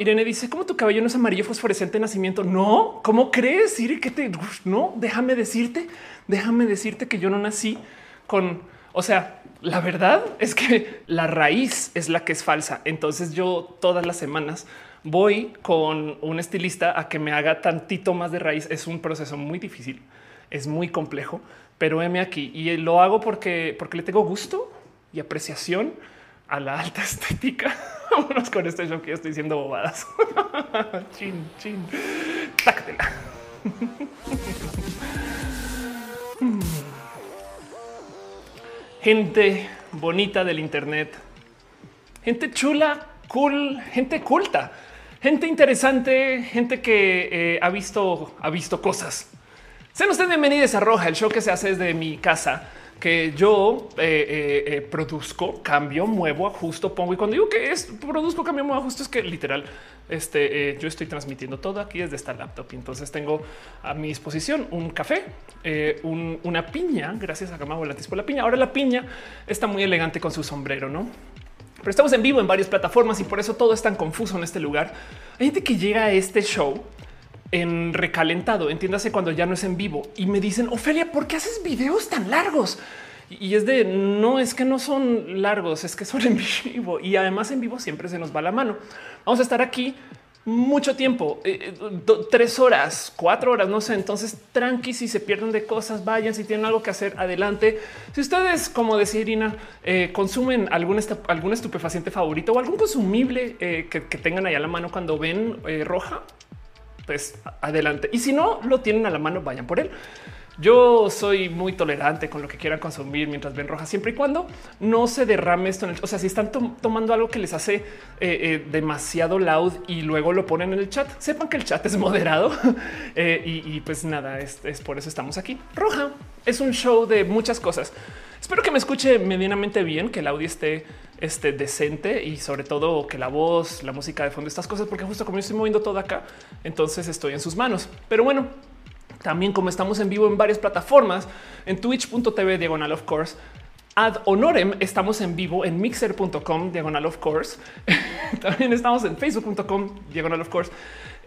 Irene dice, ¿cómo tu cabello no es amarillo fosforescente de nacimiento? No, ¿cómo crees, Iri? Que te no, déjame decirte, déjame decirte que yo no nací con, o sea, la verdad es que la raíz es la que es falsa. Entonces yo todas las semanas voy con un estilista a que me haga tantito más de raíz. Es un proceso muy difícil, es muy complejo, pero heme aquí y lo hago porque, porque le tengo gusto y apreciación a la alta estética. Vámonos con este show que estoy diciendo bobadas. chin, chin. Táctela. gente bonita del Internet, gente chula, cool, gente culta, gente interesante, gente que eh, ha visto, ha visto cosas. Sean ustedes bienvenidos a Roja, el show que se hace desde mi casa que yo eh, eh, eh, produzco, cambio, muevo, ajusto, pongo. Y cuando digo que es produzco, cambio, muevo, ajusto, es que literal, este, yo estoy transmitiendo todo aquí desde esta laptop. Y entonces tengo a mi disposición un café, una piña, gracias a Gama Volantis por la piña. Ahora la piña está muy elegante con su sombrero, ¿no? Pero estamos en vivo en varias plataformas y por eso todo es tan confuso en este lugar. Hay gente que llega a este show en recalentado, entiéndase cuando ya no es en vivo y me dicen, Ofelia, ¿por qué haces videos tan largos? Y es de no es que no son largos, es que son en vivo y además en vivo siempre se nos va la mano. Vamos a estar aquí mucho tiempo, eh, eh, tres horas, cuatro horas, no sé. Entonces, tranqui, si se pierden de cosas, vayan. Si tienen algo que hacer, adelante. Si ustedes, como decía Irina, eh, consumen algún, algún estupefaciente favorito o algún consumible que, que, tengan ahí a la mano cuando ven roja, pues adelante. Y si no lo tienen a la mano, vayan por él. Yo soy muy tolerante con lo que quieran consumir mientras ven roja, siempre y cuando no se derrame esto. En el, o sea, si están tomando algo que les hace eh, eh, demasiado loud y luego lo ponen en el chat, sepan que el chat es moderado eh, y, pues nada, es, es por eso estamos aquí. Roja es un show de muchas cosas. Espero que me escuche medianamente bien, que el audio esté este, decente y sobre todo que la voz, la música de fondo, estas cosas, porque justo como yo estoy moviendo todo acá, entonces estoy en sus manos. Pero bueno, también como estamos en vivo en varias plataformas, en twitch.tv diagonal of course, ad honorem estamos en vivo en mixer.com diagonal of course. También estamos en facebook.com diagonal of course.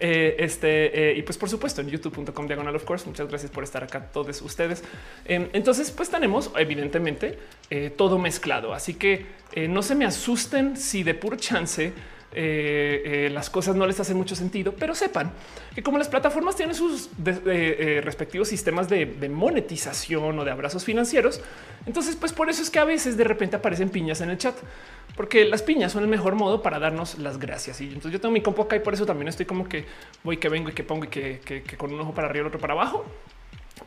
Eh, este eh, y pues por supuesto en youtube.com diagonal of course. Muchas gracias por estar acá todos ustedes. Em, entonces pues tenemos evidentemente eh, todo mezclado. Así que no se me asusten si de puro chance eh, eh, las cosas no les hacen mucho sentido, pero sepan que como las plataformas tienen sus eh, respectivos sistemas de, monetización o de abrazos financieros, entonces pues por eso es que a veces de repente aparecen piñas en el chat, porque las piñas son el mejor modo para darnos las gracias. Y entonces yo tengo mi compo acá y por eso también estoy como que voy, que vengo y que pongo y que, con un ojo para arriba, otro para abajo,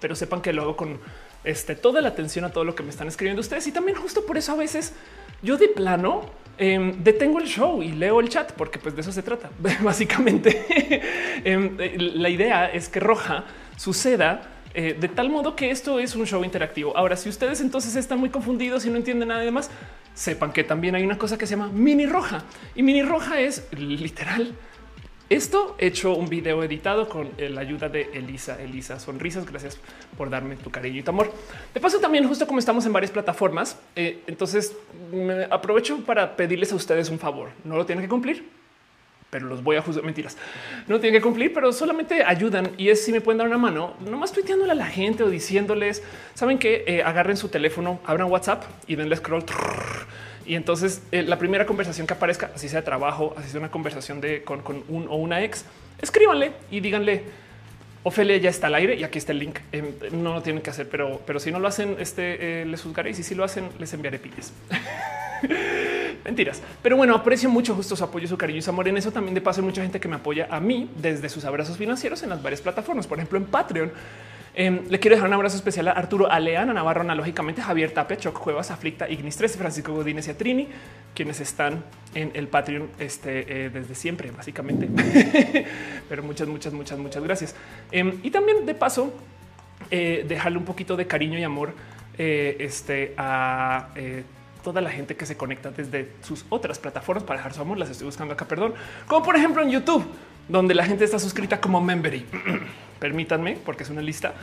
pero sepan que lo hago con este, toda la atención a todo lo que me están escribiendo ustedes y también justo por eso a veces yo de plano em, detengo el show y leo el chat porque pues de eso se trata. Básicamente em, eh, la idea es que Roja suceda eh, de tal modo que esto es un show interactivo. Ahora, si ustedes entonces están muy confundidos y no entienden nada de más, sepan que también hay una cosa que se llama mini roja y mini roja es literal esto hecho un video editado con la ayuda de Elisa. Elisa, sonrisas. Gracias por darme tu cariño y tu amor. De paso, también, justo como estamos en varias plataformas, eh, entonces me aprovecho para pedirles a ustedes un favor. No lo tienen que cumplir, pero los voy a juzgar. Mentiras, no tienen que cumplir, pero solamente ayudan. Y es si me pueden dar una mano, nomás tuiteándole a la gente o diciéndoles, saben que eh, agarren su teléfono, abran WhatsApp y denle scroll y entonces eh, la primera conversación que aparezca, así sea de trabajo, así sea una conversación de con, un o una ex, escríbanle y díganle Ofelia ya está al aire y aquí está el link. Em, no lo tienen que hacer, pero, pero si no lo hacen, este eh, les juzgaréis y si lo hacen, les enviaré piles. Mentiras. Pero bueno, aprecio mucho justo su apoyo, su cariño y su amor. En eso también de paso hay mucha gente que me apoya a mí desde sus abrazos financieros en las varias plataformas. Por ejemplo, en Patreon Em, le quiero dejar un abrazo especial a Arturo Aleana, Navarro, analógicamente Javier Tape, Choc Cuevas, Aflicta, Ignis 13, Francisco Godínez y Trini, quienes están en el Patreon este, eh, desde siempre, básicamente. Pero muchas, muchas, muchas, muchas gracias. Em, y también de paso, eh, dejarle un poquito de cariño y amor eh, este, a toda la gente que se conecta desde sus otras plataformas para dejar su amor. Las estoy buscando acá, perdón. Como por ejemplo en YouTube, donde la gente está suscrita como Membery. permítanme, porque es una lista,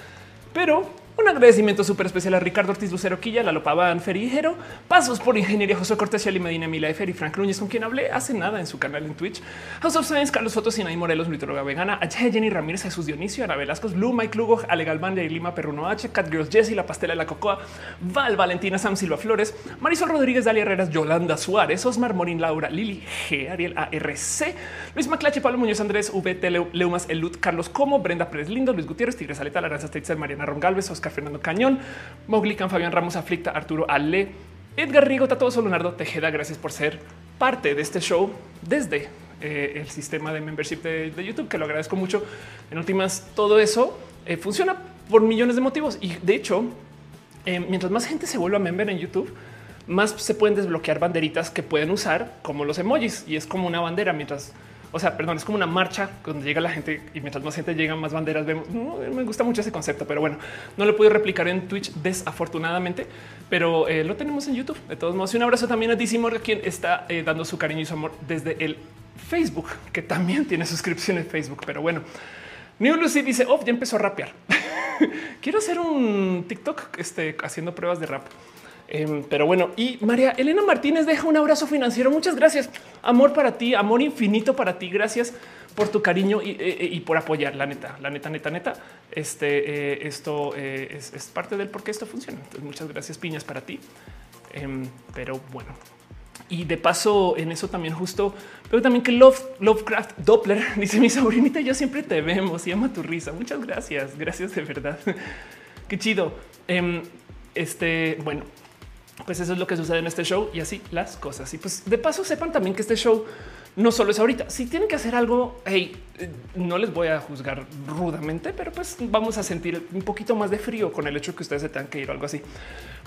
pero Un agradecimiento súper especial a Ricardo Ortiz Lucero Quilla, Lalo Paván, Ferijero, Pasos por Ingeniería, José Cortés, y Medina, Mila de Feri, Frank Núñez, con quien hablé hace nada en su canal en Twitch, House of Science, Carlos Fotos, Sinaí Morelos, Nutrióloga Vegana, H. Jenny Ramírez, Jesús Dionisio, Ana Velasco, Blue, Mike Lugo, Ale Galván, de Lima, Perruno H, Cat Girls, Jessie, La Pastela de la Cocoa, Val, Valentina, Sam Silva Flores, Marisol Rodríguez, Dalia Herreras, Yolanda Suárez, Osmar Morín, Laura, Lili G, Ariel ARC, Luis Maclache, Pablo Muñoz, Andrés, VT, Leumas, Elut, Carlos Como, Brenda Pérez Lindo, Luis Gutiérrez, Tigres Aleta, Teitzel, Mariana Rongalves, Oscar Fernando Cañón, Moglican, Fabián Ramos, Aflicta, Arturo Ale, Edgar Rigo, Tato Leonardo Tejeda. Gracias por ser parte de este show desde eh, el sistema de membership de, YouTube, que lo agradezco mucho. En últimas, todo eso eh, funciona por millones de motivos y de hecho, eh, mientras más gente se vuelva member en YouTube, más se pueden desbloquear banderitas que pueden usar como los emojis y es como una bandera mientras o sea, perdón, es como una marcha donde llega la gente y mientras más gente llega, más banderas vemos. me gusta mucho ese concepto, pero bueno, no lo puedo replicar en Twitch desafortunadamente, pero eh, lo tenemos en YouTube. De todos modos, un abrazo también a DC Morgan, quien está eh, dando su cariño y su amor desde el Facebook, que también tiene suscripción en Facebook. Pero bueno, New Lucy dice: Oh, ya empezó a rapear. Quiero hacer un TikTok este, haciendo pruebas de rap. Em, pero bueno, y María Elena Martínez deja un abrazo financiero. Muchas gracias. Amor para ti, amor infinito para ti. Gracias por tu cariño y, e, e, por apoyar. La neta, la neta, neta, neta. Este eh, esto eh, es, es, parte del por qué esto funciona. Entonces, muchas gracias, piñas para ti. Em, pero bueno, y de paso en eso también justo, pero también que Love, Lovecraft Doppler dice mi sobrinita, yo siempre te vemos y ama tu risa. Muchas gracias. Gracias de verdad. Qué chido. Em, este, bueno, pues eso es lo que sucede en este show y así las cosas. Y pues de paso sepan también que este show no solo es ahorita. Si tienen que hacer algo, hey, eh, no les voy a juzgar rudamente, pero pues vamos a sentir un poquito más de frío con el hecho que ustedes se tengan que ir o algo así.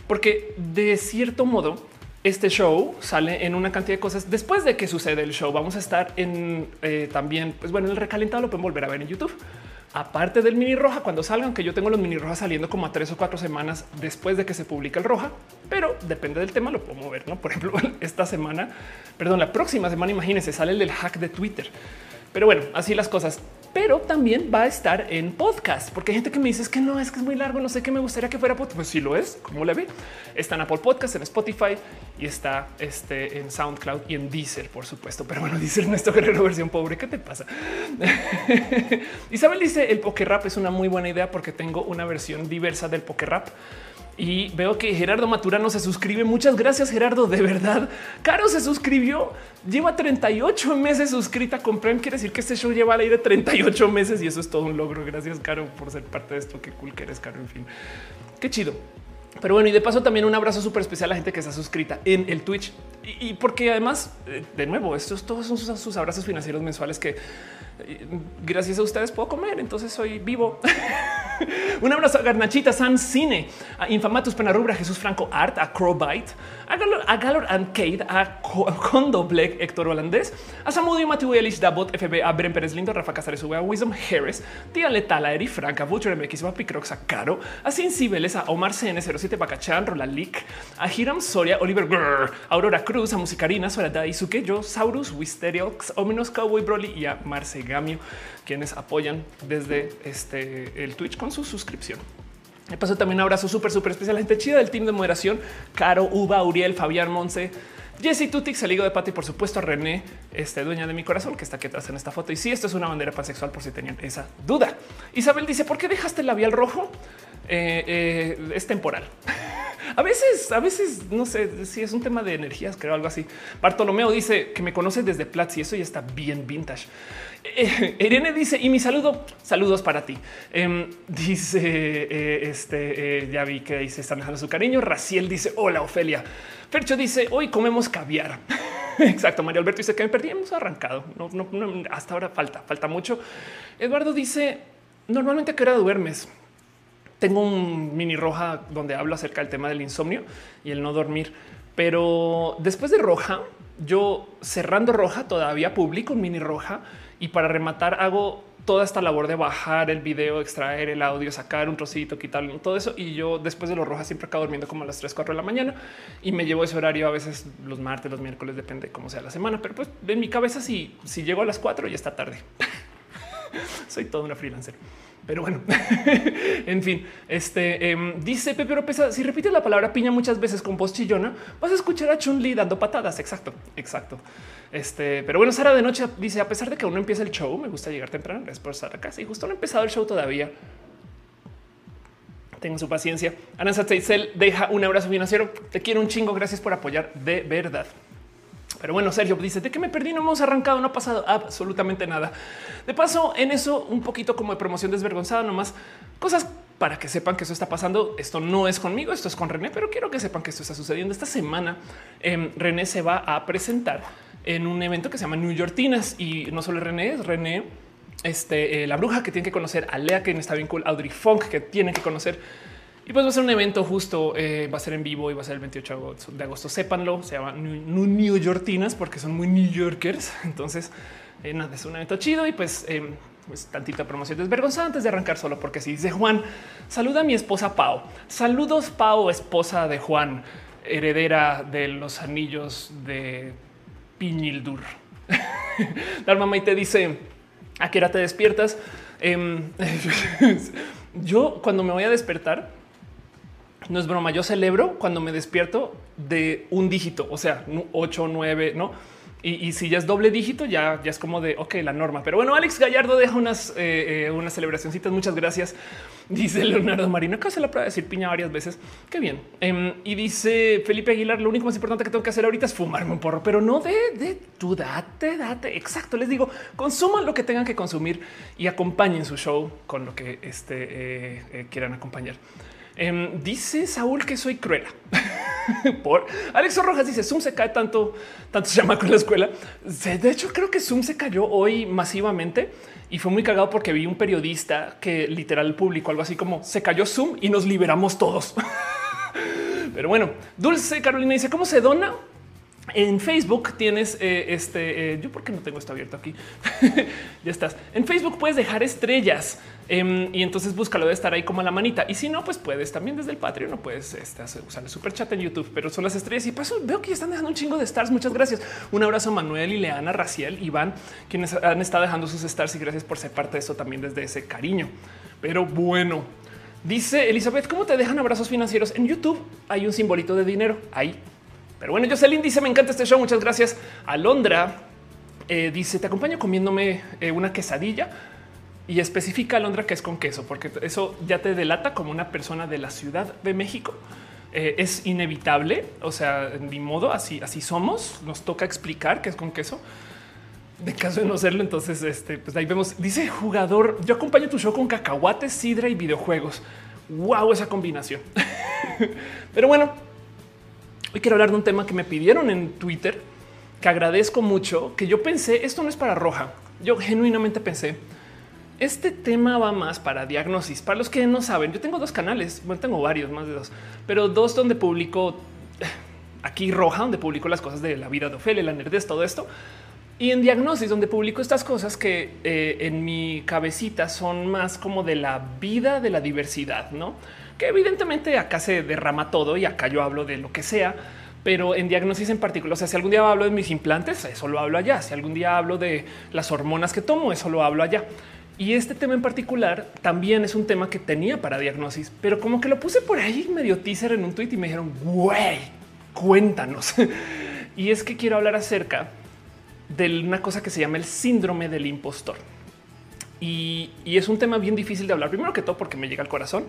Porque de cierto modo, este show sale en una cantidad de cosas. Después de que sucede el show, vamos a estar en eh, también, pues bueno, el recalentado lo pueden volver a ver en YouTube aparte del mini roja, cuando salgan, que yo tengo los mini rojas saliendo como a tres o cuatro semanas después de que se publica el roja, pero depende del tema, lo puedo mover. No, por ejemplo, esta semana, perdón, la próxima semana, imagínense, sale el del hack de Twitter. Pero bueno, así las cosas. Pero también va a estar en podcast, porque hay gente que me dice es que no, es que es muy largo, no sé qué me gustaría que fuera podcast. Pues sí lo es, como le ve. Está en Apple Podcast, en Spotify y está este, en SoundCloud y en Deezer, por supuesto. Pero bueno, Deezer nuestro guerrero versión pobre. ¿Qué te pasa? Isabel dice el poker rap es una muy buena idea porque tengo una versión diversa del poker rap y veo que Gerardo Maturano se suscribe. Muchas gracias, Gerardo. De verdad, Caro se suscribió. Lleva 38 meses suscrita con Prime. Quiere decir que este show lleva al aire 38 meses y eso es todo un logro. Gracias, Caro, por ser parte de esto. Qué cool que eres, Caro. En fin, qué chido. Pero bueno, y de paso también un abrazo súper especial a la gente que está suscrita en el Twitch. Y, porque además, eh, de nuevo, estos todos son sus abrazos financieros mensuales que gracias a ustedes puedo comer. Entonces soy vivo. Un abrazo a Garnachita San Cine, a Infamatus Penarrubra, Jesús Franco Art, a a Galor, and Kate, a Condo Black, Héctor Holandés, a Samudio Matthew Elish, Dabot, FB, a Bren Pérez Lindo, Rafa Casares, a Wisdom Harris, Tía Letal, a Eri Franca, Butcher MX, a Picrox, a Caro, a Sin Cibeles, a Omar CN07, Bacachan, Rolalik, a Hiram Soria, Oliver Grrr, Aurora Cruz, a Musicarina, Sora Daisuke, Yo, Saurus, Wisteriox, Ominos Cowboy Broly y a Marce Gamio, quienes apoyan desde este el Twitch con su suscripción. Me paso también abrazo súper, súper especial a gente chida del team de moderación, Caro, Uva, Uriel, Fabián Monse, Jesse Tutix, el higo de pato y por supuesto René, este dueña de mi corazón que está aquí atrás en esta foto. Y si sí, esto es una bandera pansexual por si tenían esa duda. Isabel dice, ¿por qué dejaste el labial rojo? Eh, eh, es temporal. A veces, a veces, no sé si es un tema de energías, creo algo así. Bartolomeo dice que me conoce desde Platzi y eso ya está bien vintage. Eh, Irene dice y mi saludo, saludos para ti. Em, dice eh, este eh, ya vi que dice están dejando su cariño. Raciel dice hola Ofelia. Fercho dice hoy comemos caviar. Exacto. María Alberto dice que me perdí. Hemos arrancado. No, no, hasta ahora falta, falta mucho. Eduardo dice normalmente a qué hora duermes. Tengo un mini roja donde hablo acerca del tema del insomnio y el no dormir, pero después de roja, yo cerrando roja todavía publico un mini roja y para rematar hago toda esta labor de bajar el video, extraer el audio, sacar un trocito, quitarlo, todo eso. Y yo después de los rojas siempre acabo durmiendo como a las 3, 4 de la mañana y me llevo ese horario a veces los martes, los miércoles, depende de cómo sea la semana. Pero pues en mi cabeza, si, si llego a las 4 ya está tarde. Soy toda una freelancer. Pero bueno, en fin, este em, dice Pepe Oropesa, si repites la palabra piña muchas veces con voz chillona, vas a escuchar a Chun Li dando patadas. Exacto, exacto. Este, pero bueno, Sara de noche dice, a pesar de que aún no empieza el show, me gusta llegar temprano, gracias por estar acá. Sí, justo no ha empezado el show todavía. Tengan su paciencia. Ana Satzel deja un abrazo financiero. Te quiero un chingo. Gracias por apoyar de verdad. Pero bueno, Sergio dice de que me perdí, no hemos arrancado, no ha pasado absolutamente nada. De paso, en eso un poquito como de promoción desvergonzada, nomás cosas para que sepan que eso está pasando. Esto no es conmigo, esto es con René, pero quiero que sepan que esto está sucediendo. Esta semana eh, René se va a presentar en un evento que se llama New Yorkinas y no solo René, es René, este, eh, la bruja que tiene que conocer, a Lea que está bien cool, Audrey Funk que tiene que conocer y pues va a ser un evento justo, eh, va a ser en vivo y va a ser el 28 de agosto. Sépanlo, se llama New, Yorkinas porque son muy New Yorkers. Entonces, eh, nada, es un evento chido y pues, eh, pues tantita promoción desvergonzada antes de arrancar solo porque si dice Juan, saluda a mi esposa Pau. Saludos Pau, esposa de Juan, heredera de los anillos de Piñildur. mamá y te dice, ¿a qué hora te despiertas? Em, yo cuando me voy a despertar, no es broma. Yo celebro cuando me despierto de un dígito, o sea, 8, 9, no? Y, si ya es doble dígito, ya, ya es como de ok, la norma. Pero bueno, Alex Gallardo deja unas, eh, eh, unas. Muchas gracias. Dice Leonardo Marino. Acá se la prueba de decir piña varias veces. Qué bien. Em, y dice Felipe Aguilar: Lo único más importante que tengo que hacer ahorita es fumarme un porro, pero no de, de tú date, date. Exacto. Les digo, consuman lo que tengan que consumir y acompañen su show con lo que este, eh, quieran acompañar. Em, dice Saúl que soy cruela. Por Alex Rojas dice Zoom se cae tanto, tanto se llama con la escuela. De hecho, creo que Zoom se cayó hoy masivamente y fue muy cagado porque vi un periodista que literal publicó algo así como se cayó Zoom y nos liberamos todos. Pero bueno, Dulce Carolina dice cómo se dona. En Facebook tienes eh, este. Eh, yo, porque no tengo esto abierto aquí? ya estás. En Facebook puedes dejar estrellas em, y entonces búscalo de estar ahí como la manita. Y si no, pues puedes también desde el Patreon, no puedes este, usar el super chat en YouTube, pero son las estrellas. Y paso veo que están dejando un chingo de stars. Muchas gracias. Un abrazo a Manuel, y Leana, Raciel, Iván, quienes han estado dejando sus stars y gracias por ser parte de eso también desde ese cariño. Pero bueno, dice Elizabeth, ¿cómo te dejan abrazos financieros? En YouTube hay un simbolito de dinero ahí pero bueno, Jocelyn dice: Me encanta este show. Muchas gracias. Alondra eh, dice: Te acompaño comiéndome eh, una quesadilla y especifica Alondra que es con queso, porque eso ya te delata como una persona de la Ciudad de México. Eh, es inevitable. O sea, ni modo, así, así somos. Nos toca explicar que es con queso. De caso de no serlo, entonces este, pues ahí vemos. Dice jugador: Yo acompaño tu show con cacahuates, sidra y videojuegos. Wow, esa combinación. Pero bueno, Hoy quiero hablar de un tema que me pidieron en Twitter, que agradezco mucho, que yo pensé, esto no es para roja. Yo genuinamente pensé, este tema va más para diagnosis. Para los que no saben, yo tengo dos canales, bueno, tengo varios, más de dos, pero dos donde publico eh, aquí roja, donde publico las cosas de la vida de Ofelia, la nerdez, todo esto. Y en diagnosis, donde publico estas cosas que eh, en mi cabecita son más como de la vida de la diversidad, no? Que evidentemente acá se derrama todo y acá yo hablo de lo que sea, pero en diagnosis en particular, o sea, si algún día hablo de mis implantes, eso lo hablo allá. Si algún día hablo de las hormonas que tomo, eso lo hablo allá. Y este tema en particular también es un tema que tenía para diagnosis, pero como que lo puse por ahí medio teaser en un tweet y me dijeron, güey, cuéntanos. y es que quiero hablar acerca de una cosa que se llama el síndrome del impostor. Y, y es un tema bien difícil de hablar, primero que todo porque me llega al corazón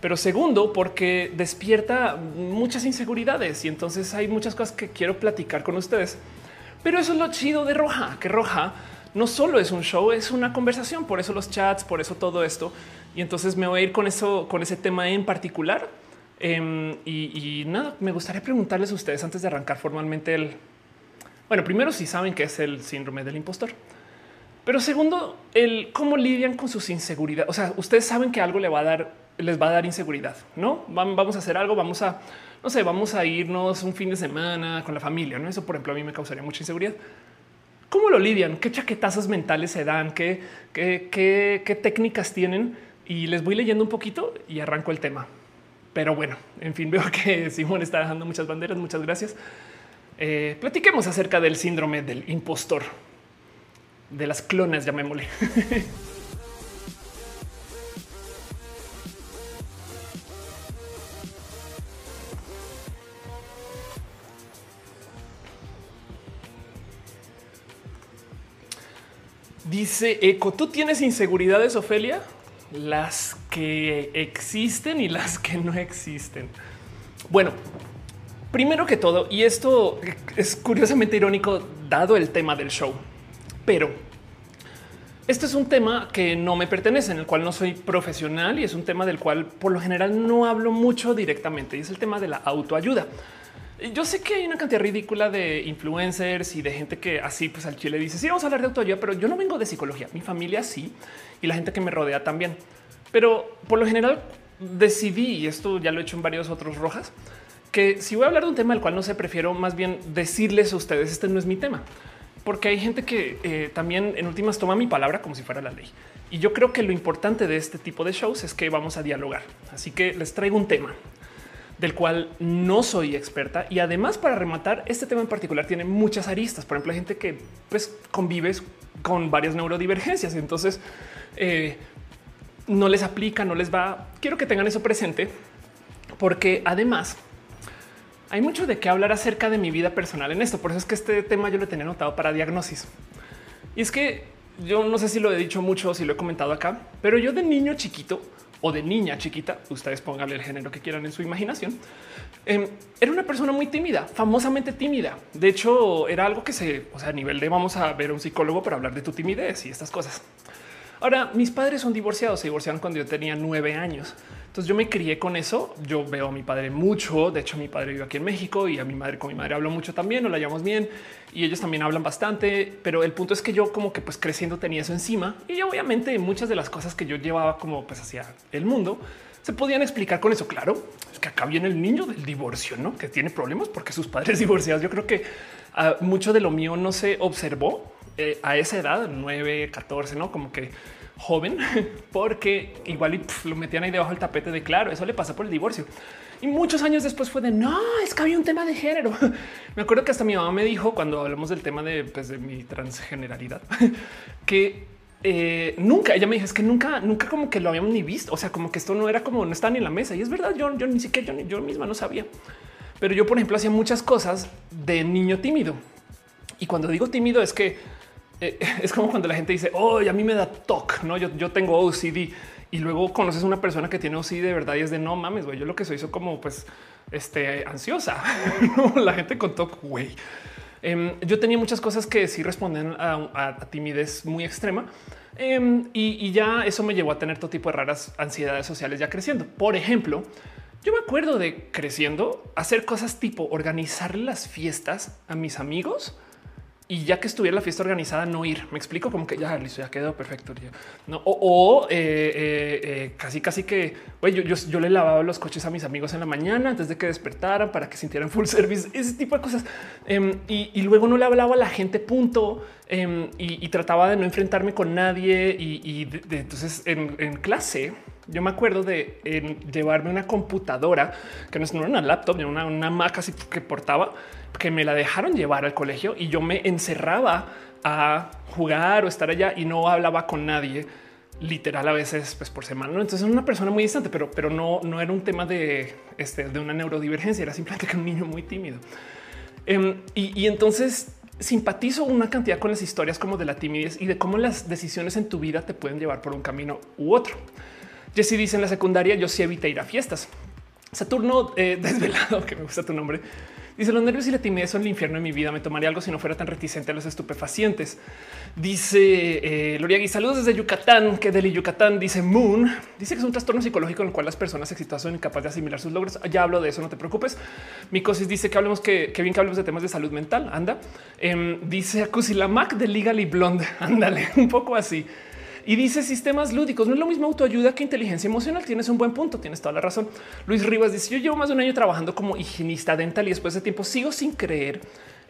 pero segundo, porque despierta muchas inseguridades y entonces hay muchas cosas que quiero platicar con ustedes. Pero eso es lo chido de Roja, que Roja no solo es un show, es una conversación. Por eso los chats, por eso todo esto. Y entonces me voy a ir con eso, con ese tema en particular. Em, y, nada, me gustaría preguntarles a ustedes antes de arrancar formalmente el. Bueno, primero, si saben qué es el síndrome del impostor. Pero segundo, el cómo lidian con sus inseguridades. O sea, ustedes saben que algo le va a dar les va a dar inseguridad. No vamos a hacer algo, vamos a, no sé, vamos a irnos un fin de semana con la familia. No, eso, por ejemplo, a mí me causaría mucha inseguridad. ¿Cómo lo lidian? ¿Qué chaquetazos mentales se dan? ¿Qué, qué, qué, técnicas tienen? Y les voy leyendo un poquito y arranco el tema. Pero bueno, en fin, veo que Simón está dejando muchas banderas. Muchas gracias. Eh, platiquemos acerca del síndrome del impostor. de las clonas, llamémosle. Dice Eco, ¿tú tienes inseguridades, Ofelia? Las que existen y las que no existen. Bueno, primero que todo, y esto es curiosamente irónico dado el tema del show, pero este es un tema que no me pertenece, en el cual no soy profesional y es un tema del cual por lo general no hablo mucho directamente y es el tema de la autoayuda. Yo sé que hay una cantidad ridícula de influencers y de gente que así pues al chile dice sí vamos a hablar de autoayuda, pero yo no vengo de psicología. Mi familia sí y la gente que me rodea también. Pero por lo general decidí y esto ya lo he hecho en varios otros rojas que si voy a hablar de un tema del cual no sé, prefiero más bien decirles a ustedes este no es mi tema, porque hay gente que eh, también en últimas toma mi palabra como si fuera la ley. Y yo creo que lo importante de este tipo de shows es que vamos a dialogar. Así que les traigo un tema del cual no soy experta. Y además, para rematar, este tema en particular tiene muchas aristas. Por ejemplo, hay gente que pues, convives con varias neurodivergencias. Entonces, eh, no les aplica, no les va. Quiero que tengan eso presente, porque además hay mucho de qué hablar acerca de mi vida personal en esto. Por eso es que este tema yo lo tenía anotado para diagnosis. Y es que yo no sé si lo he dicho mucho o si lo he comentado acá, pero yo de niño chiquito o de niña chiquita, ustedes pónganle el género que quieran en su imaginación, em, era una persona muy tímida, famosamente tímida. De hecho, era algo que se, o sea, a nivel de vamos a ver a un psicólogo para hablar de tu timidez y estas cosas. Ahora, mis padres son divorciados, se divorciaron cuando yo tenía nueve años. Entonces yo me crié con eso. Yo veo a mi padre mucho. De hecho, mi padre vive aquí en México y a mi madre con mi madre hablo mucho también. Nos la llamamos bien y ellos también hablan bastante. Pero el punto es que yo como que pues creciendo tenía eso encima y obviamente muchas de las cosas que yo llevaba como pues hacia el mundo se podían explicar con eso. Claro, es que acá viene el niño del divorcio, no que tiene problemas porque sus padres divorciados. Yo creo que uh, mucho de lo mío no se observó eh, a esa edad, 9, 14, no como que joven, porque igual lo metían ahí debajo del tapete de claro, eso le pasa por el divorcio. Y muchos años después fue de no, es que había un tema de género. Me acuerdo que hasta mi mamá me dijo cuando hablamos del tema de, pues, de mi transgeneralidad que eh, nunca ella me dijo es que nunca, nunca como que lo habíamos ni visto. O sea, como que esto no era como no está ni en la mesa. Y es verdad, yo, yo ni siquiera yo, yo misma no sabía. Pero yo, por ejemplo, hacía muchas cosas de niño tímido. Y cuando digo tímido es que eh, es como cuando la gente dice, oh, a mí me da TOC, no, yo, yo tengo OCD y luego conoces a una persona que tiene OCD de verdad y es de no mames, güey. Yo lo que soy hizo como pues este ansiosa, la gente con TOC, güey. Em, yo tenía muchas cosas que sí responden a, timidez muy extrema em, y, y, ya eso me llevó a tener todo tipo de raras ansiedades sociales ya creciendo. Por ejemplo, yo me acuerdo de creciendo hacer cosas tipo organizar las fiestas a mis amigos y ya que estuviera la fiesta organizada, no ir. Me explico como que ya listo, ya quedó perfecto. O, eh, eh, eh, casi, casi que yo, yo, le lavaba los coches a mis amigos en la mañana antes de que despertaran para que sintieran full service, ese tipo de cosas. Em, y, luego no le hablaba a la gente, punto. Em, y, trataba de no enfrentarme con nadie. Y, entonces en, clase, yo me acuerdo de llevarme una computadora que no era una laptop, una, una Mac así que portaba que me la dejaron llevar al colegio y yo me encerraba a jugar o estar allá y no hablaba con nadie literal a veces pues, por semana. Entonces era una persona muy distante, pero, pero no, no era un tema de, este, de una neurodivergencia, era simplemente que un niño muy tímido. Em, y, entonces simpatizo una cantidad con las historias como de la timidez y de cómo las decisiones en tu vida te pueden llevar por un camino u otro. Jesse dice en la secundaria yo sí evité ir a fiestas. Saturno eh, desvelado, que me gusta tu nombre, Dice los nervios y la timidez son el infierno de mi vida. Me tomaría algo si no fuera tan reticente a los estupefacientes. Dice eh, Loriagui, saludos desde Yucatán, que del Yucatán dice Moon. Dice que es un trastorno psicológico en el cual las personas exitosas son incapaces de asimilar sus logros. Ya hablo de eso, no te preocupes. Micosis dice que hablemos que, bien que hablemos de temas de salud mental. Anda. Eh, dice Mac de Legally Blonde. Ándale, un poco así. Y dice sistemas lúdicos. No es lo mismo autoayuda que inteligencia emocional. Tienes un buen punto. Tienes toda la razón. Luis Rivas dice: Yo llevo más de un año trabajando como higienista dental y después de tiempo sigo sin creer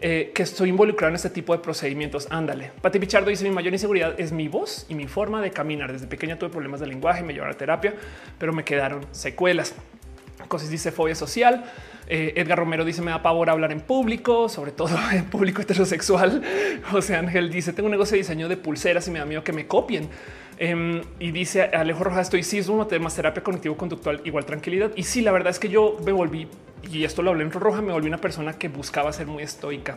eh, que estoy involucrado en este tipo de procedimientos. Ándale. Pati Pichardo dice: Mi mayor inseguridad es mi voz y mi forma de caminar. Desde pequeña tuve problemas de lenguaje, me llevaron a terapia, pero me quedaron secuelas. Cosas dice fobia social. Eh, Edgar Romero dice me da pavor hablar en público, sobre todo en público heterosexual. José Ángel dice tengo un negocio de diseño de pulseras y me da miedo que me copien. Em, y dice Alejo Rojas, estoicismo, temas terapia cognitivo conductual, igual tranquilidad. Y sí, la verdad es que yo me volví, y esto lo hablé en Roja, me volví una persona que buscaba ser muy estoica.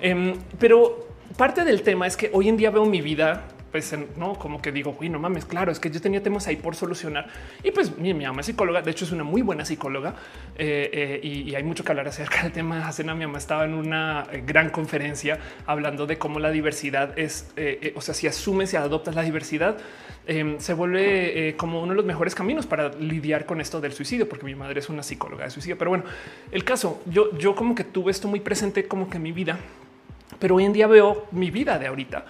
Em, pero parte del tema es que hoy en día veo mi vida pues no como que digo, uy, no mames, claro, es que yo tenía temas ahí por solucionar. Y pues mi, mi mamá es psicóloga, de hecho es una muy buena psicóloga eh, eh, y, hay mucho que hablar acerca del tema. Hace mi mamá estaba en una eh, gran conferencia hablando de cómo la diversidad es, o sea, si asumes y adoptas la diversidad, em, se vuelve como uno de los mejores caminos para lidiar con esto del suicidio, porque mi madre es una psicóloga de suicidio. Pero bueno, el caso, yo, yo como que tuve esto muy presente como que en mi vida, pero hoy en día veo mi vida de ahorita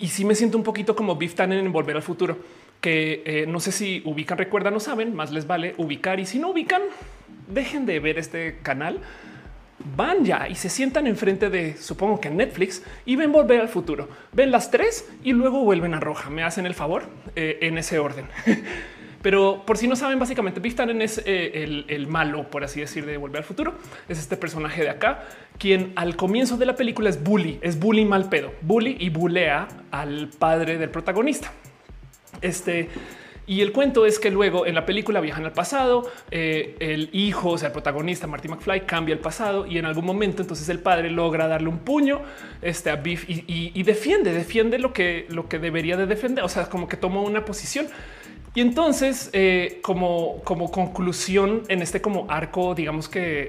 y, sí me siento un poquito como Biff Tannen en Volver al Futuro, que eh, no sé si ubican, recuerdan, no saben, más les vale ubicar y si no ubican, dejen de ver este canal, van ya y se sientan enfrente de, supongo que Netflix, y ven Volver al Futuro. Ven las tres y luego vuelven a Roja. Me hacen el favor eh, en ese orden. Pero por si no saben, básicamente Biff Tannen es eh, el, malo, por así decir, de Volver al Futuro. Es este personaje de acá, quien al comienzo de la película es bully, es bully mal pedo, bully y bulea al padre del protagonista. Este y el cuento es que luego en la película viajan al pasado, eh, el hijo, o sea, el protagonista Marty McFly cambia el pasado y en algún momento entonces el padre logra darle un puño este, a Biff y, y defiende, defiende lo que, lo que debería de defender, o sea, como que tomó una posición. Y entonces, eh, como, como conclusión en este como arco, digamos que eh,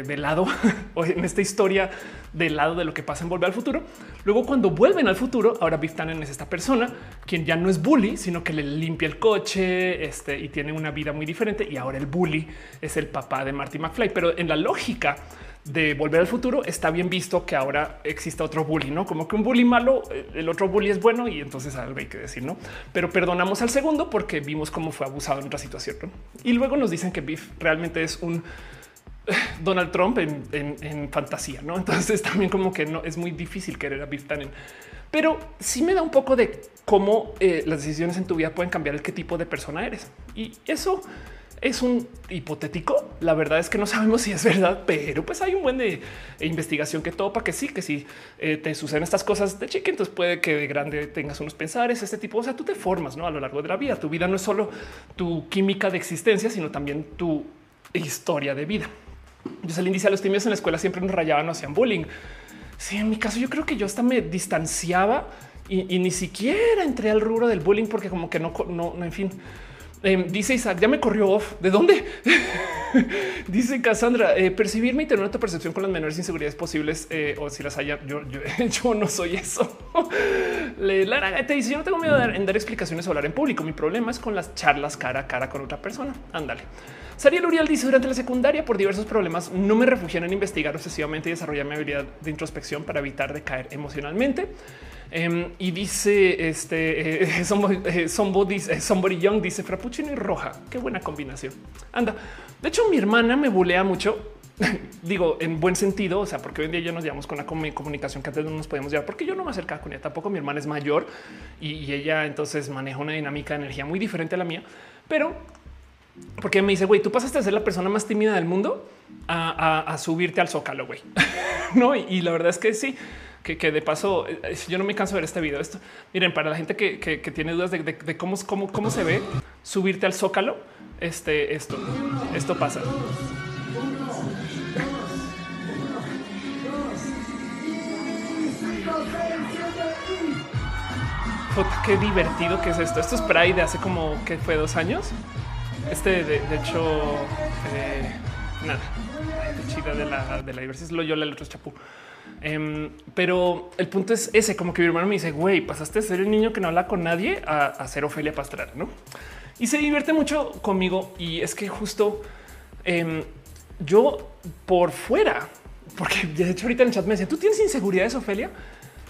eh, de lado o en esta historia del lado de lo que pasa en Volver al Futuro, luego cuando vuelven al futuro, ahora Biff Tannen es esta persona quien ya no es bully, sino que le limpia el coche este, y tiene una vida muy diferente. Y ahora el bully es el papá de Marty McFly. Pero en la lógica de volver al futuro, está bien visto que ahora exista otro bully, no como que un bully malo, el otro bully es bueno y entonces algo hay que decir, no? Pero perdonamos al segundo porque vimos cómo fue abusado en otra situación. Y luego nos dicen que Biff realmente es un Donald Trump en, fantasía, no? Entonces también como que no es muy difícil querer a Biff Tannen, pero sí me da un poco de cómo eh, las decisiones en tu vida pueden cambiar el qué tipo de persona eres y eso es un hipotético. La verdad es que no sabemos si es verdad, pero pues hay un buen de investigación que topa que sí, que si eh, te suceden estas cosas de chique, entonces puede que de grande tengas unos pensares, este tipo. O sea, tú te formas ¿no? a lo largo de la vida. Tu vida no es solo tu química de existencia, sino también tu historia de vida. Yo le dice a los tímidos en la escuela siempre nos rayaban, no hacían bullying. Sí, en mi caso, yo creo que yo hasta me distanciaba y, ni siquiera entré al rubro del bullying porque como que no, no, no en fin Em, dice Isaac, ya me corrió off. ¿De dónde? dice Cassandra, eh, percibirme y tener una percepción con las menores inseguridades posibles eh, o si las haya. Yo, yo, no soy eso. Lara te dice: Yo no tengo miedo en dar explicaciones o hablar en público. Mi problema es con las charlas cara a cara con otra persona. Ándale. Sariel Uriel dice durante la secundaria por diversos problemas no me refugié en investigar obsesivamente y desarrollar mi habilidad de introspección para evitar de caer emocionalmente. Em, y dice este eh, eh, somebody, Young dice frappuccino y roja. Qué buena combinación. Anda. De hecho, mi hermana me bulea mucho. Digo en buen sentido, o sea, porque hoy en día ya nos llevamos con la comunicación que antes no nos podíamos llevar, porque yo no me acercaba con ella. Tampoco mi hermana es mayor y, ella entonces maneja una dinámica de energía muy diferente a la mía, pero porque me dice, güey, tú pasaste a ser la persona más tímida del mundo a, subirte al zócalo, güey. no, y la verdad es que sí que, de paso eh, yo no me canso de ver este video. Esto miren, para la gente que, tiene dudas de, cómo, cómo, cómo se ve subirte al zócalo, este, esto, esto pasa. qué divertido que es esto. Esto es Pride de hace como que fue dos años. Este, de, hecho, eh, nada, chida de la, de la diversidad es Loyola, el otro es Chapú. Em, pero el punto es ese, como que mi hermano me dice, güey, pasaste de ser el niño que no habla con nadie a, ser Ofelia Pastrana, ¿no? Y se divierte mucho conmigo y es que justo em, yo por fuera, porque de hecho ahorita en el chat me decía, ¿tú tienes inseguridades, Ofelia?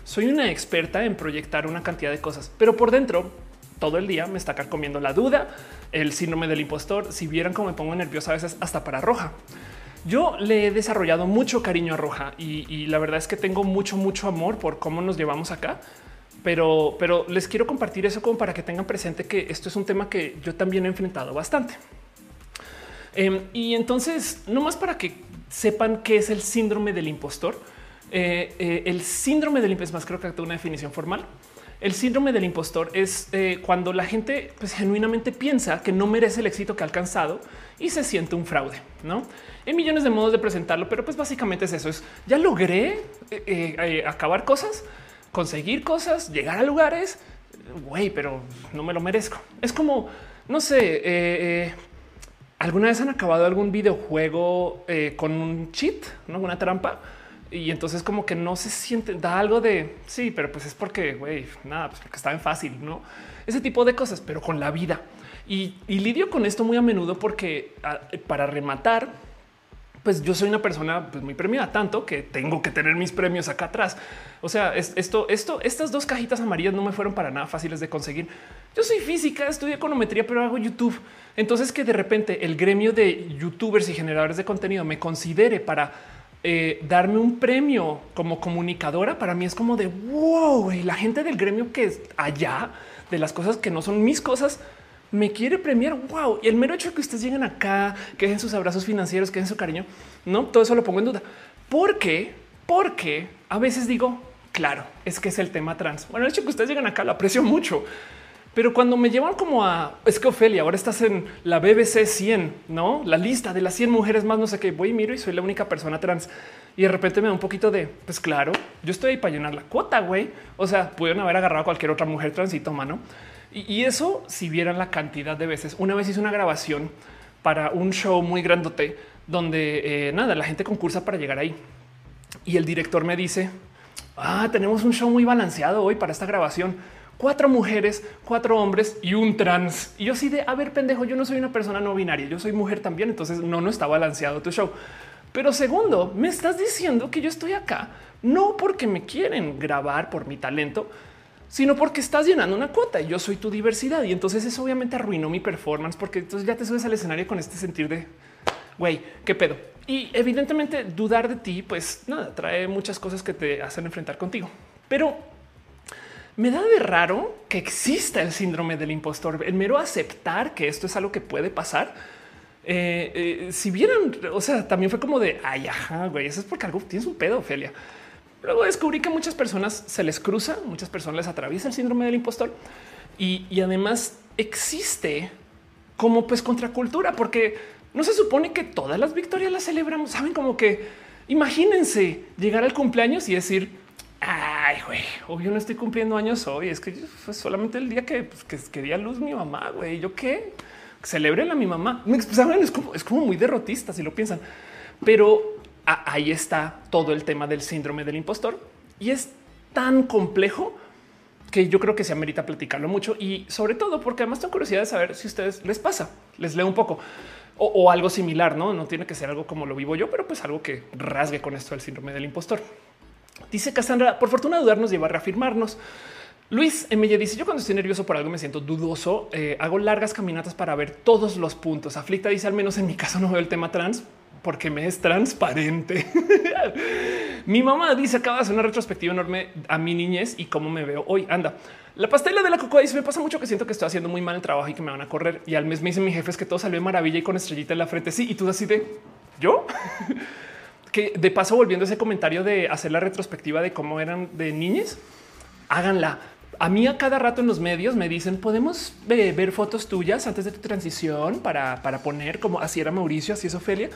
Soy una experta en proyectar una cantidad de cosas, pero por dentro todo el día me está comiendo la duda, el síndrome del impostor. Si vieran cómo me pongo nerviosa a veces hasta para roja. Yo le he desarrollado mucho cariño a Roja y, la verdad es que tengo mucho, mucho amor por cómo nos llevamos acá. Pero, pero les quiero compartir eso como para que tengan presente que esto es un tema que yo también he enfrentado bastante. Em, y entonces, no más para que sepan qué es el síndrome del impostor. Eh, eh, el síndrome del impostor, más creo que tengo una definición formal. El síndrome del impostor es eh, cuando la gente pues, genuinamente piensa que no merece el éxito que ha alcanzado y se siente un fraude. No hay millones de modos de presentarlo, pero pues básicamente es eso. Es ya logré acabar cosas, conseguir cosas, llegar a lugares. Güey, pero no me lo merezco. Es como no sé. ¿Alguna vez han acabado algún videojuego con un cheat, ¿no? una trampa? Y entonces como que no se siente, da algo de sí, pero pues es porque, güey, nada, pues porque está en fácil, ¿no? Ese tipo de cosas, pero con la vida. Y, lidio con esto muy a menudo porque ah, para rematar, pues yo soy una persona pues, muy premiada, tanto que tengo que tener mis premios acá atrás. O sea, esto, esto, estas dos cajitas amarillas no me fueron para nada fáciles de conseguir. Yo soy física, estudio econometría, pero hago YouTube. Entonces que de repente el gremio de youtubers y generadores de contenido me considere para eh, darme un premio como comunicadora para mí es como de wow, y la gente del gremio que es allá de las cosas que no son mis cosas me quiere premiar. Wow. Y el mero hecho de que ustedes lleguen acá, que dejen sus abrazos financieros, que dejen su cariño, no todo eso lo pongo en duda. Porque, porque a veces digo, claro, es que es el tema trans. Bueno, el hecho de que ustedes lleguen acá lo aprecio mucho, pero cuando me llevan como a es que Ofelia, ahora estás en la BBC 100, no la lista de las 100 mujeres más, no sé qué. Voy y miro y soy la única persona trans. Y de repente me da un poquito de pues claro, yo estoy ahí para llenar la cuota, güey. O sea, pudieron haber agarrado a cualquier otra mujer trans y toma? Y, eso, si vieran la cantidad de veces, una vez hice una grabación para un show muy grandote donde eh, nada, la gente concursa para llegar ahí. Y el director me dice, ah, tenemos un show muy balanceado hoy para esta grabación cuatro mujeres, cuatro hombres y un trans. Y yo sí de, a ver, pendejo, yo no soy una persona no binaria, yo soy mujer también, entonces no, no está balanceado tu show. Pero segundo, me estás diciendo que yo estoy acá no porque me quieren grabar por mi talento, sino porque estás llenando una cuota y yo soy tu diversidad. Y entonces eso obviamente arruinó mi performance porque entonces ya te subes al escenario con este sentir de güey, qué pedo. Y evidentemente dudar de ti, pues nada, trae muchas cosas que te hacen enfrentar contigo. Pero me da de raro que exista el síndrome del impostor, el mero aceptar que esto es algo que puede pasar. Eh, eh, si vieran, o sea, también fue como de ay, ajá, güey, eso es porque algo tienes un pedo, Ophelia. Luego descubrí que muchas personas se les cruza, muchas personas les atraviesa el síndrome del impostor y, además existe como pues contracultura, porque no se supone que todas las victorias las celebramos. Saben como que imagínense llegar al cumpleaños y decir Ay, güey, obvio no estoy cumpliendo años hoy. Es que fue solamente el día que, pues, que luz mi mamá, güey. ¿Yo qué? Celebren a mi mamá. ¿Saben? Es como, es como muy derrotista si lo piensan. Pero ahí está todo el tema del síndrome del impostor. Y es tan complejo que yo creo que se amerita platicarlo mucho y sobre todo porque además tengo curiosidad de saber si a ustedes les pasa. Les leo un poco o, algo similar, no? No tiene que ser algo como lo vivo yo, pero pues algo que rasgue con esto del síndrome del impostor. Dice Cassandra, por fortuna dudar nos lleva a reafirmarnos. Luis M. dice: Yo cuando estoy nervioso por algo me siento dudoso. Eh, hago largas caminatas para ver todos los puntos. Aflicta dice: Al menos en mi caso no veo el tema trans porque me es transparente. mi mamá dice: Acaba de hacer una retrospectiva enorme a mi niñez y cómo me veo hoy. Anda. La pastela de la cocoa dice: Me pasa mucho que siento que estoy haciendo muy mal el trabajo y que me van a correr. Y al mes me dice mi jefe es que todo salió de maravilla y con estrellita en la frente. Sí, y tú así de yo. que de paso, volviendo a ese comentario de hacer la retrospectiva de cómo eran de niñas, háganla. A mí a cada rato en los medios me dicen, podemos ver fotos tuyas antes de tu transición para, para poner como así era Mauricio, así es Ofelia.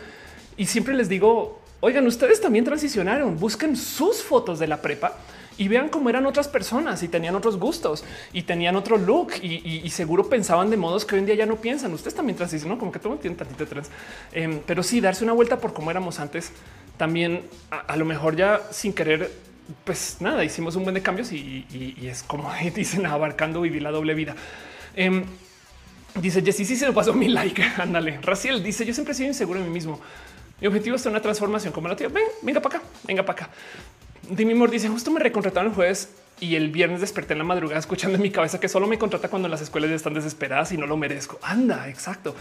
Y siempre les digo, oigan, ustedes también transicionaron, busquen sus fotos de la prepa y vean cómo eran otras personas y tenían otros gustos y tenían otro look y, seguro pensaban de modos que hoy en día ya no piensan. Ustedes también transicionan, como que todo tiene tantito trans, em, pero sí darse una vuelta por cómo éramos antes también a, lo mejor ya sin querer, pues nada, hicimos un buen de cambios y, es como dicen abarcando vivir la doble vida. Em, dice Jessy, sí se me pasó mi like. Ándale. Raciel dice: Yo siempre he sido inseguro de mí mismo. Mi objetivo es una transformación como la tía. Ven, venga para acá, venga para acá. Dimi Moore dice: Justo me recontrataron el jueves y el viernes desperté en la madrugada escuchando en mi cabeza que solo me contrata cuando las escuelas ya están desesperadas y no lo merezco. Anda, exacto.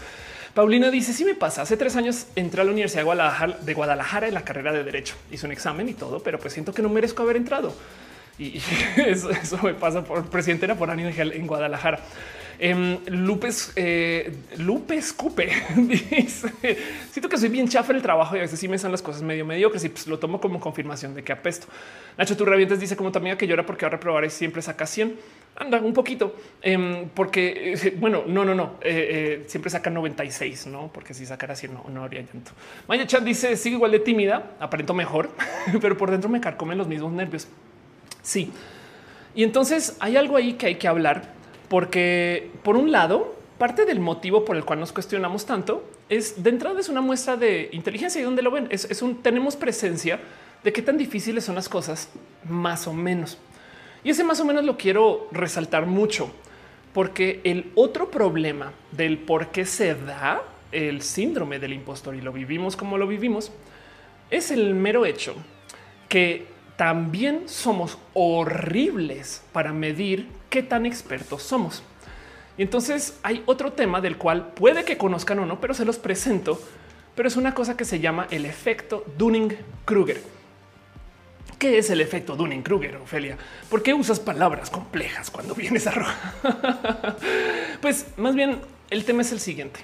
Paulina dice: Sí, me pasa. Hace tres años entré a la Universidad de Guadalajara, de Guadalajara en la carrera de Derecho. Hice un examen y todo, pero pues siento que no merezco haber entrado. Y eso, me pasa por presidente era por año en Guadalajara. Em, Lupes, eh, Lupes Cupe dice: Siento que soy bien chafa en el trabajo y a veces sí me salen las cosas medio mediocres y pues lo tomo como confirmación de que apesto. Nacho tú revientes dice como tu amiga que llora porque ahora probar siempre saca 100. Anda un poquito, em, porque eh, bueno, no, no, no, eh, siempre saca 96, no, porque si sacara 100 no, no habría llanto. Maya Chan dice: Sigue igual de tímida, aparento mejor, pero por dentro me carcomen los mismos nervios. Sí. Y entonces hay algo ahí que hay que hablar, porque por un lado, parte del motivo por el cual nos cuestionamos tanto es de entrada es una muestra de inteligencia y donde lo ven es, un tenemos presencia de qué tan difíciles son las cosas, más o menos. Y ese más o menos lo quiero resaltar mucho, porque el otro problema del por qué se da el síndrome del impostor y lo vivimos como lo vivimos es el mero hecho que también somos horribles para medir qué tan expertos somos. Y entonces hay otro tema del cual puede que conozcan o no, pero se los presento. Pero es una cosa que se llama el efecto Dunning-Kruger. ¿Qué es el efecto Dunning-Kruger, Ofelia? ¿Por qué usas palabras complejas cuando vienes a roja? pues más bien el tema es el siguiente.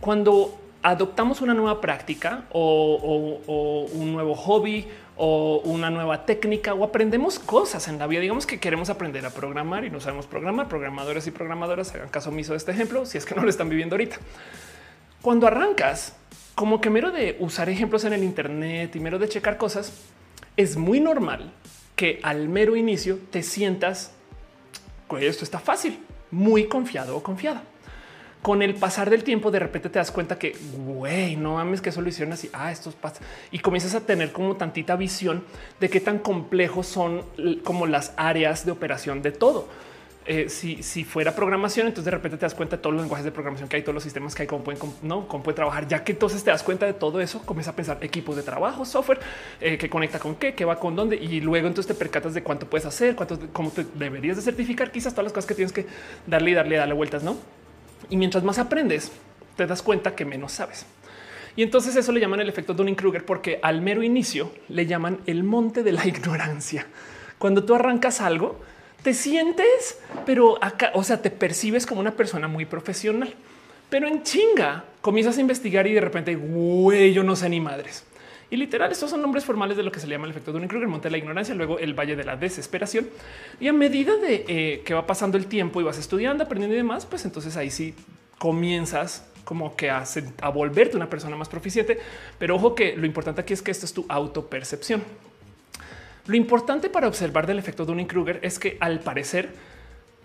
Cuando adoptamos una nueva práctica o, o un nuevo hobby o una nueva técnica o aprendemos cosas en la vida. Digamos que queremos aprender a programar y no sabemos programar. Programadores y programadoras hagan caso omiso de este ejemplo si es que no lo están viviendo ahorita. Cuando arrancas, como que mero de usar ejemplos en el Internet y mero de checar cosas, es muy normal que al mero inicio te sientas, esto está fácil, muy confiado o confiada con el pasar del tiempo, de repente te das cuenta que, güey, no mames que eso lo hicieron así. Ah, estos pasa y comienzas a tener como tantita visión de qué tan complejos son como las áreas de operación de todo. Eh, si, si, fuera programación, entonces de repente te das cuenta de todos los lenguajes de programación que hay, todos los sistemas que hay, cómo pueden, no, cómo puede trabajar. Ya que entonces te das cuenta de todo eso, comienzas a pensar equipos de trabajo, software eh, que conecta con qué, qué va con dónde, y luego entonces te percatas de cuánto puedes hacer, cuánto, cómo te deberías de certificar, quizás todas las cosas que tienes que darle y darle, darle vueltas, no? Y mientras más aprendes, te das cuenta que menos sabes. Y entonces eso le llaman el efecto Dunning-Kruger porque al mero inicio le llaman el monte de la ignorancia. Cuando tú arrancas algo, te sientes, pero acá, o sea, te percibes como una persona muy profesional, pero en chinga comienzas a investigar y de repente, güey, yo no sé ni madres. Y literal, estos son nombres formales de lo que se le llama el efecto Dunning-Kruger, el monte de la ignorancia, luego el valle de la desesperación. Y a medida de eh, que va pasando el tiempo y vas estudiando, aprendiendo y demás, pues entonces ahí sí comienzas como que a, a volverte una persona más proficiente. Pero ojo que lo importante aquí es que esto es tu autopercepción. Lo importante para observar del efecto Dunning-Kruger es que al parecer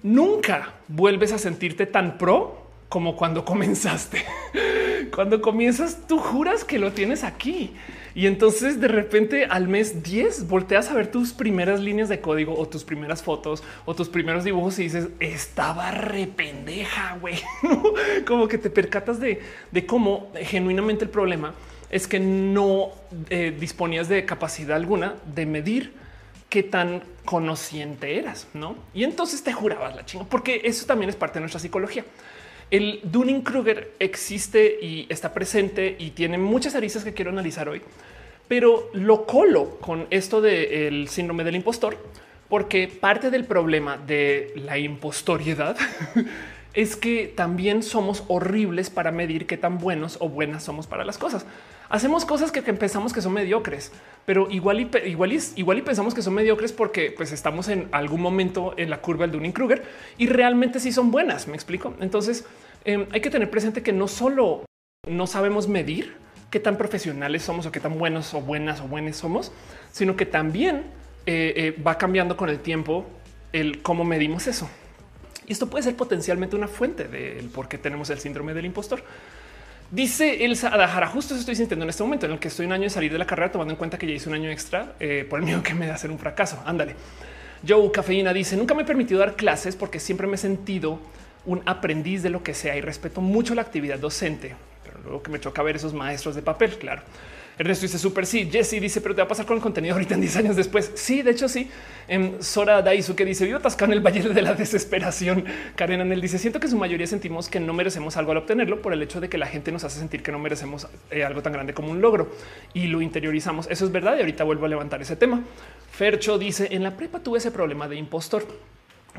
nunca vuelves a sentirte tan pro como cuando comenzaste. cuando comienzas, tú juras que lo tienes aquí. Y entonces de repente al mes 10 volteas a ver tus primeras líneas de código o tus primeras fotos o tus primeros dibujos y dices estaba re pendeja, güey. Como que te percatas de, cómo genuinamente el problema es que no eh, disponías de capacidad alguna de medir qué tan conociente eras, no? Y entonces te jurabas la chinga, porque eso también es parte de nuestra psicología. El Dunning Kruger existe y está presente y tiene muchas aristas que quiero analizar hoy, pero lo colo con esto del síndrome del impostor, porque parte del problema de la impostoriedad es que también somos horribles para medir qué tan buenos o buenas somos para las cosas. Hacemos cosas que, pensamos que son mediocres, pero igual y, igual, y, igual y pensamos que son mediocres porque pues estamos en algún momento en la curva del Dunning Kruger y realmente sí son buenas. Me explico. Entonces em, hay que tener presente que no solo no sabemos medir qué tan profesionales somos o qué tan buenos o buenas o buenas somos, sino que también eh, eh, va cambiando con el tiempo el cómo medimos eso. Y esto puede ser potencialmente una fuente del por qué tenemos el síndrome del impostor. Dice Elsa Adahara, justo estoy sintiendo en este momento en el que estoy un año de salir de la carrera, tomando en cuenta que ya hice un año extra eh, por el miedo que me da hacer un fracaso. Ándale. Joe Cafeína dice, nunca me he permitido dar clases porque siempre me he sentido un aprendiz de lo que sea y respeto mucho la actividad docente, pero luego que me choca ver esos maestros de papel, claro. Ernesto dice súper sí. Jesse dice, pero te va a pasar con el contenido ahorita en 10 años después. Sí, de hecho, sí. En em, Sora Daisu que dice vivo atascado en el valle de la desesperación. Karen Anel dice siento que su mayoría sentimos que no merecemos algo al obtenerlo por el hecho de que la gente nos hace sentir que no merecemos eh, algo tan grande como un logro y lo interiorizamos. Eso es verdad. Y ahorita vuelvo a levantar ese tema. Fercho dice en la prepa tuve ese problema de impostor.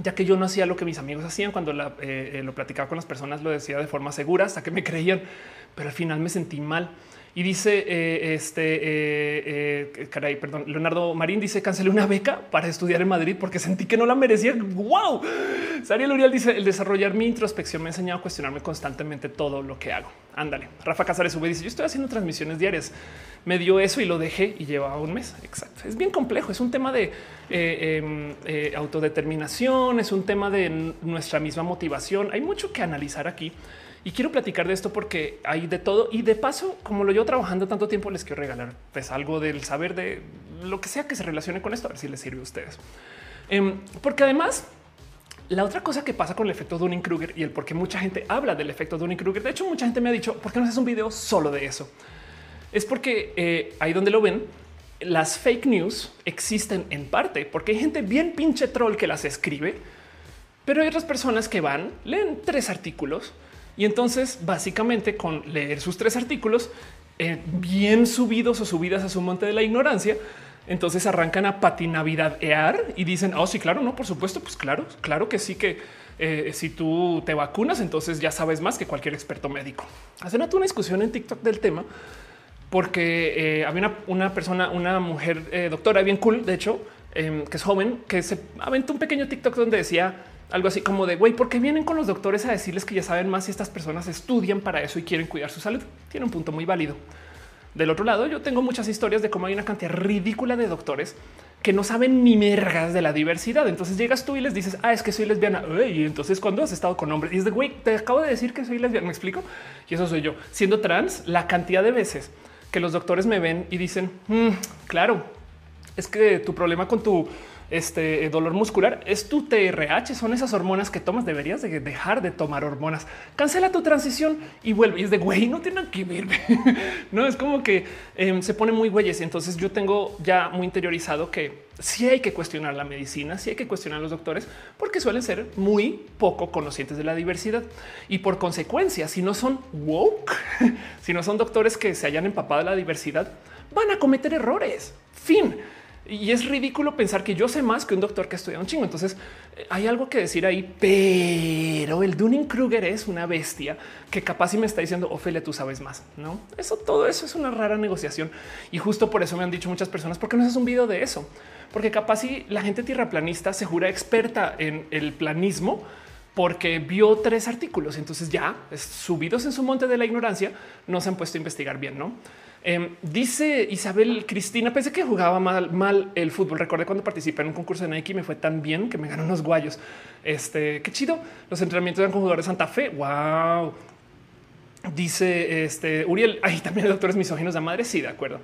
ya que yo no hacía lo que mis amigos hacían cuando eh, eh, lo platicaba con las personas, lo decía de forma segura hasta que me creían, pero al final me sentí mal. Y dice eh, este caray, perdón, Leonardo Marín dice cancelé una beca para estudiar en Madrid porque sentí que no la merecía. Wow. Sariel Uriel dice el desarrollar mi introspección me ha enseñado a cuestionarme constantemente todo lo que hago. Ándale. Rafa Casares sube dice yo estoy haciendo transmisiones diarias me dio eso y lo dejé y llevaba un mes. Exacto. Es bien complejo. Es un tema de eh, em, eh, autodeterminación, es un tema de nuestra misma motivación. Hay mucho que analizar aquí y quiero platicar de esto porque hay de todo. Y de paso, como lo llevo trabajando tanto tiempo, les quiero regalar pues, algo del saber de lo que sea que se relacione con esto, a ver si les sirve a ustedes. Em, porque además, la otra cosa que pasa con el efecto Dunning-Kruger y el por qué mucha gente habla del efecto Dunning-Kruger, de hecho, mucha gente me ha dicho, ¿por qué no haces un video solo de eso? es porque eh, ahí donde lo ven, las fake news existen en parte porque hay gente bien pinche troll que las escribe, pero hay otras personas que van, leen tres artículos y entonces básicamente con leer sus tres artículos eh, bien subidos o subidas a su monte de la ignorancia, entonces arrancan a patinavidadear y dicen, oh sí, claro, no, por supuesto, pues claro, claro que sí que eh, si tú te vacunas, entonces ya sabes más que cualquier experto médico. Hacen una discusión en TikTok del tema porque eh, había una, persona, una mujer doctora bien cool, de hecho, em, que es joven, que se aventó un pequeño TikTok donde decía algo así como de güey, ¿por qué vienen con los doctores a decirles que ya saben más si estas personas estudian para eso y quieren cuidar su salud? Tiene un punto muy válido. Del otro lado, yo tengo muchas historias de cómo hay una cantidad ridícula de doctores que no saben ni mergas de la diversidad. Entonces llegas tú y les dices, ah, es que soy lesbiana. Y entonces cuando has estado con hombres y es de güey, te acabo de decir que soy lesbiana. Me explico. Y eso soy yo siendo trans. La cantidad de veces que los doctores me ven y dicen, mm, claro, es que tu problema con tu este eh, dolor muscular es tu TRH, son esas hormonas que tomas. Deberías de dejar de tomar hormonas. Cancela tu transición y vuelve. Y es de güey, no tiene que ver. no es como que em, se pone muy güeyes. Entonces yo tengo ya muy interiorizado que sí hay que cuestionar la medicina, sí hay que cuestionar a los doctores porque suelen ser muy poco conocientes de la diversidad y por consecuencia, si no son woke, si no son doctores que se hayan empapado de la diversidad, van a cometer errores. Fin. Y es ridículo pensar que yo sé más que un doctor que estudia un chingo. Entonces eh, hay algo que decir ahí, pero el Dunning Kruger es una bestia que capaz y me está diciendo Ophelia, tú sabes más. No, eso todo eso es una rara negociación. Y justo por eso me han dicho muchas personas, ¿por qué no haces un video de eso? Porque capaz y la gente tierraplanista se jura experta en el planismo porque vio tres artículos. Entonces ya subidos en su monte de la ignorancia, no se han puesto a investigar bien, no? Em, dice Isabel Cristina, pensé que jugaba mal, mal el fútbol. Recordé cuando participé en un concurso de Nike me fue tan bien que me ganó unos guayos. Este, qué chido. Los entrenamientos eran con jugadores de Santa Fe. Wow. Dice este Uriel, ahí también doctores misóginos de madre. Sí, de acuerdo.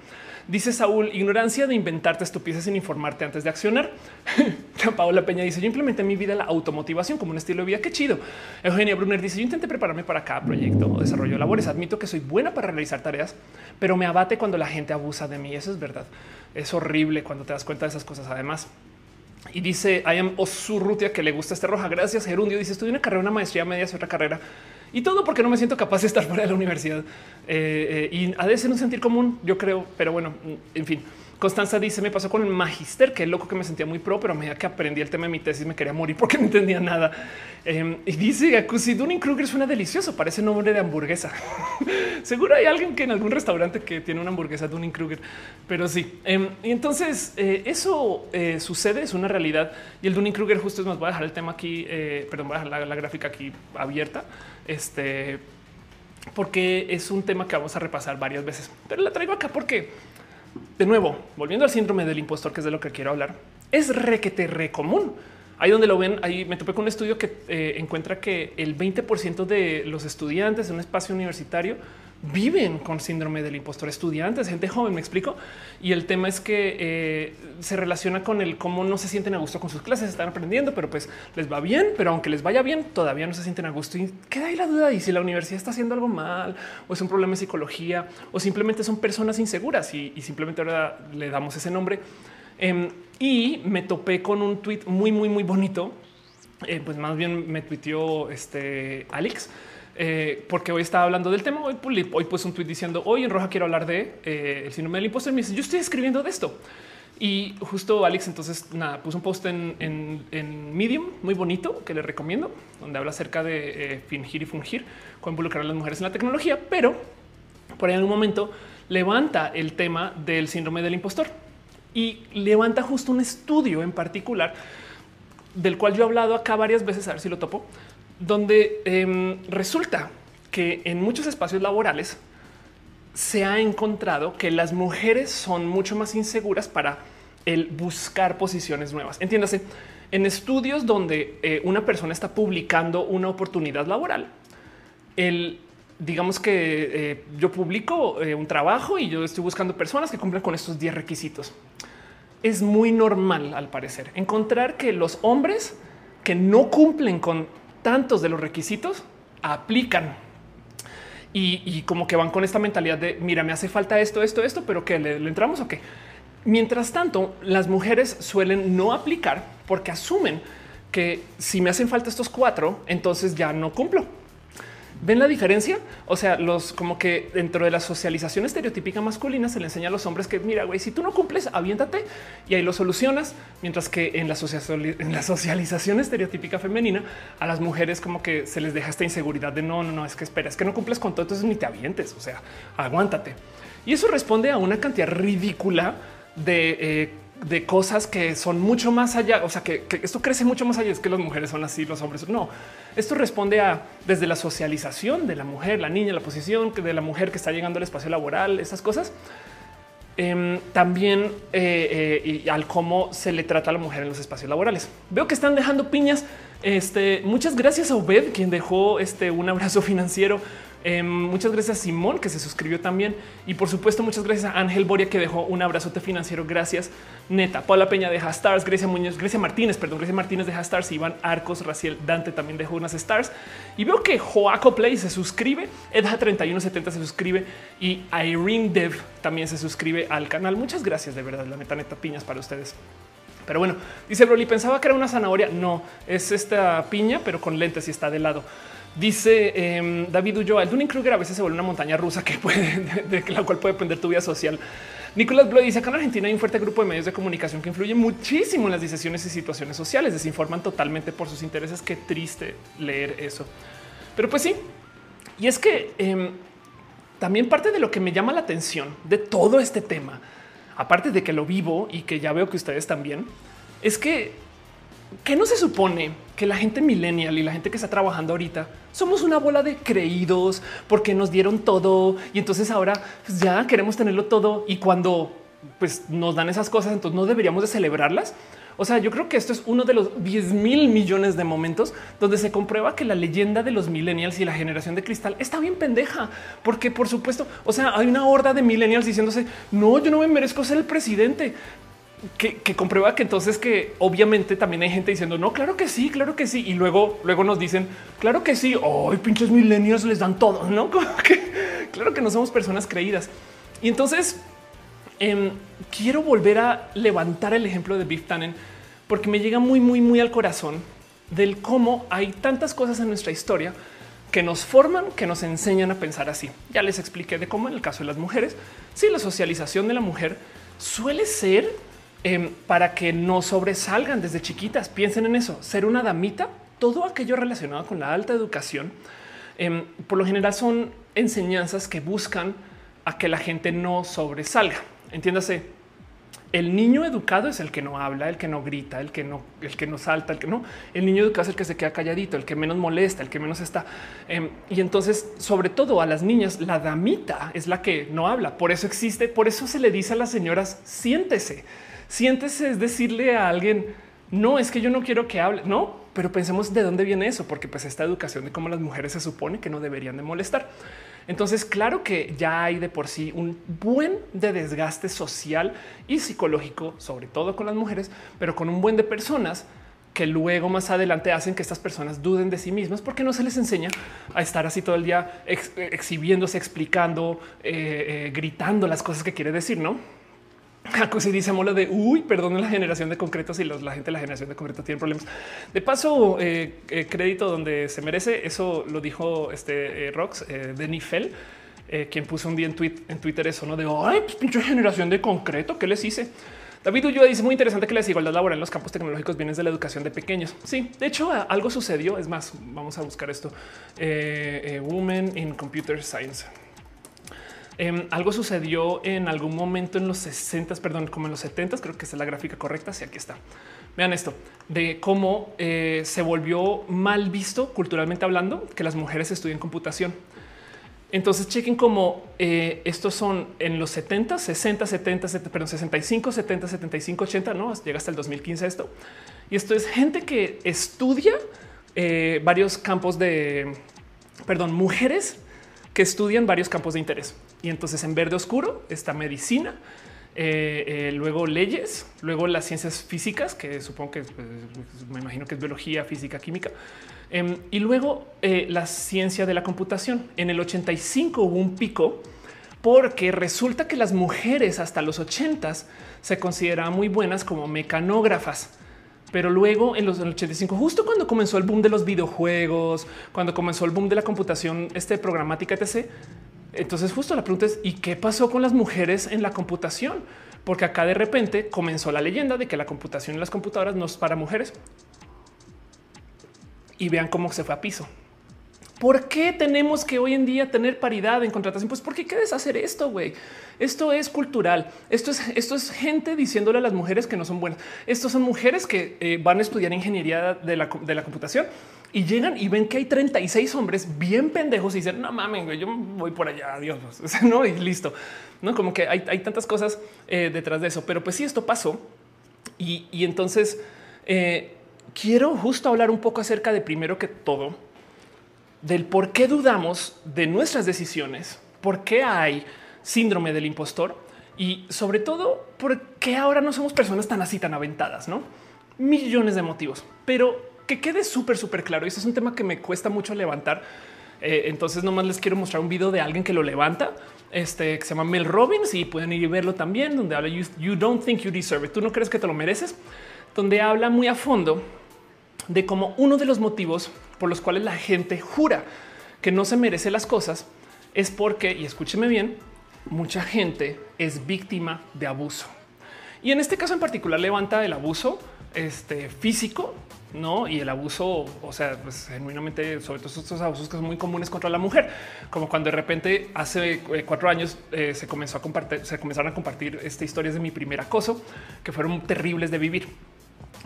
Dice Saúl, ignorancia de inventarte estupideces sin informarte antes de accionar. Paola Peña dice, yo implementé en mi vida la automotivación como un estilo de vida. Qué chido. Eugenia Brunner dice, yo intenté prepararme para cada proyecto o desarrollo de labores. Admito que soy buena para realizar tareas, pero me abate cuando la gente abusa de mí. Eso es verdad. Es horrible cuando te das cuenta de esas cosas. Además, y dice I am Osurrutia que le gusta este roja. Gracias. Gerundio dice estudié una carrera, una maestría media, otra carrera y todo porque no me siento capaz de estar fuera de la universidad. Eh, eh, y ha de ser un sentir común, yo creo, pero bueno, en fin. Constanza dice: Me pasó con el magister, que es loco que me sentía muy pro, pero a medida que aprendí el tema de mi tesis me quería morir porque no entendía nada. Em, y dice Akusi Dunning Kruger suena delicioso, parece nombre de hamburguesa. Seguro hay alguien que en algún restaurante que tiene una hamburguesa Dunning Kruger, pero sí. Em, y entonces eh, eso sucede, es una realidad. Y el Dunning Kruger, justo es más, voy a dejar el tema aquí, perdón, voy a dejar la gráfica aquí abierta. Este, porque es un tema que vamos a repasar varias veces, pero la traigo acá porque, de nuevo, volviendo al síndrome del impostor, que es de lo que quiero hablar, es requete re común. Ahí donde lo ven, ahí me topé con un estudio que eh, encuentra que el 20% de los estudiantes en un espacio universitario viven con síndrome del impostor, estudiantes, gente joven, me explico. Y el tema es que eh, se relaciona con el cómo no se sienten a gusto con sus clases, están aprendiendo, pero pues les va bien, pero aunque les vaya bien, todavía no se sienten a gusto. Y queda ahí la duda y si la universidad está haciendo algo mal o es un problema de psicología o simplemente son personas inseguras y, simplemente ahora le damos ese nombre. Em, y me topé con un tweet muy, muy, muy bonito. Eh, pues más bien me tuiteó este Alex eh, porque hoy estaba hablando del tema. Hoy, hoy pues un tweet diciendo hoy en roja quiero hablar de eh, el síndrome del impostor. Me dice yo estoy escribiendo de esto Y justo Alex entonces nada, puso un post en, Medium muy bonito que le recomiendo, donde habla acerca de eh, fingir y fungir con involucrar a las mujeres en la tecnología, pero por ahí en un momento levanta el tema del síndrome del impostor y levanta justo un estudio en particular del cual yo he hablado acá varias veces, a ver si lo topo, donde em, resulta que en muchos espacios laborales se ha encontrado que las mujeres son mucho más inseguras para el buscar posiciones nuevas. Entiéndase, en estudios donde eh, una persona está publicando una oportunidad laboral, el digamos que eh, yo publico eh, un trabajo y yo estoy buscando personas que cumplan con estos 10 requisitos. Es muy normal, al parecer, encontrar que los hombres que no cumplen con tantos de los requisitos aplican y, como que van con esta mentalidad de mira, me hace falta esto, esto, esto, pero que le, entramos o qué. Mientras tanto, las mujeres suelen no aplicar porque asumen que si me hacen falta estos cuatro, entonces ya no cumplo. ¿Ven la diferencia? O sea, los como que dentro de la socialización estereotípica masculina se le enseña a los hombres que mira, güey, si tú no cumples, aviéntate y ahí lo solucionas. Mientras que en la, socialización estereotípica femenina a las mujeres como que se les deja esta inseguridad de no, no, no, es que espera, es que no cumples con todo, entonces ni te avientes. O sea, aguántate. Y eso responde a una cantidad ridícula de eh, de cosas que son mucho más allá. O sea, que, esto crece mucho más allá. Es que las mujeres son así, los hombres no. Esto responde a desde la socialización de la mujer, la niña, la posición de la mujer que está llegando al espacio laboral, esas cosas. Em, también eh, eh, y al cómo se le trata a la mujer en los espacios laborales. Veo que están dejando piñas. Este, muchas gracias a Obed, quien dejó este un abrazo financiero. Em, muchas gracias a Simón que se suscribió también y por supuesto muchas gracias a Ángel Boria que dejó un abrazote financiero. Gracias neta. Paula Peña deja stars, Grecia Muñoz, Grecia Martínez, perdón, Grecia Martínez deja stars, Iván Arcos, Raciel Dante también dejó unas stars y veo que Joaco Play se suscribe, Edja 3170 se suscribe y Irene Dev también se suscribe al canal. Muchas gracias de verdad, la neta, neta, piñas para ustedes. Pero bueno, dice Broly, pensaba que era una zanahoria. No, es esta piña, pero con lentes y está de lado. Dice eh, David Ulloa, el Dunning Kruger a veces se vuelve una montaña rusa que puede, de, la cual puede depender tu vida social. Nicolás Bloy dice acá en Argentina hay un fuerte grupo de medios de comunicación que influye muchísimo en las decisiones y situaciones sociales. Desinforman totalmente por sus intereses. Qué triste leer eso. Pero pues sí, y es que eh, también parte de lo que me llama la atención de todo este tema, aparte de que lo vivo y que ya veo que ustedes también, es que que no se supone que la gente millennial y la gente que está trabajando ahorita somos una bola de creídos porque nos dieron todo y entonces ahora pues, ya queremos tenerlo todo y cuando pues nos dan esas cosas entonces no deberíamos de celebrarlas. O sea, yo creo que esto es uno de los 10 mil millones de momentos donde se comprueba que la leyenda de los millennials y la generación de cristal está bien pendeja, porque por supuesto, o sea, hay una horda de millennials diciéndose no, yo no me merezco ser el presidente, que, comprueba que entonces que obviamente también hay gente diciendo no, claro que sí, claro que sí. Y luego, luego nos dicen claro que sí. Hoy pinches milenios les dan todo, no? claro que no somos personas creídas. Y entonces em, quiero volver a levantar el ejemplo de Biff Tannen porque me llega muy, muy, muy al corazón del cómo hay tantas cosas en nuestra historia que nos forman, que nos enseñan a pensar así. Ya les expliqué de cómo en el caso de las mujeres, si la socialización de la mujer suele ser Em, para que no sobresalgan desde chiquitas. Piensen en eso, ser una damita, todo aquello relacionado con la alta educación, em, por lo general son enseñanzas que buscan a que la gente no sobresalga. Entiéndase, el niño educado es el que no habla, el que no grita, el que no, el que no salta, el que no. El niño educado es el que se queda calladito, el que menos molesta, el que menos está. Em, y entonces, sobre todo a las niñas, la damita es la que no habla. Por eso existe, por eso se le dice a las señoras, siéntese Siéntese es decirle a alguien, no es que yo no quiero que hable, no, pero pensemos de dónde viene eso, porque pues esta educación de cómo las mujeres se supone que no deberían de molestar. Entonces, claro que ya hay de por sí un buen de desgaste social y psicológico, sobre todo con las mujeres, pero con un buen de personas que luego más adelante hacen que estas personas duden de sí mismas porque no se les enseña a estar así todo el día exhibiéndose, explicando, eh, eh, gritando las cosas que quiere decir, no? Si dice mola de uy, perdón, la generación de concretos y la gente de la generación de concreto tiene problemas. De paso, eh, eh, crédito donde se merece. Eso lo dijo este eh, Rox de Nifel, quien puso un día en, en Twitter eso no de ay, pues generación de concreto. ¿Qué les hice? David Ulloa dice muy interesante que la desigualdad laboral en los campos tecnológicos viene de la educación de pequeños. Sí, de hecho algo sucedió. Es más, vamos a buscar esto. Eh, eh, women in Computer Science. Em, algo sucedió en algún momento en los 60, perdón, como en los 70, creo que es la gráfica correcta. Sí, aquí está. Vean esto de cómo eh, se volvió mal visto culturalmente hablando que las mujeres estudien computación. Entonces chequen cómo eh, estos son en los 70, 60, 70, 70, perdón, 65, 70, 75, 80, no llega hasta el 2015 esto. Y esto es gente que estudia eh, varios campos de, perdón, mujeres que estudian varios campos de interés. Y entonces en verde oscuro está medicina, eh, luego leyes, luego las ciencias físicas, que supongo que pues, me imagino que es biología, física, química, Em, y luego eh, la ciencia de la computación. En el 85 hubo un pico porque resulta que las mujeres hasta los 80 se consideraban muy buenas como mecanógrafas. Pero luego en los 85, justo cuando comenzó el boom de los videojuegos, cuando comenzó el boom de la computación, este programática, etc. Entonces justo la pregunta es, ¿y qué pasó con las mujeres en la computación? Porque acá de repente comenzó la leyenda de que la computación y las computadoras no es para mujeres y vean cómo se fue a piso. ¿Por qué tenemos que hoy en día tener paridad en contratación? Pues porque qué deshacer esto, güey. Esto es cultural. Esto es, esto es gente diciéndole a las mujeres que no son buenas. Estos son mujeres que eh, van a estudiar ingeniería de la, de la, computación y llegan y ven que hay 36 hombres bien pendejos y dicen no mames, yo voy por allá. Adiós. no, y listo. No como que hay, hay tantas cosas eh, detrás de eso, pero pues sí, esto pasó. Y, y entonces, eh, quiero justo hablar un poco acerca de primero que todo del por qué dudamos de nuestras decisiones, por qué hay síndrome del impostor y sobre todo por qué ahora no somos personas tan así, tan aventadas, no millones de motivos, pero que quede súper, súper claro. Y ese es un tema que me cuesta mucho levantar. Eh, entonces, nomás les quiero mostrar un video de alguien que lo levanta, este que se llama Mel Robbins y pueden ir y verlo también, donde habla you, you don't think you deserve it. Tú no crees que te lo mereces, donde habla muy a fondo de cómo uno de los motivos por los cuales la gente jura que no se merece las cosas es porque, y escúcheme bien, mucha gente es víctima de abuso. Y en este caso en particular levanta el abuso este, físico, no? Y el abuso, o sea, pues, genuinamente, sobre todo estos abusos que son muy comunes contra la mujer, como cuando de repente hace eh, cuatro años eh, se comenzó a compartir, se comenzaron a compartir este, historias de mi primer acoso que fueron terribles de vivir.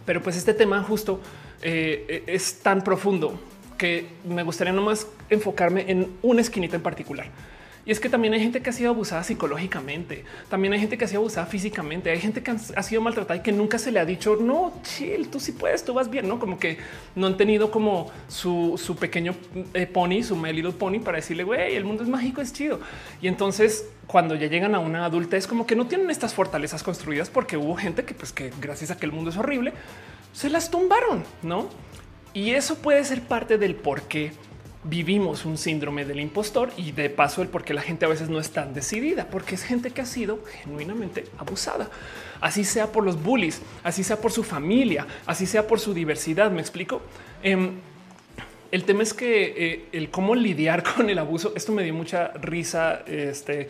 Pero pues este tema justo eh, es tan profundo que me gustaría nomás enfocarme en una esquinita en particular. Y es que también hay gente que ha sido abusada psicológicamente, también hay gente que ha sido abusada físicamente, hay gente que ha sido maltratada y que nunca se le ha dicho, no, chill, tú sí puedes, tú vas bien, ¿no? Como que no han tenido como su, pequeño eh, pony, su my little pony para decirle, güey, el mundo es mágico, es chido. Y entonces cuando ya llegan a una adulta es como que no tienen estas fortalezas construidas porque hubo gente que pues que gracias a que el mundo es horrible, se las tumbaron, ¿no? Y eso puede ser parte del por qué vivimos un síndrome del impostor y de paso el por qué la gente a veces no es tan decidida, porque es gente que ha sido genuinamente abusada, así sea por los bullies, así sea por su familia, así sea por su diversidad. Me explico. Em, el tema es que eh, el cómo lidiar con el abuso, esto me dio mucha risa. Este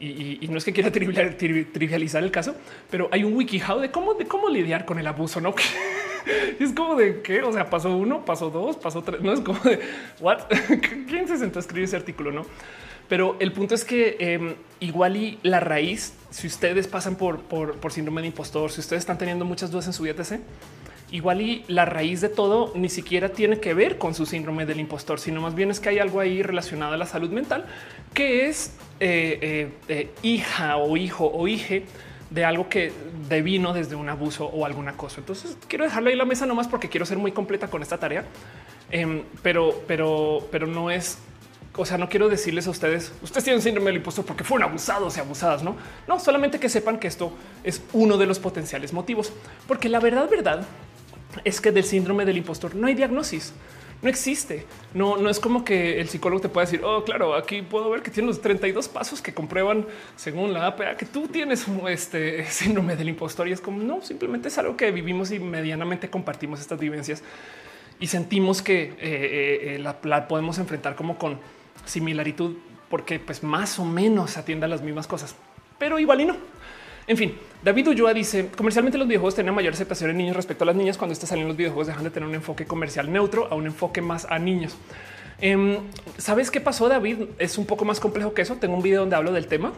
y, no es que quiera trivializar el caso, pero hay un WikiHow de cómo, de cómo lidiar con el abuso, no? es como de qué? O sea, pasó uno, pasó dos, pasó tres. No es como de what? ¿Quién se sentó a escribir ese artículo? No, pero el punto es que em, igual y la raíz, si ustedes pasan por, por, síndrome de impostor, si ustedes están teniendo muchas dudas en su etc., igual y la raíz de todo ni siquiera tiene que ver con su síndrome del impostor, sino más bien es que hay algo ahí relacionado a la salud mental que es eh, eh, eh, hija o hijo o hije de algo que devino desde un abuso o algún acoso. Entonces quiero dejarlo ahí en la mesa nomás porque quiero ser muy completa con esta tarea. Em, pero, pero, pero no es, o sea, no quiero decirles a ustedes, ustedes tienen síndrome del impostor porque fueron abusados y abusadas, no? No, solamente que sepan que esto es uno de los potenciales motivos, porque la verdad, verdad es que del síndrome del impostor no hay diagnosis no existe. No, no es como que el psicólogo te pueda decir, oh, claro, aquí puedo ver que tiene los 32 pasos que comprueban según la APA que tú tienes este síndrome del impostor y es como no, simplemente es algo que vivimos y medianamente compartimos estas vivencias y sentimos que eh, eh, eh, la, podemos enfrentar como con similaritud porque pues más o menos atienda las mismas cosas, pero igual y no. En fin, David Ulloa dice comercialmente los videojuegos tienen mayor aceptación en niños respecto a las niñas. Cuando están saliendo los videojuegos dejan de tener un enfoque comercial neutro a un enfoque más a niños. Em, ¿Sabes qué pasó, David? Es un poco más complejo que eso. Tengo un video donde hablo del tema.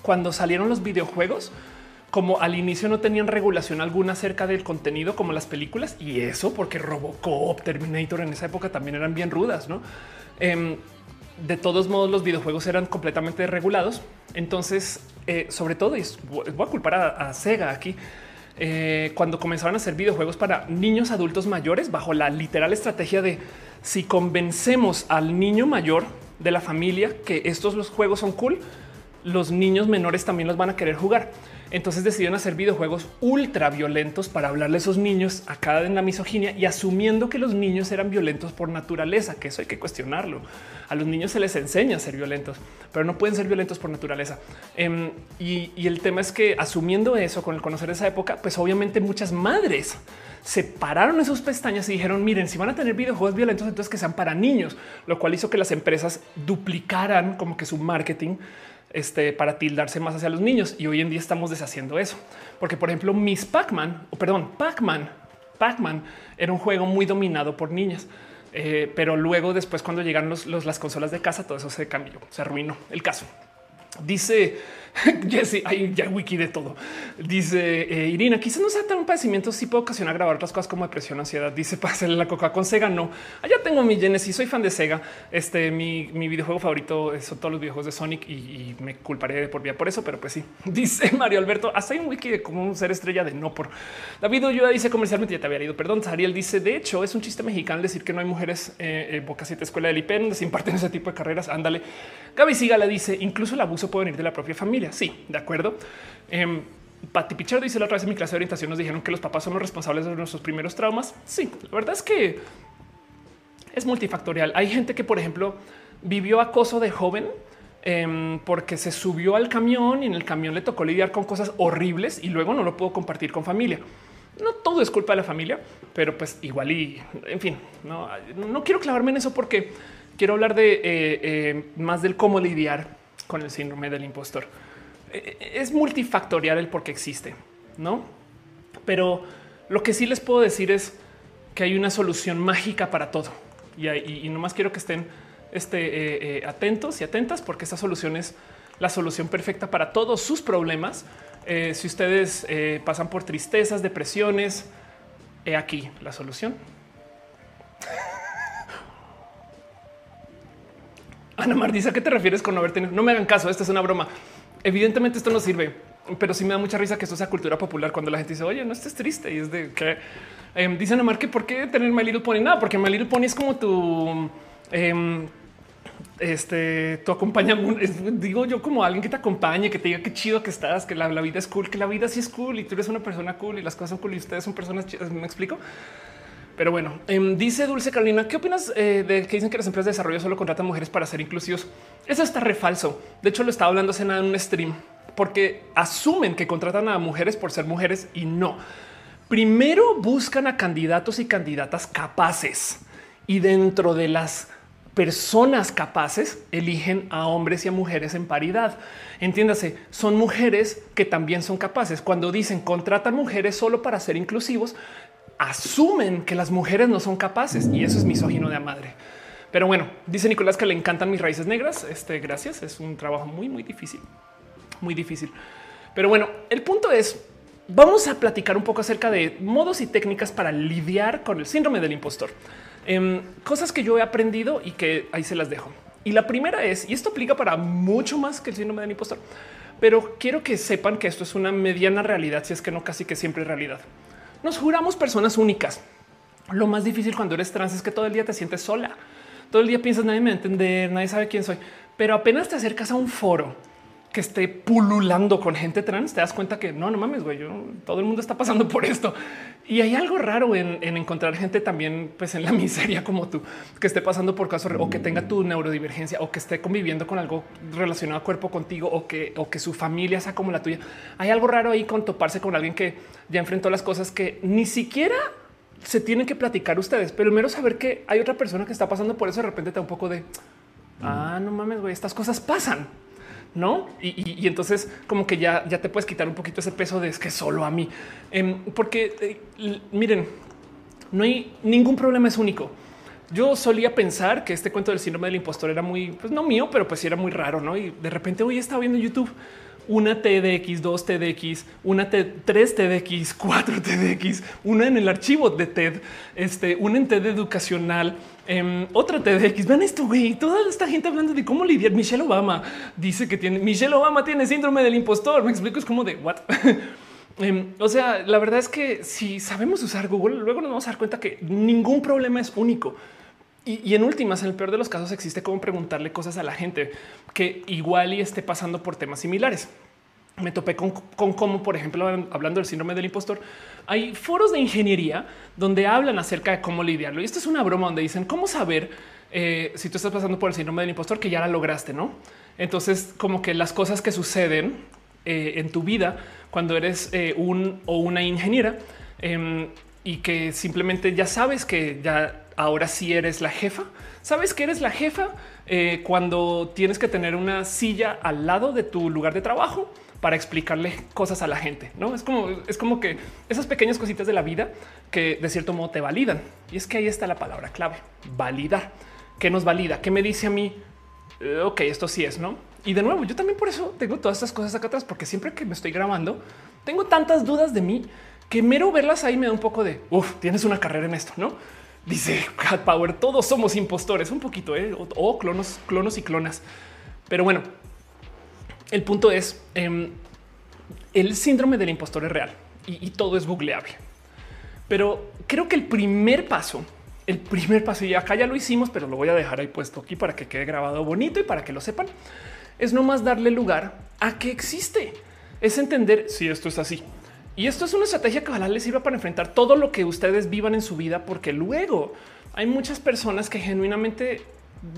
Cuando salieron los videojuegos, como al inicio no tenían regulación alguna acerca del contenido como las películas y eso porque Robocop, Terminator en esa época también eran bien rudas, ¿no? Em, de todos modos, los videojuegos eran completamente regulados. Entonces, eh, sobre todo, y voy a culpar a, Sega aquí, eh, cuando comenzaron a hacer videojuegos para niños adultos mayores, bajo la literal estrategia de si convencemos al niño mayor de la familia que estos los juegos son cool, los niños menores también los van a querer jugar. Entonces decidieron hacer videojuegos ultra violentos para hablarle a esos niños acá en la misoginia y asumiendo que los niños eran violentos por naturaleza, que eso hay que cuestionarlo. A los niños se les enseña a ser violentos, pero no pueden ser violentos por naturaleza. Em, y, el tema es que asumiendo eso con el conocer esa época, pues obviamente muchas madres separaron esos pestañas y dijeron, miren, si van a tener videojuegos violentos, entonces que sean para niños, lo cual hizo que las empresas duplicaran como que su marketing este, para tildarse más hacia los niños. Y hoy en día estamos deshaciendo eso. Porque, por ejemplo, Miss Pac-Man, o perdón, Pac-Man, Pac-Man era un juego muy dominado por niñas. Eh, pero luego, después, cuando llegaron las consolas de casa, todo eso se cambió, se arruinó el caso. Dice Jesse, hay ya wiki de todo. Dice eh, Irina, quizás no sea tan un padecimiento, sí puede ocasionar grabar otras cosas como depresión, ansiedad. Dice, pásale la coca con Sega. No, allá tengo mi Genesis, soy fan de Sega. Este, mi, mi videojuego favorito son todos los videojuegos de Sonic y, me culparé de por vía por eso, pero pues sí. Dice Mario Alberto, hasta hay un wiki de cómo ser estrella de no por David Ulloa dice comercialmente ya te había leído. Perdón, Sariel dice, de hecho, es un chiste mexicano decir que no hay mujeres eh, en Boca 7 Escuela del IPEN donde se imparten ese tipo de carreras. Ándale. Gaby Sigala dice, incluso el abuso puede venir de la propia familia. Sí, de acuerdo. Eh, Pati Pichardo dice la otra vez en mi clase de orientación nos dijeron que los papás son los responsables de nuestros primeros traumas. Sí, la verdad es que es multifactorial. Hay gente que, por ejemplo, vivió acoso de joven em, porque se subió al camión y en el camión le tocó lidiar con cosas horribles y luego no lo pudo compartir con familia. No todo es culpa de la familia, pero pues igual y en fin, no, no quiero clavarme en eso porque quiero hablar de eh, eh, más del cómo lidiar con el síndrome del impostor. Eh, es multifactorial el por qué existe, no? Pero lo que sí les puedo decir es que hay una solución mágica para todo y, y, nomás quiero que estén este, atentos y atentas porque esa solución es la solución perfecta para todos sus problemas. si ustedes pasan por tristezas, depresiones, he aquí la solución. Ana Mar dice a qué te refieres con no haber tenido. No me hagan caso. Esta es una broma. Evidentemente esto no sirve, pero sí me da mucha risa que esto sea cultura popular cuando la gente dice, oye, no estés triste. Y es de que eh, dicen a que por qué tener My Little Pony. Nada, porque My Little Pony es como tu em, este tu acompañamiento. Digo yo, como alguien que te acompañe, que te diga qué chido que estás, que la, la, vida es cool, que la vida sí es cool y tú eres una persona cool y las cosas son cool y ustedes son personas chidas. Me explico. Pero bueno, em, dice Dulce Carolina, ¿qué opinas eh, de que dicen que las empresas de desarrollo solo contratan mujeres para ser inclusivos? Eso está refalso. De hecho, lo estaba hablando hace nada en un stream porque asumen que contratan a mujeres por ser mujeres y no. Primero buscan a candidatos y candidatas capaces y dentro de las personas capaces eligen a hombres y a mujeres en paridad. Entiéndase, son mujeres que también son capaces. Cuando dicen contratan mujeres solo para ser inclusivos, asumen que las mujeres no son capaces y eso es misógino de madre. Pero bueno, dice Nicolás que le encantan mis raíces negras. Este, gracias. Es un trabajo muy, muy difícil, muy difícil. Pero bueno, el punto es, vamos a platicar un poco acerca de modos y técnicas para lidiar con el síndrome del impostor. Em, cosas que yo he aprendido y que ahí se las dejo. Y la primera es, y esto aplica para mucho más que el síndrome del impostor, pero quiero que sepan que esto es una mediana realidad, si es que no casi que siempre realidad. Nos juramos personas únicas. Lo más difícil cuando eres trans es que todo el día te sientes sola. Todo el día piensas nadie me va a entender, nadie sabe quién soy. Pero apenas te acercas a un foro que esté pululando con gente trans, te das cuenta que no, no mames, güey, todo el mundo está pasando por esto. Y hay algo raro en, encontrar gente también, pues en la miseria como tú, que esté pasando por caso o que tenga tu neurodivergencia o que esté conviviendo con algo relacionado a cuerpo contigo o que, o que su familia sea como la tuya. Hay algo raro ahí con toparse con alguien que ya enfrentó las cosas que ni siquiera se tienen que platicar ustedes, pero primero saber que hay otra persona que está pasando por eso de repente te da un poco de, ah, no mames, güey, estas cosas pasan. No? Y, entonces, como que ya, ya te puedes quitar un poquito ese peso de es que solo a mí, em, porque eh, miren, no hay ningún problema, es único. Yo solía pensar que este cuento del síndrome del impostor era muy, pues no mío, pero pues era muy raro, no? Y de repente hoy estaba viendo YouTube una TDX, dos TDX, una T, tres TDX, cuatro TDX, una en el archivo de TED, este, una en TED educacional, eh, otra TEDx. Vean esto, güey. Toda esta gente hablando de cómo lidiar. Michelle Obama dice que tiene Michelle Obama tiene síndrome del impostor. Me explico, es como de what? Em, o sea, la verdad es que si sabemos usar Google, luego nos vamos a dar cuenta que ningún problema es único. Y, en últimas, en el peor de los casos, existe cómo preguntarle cosas a la gente que igual y esté pasando por temas similares. Me topé con, cómo, por ejemplo, hablando del síndrome del impostor, hay foros de ingeniería donde hablan acerca de cómo lidiarlo. Y esto es una broma donde dicen cómo saber eh, si tú estás pasando por el síndrome del impostor, que ya la lograste, no? Entonces, como que las cosas que suceden eh, en tu vida cuando eres eh, un o una ingeniera em, y que simplemente ya sabes que ya ahora sí eres la jefa. Sabes que eres la jefa cuando tienes que tener una silla al lado de tu lugar de trabajo para explicarle cosas a la gente. No es como es como que esas pequeñas cositas de la vida que de cierto modo te validan. Y es que ahí está la palabra clave: validar. ¿Qué nos valida? ¿Qué me dice a mí? Eh, ok, esto sí es, no? Y de nuevo, yo también por eso tengo todas estas cosas acá atrás, porque siempre que me estoy grabando, tengo tantas dudas de mí que mero verlas ahí me da un poco de uff, tienes una carrera en esto, no? Dice Cat Power, todos somos impostores, un poquito, ¿eh? o, clonos, clonos y clonas. Pero bueno, el punto es, em, el síndrome del impostor es real y, todo es googleable. Pero creo que el primer paso, el primer paso, y acá ya lo hicimos, pero lo voy a dejar ahí puesto aquí para que quede grabado bonito y para que lo sepan, es no más darle lugar a que existe. Es entender si esto es así. Y esto es una estrategia que ojalá les sirva para enfrentar todo lo que ustedes vivan en su vida, porque luego hay muchas personas que genuinamente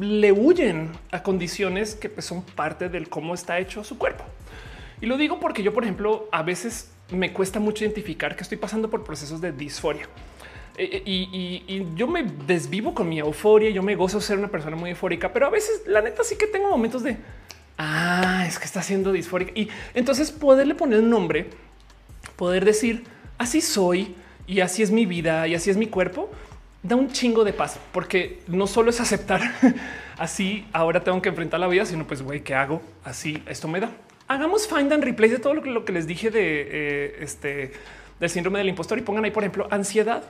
le huyen a condiciones que pues, son parte del cómo está hecho su cuerpo. Y lo digo porque yo, por ejemplo, a veces me cuesta mucho identificar que estoy pasando por procesos de disforia. E, e, y, yo me desvivo con mi euforia, yo me gozo ser una persona muy eufórica, pero a veces la neta sí que tengo momentos de, ah, es que está siendo disfórica. Y entonces poderle poner un nombre poder decir así soy y así es mi vida y así es mi cuerpo, da un chingo de paz, porque no solo es aceptar así ahora tengo que enfrentar la vida, sino pues güey, ¿qué hago? Así esto me da. Hagamos find and replace de todo lo que, les dije de eh, este del síndrome del impostor y pongan ahí, por ejemplo, ansiedad.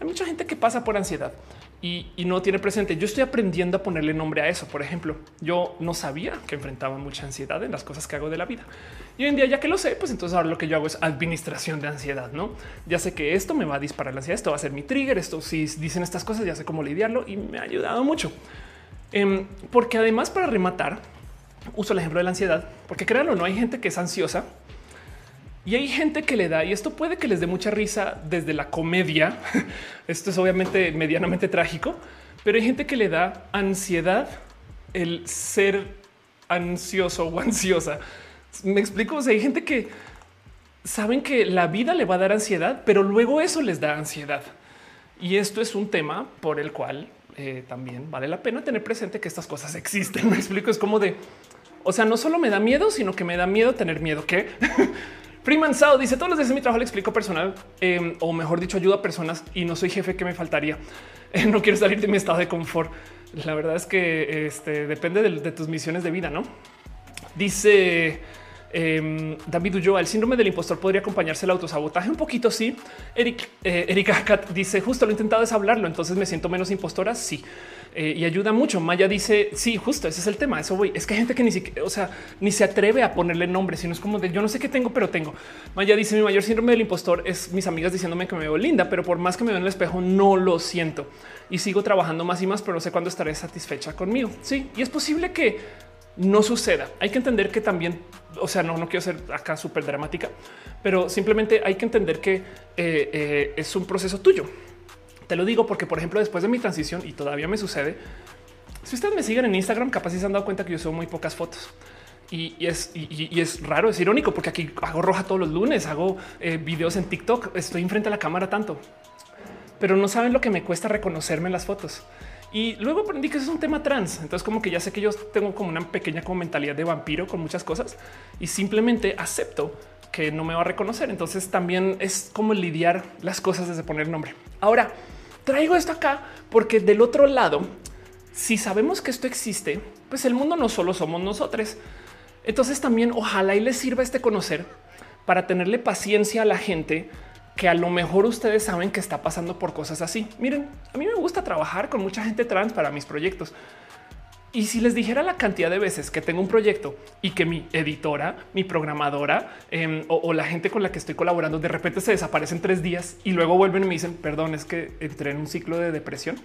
Hay mucha gente que pasa por ansiedad y, no tiene presente. Yo estoy aprendiendo a ponerle nombre a eso. Por ejemplo, yo no sabía que enfrentaba mucha ansiedad en las cosas que hago de la vida. Y hoy en día, ya que lo sé, pues entonces ahora lo que yo hago es administración de ansiedad. No, ya sé que esto me va a disparar la ansiedad. Esto va a ser mi trigger. Esto si dicen estas cosas, ya sé cómo lidiarlo y me ha ayudado mucho. Em, porque además, para rematar, uso el ejemplo de la ansiedad, porque créanlo, no hay gente que es ansiosa y hay gente que le da, y esto puede que les dé mucha risa desde la comedia. Esto es obviamente medianamente trágico, pero hay gente que le da ansiedad el ser ansioso o ansiosa. Me explico. O sea, hay gente que saben que la vida le va a dar ansiedad, pero luego eso les da ansiedad. Y esto es un tema por el cual eh, también vale la pena tener presente que estas cosas existen. Me explico. Es como de, o sea, no solo me da miedo, sino que me da miedo tener miedo. ¿Qué? Freeman Sao dice todos los días en mi trabajo le explico personal em, o mejor dicho, ayuda a personas y no soy jefe que me faltaría. no quiero salir de mi estado de confort. La verdad es que este, depende de, tus misiones de vida, no? Dice eh, David Ulloa, el síndrome del impostor podría acompañarse el autosabotaje un poquito. Sí, Eric, eh, Erika dice justo lo he intentado es hablarlo. Entonces me siento menos impostora. Sí. Eh, y ayuda mucho. Maya dice sí, justo ese es el tema. Eso voy. Es que hay gente que ni siquiera, o sea, ni se atreve a ponerle nombre, sino es como de yo no sé qué tengo, pero tengo. Maya dice mi mayor síndrome del impostor es mis amigas diciéndome que me veo linda, pero por más que me veo en el espejo, no lo siento y sigo trabajando más y más, pero no sé cuándo estaré satisfecha conmigo. Sí, y es posible que no suceda. Hay que entender que también, o sea, no, no quiero ser acá súper dramática, pero simplemente hay que entender que eh, eh, es un proceso tuyo. Te lo digo porque, por ejemplo, después de mi transición y todavía me sucede, si ustedes me siguen en Instagram, capaz se han dado cuenta que yo subo muy pocas fotos. Y, es, y, es raro, es irónico porque aquí hago roja todos los lunes, hago eh, videos en TikTok, estoy enfrente a la cámara tanto, pero no saben lo que me cuesta reconocerme en las fotos. Y luego aprendí que eso es un tema trans. Entonces como que ya sé que yo tengo como una pequeña como mentalidad de vampiro con muchas cosas y simplemente acepto que no me va a reconocer. Entonces también es como lidiar las cosas desde poner nombre. Ahora traigo esto acá porque del otro lado, si sabemos que esto existe, pues el mundo no solo somos nosotros. Entonces también ojalá y les sirva este conocer para tenerle paciencia a la gente que a lo mejor ustedes saben que está pasando por cosas así. Miren, a mí me gusta trabajar con mucha gente trans para mis proyectos. Y si les dijera la cantidad de veces que tengo un proyecto y que mi editora, mi programadora em, o, la gente con la que estoy colaborando de repente se desaparecen tres días y luego vuelven y me dicen, perdón, es que entré en un ciclo de depresión,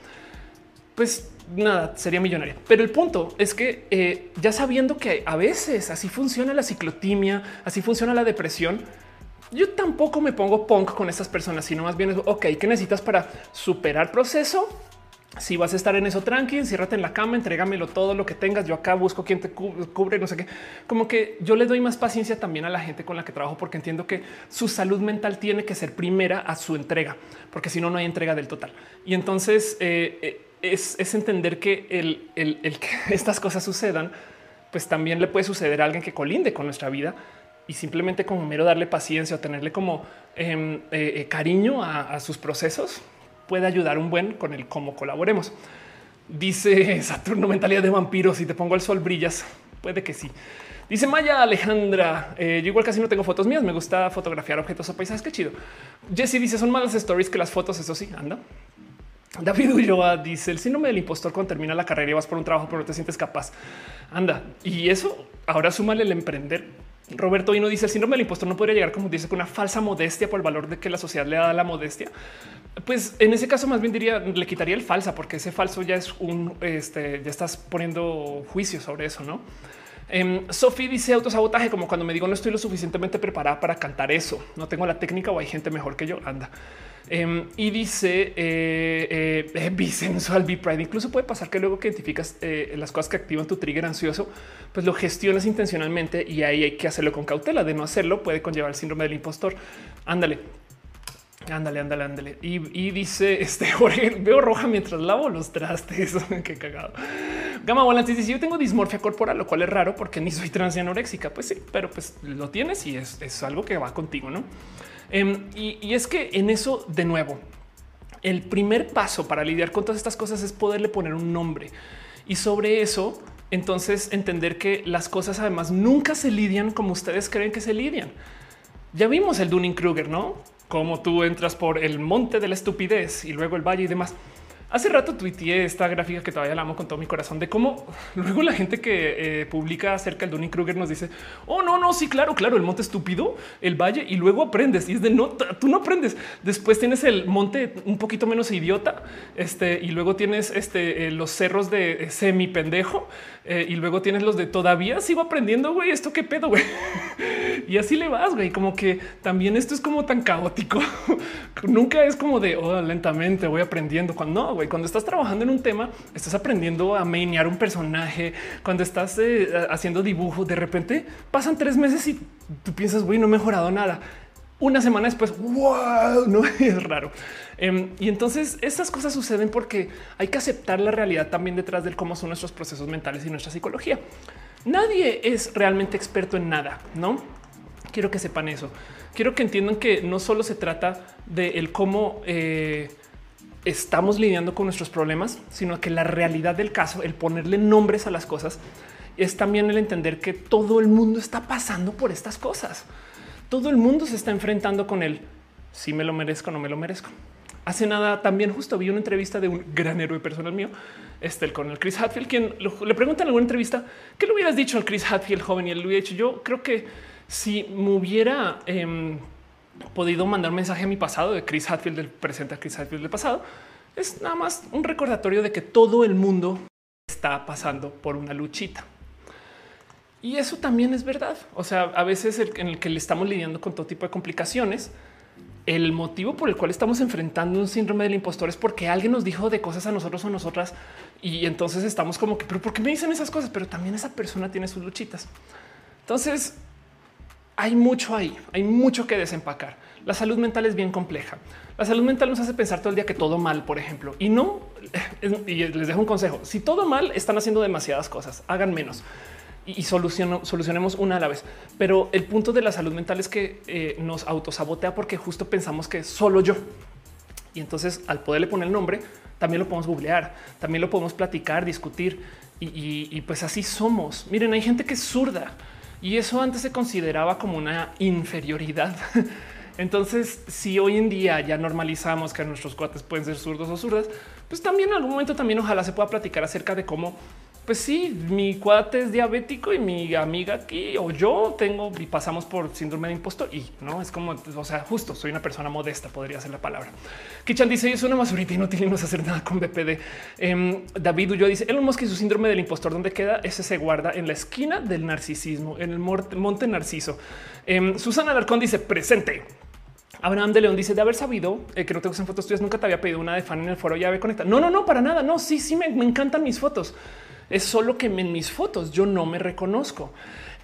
pues nada, sería millonaria. Pero el punto es que eh, ya sabiendo que a veces así funciona la ciclotimia, así funciona la depresión, yo tampoco me pongo punk con estas personas, sino más bien es, ok, ¿qué necesitas para superar proceso? Si vas a estar en eso tranqui, enciérrate en la cama, entrégamelo todo lo que tengas. Yo acá busco quien te cubre, no sé qué. Como que yo le doy más paciencia también a la gente con la que trabajo, porque entiendo que su salud mental tiene que ser primera a su entrega, porque si no, no hay entrega del total. Y entonces eh, eh, es, entender que el, que estas cosas sucedan, pues también le puede suceder a alguien que colinde con nuestra vida y simplemente como mero darle paciencia o tenerle como em, eh, cariño a sus procesos puede ayudar un buen con el cómo colaboremos. Dice Saturno, mentalidad de vampiro. Si te pongo el sol, brillas. Puede que sí. Dice Maya Alejandra. Eh, yo igual casi no tengo fotos mías. Me gusta fotografiar objetos o paisajes. Qué chido. Jesse dice son malas stories que las fotos. Eso sí, anda. David Ulloa dice el síndrome del impostor cuando termina la carrera y vas por un trabajo, pero no te sientes capaz. Anda. Y eso ahora súmale el emprender Roberto no dice el síndrome del impostor no podría llegar como dice con una falsa modestia por el valor de que la sociedad le da la modestia. Pues en ese caso más bien diría le quitaría el falsa porque ese falso ya es un este ya estás poniendo juicio sobre eso, no? Eh, Sophie dice autosabotaje como cuando me digo no estoy lo suficientemente preparada para cantar eso, no tengo la técnica o hay gente mejor que yo. Anda. Em, y dice eh, eh, bisensual, pride. Incluso puede pasar que luego que identificas eh, las cosas que activan tu trigger ansioso, pues lo gestionas intencionalmente y ahí hay que hacerlo con cautela. De no hacerlo puede conllevar el síndrome del impostor. Ándale. Ándale, ándale, ándale. Y, dice este veo roja mientras lavo los trastes. Qué cagado. Gama Volante dice: Yo tengo dismorfia corporal, lo cual es raro porque ni soy trans anoréxica. Pues sí, pero pues lo tienes y es algo que va contigo, no? Em, y, es que en eso, de nuevo, el primer paso para lidiar con todas estas cosas es poderle poner un nombre. Y sobre eso, entonces entender que las cosas además nunca se lidian como ustedes creen que se lidian. Ya vimos el Dunning Kruger, no? Como tú entras por el monte de la estupidez y luego el valle y demás. Hace rato tuiteé esta gráfica que todavía la amo con todo mi corazón de cómo luego la gente que eh, publica acerca del Dunning Kruger nos dice: Oh, no, no, sí, claro, claro, el monte estúpido, el valle y luego aprendes. Y es de no, tú no aprendes. Después tienes el monte un poquito menos idiota. Este y luego tienes este, eh, los cerros de eh, semi pendejo y luego tienes los de todavía sigo aprendiendo. Güey, esto qué pedo, güey. y así le vas, güey. Como que también esto es como tan caótico. Nunca es como de oh, lentamente voy aprendiendo cuando no cuando estás trabajando en un tema, estás aprendiendo a menear un personaje. Cuando estás eh, haciendo dibujo, de repente pasan tres meses y tú piensas, güey, no he mejorado nada. Una semana después, wow, no es raro. Em, y entonces estas cosas suceden porque hay que aceptar la realidad también detrás de cómo son nuestros procesos mentales y nuestra psicología. Nadie es realmente experto en nada, no? Quiero que sepan eso. Quiero que entiendan que no solo se trata de cómo eh, estamos lidiando con nuestros problemas, sino que la realidad del caso, el ponerle nombres a las cosas, es también el entender que todo el mundo está pasando por estas cosas. Todo el mundo se está enfrentando con él. Si me lo merezco, no me lo merezco. Hace nada también justo vi una entrevista de un gran héroe personal mío, este el con el Chris Hadfield, quien le pregunta en alguna entrevista qué le hubieras dicho al Chris Hadfield joven y él lo hubiera dicho. Yo creo que si me hubiera em, podido mandar un mensaje a mi pasado de Chris Hadfield del presente a Chris Hadfield del pasado. Es nada más un recordatorio de que todo el mundo está pasando por una luchita. Y eso también es verdad. O sea, a veces en el que le estamos lidiando con todo tipo de complicaciones, el motivo por el cual estamos enfrentando un síndrome del impostor es porque alguien nos dijo de cosas a nosotros o nosotras y entonces estamos como que, pero ¿por qué me dicen esas cosas? Pero también esa persona tiene sus luchitas. Entonces, hay mucho ahí, hay mucho que desempacar. La salud mental es bien compleja. La salud mental nos hace pensar todo el día que todo mal, por ejemplo, y no y les dejo un consejo. Si todo mal, están haciendo demasiadas cosas, hagan menos y solucionemos una a la vez. Pero el punto de la salud mental es que eh, nos autosabotea porque justo pensamos que solo yo. Y entonces al poderle poner el nombre, también lo podemos googlear, también lo podemos platicar, discutir y, pues así somos. Miren, hay gente que es zurda y eso antes se consideraba como una inferioridad. Entonces, si hoy en día ya normalizamos que nuestros cuates pueden ser zurdos o zurdas, pues también en algún momento también ojalá se pueda platicar acerca de cómo pues sí, mi cuate es diabético y mi amiga aquí o yo tengo y pasamos por síndrome de impostor y no es como, o sea, justo soy una persona modesta, podría ser la palabra. Kichan dice es una basurita inútil y no hacer nada con BPD. Eh, David yo dice Elon Musk y su síndrome del impostor, ¿dónde queda? Ese se guarda en la esquina del narcisismo, en el monte Narciso. Em, Susana Alarcón dice presente. Abraham de León dice de haber sabido eh, que no te gustan fotos tuyas, nunca te había pedido una de fan en el foro llave conecta. No, no, no, para nada. No, sí, sí, me, me encantan mis fotos. Es solo que en mis fotos yo no me reconozco.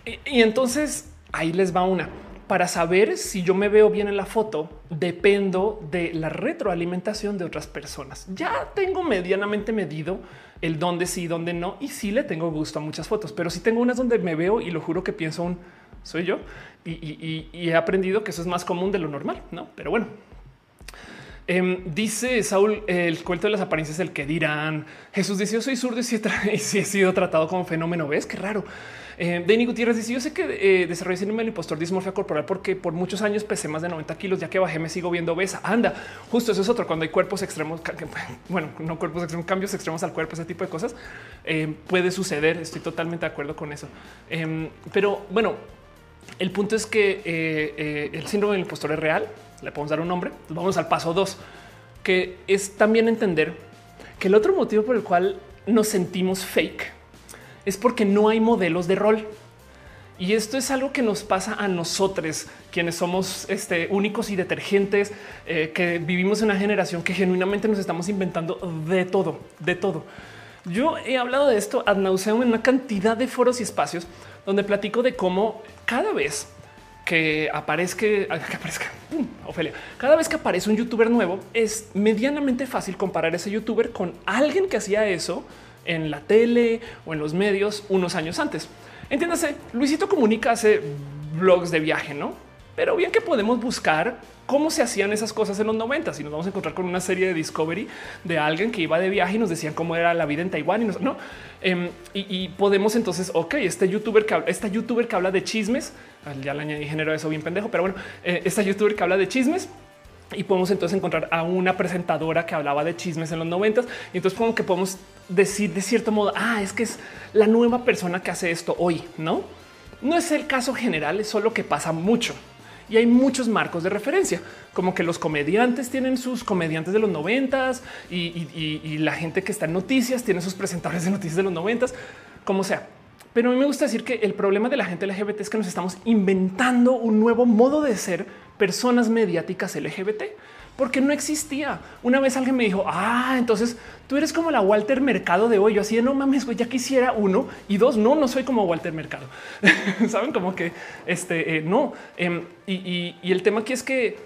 Y, entonces ahí les va una. Para saber si yo me veo bien en la foto, dependo de la retroalimentación de otras personas. Ya tengo medianamente medido el dónde sí, dónde no, y sí le tengo gusto a muchas fotos, pero si tengo unas donde me veo y lo juro que pienso un soy yo y he aprendido que eso es más común de lo normal, no? Pero bueno, Em, dice Saúl, el cuento de las apariencias, el que dirán. Jesús dice: Yo soy zurdo y si, he, sido tratado como fenómeno. Ves qué raro. Eh, Denny Gutiérrez dice: Yo sé que eh, desarrollé síndrome del impostor dismorfia corporal porque por muchos años pesé más de 90 kilos. Ya que bajé, me sigo viendo obesa. Anda, justo eso es otro. Cuando hay cuerpos extremos, bueno, no cuerpos extremos, cambios extremos al cuerpo, ese tipo de cosas eh, puede suceder. Estoy totalmente de acuerdo con eso. Em, pero bueno, el punto es que eh, el síndrome del impostor es real le podemos dar un nombre. vamos al paso dos, que es también entender que el otro motivo por el cual nos sentimos fake es porque no hay modelos de rol. Y esto es algo que nos pasa a nosotros, quienes somos este, únicos y detergentes, eh, que vivimos en una generación que genuinamente nos estamos inventando de todo, de todo. Yo he hablado de esto ad nauseum en una cantidad de foros y espacios donde platico de cómo cada vez que aparezca, que aparezca Ofelia. Cada vez que aparece un youtuber nuevo, es medianamente fácil comparar ese youtuber con alguien que hacía eso en la tele o en los medios unos años antes. Entiéndase, Luisito Comunica hace blogs de viaje, no? Pero bien que podemos buscar cómo se hacían esas cosas en los 90 y nos vamos a encontrar con una serie de Discovery de alguien que iba de viaje y nos decían cómo era la vida en Taiwán y no, em, y, podemos entonces, ok, este youtuber que esta youtuber que habla de chismes, ya le añadí género eso bien pendejo, pero bueno, eh, esta youtuber que habla de chismes y podemos entonces encontrar a una presentadora que hablaba de chismes en los noventas. Y entonces como que podemos decir de cierto modo, ah, es que es la nueva persona que hace esto hoy, no? No es el caso general, es solo que pasa mucho y hay muchos marcos de referencia, como que los comediantes tienen sus comediantes de los noventas y, la gente que está en noticias tiene sus presentadores de noticias de los noventas, como sea. Pero a mí me gusta decir que el problema de la gente LGBT es que nos estamos inventando un nuevo modo de ser personas mediáticas LGBT porque no existía. Una vez alguien me dijo, ah, entonces tú eres como la Walter Mercado de hoy. Yo así de no mames, güey, ya quisiera uno y dos. No, no soy como Walter Mercado. Saben como que este eh, no. Em, y, el tema aquí es que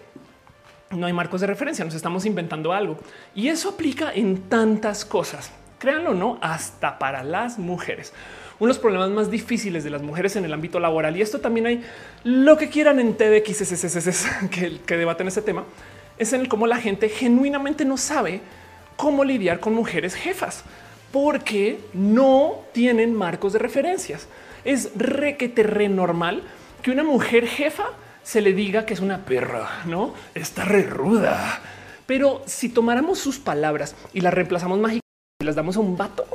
no hay marcos de referencia. Nos estamos inventando algo y eso aplica en tantas cosas. Créanlo o no, hasta para las mujeres. Uno de los problemas más difíciles de las mujeres en el ámbito laboral, y esto también hay lo que quieran en TDX que, que debaten ese tema, es en el cómo la gente genuinamente no sabe cómo lidiar con mujeres jefas porque no tienen marcos de referencias. Es re que te re normal que una mujer jefa se le diga que es una perra, no está re ruda. Pero si tomáramos sus palabras y las reemplazamos mágicamente y las damos a un vato,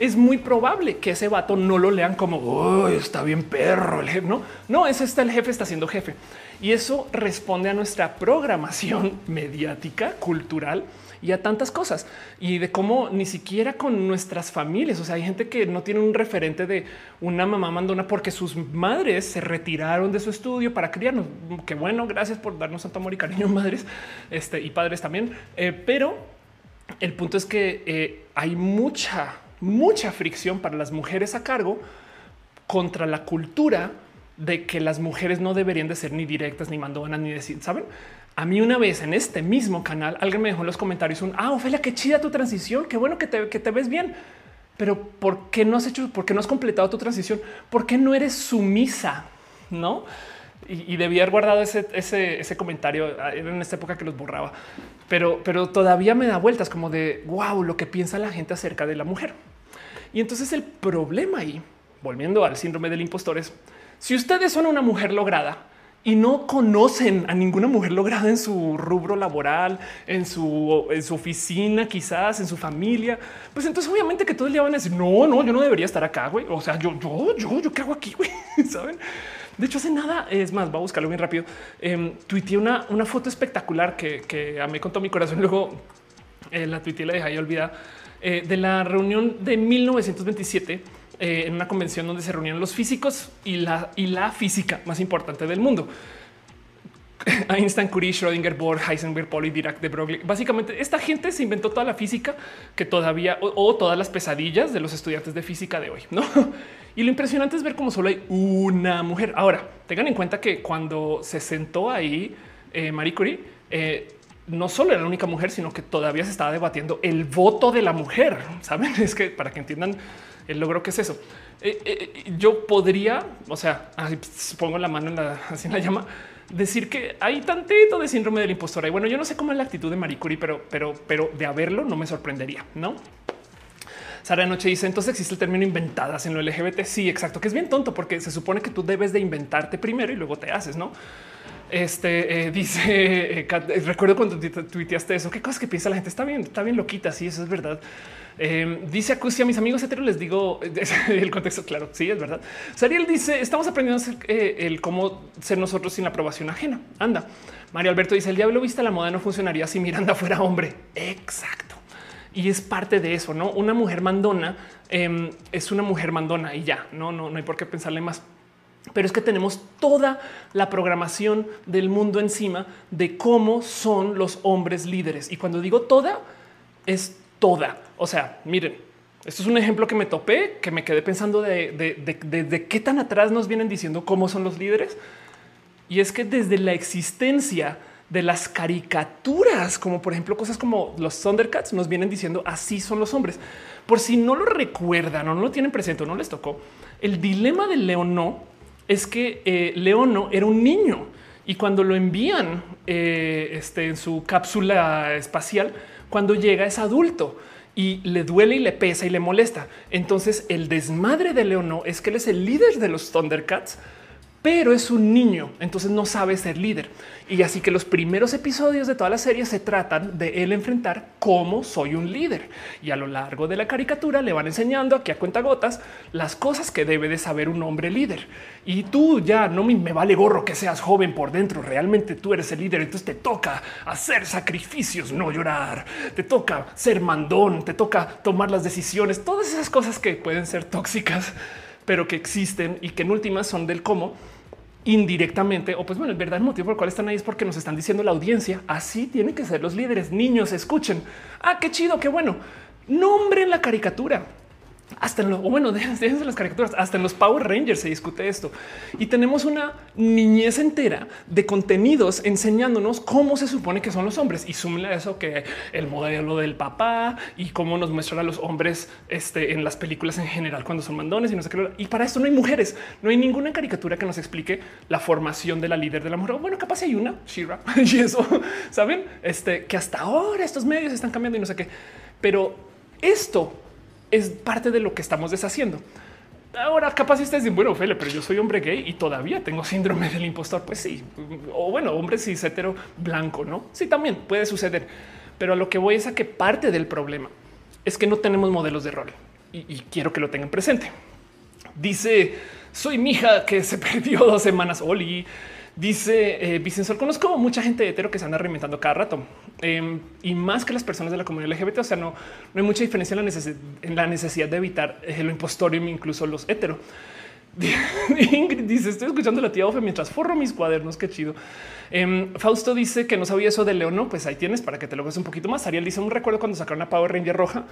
es muy probable que ese vato no lo lean como está bien perro el jefe. No, no, es está el jefe, está siendo jefe. Y eso responde a nuestra programación mediática, cultural y a tantas cosas y de cómo ni siquiera con nuestras familias. O sea, hay gente que no tiene un referente de una mamá mandona porque sus madres se retiraron de su estudio para criarnos. Qué bueno, gracias por darnos tanto amor y cariño, madres este, y padres también. Eh, pero el punto es que eh, hay mucha, mucha fricción para las mujeres a cargo contra la cultura de que las mujeres no deberían de ser ni directas, ni mandonas, ni decir, saben? A mí una vez en este mismo canal alguien me dejó en los comentarios un ah, Ofelia, qué chida tu transición, qué bueno que te, que te ves bien. Pero ¿por qué no has hecho, por qué no has completado tu transición? ¿Por qué no eres sumisa? No? Y, debía haber guardado ese, ese, ese, comentario en esta época que los borraba, pero, pero todavía me da vueltas como de wow, lo que piensa la gente acerca de la mujer. Y entonces el problema ahí, volviendo al síndrome del impostor, es si ustedes son una mujer lograda, y no conocen a ninguna mujer lograda en su rubro laboral, en su, en su oficina, quizás en su familia, pues entonces obviamente que todo el día van a decir no, no, yo no debería estar acá. Güey. O sea, yo, yo, yo, yo qué hago aquí, güey, saben? De hecho, hace nada es más, va a buscarlo bien rápido. Eh, tuiteé una, una foto espectacular que, que amé con todo mi corazón. Luego eh, la tuiteé la dejé ahí olvidada eh, de la reunión de 1927 eh, en una convención donde se reunían los físicos y la, y la física más importante del mundo. Einstein, Curie, Schrödinger, Bohr, Heisenberg, Pauli, Dirac, de Broglie. Básicamente, esta gente se inventó toda la física que todavía o, todas las pesadillas de los estudiantes de física de hoy, no? Y lo impresionante es ver cómo solo hay una mujer. Ahora tengan en cuenta que cuando se sentó ahí eh, Marie Curie, eh, no solo era la única mujer, sino que todavía se estaba debatiendo el voto de la mujer. Saben, es que para que entiendan el logro que es eso. Eh, eh, yo podría, o sea, pongo la mano en la, así la llama, decir que hay tantito de síndrome del impostor. Y bueno, yo no sé cómo es la actitud de Marie Curie, pero, pero, pero de haberlo no me sorprendería, no? Sara Noche dice entonces existe el término inventadas en lo LGBT. Sí, exacto, que es bien tonto porque se supone que tú debes de inventarte primero y luego te haces, no? Este dice recuerdo cuando tuiteaste eso. Qué cosas que piensa la gente está bien, está bien loquita. Sí, eso es verdad. Eh, dice Acusia, mis amigos heteros les digo el contexto. Claro, sí, es verdad. Sariel dice: Estamos aprendiendo eh, el cómo ser nosotros sin la aprobación ajena. Anda. Mario Alberto dice: El diablo vista la moda no funcionaría si Miranda fuera hombre. Exacto. Y es parte de eso, no? Una mujer mandona em, es una mujer mandona y ya no, no, no hay por qué pensarle más. Pero es que tenemos toda la programación del mundo encima de cómo son los hombres líderes. Y cuando digo toda, es toda. O sea, miren, esto es un ejemplo que me topé, que me quedé pensando de, qué tan atrás nos vienen diciendo cómo son los líderes. Y es que desde la existencia de las caricaturas, como por ejemplo cosas como los Thundercats, nos vienen diciendo así son los hombres. Por si no lo recuerdan o no lo tienen presente o no les tocó, el dilema de Leono es que eh, Leono era un niño y cuando lo envían eh, este, en su cápsula espacial, cuando llega es adulto y le duele y le pesa y le molesta. Entonces el desmadre de Leono es que él es el líder de los Thundercats, pero es un niño, entonces no sabe ser líder. Y así que los primeros episodios de toda la serie se tratan de él enfrentar cómo soy un líder. Y a lo largo de la caricatura le van enseñando aquí a cuentagotas las cosas que debe de saber un hombre líder. Y tú ya no me vale gorro que seas joven por dentro. Realmente tú eres el líder. Entonces te toca hacer sacrificios, no llorar. Te toca ser mandón, te toca tomar las decisiones, todas esas cosas que pueden ser tóxicas, pero que existen y que en últimas son del cómo indirectamente, o pues bueno, el verdadero motivo por el cual están ahí es porque nos están diciendo la audiencia, así tienen que ser los líderes, niños, escuchen, ah, qué chido, qué bueno, nombren la caricatura, hasta en lo bueno, desde las caricaturas, hasta en los Power Rangers se discute esto. Y tenemos una niñez entera de contenidos enseñándonos cómo se supone que son los hombres. Y súmenle a eso que el modelo del papá y cómo nos muestran a los hombres este, en las películas en general cuando son mandones y no sé qué. Y para esto no hay mujeres, no hay ninguna caricatura que nos explique la formación de la líder de la mujer. Bueno, capaz hay una Shira y eso saben este, que hasta ahora estos medios están cambiando y no sé qué, pero esto es parte de lo que estamos deshaciendo. Ahora, capaz ustedes dicen, bueno, Fele, pero yo soy hombre gay y todavía tengo síndrome del impostor. Pues sí, o bueno, hombre cis hetero blanco, no? Sí, también puede suceder. Pero a lo que voy es a que parte del problema es que no tenemos modelos de rol y, quiero que lo tengan presente. Dice, soy mi hija que se perdió dos semanas. Oli Dice eh, conozco mucha gente hetero que se anda reinventando cada rato em, y más que las personas de la comunidad LGBT. O sea, no, hay mucha diferencia en la, en la necesidad de evitar el lo impostorium, incluso los hetero. Ingrid dice: Estoy escuchando la tía Ofe mientras forro mis cuadernos. Qué chido. Em, Fausto dice que no sabía eso de León. Pues ahí tienes para que te lo veas un poquito más. Ariel dice: Un recuerdo cuando sacaron una Power Ranger roja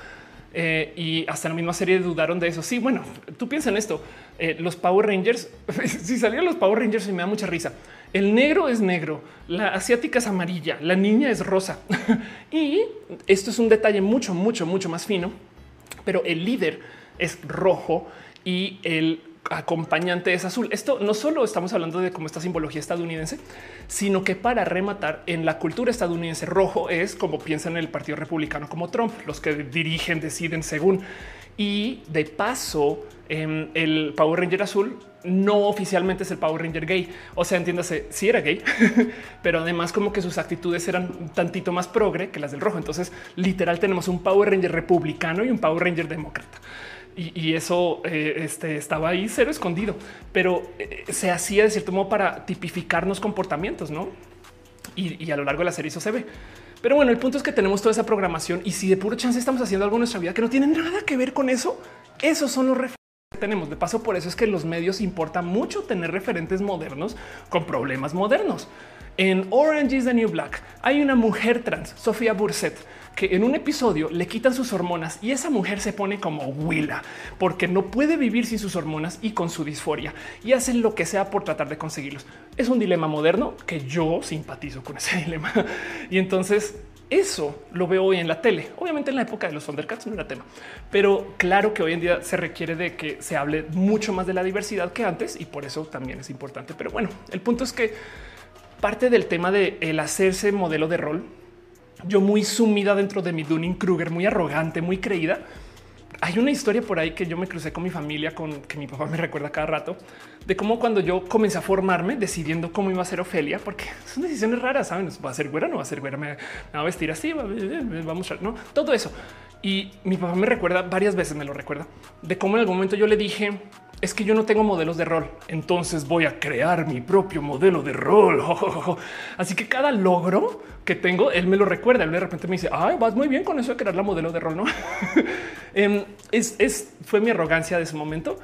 Eh, y hasta la misma serie dudaron de eso. Sí, bueno, tú piensas en esto. Eh, los Power Rangers, si salieron los Power Rangers me da mucha risa. El negro es negro, la asiática es amarilla, la niña es rosa. y esto es un detalle mucho, mucho, mucho más fino, pero el líder es rojo y el acompañante es azul. Esto no solo estamos hablando de cómo esta simbología estadounidense, sino que para rematar en la cultura estadounidense rojo es como piensan en el Partido Republicano como Trump, los que dirigen, deciden según. Y de paso, em, el Power Ranger azul no oficialmente es el Power Ranger gay. O sea, entiéndase, si era gay, pero además como que sus actitudes eran tantito más progre que las del rojo. Entonces, literal, tenemos un Power Ranger republicano y un Power Ranger demócrata y, eso eh, este, estaba ahí cero escondido, pero eh, se hacía de cierto modo para tipificarnos comportamientos, ¿no? Y, a lo largo de la serie eso se ve. Pero bueno, el punto es que tenemos toda esa programación y si de puro chance estamos haciendo algo en nuestra vida que no tiene nada que ver con eso, esos son los que tenemos. De paso, por eso es que los medios importa mucho tener referentes modernos con problemas modernos. En Orange is the New Black hay una mujer trans, Sofía Burset, que en un episodio le quitan sus hormonas y esa mujer se pone como Willa porque no puede vivir sin sus hormonas y con su disforia y hacen lo que sea por tratar de conseguirlos. Es un dilema moderno que yo simpatizo con ese dilema. Y entonces eso lo veo hoy en la tele. Obviamente en la época de los Thundercats no era tema, pero claro que hoy en día se requiere de que se hable mucho más de la diversidad que antes y por eso también es importante. Pero bueno, el punto es que parte del tema de el hacerse modelo de rol yo muy sumida dentro de mi Dunning Kruger, muy arrogante, muy creída. Hay una historia por ahí que yo me crucé con mi familia, con que mi papá me recuerda cada rato, de cómo cuando yo comencé a formarme decidiendo cómo iba a ser Ofelia, porque son decisiones raras, saben, va a ser güera, no va a ser güera, me, va a vestir así, va, a mostrar, no todo eso. Y mi papá me recuerda varias veces, me lo recuerda de cómo en algún momento yo le dije, es que yo no tengo modelos de rol, entonces voy a crear mi propio modelo de rol. Así que cada logro que tengo, él me lo recuerda. Él de repente me dice, ay, vas muy bien con eso de crear la modelo de rol, no? Em, es, fue mi arrogancia de ese momento,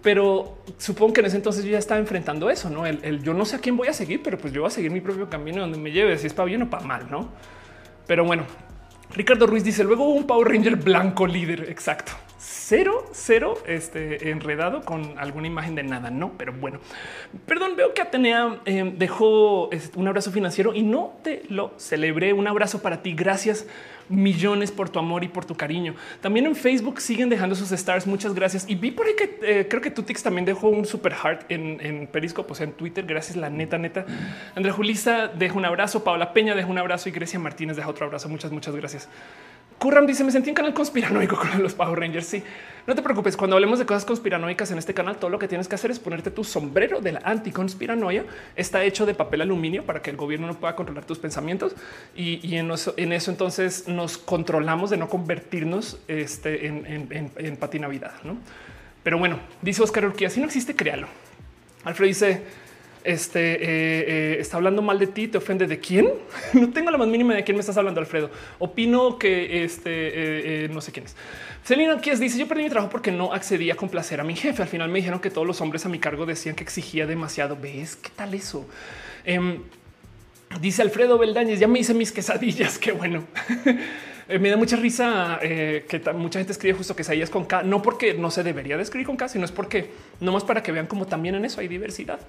pero supongo que en ese entonces yo ya estaba enfrentando eso, no? El, yo no sé a quién voy a seguir, pero pues yo voy a seguir mi propio camino donde me lleve, si es para bien o para mal, no? Pero bueno, Ricardo Ruiz dice luego un Power Ranger blanco líder. Exacto cero, cero este, enredado con alguna imagen de nada. No, pero bueno, perdón, veo que Atenea eh, dejó un abrazo financiero y no te lo celebré. Un abrazo para ti. Gracias millones por tu amor y por tu cariño. También en Facebook siguen dejando sus stars. Muchas gracias. Y vi por ahí que eh, creo que Tutix también dejó un super heart en, en Periscope, o sea, en Twitter. Gracias, la neta, neta. Andrea Julisa deja un abrazo. Paola Peña deja un abrazo y Grecia Martínez deja otro abrazo. Muchas, muchas gracias. Curram dice: Me sentí en canal conspiranoico con los Power Rangers. Sí, no te preocupes. Cuando hablemos de cosas conspiranoicas en este canal, todo lo que tienes que hacer es ponerte tu sombrero de la anticonspiranoia. Está hecho de papel aluminio para que el gobierno no pueda controlar tus pensamientos. Y, en, eso, en, eso, entonces nos controlamos de no convertirnos este, en, en, en, patinavidad. ¿no? Pero bueno, dice Oscar Urquía: Si no existe, créalo. Alfredo dice: este eh, eh, está hablando mal de ti, te ofende de quién? no tengo la más mínima de quién me estás hablando, Alfredo. Opino que este eh, no sé quién es. Celina Kies dice: Yo perdí mi trabajo porque no accedía a complacer a mi jefe. Al final me dijeron que todos los hombres a mi cargo decían que exigía demasiado. ¿Ves qué tal eso? Em, dice Alfredo Beldañez: Ya me hice mis quesadillas. Qué bueno. Eh, me da mucha risa eh, que mucha gente escribe justo que es con K, no porque no se debería de escribir con K, sino es porque no más para que vean como también en eso hay diversidad.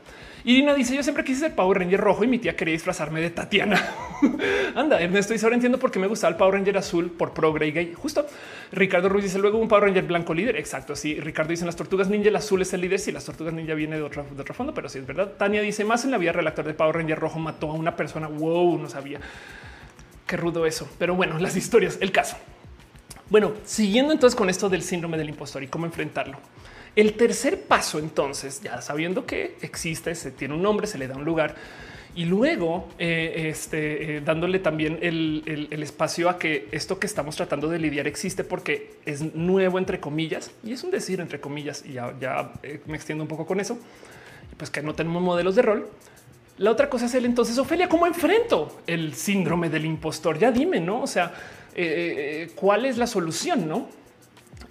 Irina dice: Yo siempre quise ser Power Ranger rojo y mi tía quería disfrazarme de Tatiana. Anda, Ernesto dice: Ahora entiendo por qué me gustaba el Power Ranger azul por progre y gay. Justo Ricardo Ruiz dice: Luego un Power Ranger blanco líder. Exacto. Sí, Ricardo dice: Las tortugas ninja, el azul es el líder. Si las tortugas ninja viene de otro, de otro fondo, pero sí es verdad. Tania dice: Más en la vida, relator de Power Ranger rojo mató a una persona. Wow, no sabía. Qué rudo eso. Pero bueno, las historias, el caso. Bueno, siguiendo entonces con esto del síndrome del impostor y cómo enfrentarlo. El tercer paso, entonces, ya sabiendo que existe, se tiene un nombre, se le da un lugar y luego eh, este, eh, dándole también el, espacio a que esto que estamos tratando de lidiar existe porque es nuevo, entre comillas, y es un decir entre comillas, y ya, ya eh, me extiendo un poco con eso, pues que no tenemos modelos de rol, la otra cosa es el entonces, Ofelia, ¿cómo enfrento el síndrome del impostor? Ya dime, ¿no? O sea, eh, eh, ¿cuál es la solución? No?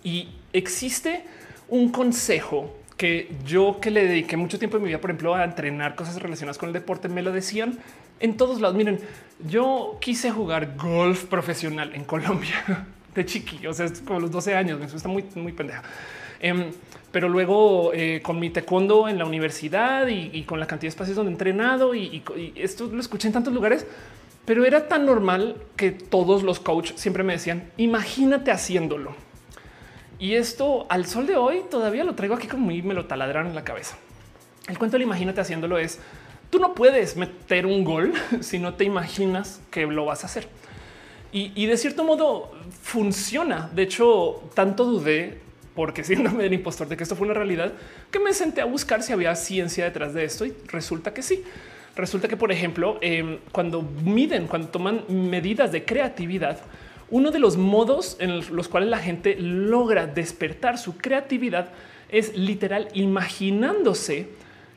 Y existe un consejo que yo que le dediqué mucho tiempo en mi vida, por ejemplo, a entrenar cosas relacionadas con el deporte, me lo decían en todos lados. Miren, yo quise jugar golf profesional en Colombia. de chiqui, o sea, es como los 12 años, eso está muy, muy pendeja. Em, pero luego eh, con mi taekwondo en la universidad y, con la cantidad de espacios donde he entrenado y, esto lo escuché en tantos lugares, pero era tan normal que todos los coaches siempre me decían, imagínate haciéndolo. Y esto al sol de hoy todavía lo traigo aquí como me lo taladran en la cabeza. El cuento del imagínate haciéndolo es, tú no puedes meter un gol si no te imaginas que lo vas a hacer. Y de cierto modo funciona. De hecho, tanto dudé porque siéndome el impostor de que esto fue una realidad, que me senté a buscar si había ciencia detrás de esto y resulta que sí. Resulta que, por ejemplo, em, cuando miden, cuando toman medidas de creatividad, uno de los modos en los cuales la gente logra despertar su creatividad es literal imaginándose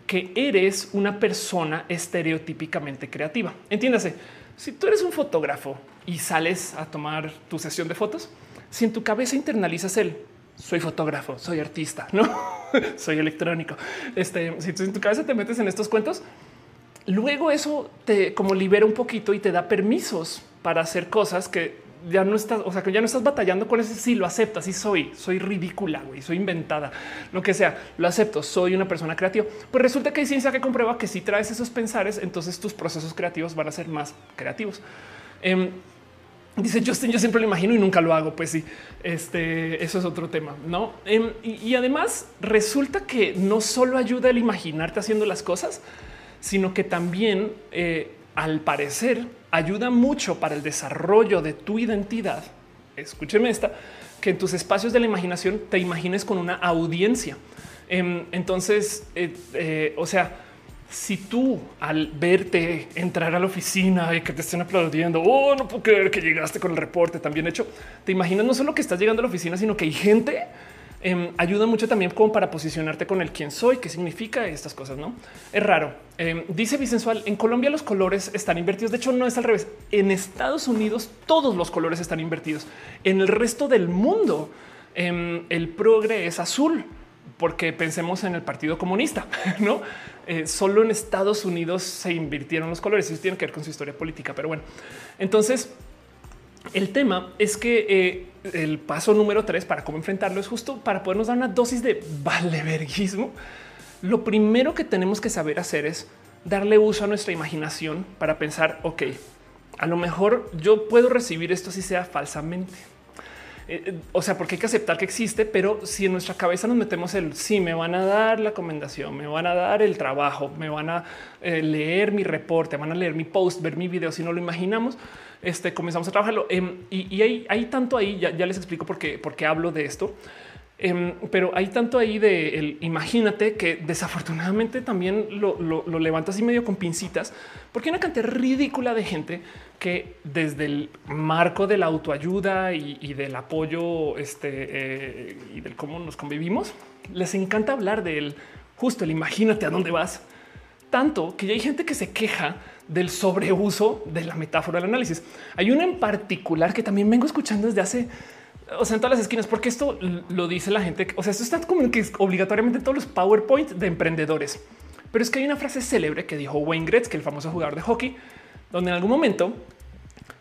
que eres una persona estereotípicamente creativa. Entiéndase, si tú eres un fotógrafo y sales a tomar tu sesión de fotos, si en tu cabeza internalizas el soy fotógrafo, soy artista, no soy electrónico. Este, si en tu cabeza te metes en estos cuentos, luego eso te como libera un poquito y te da permisos para hacer cosas que ya no estás, o sea, que ya no estás batallando con ese. Sí, lo aceptas. Sí, soy, soy ridícula, güey, soy inventada, lo que sea. Lo acepto. Soy una persona creativa. Pues resulta que hay ciencia que comprueba que si traes esos pensares, entonces tus procesos creativos van a ser más creativos. Em, Dice Justin, yo siempre lo imagino y nunca lo hago. Pues sí, este, eso es otro tema, no? Em, y, además resulta que no solo ayuda el imaginarte haciendo las cosas, sino que también, eh, al parecer, ayuda mucho para el desarrollo de tu identidad. Escúcheme esta, que en tus espacios de la imaginación te imagines con una audiencia. Em, entonces, eh, eh, o sea, si tú al verte entrar a la oficina y que te estén aplaudiendo, oh, no puedo creer que llegaste con el reporte tan bien hecho, te imaginas no solo que estás llegando a la oficina, sino que hay gente em, ayuda mucho también como para posicionarte con el quién soy, qué significa estas cosas. No es raro. Em, dice Bisensual en Colombia los colores están invertidos. De hecho, no es al revés. En Estados Unidos todos los colores están invertidos. En el resto del mundo em, el progre es azul porque pensemos en el Partido Comunista, no? Eh, solo en Estados Unidos se invirtieron los colores eso tiene que ver con su historia política. Pero bueno, entonces el tema es que eh, el paso número tres para cómo enfrentarlo es justo para podernos dar una dosis de valeverguismo. Lo primero que tenemos que saber hacer es darle uso a nuestra imaginación para pensar, ok, a lo mejor yo puedo recibir esto si sea falsamente. Eh, eh, o sea, porque hay que aceptar que existe, pero si en nuestra cabeza nos metemos el sí, me van a dar la recomendación, me van a dar el trabajo, me van a eh, leer mi reporte, van a leer mi post, ver mi video, si no lo imaginamos, este, comenzamos a trabajarlo. Em, y, hay, tanto ahí, ya, les explico por qué, por qué hablo de esto. Em, pero hay tanto ahí de el imagínate que desafortunadamente también lo, lo, levantas y medio con pincitas, porque hay una cantidad ridícula de gente que desde el marco de la autoayuda y, del apoyo este, eh, y del cómo nos convivimos, les encanta hablar del justo el imagínate a dónde vas. Tanto que ya hay gente que se queja del sobreuso de la metáfora del análisis. Hay una en particular que también vengo escuchando desde hace o sea, en todas las esquinas, porque esto lo dice la gente. O sea, esto está como que es obligatoriamente todos los PowerPoint de emprendedores. Pero es que hay una frase célebre que dijo Wayne Gretzky, el famoso jugador de hockey, donde en algún momento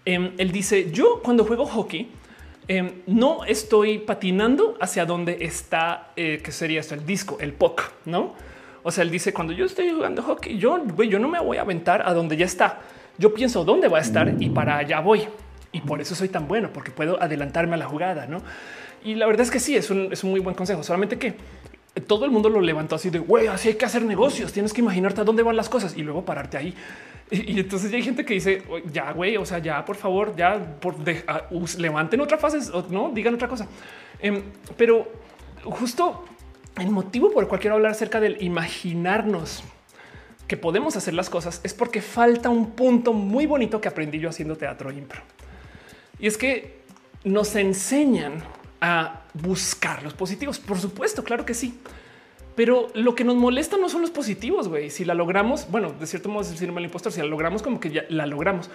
em, él dice: Yo cuando juego hockey em, no estoy patinando hacia donde está, eh, que sería esto, el disco, el puck, no? O sea, él dice: Cuando yo estoy jugando hockey, yo, yo no me voy a aventar a donde ya está. Yo pienso dónde va a estar y para allá voy y por eso soy tan bueno, porque puedo adelantarme a la jugada, ¿no? Y la verdad es que sí, es un, es un muy buen consejo, solamente que todo el mundo lo levantó así de güey, así hay que hacer negocios, tienes que imaginarte a dónde van las cosas y luego pararte ahí. Y, entonces ya hay gente que dice ya, güey, o sea, ya por favor, ya levanten otra fase, no digan otra cosa. Em, pero justo el motivo por el cual quiero hablar acerca del imaginarnos que podemos hacer las cosas es porque falta un punto muy bonito que aprendí yo haciendo teatro impro. Y es que nos enseñan a buscar los positivos. Por supuesto, claro que sí. Pero lo que nos molesta no son los positivos, güey. Si la logramos, bueno, de cierto modo es el síndrome del impostor. Si la logramos, como que ya la logramos.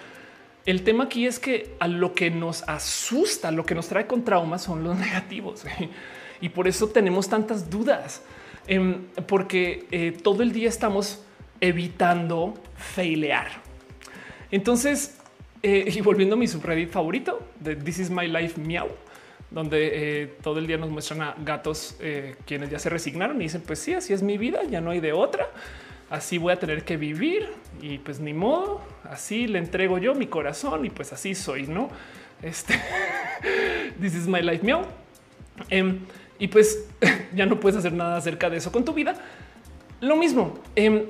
El tema aquí es que a lo que nos asusta, lo que nos trae con traumas son los negativos. Y por eso tenemos tantas dudas, em, porque eh, todo el día estamos evitando failear. Entonces, eh, y volviendo a mi subreddit favorito This is my life miau. Donde eh, todo el día nos muestran a gatos eh, quienes ya se resignaron y dicen, pues sí, así es mi vida, ya no hay de otra, así voy a tener que vivir y pues ni modo, así le entrego yo mi corazón y pues así soy, ¿no? Este, this is my life, meow. Em, y pues ya no puedes hacer nada acerca de eso con tu vida. Lo mismo, em,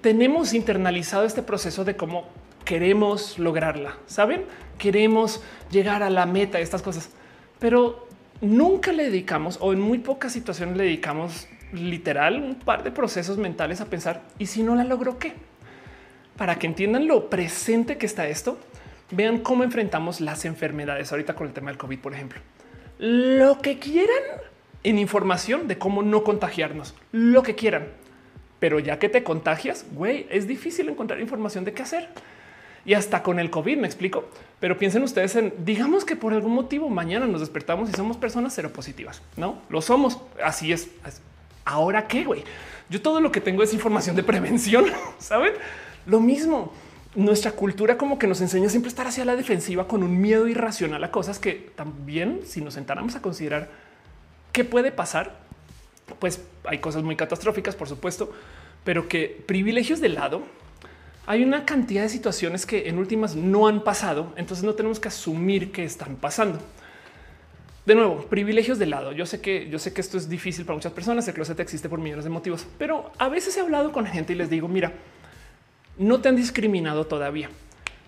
tenemos internalizado este proceso de cómo queremos lograrla, ¿saben? Queremos llegar a la meta estas cosas, pero nunca le dedicamos o en muy pocas situaciones le dedicamos literal un par de procesos mentales a pensar, ¿y si no la logro qué? Para que entiendan lo presente que está esto, vean cómo enfrentamos las enfermedades ahorita con el tema del COVID, por ejemplo. Lo que quieran en información de cómo no contagiarnos, lo que quieran. Pero ya que te contagias, güey, es difícil encontrar información de qué hacer. Y hasta con el COVID me explico. Pero piensen ustedes en, digamos que por algún motivo mañana nos despertamos y somos personas seropositivas. No lo somos. Así es. Ahora qué, güey. Yo todo lo que tengo es información de prevención. Saben lo mismo. Nuestra cultura como que nos enseña siempre estar hacia la defensiva con un miedo irracional a cosas que también si nos sentáramos a considerar qué puede pasar, pues hay cosas muy catastróficas, por supuesto, pero que privilegios de lado hay una cantidad de situaciones que en últimas no han pasado, entonces no tenemos que asumir que están pasando. De nuevo, privilegios de lado. Yo sé que yo sé que esto es difícil para muchas personas. El closet existe por millones de motivos, pero a veces he hablado con gente y les digo, mira, no te han discriminado todavía.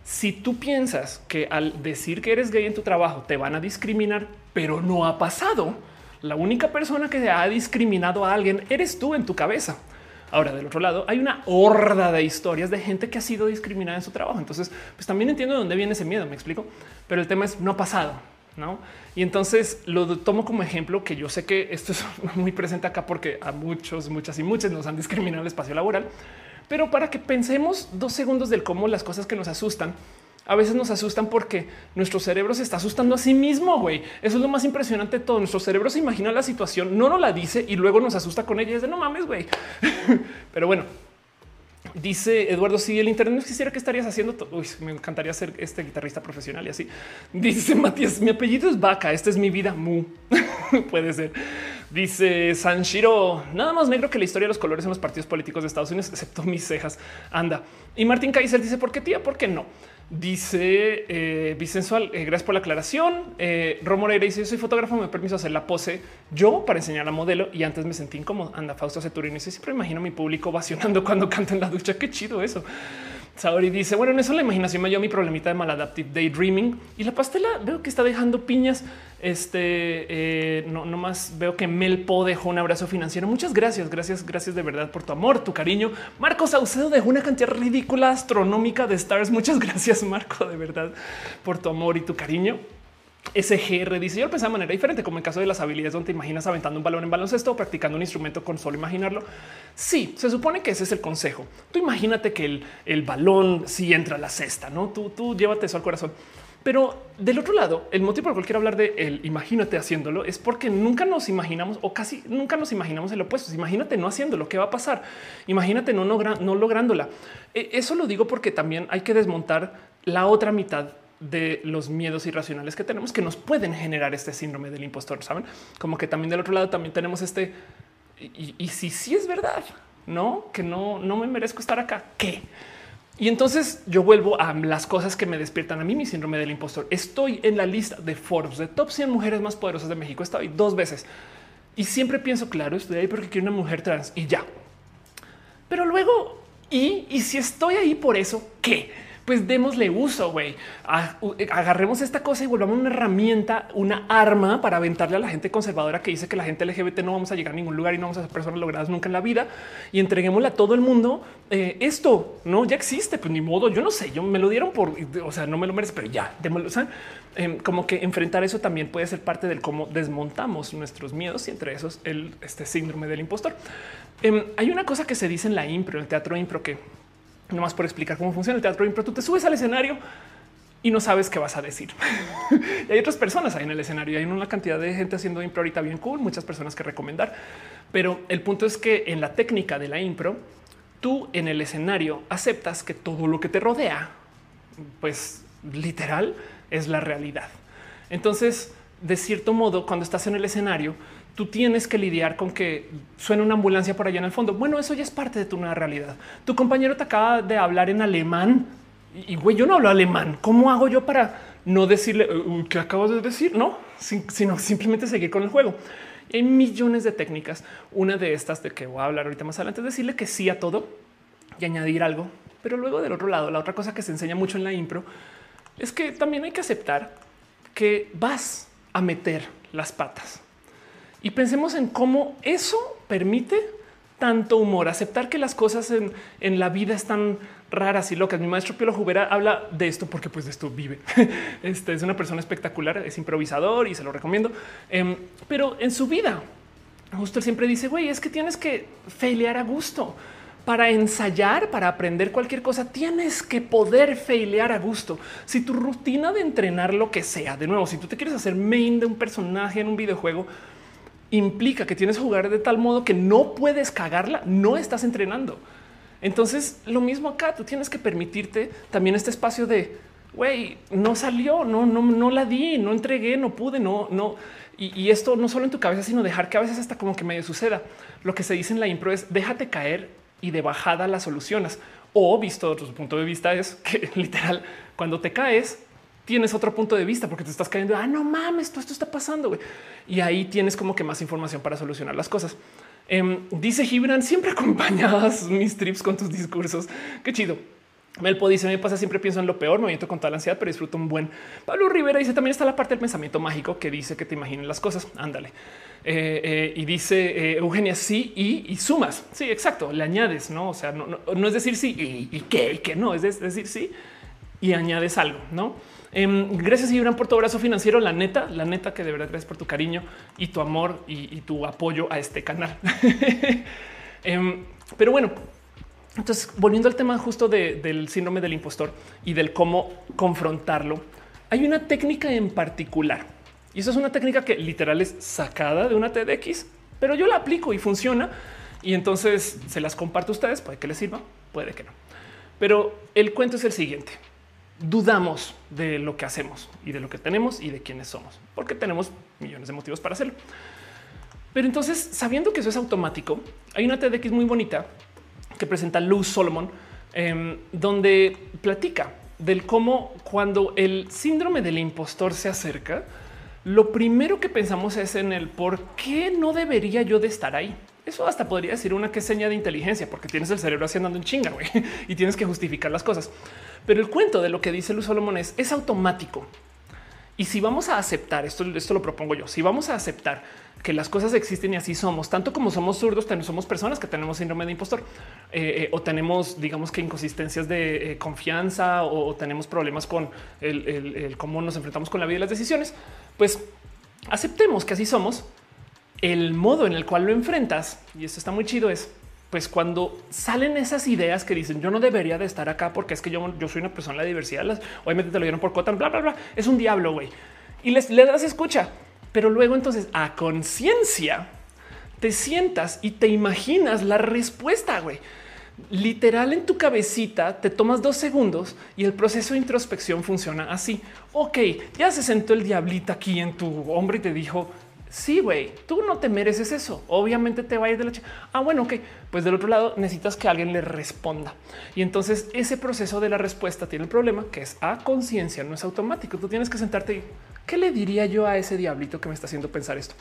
Si tú piensas que al decir que eres gay en tu trabajo te van a discriminar, pero no ha pasado, la única persona que ha discriminado a alguien eres tú en tu cabeza. Ahora, del otro lado, hay una horda de historias de gente que ha sido discriminada en su trabajo. Entonces, pues también entiendo de dónde viene ese miedo, me explico. Pero el tema es no ha pasado, no? Y entonces lo tomo como ejemplo que yo sé que esto es muy presente acá porque a muchos, muchas y muchas nos han discriminado el espacio laboral. Pero para que pensemos dos segundos del cómo las cosas que nos asustan a veces nos asustan porque nuestro cerebro se está asustando a sí mismo. Güey, eso es lo más impresionante de todo. Nuestro cerebro se imagina la situación, no nos la dice y luego nos asusta con ella. Y es de no mames, güey. Pero bueno, Dice Eduardo, si el Internet no existiera, ¿qué estarías haciendo? Uy, me encantaría ser este guitarrista profesional y así. Dice Matías, mi apellido es Vaca, esta es mi vida. Mu. Puede ser. Dice Sanshiro, nada más negro que la historia de los colores en los partidos políticos de Estados Unidos, excepto mis cejas. Anda. Y Martín Kaiser dice, ¿por qué tía? ¿Por qué no? Dice eh, Vicensual, eh, gracias por la aclaración. Eh, Romoreira dice: Yo soy fotógrafo, me permiso hacer la pose yo para enseñar a modelo y antes me sentí incómodo. Anda, Fausto Ceturino dice: Siempre imagino a mi público vacionando cuando canto en la ducha. Qué chido eso. Saori dice: Bueno, en eso la imaginación me dio mi problemita de maladaptive daydreaming y la pastela veo que está dejando piñas. Este eh, no, no más veo que Melpo dejó un abrazo financiero. Muchas gracias, gracias, gracias de verdad por tu amor, tu cariño. Marcos Saucedo dejó una cantidad ridícula astronómica de stars. Muchas gracias, Marco, de verdad por tu amor y tu cariño. SGR dice yo lo pensaba de manera diferente, como en caso de las habilidades donde te imaginas aventando un balón en baloncesto o practicando un instrumento con solo imaginarlo. Sí, se supone que ese es el consejo. Tú imagínate que el, el balón sí entra a la cesta, no? Tú, tú llévate eso al corazón. Pero del otro lado, el motivo por el cual quiero hablar de el imagínate haciéndolo es porque nunca nos imaginamos o casi nunca nos imaginamos el opuesto. Imagínate no haciéndolo, ¿qué va a pasar? Imagínate no, no lográndola. E, eso lo digo porque también hay que desmontar la otra mitad de los miedos irracionales que tenemos que nos pueden generar este síndrome del impostor. Saben como que también del otro lado también tenemos este y, si sí es verdad, no que no, no me merezco estar acá. ¿Qué? Y entonces yo vuelvo a las cosas que me despiertan a mí mi síndrome del impostor. Estoy en la lista de Forbes de top 100 mujeres más poderosas de México. Estoy dos veces y siempre pienso, claro, estoy ahí porque quiero una mujer trans y ya. Pero luego, y, y si estoy ahí por eso, ¿qué? Pues démosle uso, güey. Agarremos esta cosa y volvamos una herramienta, una arma para aventarle a la gente conservadora que dice que la gente LGBT no vamos a llegar a ningún lugar y no vamos a ser personas logradas nunca en la vida y entreguémosle a todo el mundo eh, esto. No, ya existe, pues ni modo. Yo no sé, yo me lo dieron por, o sea, no me lo merece, pero ya démoslo. O sea, em, como que enfrentar eso también puede ser parte del cómo desmontamos nuestros miedos y entre esos el este síndrome del impostor. Em, hay una cosa que se dice en la impro, en el teatro impro, que no más por explicar cómo funciona el teatro impro. Tú te subes al escenario y no sabes qué vas a decir. y hay otras personas ahí en el escenario. Hay una cantidad de gente haciendo impro ahorita bien cool, muchas personas que recomendar. Pero el punto es que en la técnica de la impro, tú en el escenario aceptas que todo lo que te rodea, pues literal, es la realidad. Entonces, de cierto modo, cuando estás en el escenario, tú tienes que lidiar con que suene una ambulancia por allá en el fondo. Bueno, eso ya es parte de tu nueva realidad. Tu compañero te acaba de hablar en alemán y güey, yo no hablo alemán. ¿Cómo hago yo para no decirle qué acabas de decir? No, sino simplemente seguir con el juego. Hay millones de técnicas. Una de estas de que voy a hablar ahorita más adelante es decirle que sí a todo y añadir algo. Pero luego del otro lado, la otra cosa que se enseña mucho en la impro es que también hay que aceptar que vas a meter las patas y pensemos en cómo eso permite tanto humor, aceptar que las cosas en, en la vida están raras y locas. Mi maestro Piolo Jubera habla de esto porque pues de esto vive. Este es una persona espectacular, es improvisador y se lo recomiendo. Em, pero en su vida, justo él siempre dice, güey, es que tienes que failear a gusto. Para ensayar, para aprender cualquier cosa, tienes que poder failear a gusto. Si tu rutina de entrenar lo que sea, de nuevo, si tú te quieres hacer main de un personaje en un videojuego, implica que tienes que jugar de tal modo que no puedes cagarla, no estás entrenando. Entonces, lo mismo acá, tú tienes que permitirte también este espacio de, güey, no salió, no, no, no la di, no entregué, no pude, no, no. Y, esto no solo en tu cabeza, sino dejar que a veces hasta como que medio suceda. Lo que se dice en la impro es déjate caer y de bajada las solucionas. O visto desde otro punto de vista es que literal, cuando te caes, tienes otro punto de vista porque te estás cayendo. Ah, no mames, esto, esto está pasando. Y ahí tienes como que más información para solucionar las cosas. Em, dice Gibran, siempre acompañadas mis trips con tus discursos. Qué chido. Melpo dice: Me pasa, siempre pienso en lo peor, me viento con toda la ansiedad, pero disfruto un buen. Pablo Rivera dice: También está la parte del pensamiento mágico que dice que te imaginen las cosas. Ándale. Eh, eh, y dice eh, Eugenia: Sí, y, sumas. Sí, exacto. Le añades, no? O sea, no, es decir sí y, y qué no, es decir sí y añades algo, no? Em, gracias, Ibran, por tu abrazo financiero. La neta, la neta que de verdad gracias por tu cariño y tu amor y, tu apoyo a este canal. Em, pero bueno, entonces volviendo al tema justo del síndrome del impostor y del cómo confrontarlo, hay una técnica en particular y eso es una técnica que literal es sacada de una TEDx, pero yo la aplico y funciona. Y entonces se las comparto a ustedes, puede que les sirva, puede que no. Pero el cuento es el siguiente dudamos de lo que hacemos y de lo que tenemos y de quiénes somos, porque tenemos millones de motivos para hacerlo. Pero entonces, sabiendo que eso es automático, hay una TEDx muy bonita que presenta Luz Solomon, em, donde platica del cómo cuando el síndrome del impostor se acerca, lo primero que pensamos es en el por qué no debería yo de estar ahí. Eso hasta podría decir una que seña de inteligencia, porque tienes el cerebro haciendo en chinga y tienes que justificar las cosas. Pero el cuento de lo que dice Luz Solomon es, automático. Y si vamos a aceptar esto, esto lo propongo yo. Si vamos a aceptar que las cosas existen y así somos, tanto como somos zurdos, somos personas que tenemos síndrome de impostor eh, eh, o tenemos, digamos que inconsistencias de eh, confianza o, tenemos problemas con el, cómo nos enfrentamos con la vida y las decisiones, pues aceptemos que así somos. El modo en el cual lo enfrentas, y esto está muy chido, es pues cuando salen esas ideas que dicen yo no debería de estar acá porque es que yo, yo soy una persona de diversidad, las, obviamente te lo dieron por Cotan, bla, bla, bla, es un diablo, güey. Y les le das escucha, pero luego entonces a conciencia te sientas y te imaginas la respuesta, güey. Literal en tu cabecita te tomas dos segundos y el proceso de introspección funciona así. Ok, ya se sentó el diablito aquí en tu hombro y te dijo Sí, güey, tú no te mereces eso. Obviamente te va a ir de la. Ah, bueno, ok. Pues del otro lado necesitas que alguien le responda. Y entonces ese proceso de la respuesta tiene el problema que es a conciencia, no es automático. Tú tienes que sentarte y qué le diría yo a ese diablito que me está haciendo pensar esto.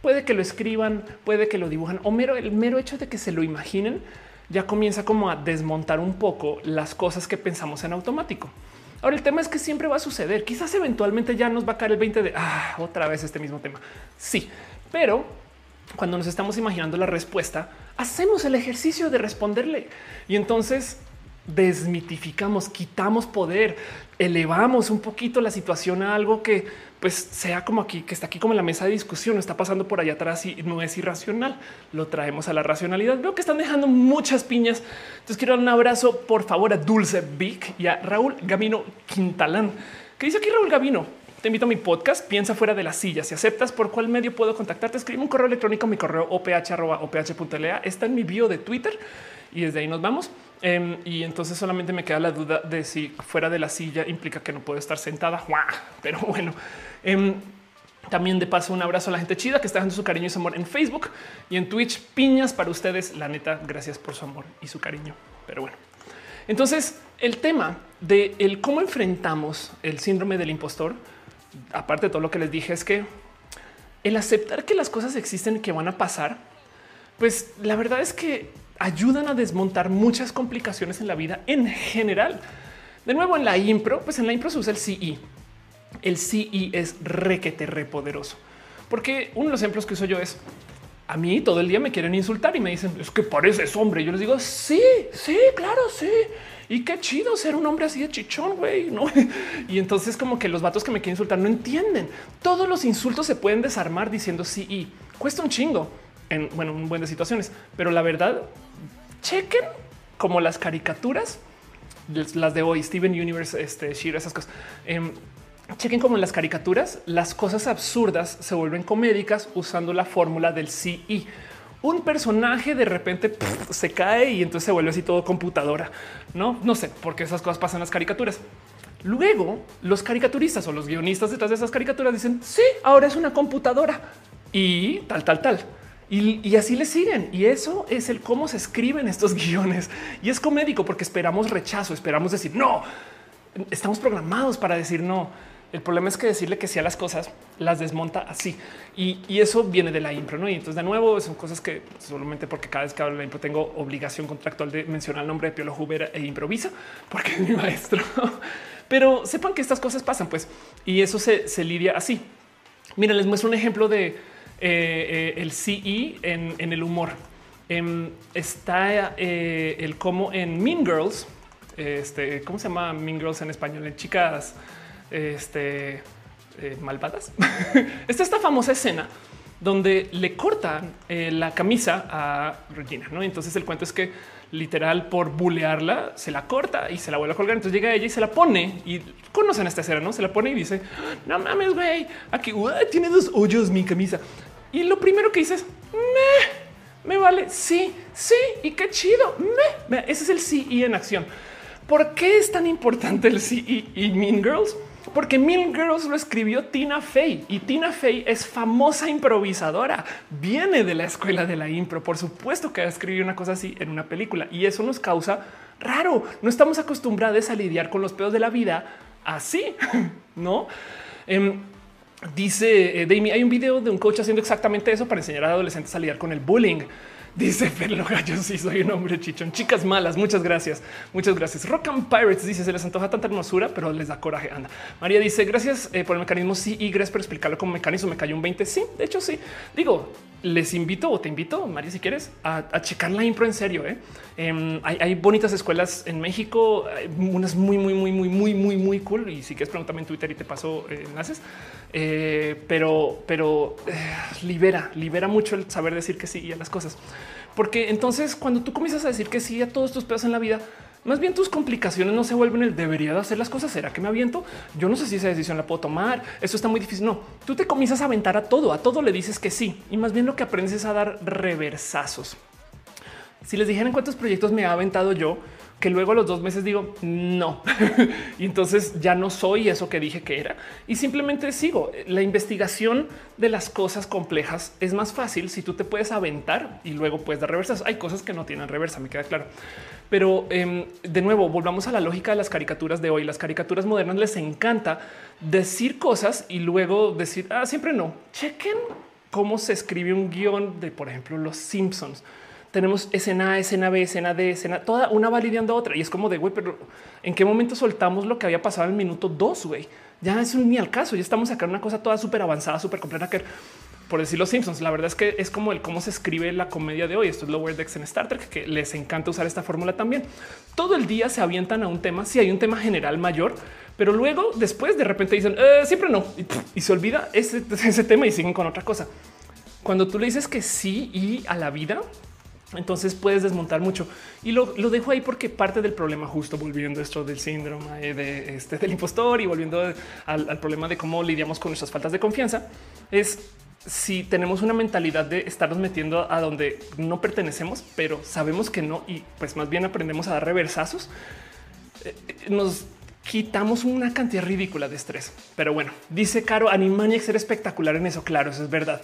Puede que lo escriban, puede que lo dibujan o mero el mero hecho de que se lo imaginen ya comienza como a desmontar un poco las cosas que pensamos en automático. Ahora el tema es que siempre va a suceder. Quizás eventualmente ya nos va a caer el 20 de ah, otra vez este mismo tema. Sí, pero cuando nos estamos imaginando la respuesta, hacemos el ejercicio de responderle y entonces desmitificamos, quitamos poder, elevamos un poquito la situación a algo que pues sea como aquí, que está aquí como en la mesa de discusión, está pasando por allá atrás y no es irracional. Lo traemos a la racionalidad. Veo que están dejando muchas piñas. Entonces quiero dar un abrazo, por favor, a Dulce Vic y a Raúl Gavino Quintalán, que dice aquí Raúl Gavino. Te invito a mi podcast, piensa fuera de la silla. Si aceptas por cuál medio puedo contactarte, escribe un correo electrónico, mi correo oph.oph.la está en mi bio de Twitter y desde ahí nos vamos. Em, y entonces solamente me queda la duda de si fuera de la silla implica que no puedo estar sentada. Pero bueno, em, También de paso un abrazo a la gente chida que está dando su cariño y su amor en Facebook y en Twitch. Piñas para ustedes. La neta, gracias por su amor y su cariño. Pero bueno, entonces el tema de el cómo enfrentamos el síndrome del impostor, aparte de todo lo que les dije, es que el aceptar que las cosas existen y que van a pasar, pues la verdad es que ayudan a desmontar muchas complicaciones en la vida en general. De nuevo, en la impro, pues en la impro se usa el CI el CI es requete re poderoso. Porque uno de los ejemplos que uso yo es a mí todo el día me quieren insultar y me dicen es que pareces hombre. Yo les digo sí, sí, claro, sí. Y qué chido ser un hombre así de chichón, güey. ¿no? Y entonces como que los vatos que me quieren insultar no entienden. Todos los insultos se pueden desarmar diciendo sí y cuesta un chingo en bueno, un buen de situaciones. Pero la verdad, chequen como las caricaturas, las de hoy, Steven Universe, este Shira, esas cosas. Em, Chequen como en las caricaturas, las cosas absurdas se vuelven comédicas usando la fórmula del CI. Un personaje de repente se cae y entonces se vuelve así todo computadora. No, no sé por qué esas cosas pasan las caricaturas. Luego, los caricaturistas o los guionistas detrás de esas caricaturas dicen sí, ahora es una computadora y tal, tal, tal. Y, y, así le siguen. Y eso es el cómo se escriben estos guiones. Y es comédico porque esperamos rechazo, esperamos decir no. Estamos programados para decir no. El problema es que decirle que sí a las cosas las desmonta así y, eso viene de la impro. ¿no? Y entonces, de nuevo, son cosas que solamente porque cada vez que hablo de la impro tengo obligación contractual de mencionar el nombre de Piolo Jubera e improvisa porque es mi maestro. Pero sepan que estas cosas pasan, pues, y eso se, lidia así. Mira, les muestro un ejemplo de eh, eh, el CE en, el humor. Em, está eh, el cómo en Mean Girls, este, ¿cómo se llama Mean Girls en español? En chicas este, eh, malvadas. Está esta famosa escena donde le cortan eh, la camisa a Regina. ¿no? Entonces el cuento es que literal por bulearla se la corta y se la vuelve a colgar. Entonces llega ella y se la pone y conocen esta escena, no se la pone y dice no mames, güey, aquí tiene dos hoyos mi camisa. Y lo primero que dices me, me vale. Sí, sí, y qué chido. Me, ese es el sí y en acción. ¿Por qué es tan importante el sí y Mean Girls? Porque Mean Girls lo escribió Tina Fey y Tina Fey es famosa improvisadora. Viene de la escuela de la impro. Por supuesto que escribió una cosa así en una película y eso nos causa raro. No estamos acostumbrados a lidiar con los pedos de la vida así, no? Em, dice eh, hay un video de un coach haciendo exactamente eso para enseñar a adolescentes a lidiar con el bullying. Dice Perlo Gallo, sí soy un hombre chichón. Chicas malas, muchas gracias. Muchas gracias. Rock and Pirates dice, se les antoja tanta hermosura, pero les da coraje. Anda. María dice, gracias eh, por el mecanismo. Sí, y gracias por explicarlo como mecanismo. Me cayó un 20. Sí, de hecho sí. Digo, les invito o te invito, María, si quieres, a, checar la impro en serio. ¿eh? Em, hay, bonitas escuelas en México, unas muy, muy, muy, muy, muy, muy, muy cool. Y si quieres, pregúntame en Twitter y te paso eh, enlaces. Eh, pero, pero libera, libera mucho el saber decir que sí a las cosas. Porque entonces, cuando tú comienzas a decir que sí a todos tus pedos en la vida, más bien tus complicaciones no se vuelven el debería de hacer las cosas. ¿Será que me aviento? Yo no sé si esa decisión la puedo tomar. Eso está muy difícil. No, tú te comienzas a aventar a todo, a todo le dices que sí. Y más bien lo que aprendes es a dar reversazos. Si les dijeran cuántos proyectos me ha aventado yo, que luego a los dos meses digo no. y entonces ya no soy eso que dije que era y simplemente sigo. La investigación de las cosas complejas es más fácil si tú te puedes aventar y luego puedes dar reversas. Hay cosas que no tienen reversa, me queda claro. Pero em, de nuevo, volvamos a la lógica de las caricaturas de hoy. Las caricaturas modernas les encanta decir cosas y luego decir ah, siempre no. Chequen cómo se escribe un guion de, por ejemplo, los Simpsons tenemos escena A, escena B, escena D, escena toda una validando otra. Y es como de güey, pero en qué momento soltamos lo que había pasado en el minuto dos? Güey, ya es un ni al caso. Ya estamos sacando una cosa toda súper avanzada, súper completa que por decir los Simpsons. La verdad es que es como el cómo se escribe la comedia de hoy. Esto es Lower Decks en Star Trek, que les encanta usar esta fórmula también. Todo el día se avientan a un tema. Si hay un tema general mayor, pero luego después de repente dicen eh, siempre no y, se olvida ese, ese tema y siguen con otra cosa. Cuando tú le dices que sí y a la vida, entonces puedes desmontar mucho y lo, dejo ahí porque parte del problema, justo volviendo esto del síndrome de este del impostor y volviendo al, problema de cómo lidiamos con nuestras faltas de confianza, es si tenemos una mentalidad de estarnos metiendo a donde no pertenecemos, pero sabemos que no, y pues más bien aprendemos a dar reversazos, eh, nos quitamos una cantidad ridícula de estrés. Pero bueno, dice Caro, Animaniacs ser espectacular en eso. Claro, eso es verdad.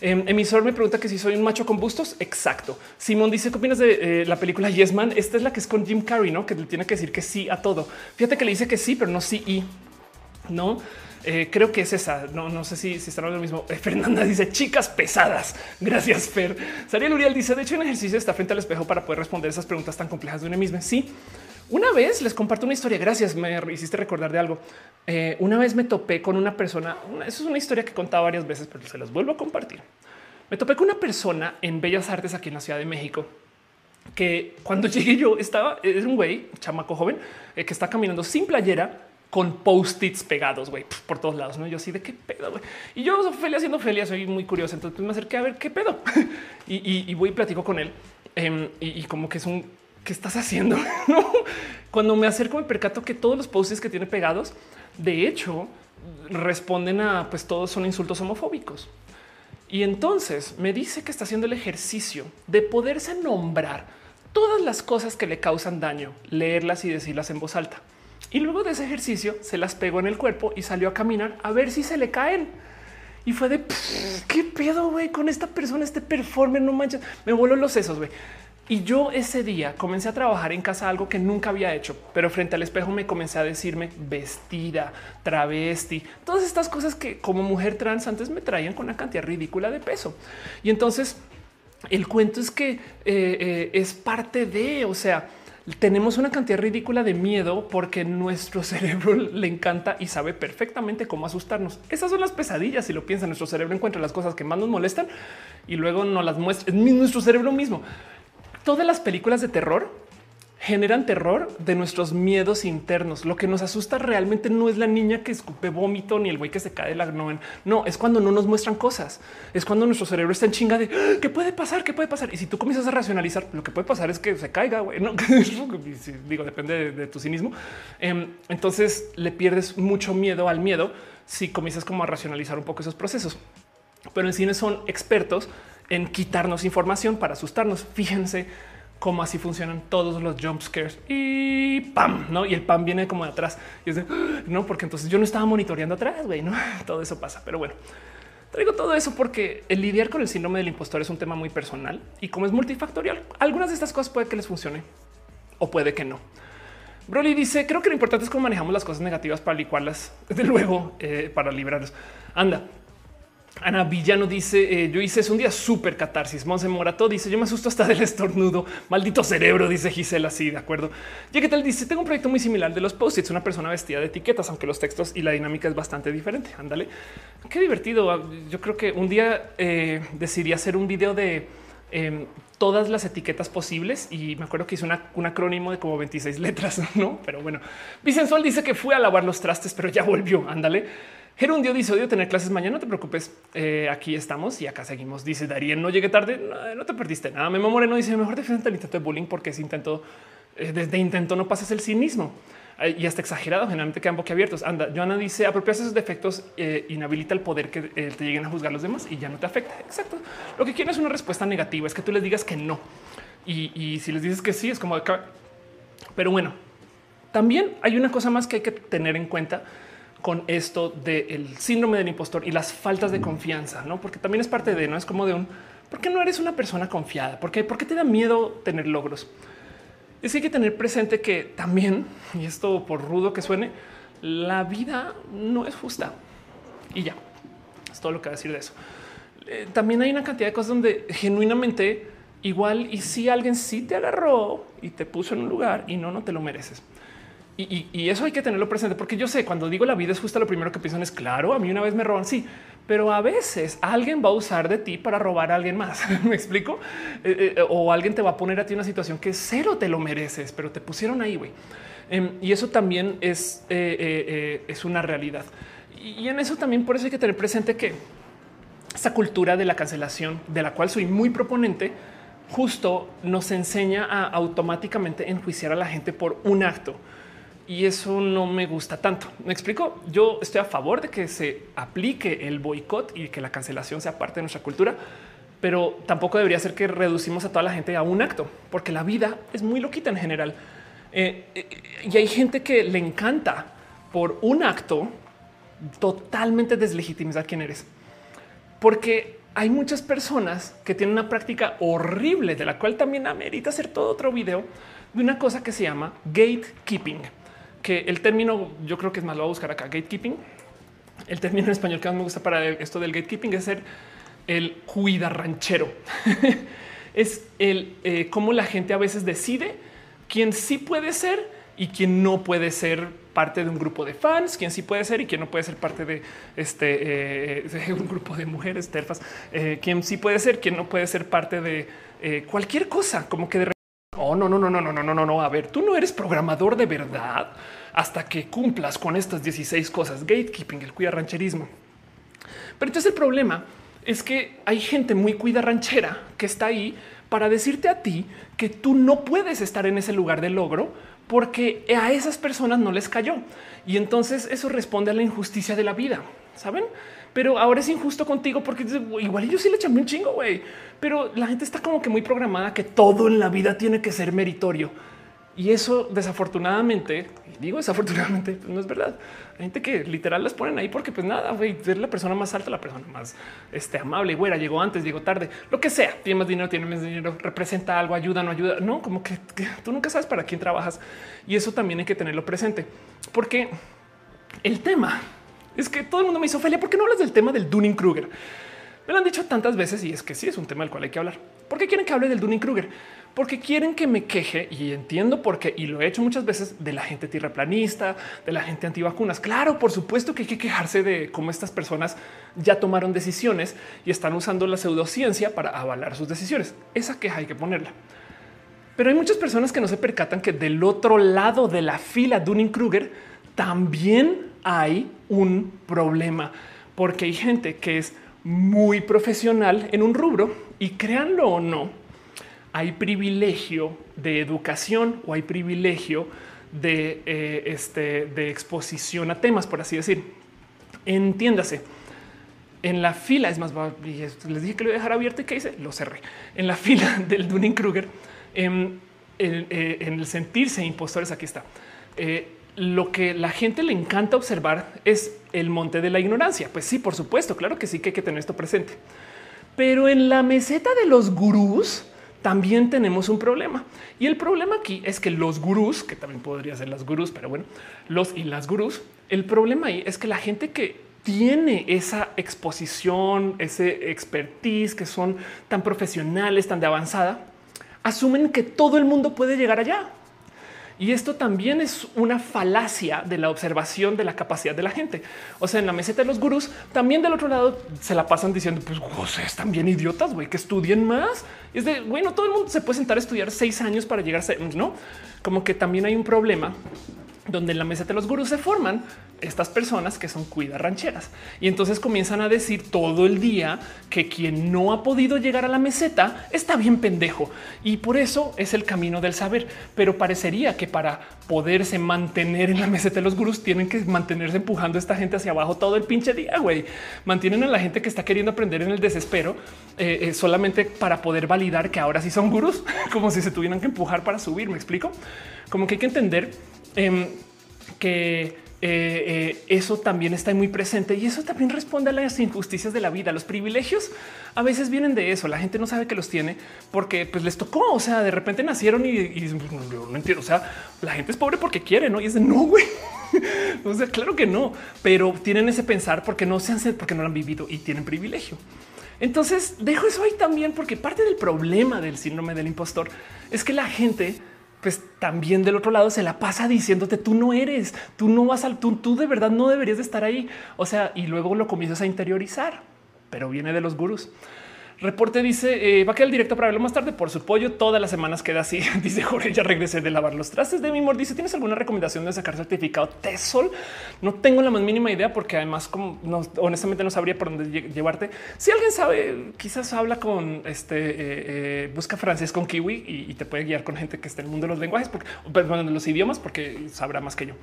Em, emisor me pregunta que si soy un macho con bustos. Exacto. Simón dice qué opinas de eh, la película Yes Man. Esta es la que es con Jim Carrey, no? Que le tiene que decir que sí a todo. Fíjate que le dice que sí, pero no sí y no. Eh, creo que es esa. No, no sé si, si están hablando lo mismo. Eh, Fernanda dice chicas pesadas. Gracias, Fer. Sariel Uriel dice: De hecho, un ejercicio está frente al espejo para poder responder esas preguntas tan complejas de una misma. Sí, una vez les comparto una historia. Gracias. Me hiciste recordar de algo. Eh, una vez me topé con una persona. eso es una historia que he contado varias veces, pero se las vuelvo a compartir. Me topé con una persona en Bellas Artes aquí en la Ciudad de México que cuando llegué yo estaba, es un güey, chamaco joven, eh, que está caminando sin playera con post-its pegados, güey, por todos lados. ¿no? Yo así de qué pedo, güey. Y yo, Felia, haciendo Felia, soy muy curioso. Entonces me acerqué a ver qué pedo y, voy y platico con él. Em, y, como que es un ¿qué estás haciendo? Cuando me acerco me percato que todos los posts que tiene pegados, de hecho, responden a pues todos son insultos homofóbicos. Y entonces me dice que está haciendo el ejercicio de poderse nombrar todas las cosas que le causan daño, leerlas y decirlas en voz alta. Y luego de ese ejercicio se las pegó en el cuerpo y salió a caminar a ver si se le caen. Y fue de qué pedo, güey, con esta persona, este performer, no manches, me voló los sesos, güey. Y yo ese día comencé a trabajar en casa algo que nunca había hecho, pero frente al espejo me comencé a decirme vestida, travesti, todas estas cosas que como mujer trans antes me traían con una cantidad ridícula de peso. Y entonces el cuento es que eh, eh, es parte de, o sea, tenemos una cantidad ridícula de miedo porque nuestro cerebro le encanta y sabe perfectamente cómo asustarnos. Esas son las pesadillas. Si lo piensa, nuestro cerebro encuentra las cosas que más nos molestan y luego nos las muestra. Es nuestro cerebro mismo todas las películas de terror generan terror de nuestros miedos internos. Lo que nos asusta realmente no es la niña que escupe vómito ni el güey que se cae de la no, no es cuando no nos muestran cosas. Es cuando nuestro cerebro está en chinga de ah, qué puede pasar, qué puede pasar. Y si tú comienzas a racionalizar, lo que puede pasar es que se caiga. Güey, no digo, depende de, tu cinismo. Em, entonces le pierdes mucho miedo al miedo si comienzas como a racionalizar un poco esos procesos. Pero en cine son expertos en quitarnos información para asustarnos. Fíjense cómo así funcionan todos los jump scares y pam, no? Y el pam viene como de atrás y es no, porque entonces yo no estaba monitoreando atrás, güey, no todo eso pasa. Pero bueno, traigo todo eso porque el lidiar con el síndrome del impostor es un tema muy personal y como es multifactorial, algunas de estas cosas puede que les funcione o puede que no. Broly dice: Creo que lo importante es cómo manejamos las cosas negativas para licuarlas de luego eh, para librarnos. Anda, Ana Villano dice: eh, Yo hice es un día súper catarsis. Monse Morato dice: Yo me asusto hasta del estornudo. Maldito cerebro, dice Gisela. Sí, de acuerdo. Y que tal dice: Tengo un proyecto muy similar de los post-its, una persona vestida de etiquetas, aunque los textos y la dinámica es bastante diferente. Ándale, qué divertido. Ah, yo creo que un día eh, decidí hacer un video de em, todas las etiquetas posibles y me acuerdo que hice un acrónimo de como 26 letras, no? Pero bueno, Vicensual dice que fue a lavar los trastes, pero ya volvió. Ándale. Gerundio dice odio tener clases mañana. No te preocupes. Eh, aquí estamos y acá seguimos. Dice Darien, no llegué tarde. No, te perdiste nada. Memo Moreno dice mejor defiende el intento de bullying porque si intento eh, desde intento no pasas el cinismo y hasta exagerado. Generalmente quedan boquiabiertos. Anda, Joana dice apropiarse esos defectos eh, inhabilita el poder que te lleguen a juzgar los demás y ya no te afecta. Exacto. Lo que quiero es una respuesta negativa, es que tú les digas que no. Y, y si les dices que sí, es como acá. Pero bueno, también hay una cosa más que hay que tener en cuenta con esto del síndrome del impostor y las faltas de confianza, no? Porque también es parte de no es como de un por qué no eres una persona confiada? ¿Por qué, ¿Por qué te da miedo tener logros? Es que hay que tener presente que también, y esto por rudo que suene, la vida no es justa y ya es todo lo que va a decir de eso. Eh, también hay una cantidad de cosas donde genuinamente igual y si alguien sí te agarró y te puso en un lugar y no, no te lo mereces. Y, eso hay que tenerlo presente porque yo sé cuando digo la vida es justa, lo primero que piensan es claro. A mí una vez me roban, sí, pero a veces alguien va a usar de ti para robar a alguien más. Me explico eh, eh, o alguien te va a poner a ti una situación que cero te lo mereces, pero te pusieron ahí. güey. Em, y eso también es, eh, es una realidad. Y en eso también por eso hay que tener presente que esta cultura de la cancelación, de la cual soy muy proponente, justo nos enseña a automáticamente enjuiciar a la gente por un acto y eso no me gusta tanto. Me explico. Yo estoy a favor de que se aplique el boicot y que la cancelación sea parte de nuestra cultura, pero tampoco debería ser que reducimos a toda la gente a un acto, porque la vida es muy loquita en general. Eh, eh, y hay gente que le encanta por un acto totalmente deslegitimizar quién eres. Porque hay muchas personas que tienen una práctica horrible de la cual también amerita hacer todo otro video de una cosa que se llama gatekeeping, que el término yo creo que es más lo voy a buscar acá gatekeeping. El término en español que más me gusta para esto del gatekeeping es ser el cuida ranchero. es el eh, cómo la gente a veces decide quién sí puede ser y quién no puede ser parte de un grupo de fans, quién sí puede ser y quién no puede ser parte de este eh, un grupo de mujeres terfas, eh, quién sí puede ser, quién no puede ser parte de cualquier cosa, como que de oh no, no, no, no, no, no, no, no, no. A ver, tú no eres programador de verdad hasta que cumplas con estas 16 cosas. Gatekeeping, el cuida rancherismo. Pero entonces el problema es que hay gente muy cuida ranchera que está ahí para decirte a ti que tú no puedes estar en ese lugar de logro porque a esas personas no les cayó. Y entonces eso responde a la injusticia de la vida, ¿saben? Pero ahora es injusto contigo porque igual yo sí le echan un chingo, güey. Pero la gente está como que muy programada que todo en la vida tiene que ser meritorio. Y eso desafortunadamente, digo desafortunadamente, pues no es verdad. Hay gente que literal las ponen ahí porque pues nada, güey, es la persona más alta, la persona más este, amable, güera, llegó antes, llegó tarde, lo que sea, tiene más dinero, tiene más dinero, representa algo, ayuda, no ayuda. No, como que, tú nunca sabes para quién trabajas y eso también hay que tenerlo presente porque el tema es que todo el mundo me hizo Ophelia, ¿por qué no hablas del tema del Dunning Kruger? Me lo han dicho tantas veces y es que sí es un tema del cual hay que hablar. ¿Por qué quieren que hable del Dunning Kruger? porque quieren que me queje y entiendo por qué. Y lo he hecho muchas veces de la gente tierraplanista, de la gente antivacunas. Claro, por supuesto que hay que quejarse de cómo estas personas ya tomaron decisiones y están usando la pseudociencia para avalar sus decisiones. Esa queja hay que ponerla. Pero hay muchas personas que no se percatan que del otro lado de la fila Dunning Kruger también hay un problema, porque hay gente que es muy profesional en un rubro y créanlo o no, hay privilegio de educación o hay privilegio de, eh, este, de exposición a temas, por así decir. Entiéndase. En la fila, es más, les dije que lo voy a dejar abierto y que hice, lo cerré. En la fila del Dunning Kruger, em, eh, en, el sentirse impostores, aquí está. Eh, lo que la gente le encanta observar es el monte de la ignorancia. Pues sí, por supuesto, claro que sí que hay que tener esto presente. Pero en la meseta de los gurús, también tenemos un problema. Y el problema aquí es que los gurús, que también podría ser las gurús, pero bueno, los y las gurús, el problema ahí es que la gente que tiene esa exposición, ese expertise, que son tan profesionales, tan de avanzada, asumen que todo el mundo puede llegar allá. Y esto también es una falacia de la observación de la capacidad de la gente. O sea, en la meseta de los gurús, también del otro lado se la pasan diciendo, pues están bien idiotas, güey, que estudien más. es de, bueno, todo el mundo se puede sentar a estudiar seis años para llegar a ser, no? Como que también hay un problema donde en la mesa de los gurús se forman estas personas que son cuidas rancheras y entonces comienzan a decir todo el día que quien no ha podido llegar a la meseta está bien pendejo y por eso es el camino del saber. Pero parecería que para poderse mantener en la meseta de los gurús tienen que mantenerse empujando a esta gente hacia abajo todo el pinche día. Güey, mantienen a la gente que está queriendo aprender en el desespero eh, eh, solamente para poder validar que ahora sí son gurús, como si se tuvieran que empujar para subir. Me explico como que hay que entender Em, que eh, eh, eso también está muy presente y eso también responde a las injusticias de la vida. Los privilegios a veces vienen de eso. La gente no sabe que los tiene porque pues, les tocó. O sea, de repente nacieron y, no, entiendo. O sea, la gente es pobre porque quiere, no? Y es de no, güey. o sea, claro que no, pero tienen ese pensar porque no se han porque no lo han vivido y tienen privilegio. Entonces dejo eso ahí también, porque parte del problema del síndrome del impostor es que la gente pues también del otro lado se la pasa diciéndote tú no eres, tú no vas al tú, tú de verdad no deberías de estar ahí. O sea, y luego lo comienzas a interiorizar, pero viene de los gurús. Reporte dice eh, va a quedar el directo para verlo más tarde por su pollo. Todas las semanas queda así. Dice Jorge, ya regresé de lavar los trastes de mi amor. Dice tienes alguna recomendación de sacar certificado TESOL? No tengo la más mínima idea porque además como honestamente no sabría por dónde llevarte. Si alguien sabe, quizás habla con este eh, eh, busca francés con kiwi y, te puede guiar con gente que esté en el mundo de los lenguajes, porque bueno, los idiomas, porque sabrá más que yo.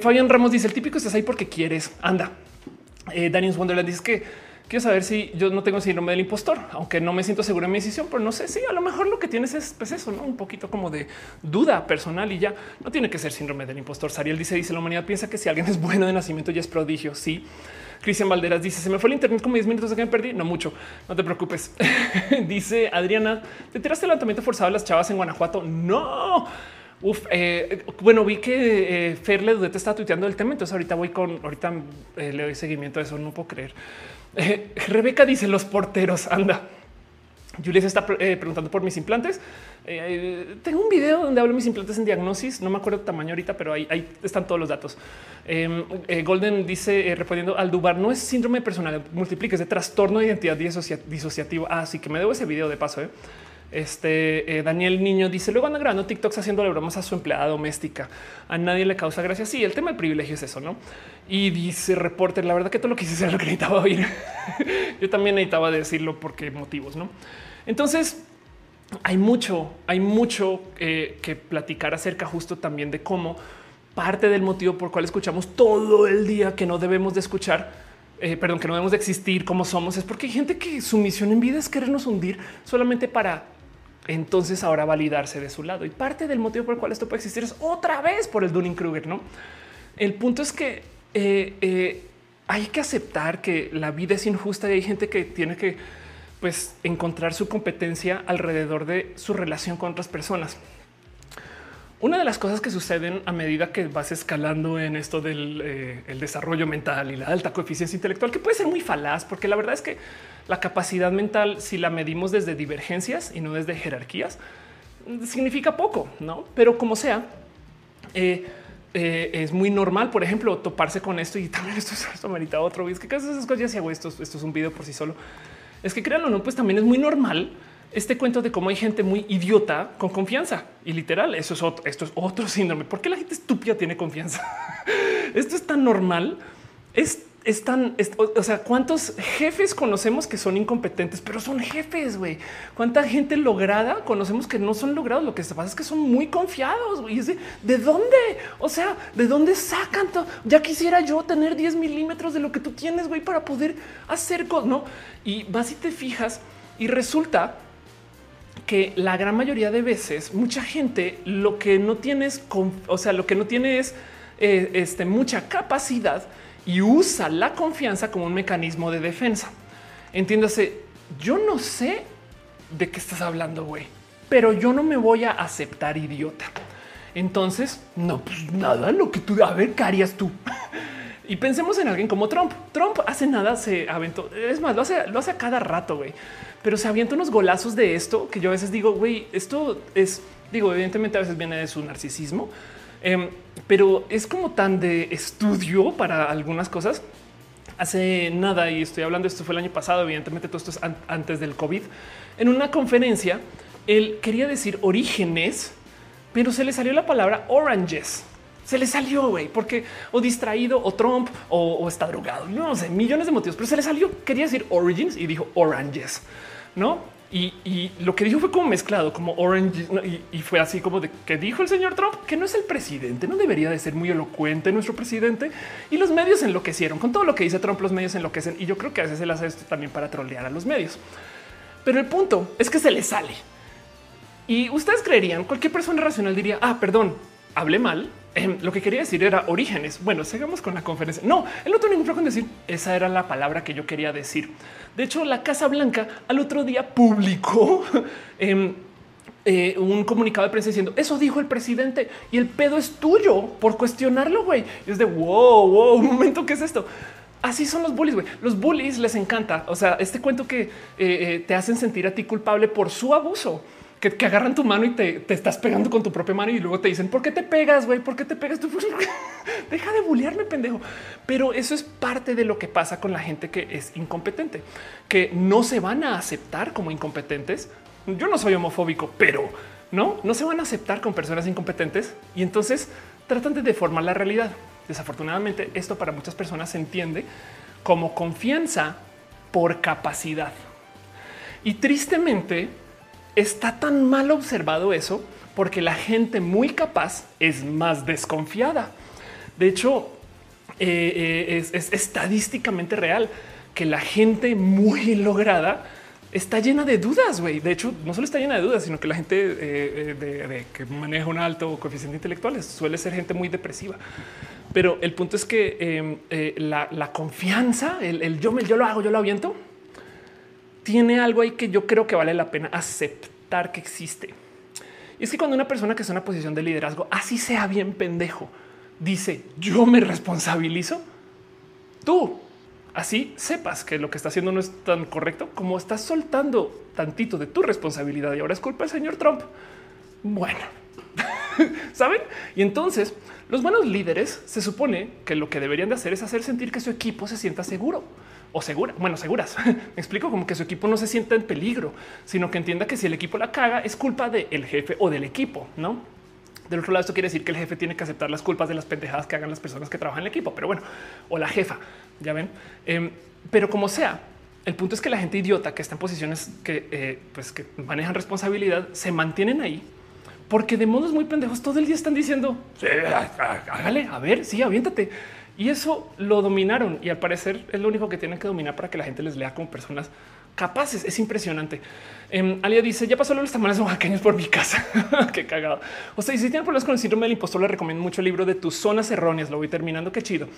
Fabián Ramos dice el típico estás ahí porque quieres. Anda. Daniel Wonderland dice que quiero saber si yo no tengo síndrome del impostor, aunque no me siento seguro en mi decisión, pero no sé si a lo mejor lo que tienes es pues eso, ¿no? un poquito como de duda personal y ya no tiene que ser síndrome del impostor. Sariel dice, dice la humanidad piensa que si alguien es bueno de nacimiento ya es prodigio. Sí. Cristian Valderas dice se me fue el internet como 10 minutos de que me perdí. No mucho, no te preocupes. dice Adriana, te tiraste el levantamiento forzado de las chavas en Guanajuato. No. Uf, eh, bueno, vi que eh, Fer está tuiteando el tema, entonces ahorita voy con, ahorita eh, le doy seguimiento a eso, no puedo creer. Eh, Rebeca dice los porteros, anda. Julia se está eh, preguntando por mis implantes. Eh, tengo un video donde hablo de mis implantes en diagnosis. No me acuerdo el tamaño ahorita, pero ahí, están todos los datos. Em, Golden dice respondiendo al Dubar no es síndrome personal multiplica, es de trastorno de identidad disociativo. Así ah, que me debo ese video de paso. Este Daniel Niño dice luego anda grabando TikToks haciéndole bromas a su empleada doméstica. A nadie le causa gracia. Sí, el tema del privilegio es eso, no? Y dice reporter, la verdad que todo lo que hice era lo que necesitaba oír. Yo también necesitaba decirlo porque motivos, no? Entonces, hay mucho, hay mucho eh, que platicar acerca justo también de cómo parte del motivo por cual escuchamos todo el día que no debemos de escuchar, eh, perdón, que no debemos de existir como somos, es porque hay gente que su misión en vida es querernos hundir solamente para entonces ahora validarse de su lado. Y parte del motivo por el cual esto puede existir es otra vez por el Dunning Kruger. No, el punto es que eh, hay que aceptar que la vida es injusta y hay gente que tiene que pues encontrar su competencia alrededor de su relación con otras personas. Una de las cosas que suceden a medida que vas escalando en esto del eh, desarrollo mental y la alta coeficiencia intelectual, que puede ser muy falaz, porque la verdad es que la capacidad mental, si la medimos desde divergencias y no desde jerarquías, significa poco, no? Pero como sea, eh, eh, es muy normal, por ejemplo, toparse con esto y también esto, esto merita otro. Es que casi esas cosas ya si hago esto, esto es un video por sí solo es que créanlo, no, pues también es muy normal este cuento de cómo hay gente muy idiota con confianza y literal. Eso es otro, esto es otro síndrome. ¿Por qué la gente estúpida tiene confianza? esto es tan normal. Es están, o sea, cuántos jefes conocemos que son incompetentes, pero son jefes, güey. Cuánta gente lograda conocemos que no son logrados. Lo que pasa es que son muy confiados. Güey. De, de, dónde? O sea, de dónde sacan todo? Ya quisiera yo tener 10 milímetros de lo que tú tienes, güey, para poder hacer cosas, no? Y vas y te fijas y resulta que la gran mayoría de veces mucha gente lo que no tienes, o sea, lo que no tiene es eh, este, mucha capacidad y usa la confianza como un mecanismo de defensa. Entiéndase, yo no sé de qué estás hablando, güey, pero yo no me voy a aceptar idiota. Entonces, no, pues nada, lo que tú, a ver, ¿qué harías tú? y pensemos en alguien como Trump. Trump hace nada, se aventó, es más, lo hace, lo hace a cada rato, güey, pero se avienta unos golazos de esto que yo a veces digo, güey, esto es, digo, evidentemente a veces viene de su narcisismo, Em, pero es como tan de estudio para algunas cosas. Hace nada, y estoy hablando, esto fue el año pasado, evidentemente todo esto es antes del COVID, en una conferencia, él quería decir orígenes, pero se le salió la palabra oranges. Se le salió, güey, porque o distraído o Trump o, o, está drogado. No sé, millones de motivos, pero se le salió. Quería decir origins y dijo oranges, no? Y, lo que dijo fue como mezclado, como orange, y, fue así como de que dijo el señor Trump que no es el presidente, no debería de ser muy elocuente nuestro presidente. Y los medios enloquecieron con todo lo que dice Trump. Los medios enloquecen y yo creo que a veces él hace esto también para trolear a los medios. Pero el punto es que se le sale. Y ustedes creerían, cualquier persona racional diría, ah, perdón, hablé mal. Em, lo que quería decir era orígenes. Bueno, sigamos con la conferencia. No, él no tuvo ningún problema con decir esa era la palabra que yo quería decir. De hecho, la Casa Blanca al otro día publicó em, eh, un comunicado de prensa diciendo eso dijo el presidente y el pedo es tuyo por cuestionarlo. Güey, es de wow, wow, un momento. ¿Qué es esto? Así son los bullies. güey. Los bullies les encanta. O sea, este cuento que eh, eh, te hacen sentir a ti culpable por su abuso que, agarran tu mano y te, estás pegando con tu propia mano y luego te dicen, ¿por qué te pegas, güey? ¿Por qué te pegas? Tú? Deja de bullearme, pendejo. Pero eso es parte de lo que pasa con la gente que es incompetente, que no se van a aceptar como incompetentes. Yo no soy homofóbico, pero no, no se van a aceptar con personas incompetentes y entonces tratan de deformar la realidad. Desafortunadamente, esto para muchas personas se entiende como confianza por capacidad. Y tristemente, está tan mal observado eso porque la gente muy capaz es más desconfiada. De hecho, eh, eh, es, estadísticamente real que la gente muy lograda está llena de dudas, güey. De hecho, no solo está llena de dudas, sino que la gente eh, que maneja un alto coeficiente intelectual suele ser gente muy depresiva. Pero el punto es que em, la, confianza, el, yo, me, yo lo hago, yo lo aviento, tiene algo ahí que yo creo que vale la pena aceptar que existe. Y es que cuando una persona que está en una posición de liderazgo, así sea bien pendejo, dice yo me responsabilizo, tú así sepas que lo que está haciendo no es tan correcto como estás soltando tantito de tu responsabilidad y ahora es culpa del señor Trump. Bueno, saben? Y entonces los buenos líderes se supone que lo que deberían de hacer es hacer sentir que su equipo se sienta seguro o segura. Bueno, seguras. Me explico como que su equipo no se sienta en peligro, sino que entienda que si el equipo la caga es culpa del jefe o del equipo, no? Del otro lado, esto quiere decir que el jefe tiene que aceptar las culpas de las pendejadas que hagan las personas que trabajan en el equipo, pero bueno, o la jefa, ya ven. Em, pero como sea, el punto es que la gente idiota que está en posiciones que, eh, pues, que manejan responsabilidad se mantienen ahí porque de modos muy pendejos todo el día están diciendo hágale, a ver, sí, aviéntate. Y eso lo dominaron y al parecer es lo único que tienen que dominar para que la gente les lea como personas capaces. Es impresionante. Um, Alia dice ya pasó los tamales oaxaqueños por mi casa. Qué cagado. O sea, si tienen problemas con el síndrome del impostor, le recomiendo mucho el libro de tus zonas erróneas. Lo voy terminando. Qué chido.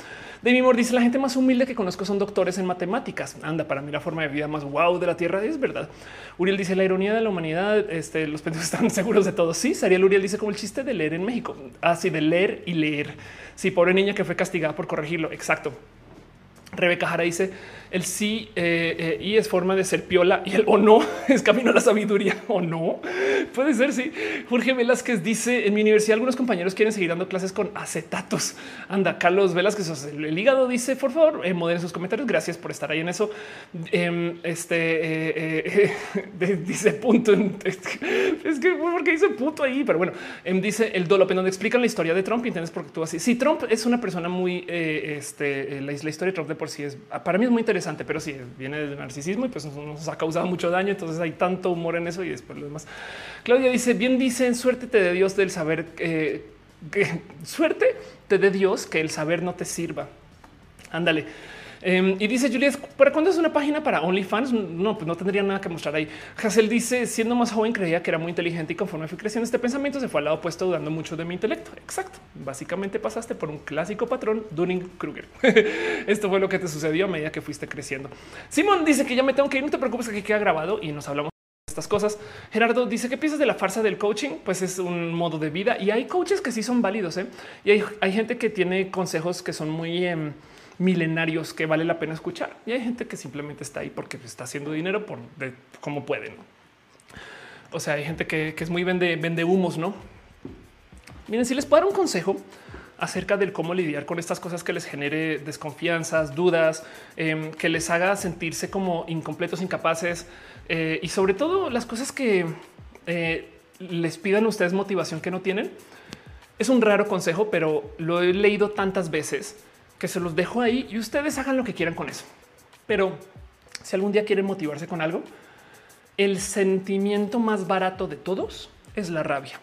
David Moore dice la gente más humilde que conozco son doctores en matemáticas. Anda, para mí la forma de vida más wow de la tierra es verdad. Uriel dice la ironía de la humanidad. Este, los pendejos están seguros de todo. Sí, Sariel Uriel dice como el chiste de leer en México. Así ah, de leer y leer. Sí, pobre niña que fue castigada por corregirlo. Exacto. Rebeca Jara dice el sí eh, eh, y es forma de ser piola y el o no es camino a la sabiduría o no puede ser. Sí, Jorge Velázquez dice en mi universidad algunos compañeros quieren seguir dando clases con acetatos. Anda, Carlos Velázquez, el hígado dice por favor, eh, moderen sus comentarios. Gracias por estar ahí en eso. Em, este dice punto. es que porque dice punto ahí, pero bueno, em, dice el Dolope donde explican la historia de Trump. Y entiendes por qué tú así. Si Trump es una persona muy este, la, la historia de Trump de por sí es para mí es muy interesante pero sí viene del narcisismo y pues nos ha causado mucho daño. Entonces hay tanto humor en eso y después lo demás. Claudia dice bien dicen suerte te de Dios del saber eh, que suerte te dé Dios que el saber no te sirva. Ándale. Em, y dice Juliet, ¿para cuándo es una página para OnlyFans? No, pues no tendría nada que mostrar ahí. Hassel dice, siendo más joven creía que era muy inteligente y conforme fui creciendo este pensamiento se fue al lado opuesto dudando mucho de mi intelecto. Exacto. Básicamente pasaste por un clásico patrón Dunning-Kruger. Esto fue lo que te sucedió a medida que fuiste creciendo. Simón dice que ya me tengo que ir, no te preocupes que queda grabado y nos hablamos estas cosas. Gerardo dice que piensas de la farsa del coaching, pues es un modo de vida y hay coaches que sí son válidos ¿eh? y hay, gente que tiene consejos que son muy em, milenarios que vale la pena escuchar. Y hay gente que simplemente está ahí porque está haciendo dinero por como pueden. O sea, hay gente que, es muy vende, vende humos, no? Miren, si les puedo dar un consejo acerca del cómo lidiar con estas cosas que les genere desconfianzas, dudas, em, que les haga sentirse como incompletos, incapaces eh, y sobre todo las cosas que eh, les pidan ustedes motivación que no tienen. Es un raro consejo, pero lo he leído tantas veces que se los dejo ahí y ustedes hagan lo que quieran con eso. Pero si algún día quieren motivarse con algo, el sentimiento más barato de todos es la rabia.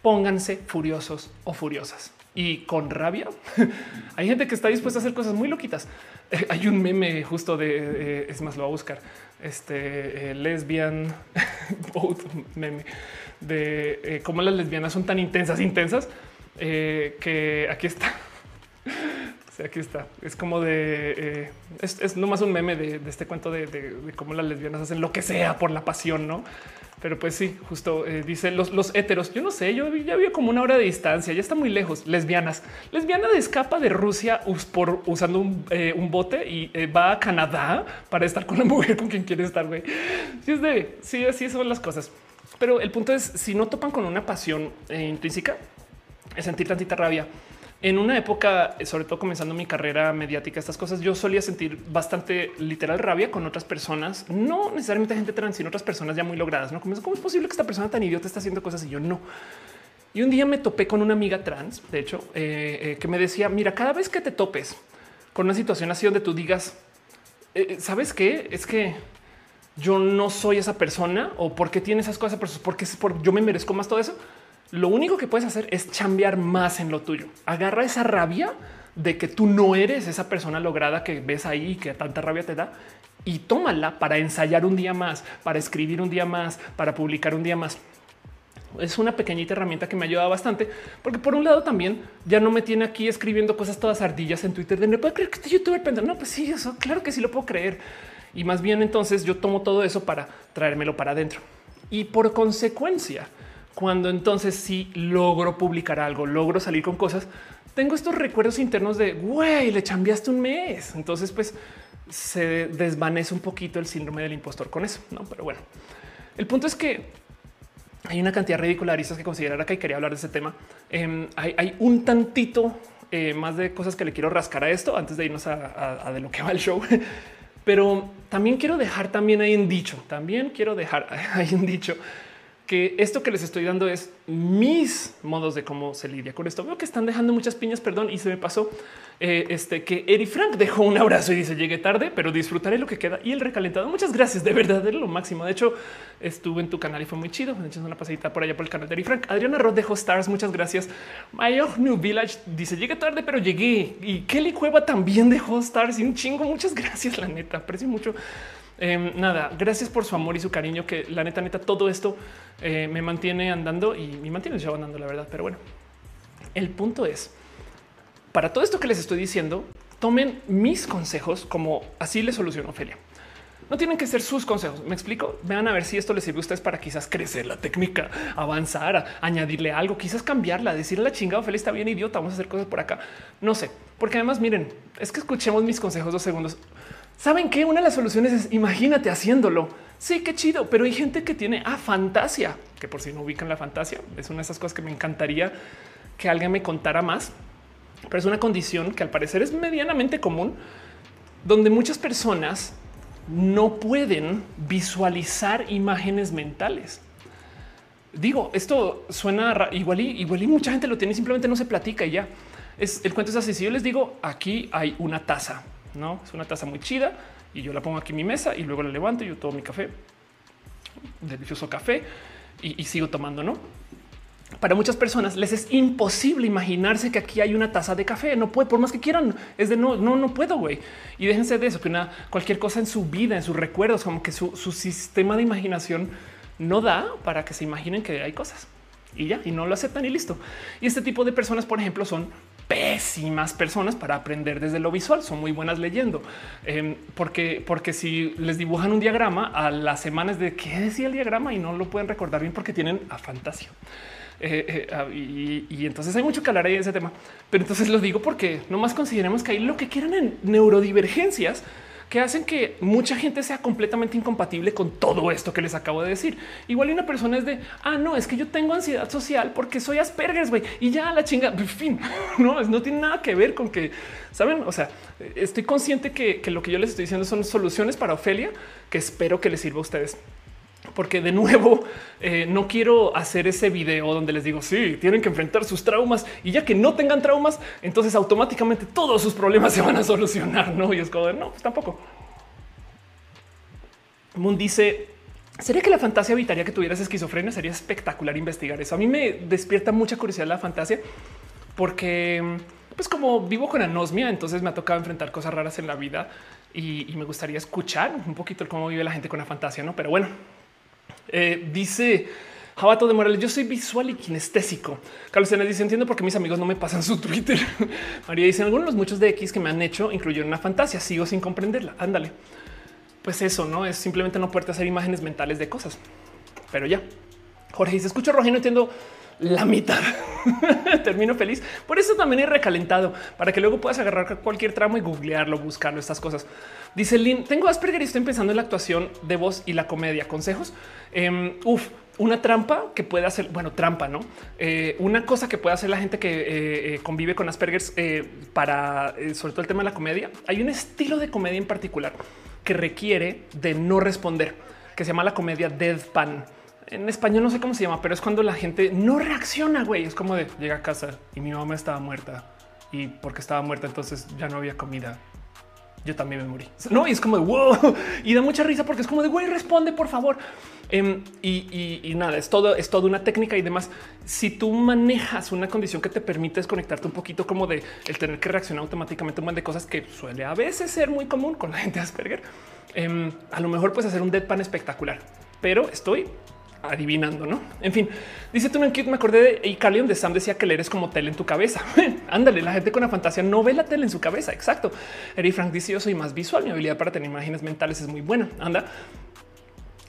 Pónganse furiosos o furiosas. Y con rabia hay gente que está dispuesta a hacer cosas muy loquitas. hay un meme justo de, eh, es más, lo voy a buscar, este eh, lesbian meme de eh, cómo las lesbianas son tan intensas, intensas, que aquí está. Sí, aquí está. Es como de eh, es, nomás un meme de, este cuento de, cómo las lesbianas hacen lo que sea por la pasión, no? Pero pues sí, justo eh, dice los, los héteros. Yo no sé, yo ya había como una hora de distancia, ya está muy lejos. Lesbianas, lesbiana escapa de Rusia por usando un, eh, bote y va a Canadá para estar con la mujer con quien quiere estar. Güey, sí, es de sí, así son las cosas. Pero el punto es si no topan con una pasión intrínseca, es sentir tantita rabia en una época, sobre todo comenzando mi carrera mediática, estas cosas, yo solía sentir bastante literal rabia con otras personas, no necesariamente gente trans, sino otras personas ya muy logradas. No como cómo es posible que esta persona tan idiota está haciendo cosas y yo no. Y un día me topé con una amiga trans, de hecho, eh, eh, que me decía: Mira, cada vez que te topes con una situación así donde tú digas, eh, sabes qué es que yo no soy esa persona o por qué tiene esas cosas, porque es por yo me merezco más todo eso lo único que puedes hacer es chambear más en lo tuyo. Agarra esa rabia de que tú no eres esa persona lograda que ves ahí que tanta rabia te da y tómala para ensayar un día más, para escribir un día más, para publicar un día más. Es una pequeñita herramienta que me ayuda bastante, porque por un lado también ya no me tiene aquí escribiendo cosas todas ardillas en Twitter de no puedo creer que este youtuber pendejo. No, pues sí, eso claro que sí lo puedo creer. Y más bien entonces yo tomo todo eso para traérmelo para adentro. Y por consecuencia, cuando entonces sí logro publicar algo, logro salir con cosas, tengo estos recuerdos internos de güey, le cambiaste un mes. Entonces, pues se desvanece un poquito el síndrome del impostor con eso. No, pero bueno, el punto es que hay una cantidad ridícula de aristas que considerar y quería hablar de ese tema. Em, hay, un tantito eh, más de cosas que le quiero rascar a esto antes de irnos a, a de lo que va el show. Pero también quiero dejar también ahí en dicho, también quiero dejar ahí en dicho que esto que les estoy dando es mis modos de cómo se lidia con esto. Veo que están dejando muchas piñas, perdón, y se me pasó eh, este que Eri Frank dejó un abrazo y dice llegué tarde, pero disfrutaré lo que queda y el recalentado. Muchas gracias, de verdad, es lo máximo. De hecho, estuve en tu canal y fue muy chido. Me una pasadita por allá por el canal de Eri Frank. Adriana Roth dejó stars. Muchas gracias. Mayo New Village dice llegué tarde, pero llegué. Y Kelly Cueva también dejó stars y un chingo. Muchas gracias, la neta. Aprecio mucho. Em, nada, gracias por su amor y su cariño, que la neta, neta, todo esto eh, me mantiene andando y me mantiene yo andando, la verdad. Pero bueno, el punto es para todo esto que les estoy diciendo, tomen mis consejos como así les solucionó Ophelia. No tienen que ser sus consejos. Me explico. Vean a ver si esto les sirve a ustedes para quizás crecer la técnica, avanzar, añadirle algo, quizás cambiarla, decirle la chingada Ophelia está bien idiota. Vamos a hacer cosas por acá. No sé, porque además miren, es que escuchemos mis consejos dos segundos. Saben que una de las soluciones es imagínate haciéndolo. Sí, qué chido, pero hay gente que tiene a fantasía, que por si no ubican la fantasía, es una de esas cosas que me encantaría que alguien me contara más pero es una condición que al parecer es medianamente común, donde muchas personas no pueden visualizar imágenes mentales. Digo, esto suena igual y igual y mucha gente lo tiene, simplemente no se platica y ya. Es el cuento es así. Si yo les digo aquí hay una taza, no es una taza muy chida y yo la pongo aquí en mi mesa y luego la levanto y yo tomo mi café, delicioso café y, sigo tomando, no? para muchas personas les es imposible imaginarse que aquí hay una taza de café. No puede, por más que quieran, es de no, no, no puedo, güey. Y déjense de eso, que una cualquier cosa en su vida, en sus recuerdos, como que su, sistema de imaginación no da para que se imaginen que hay cosas y ya, y no lo aceptan y listo. Y este tipo de personas, por ejemplo, son pésimas personas para aprender desde lo visual. Son muy buenas leyendo, em, porque, porque si les dibujan un diagrama a las semanas de qué decía el diagrama y no lo pueden recordar bien porque tienen a fantasía. Eh, eh, ah, y, entonces hay mucho que hablar ahí de ese tema. Pero entonces lo digo porque no más consideremos que hay lo que quieran en neurodivergencias que hacen que mucha gente sea completamente incompatible con todo esto que les acabo de decir. Igual una persona es de ah, no, es que yo tengo ansiedad social porque soy Asperger güey, y ya la chinga, en fin, no, no tiene nada que ver con que saben. O sea, estoy consciente que, que lo que yo les estoy diciendo son soluciones para Ofelia que espero que les sirva a ustedes porque de nuevo eh, no quiero hacer ese video donde les digo sí, tienen que enfrentar sus traumas y ya que no tengan traumas, entonces automáticamente todos sus problemas se van a solucionar. No, y es como no, pues tampoco. Moon dice: Sería que la fantasía evitaría que tuvieras esquizofrenia. Sería espectacular investigar eso. A mí me despierta mucha curiosidad la fantasía porque, pues, como vivo con anosmia, entonces me ha tocado enfrentar cosas raras en la vida y, y me gustaría escuchar un poquito cómo vive la gente con la fantasía. No, pero bueno, eh, dice Jabato de Morales, yo soy visual y kinestésico. Carlos Sena dice, entiendo por qué mis amigos no me pasan su Twitter. María dice, algunos de los muchos de X que me han hecho incluyeron una fantasía, sigo sin comprenderla. Ándale. Pues eso, ¿no? Es simplemente no poder hacer imágenes mentales de cosas. Pero ya. Jorge dice, escucho rojo no entiendo la mitad. Termino feliz. Por eso también he recalentado para que luego puedas agarrar cualquier tramo y googlearlo, buscarlo, estas cosas. Dice Lynn, tengo Asperger y estoy pensando en la actuación de voz y la comedia. Consejos. Em, uf, una trampa que puede hacer, bueno, trampa, no? Eh, una cosa que puede hacer la gente que eh, eh, convive con Asperger para sobre todo el tema de la comedia. Hay un estilo de comedia en particular que requiere de no responder, que se llama la comedia deadpan en español no sé cómo se llama, pero es cuando la gente no reacciona, güey. Es como de llega a casa y mi mamá estaba muerta y porque estaba muerta entonces ya no había comida yo también me morí. No, y es como de wow y da mucha risa porque es como de güey, responde por favor. Em, y, nada, es todo, es toda una técnica y demás. Si tú manejas una condición que te permite desconectarte un poquito, como de el tener que reaccionar automáticamente un montón de cosas que suele a veces ser muy común con la gente Asperger, em, a lo mejor puedes hacer un deadpan espectacular, pero estoy adivinando, ¿no? En fin, dice tú, me acordé de Icarly donde Sam decía que leer es como tele en tu cabeza. Ándale, la gente con la fantasía no ve la tele en su cabeza. Exacto. Eri Frank dice yo soy más visual. Mi habilidad para tener imágenes mentales es muy buena. Anda.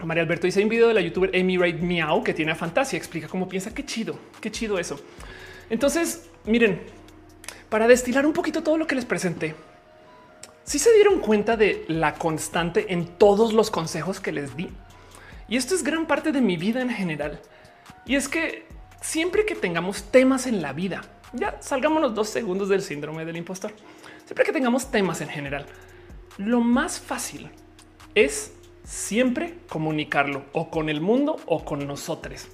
María Alberto dice un video de la youtuber Amy Raid Meow que tiene a fantasía. Explica cómo piensa. Qué chido, qué chido eso. Entonces, miren, para destilar un poquito todo lo que les presenté, si se dieron cuenta de la constante en todos los consejos que les di. Y esto es gran parte de mi vida en general. Y es que siempre que tengamos temas en la vida, ya salgámonos dos segundos del síndrome del impostor. Siempre que tengamos temas en general, lo más fácil es siempre comunicarlo o con el mundo o con nosotros.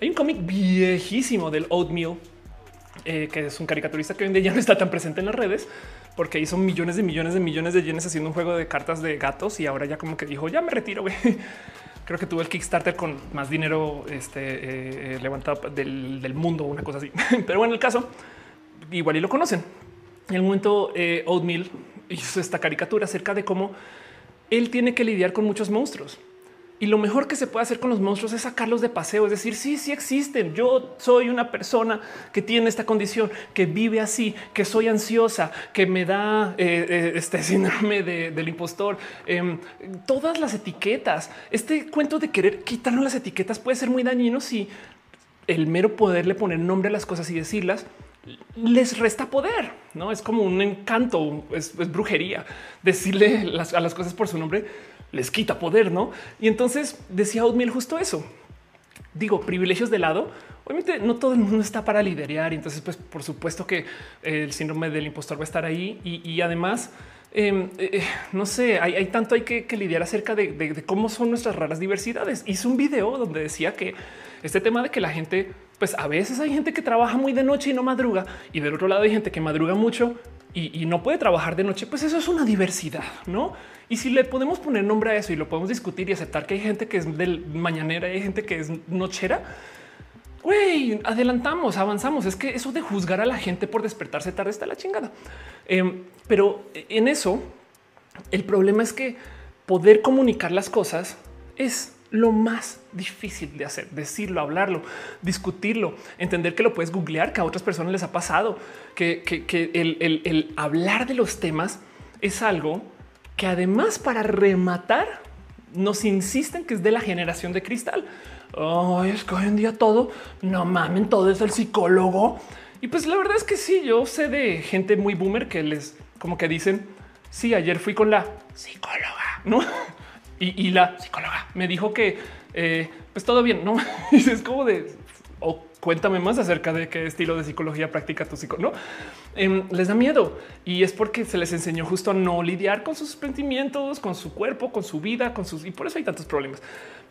Hay un cómic viejísimo del Oatmeal, eh, que es un caricaturista que hoy en día ya no está tan presente en las redes porque hizo millones de millones de millones de yenes haciendo un juego de cartas de gatos y ahora ya como que dijo ya me retiro. Creo que tuvo el Kickstarter con más dinero este, eh, eh, levantado del, del, mundo, una cosa así. Pero bueno, el caso igual y lo conocen. En el momento Oatmeal hizo esta caricatura acerca de cómo él tiene que lidiar con muchos monstruos. Y lo mejor que se puede hacer con los monstruos es sacarlos de paseo, es decir, sí, sí existen. Yo soy una persona que tiene esta condición, que vive así, que soy ansiosa, que me da eh, eh, este síndrome del impostor. Em, todas las etiquetas. Este cuento de querer quitarnos las etiquetas puede ser muy dañino si el mero poderle poner nombre a las cosas y decirlas les resta poder, no es como un encanto, es, brujería decirle a las cosas por su nombre les quita poder, no? Y entonces decía Oatmeal justo eso. Digo, privilegios de lado. Obviamente no todo el mundo está para liderar y entonces, pues, por supuesto que el síndrome del impostor va a estar ahí y, además, em, eh, eh, no sé, hay, tanto hay que, lidiar acerca de, de, cómo son nuestras raras diversidades. Hice un video donde decía que este tema de que la gente pues a veces hay gente que trabaja muy de noche y no madruga y del otro lado hay gente que madruga mucho y, no puede trabajar de noche, pues eso es una diversidad, ¿no? Y si le podemos poner nombre a eso y lo podemos discutir y aceptar que hay gente que es del mañanera y hay gente que es nochera, güey, adelantamos, avanzamos. Es que eso de juzgar a la gente por despertarse tarde está la chingada. Em, pero en eso, el problema es que poder comunicar las cosas es lo más difícil de hacer, decirlo, hablarlo, discutirlo, entender que lo puedes googlear, que a otras personas les ha pasado, que, el, hablar de los temas es algo que además para rematar nos insisten que es de la generación de cristal. Ay, es que hoy en día todo, no mamen, todo es el psicólogo. Y pues la verdad es que sí, yo sé de gente muy boomer que les como que dicen, sí, ayer fui con la psicóloga, ¿no? Y, la psicóloga me dijo que eh, pues todo bien, no es como de cuéntame más acerca de qué estilo de psicología practica tu psicólogo. No em, les da miedo y es porque se les enseñó justo a no lidiar con sus sentimientos, con su cuerpo, con su vida, con sus y por eso hay tantos problemas.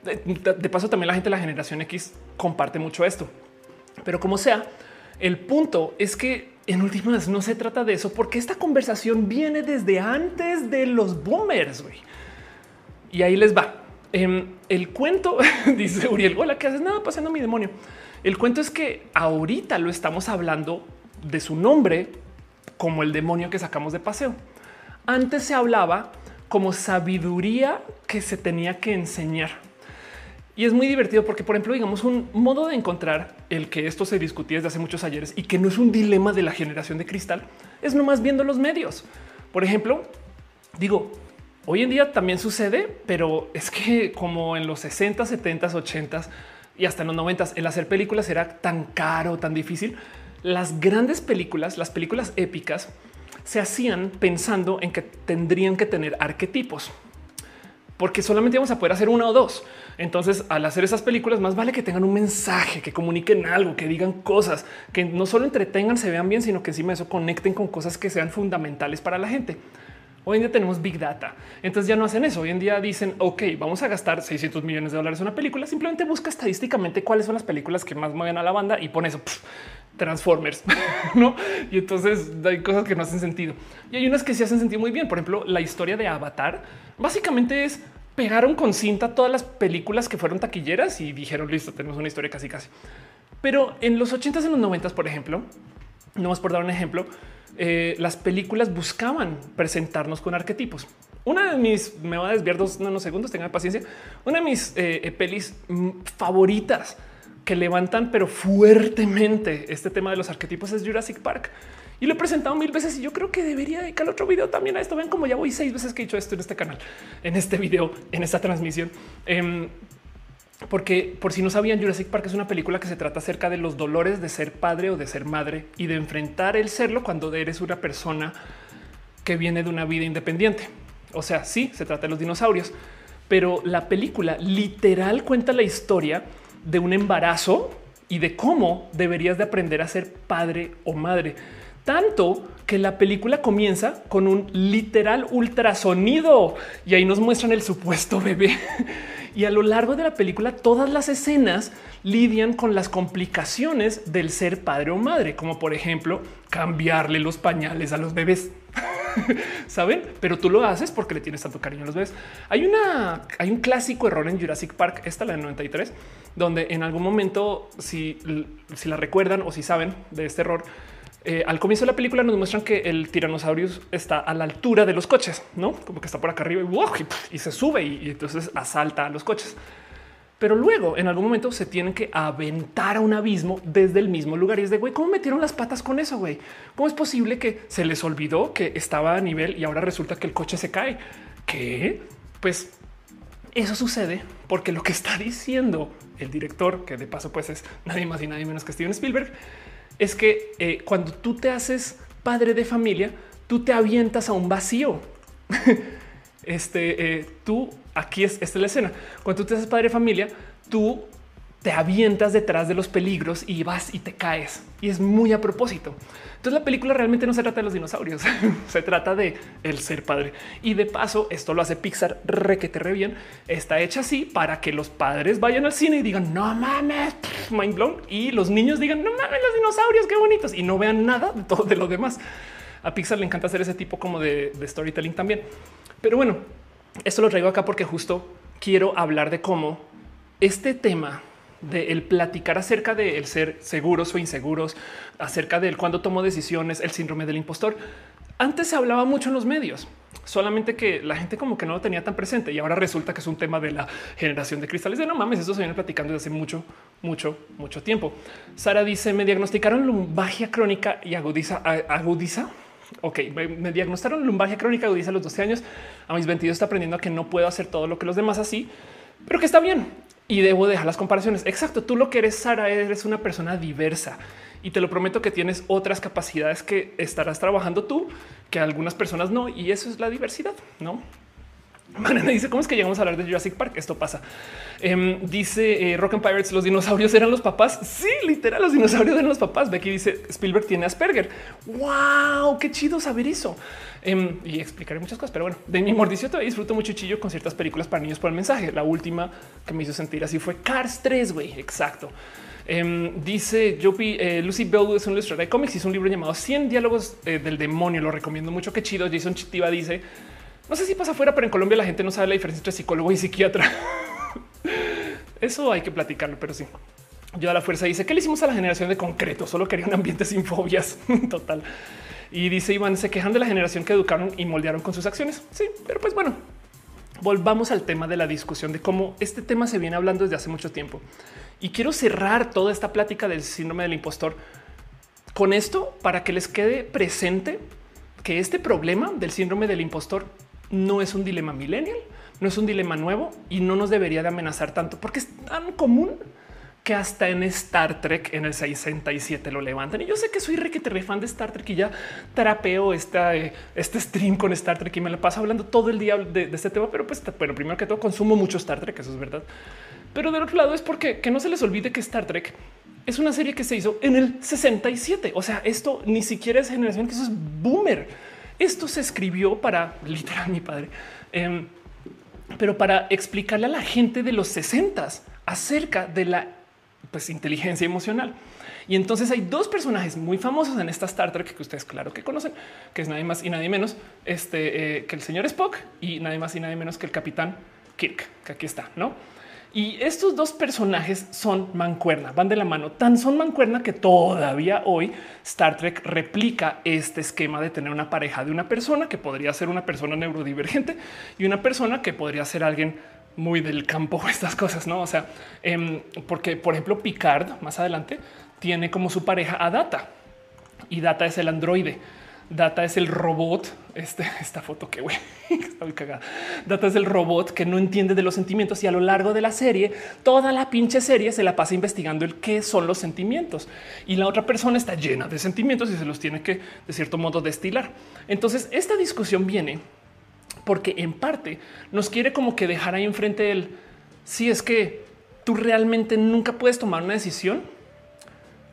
De, paso, también la gente de la generación X comparte mucho esto, pero como sea, el punto es que en últimas no se trata de eso, porque esta conversación viene desde antes de los boomers. Y ahí les va. Em, el cuento dice Uriel, hola, ¿qué haces? Nada, pasando mi demonio. El cuento es que ahorita lo estamos hablando de su nombre como el demonio que sacamos de paseo. Antes se hablaba como sabiduría que se tenía que enseñar. Y es muy divertido porque, por ejemplo, digamos un modo de encontrar el que esto se discutía desde hace muchos ayeres y que no es un dilema de la generación de cristal, es nomás viendo los medios. Por ejemplo, digo, Hoy en día también sucede, pero es que como en los 60, 70, 80 y hasta en los 90 el hacer películas era tan caro, tan difícil. Las grandes películas, las películas épicas, se hacían pensando en que tendrían que tener arquetipos, porque solamente vamos a poder hacer una o dos. Entonces, al hacer esas películas, más vale que tengan un mensaje, que comuniquen algo, que digan cosas, que no solo entretengan, se vean bien, sino que encima de eso conecten con cosas que sean fundamentales para la gente. Hoy en día tenemos Big Data. Entonces ya no hacen eso. Hoy en día dicen, ok, vamos a gastar 600 millones de dólares en una película. Simplemente busca estadísticamente cuáles son las películas que más mueven a la banda y pone eso. Transformers, ¿no? Y entonces hay cosas que no hacen sentido. Y hay unas que sí hacen sentido muy bien. Por ejemplo, la historia de Avatar básicamente es pegaron con cinta todas las películas que fueron taquilleras y dijeron, listo, tenemos una historia casi casi. Pero en los 80s, en los 90s, por ejemplo, no más por dar un ejemplo, eh, las películas buscaban presentarnos con arquetipos. Una de mis, me va a desviar dos unos segundos, tengan paciencia, una de mis eh, pelis mm, favoritas que levantan pero fuertemente este tema de los arquetipos es Jurassic Park. Y lo he presentado mil veces y yo creo que debería dedicar otro video también a esto. Ven como ya voy seis veces que he dicho esto en este canal, en este video, en esta transmisión. Em, porque por si no sabían, Jurassic Park es una película que se trata acerca de los dolores de ser padre o de ser madre y de enfrentar el serlo cuando eres una persona que viene de una vida independiente. O sea, sí, se trata de los dinosaurios, pero la película literal cuenta la historia de un embarazo y de cómo deberías de aprender a ser padre o madre. Tanto que la película comienza con un literal ultrasonido y ahí nos muestran el supuesto bebé. Y a lo largo de la película, todas las escenas lidian con las complicaciones del ser padre o madre, como por ejemplo cambiarle los pañales a los bebés. Saben, pero tú lo haces porque le tienes tanto cariño a los bebés. Hay una, hay un clásico error en Jurassic Park, esta la de 93, donde en algún momento, si, si la recuerdan o si saben de este error, eh, al comienzo de la película nos muestran que el Tyrannosaurus está a la altura de los coches, no como que está por acá arriba y, se sube y, entonces asalta a los coches. Pero luego en algún momento se tienen que aventar a un abismo desde el mismo lugar. Y es de güey, ¿cómo metieron las patas con eso? Güey, ¿cómo es posible que se les olvidó que estaba a nivel y ahora resulta que el coche se cae? Que pues eso sucede porque lo que está diciendo el director, que de paso pues es nadie más y nadie menos que Steven Spielberg, es que eh, cuando tú te haces padre de familia, tú te avientas a un vacío. este, eh, tú, aquí es, esta es la escena. Cuando tú te haces padre de familia, tú te avientas detrás de los peligros y vas y te caes. Y es muy a propósito. Entonces la película realmente no se trata de los dinosaurios, se trata de el ser padre. Y de paso, esto lo hace Pixar requete re bien. Está hecha así para que los padres vayan al cine y digan no mames, mind blown. Y los niños digan no mames, los dinosaurios, qué bonitos y no vean nada de todo de lo demás. A Pixar le encanta hacer ese tipo como de, de storytelling también. Pero bueno, esto lo traigo acá porque justo quiero hablar de cómo este tema de el platicar acerca de el ser seguros o inseguros, acerca del cuando tomo decisiones, el síndrome del impostor. Antes se hablaba mucho en los medios, solamente que la gente como que no lo tenía tan presente y ahora resulta que es un tema de la generación de cristales. De no mames, eso se viene platicando desde hace mucho, mucho, mucho tiempo. Sara dice: Me diagnosticaron lumbagia crónica y agudiza, agudiza. Ok, me diagnosticaron lumbagia crónica agudiza a los 12 años. A mis 22 está aprendiendo a que no puedo hacer todo lo que los demás así, pero que está bien y debo dejar las comparaciones. Exacto. Tú lo que eres, Sara, eres una persona diversa y te lo prometo que tienes otras capacidades que estarás trabajando tú, que algunas personas no. Y eso es la diversidad, no? Mariana dice cómo es que llegamos a hablar de Jurassic Park. Esto pasa. Em, dice eh, Rock and Pirates. Los dinosaurios eran los papás. Sí, literal, los dinosaurios eran los papás. Becky dice Spielberg tiene Asperger. Wow, qué chido saber eso. Em, y explicaré muchas cosas, pero bueno, de mi mordicio todavía disfruto mucho chillo con ciertas películas para niños por el mensaje. La última que me hizo sentir así fue Cars 3, güey. Exacto. Em, dice Jopi, eh, Lucy Bell es un ilustrador de cómics, hizo un libro llamado 100 diálogos eh, del demonio. Lo recomiendo mucho. Qué chido. Jason Chitiva dice no sé si pasa afuera, pero en Colombia la gente no sabe la diferencia entre psicólogo y psiquiatra. Eso hay que platicarlo, pero sí. Yo a la fuerza dice que le hicimos a la generación de concreto. Solo quería un ambiente sin fobias total. Y dice Iván, se quejan de la generación que educaron y moldearon con sus acciones. Sí, pero pues bueno, volvamos al tema de la discusión de cómo este tema se viene hablando desde hace mucho tiempo. Y quiero cerrar toda esta plática del síndrome del impostor con esto para que les quede presente que este problema del síndrome del impostor no es un dilema millennial, no es un dilema nuevo y no nos debería de amenazar tanto porque es tan común que hasta en Star Trek en el 67 lo levantan. Y yo sé que soy requete fan de Star Trek y ya trapeo esta, eh, este stream con Star Trek y me la paso hablando todo el día de, este tema, pero pues bueno, primero que todo consumo mucho Star Trek, eso es verdad. Pero del otro lado es porque que no se les olvide que Star Trek es una serie que se hizo en el 67. O sea, esto ni siquiera es generación, que eso es boomer. Esto se escribió para literal mi padre, em, pero para explicarle a la gente de los 60 acerca de la pues, inteligencia emocional. Y entonces hay dos personajes muy famosos en esta Star Trek que ustedes claro que conocen, que es nadie más y nadie menos este, eh, que el señor Spock y nadie más y nadie menos que el capitán Kirk, que aquí está, ¿no? Y estos dos personajes son mancuerna, van de la mano. Tan son mancuerna que todavía hoy Star Trek replica este esquema de tener una pareja de una persona que podría ser una persona neurodivergente y una persona que podría ser alguien muy del campo, estas cosas, no? O sea, em, porque por ejemplo, Picard más adelante tiene como su pareja a Data y Data es el androide. Data es el robot. Este, esta foto que güey está muy cagada. Data es el robot que no entiende de los sentimientos y a lo largo de la serie, toda la pinche serie se la pasa investigando el qué son los sentimientos y la otra persona está llena de sentimientos y se los tiene que de cierto modo destilar. Entonces, esta discusión viene porque en parte nos quiere como que dejar ahí enfrente el si es que tú realmente nunca puedes tomar una decisión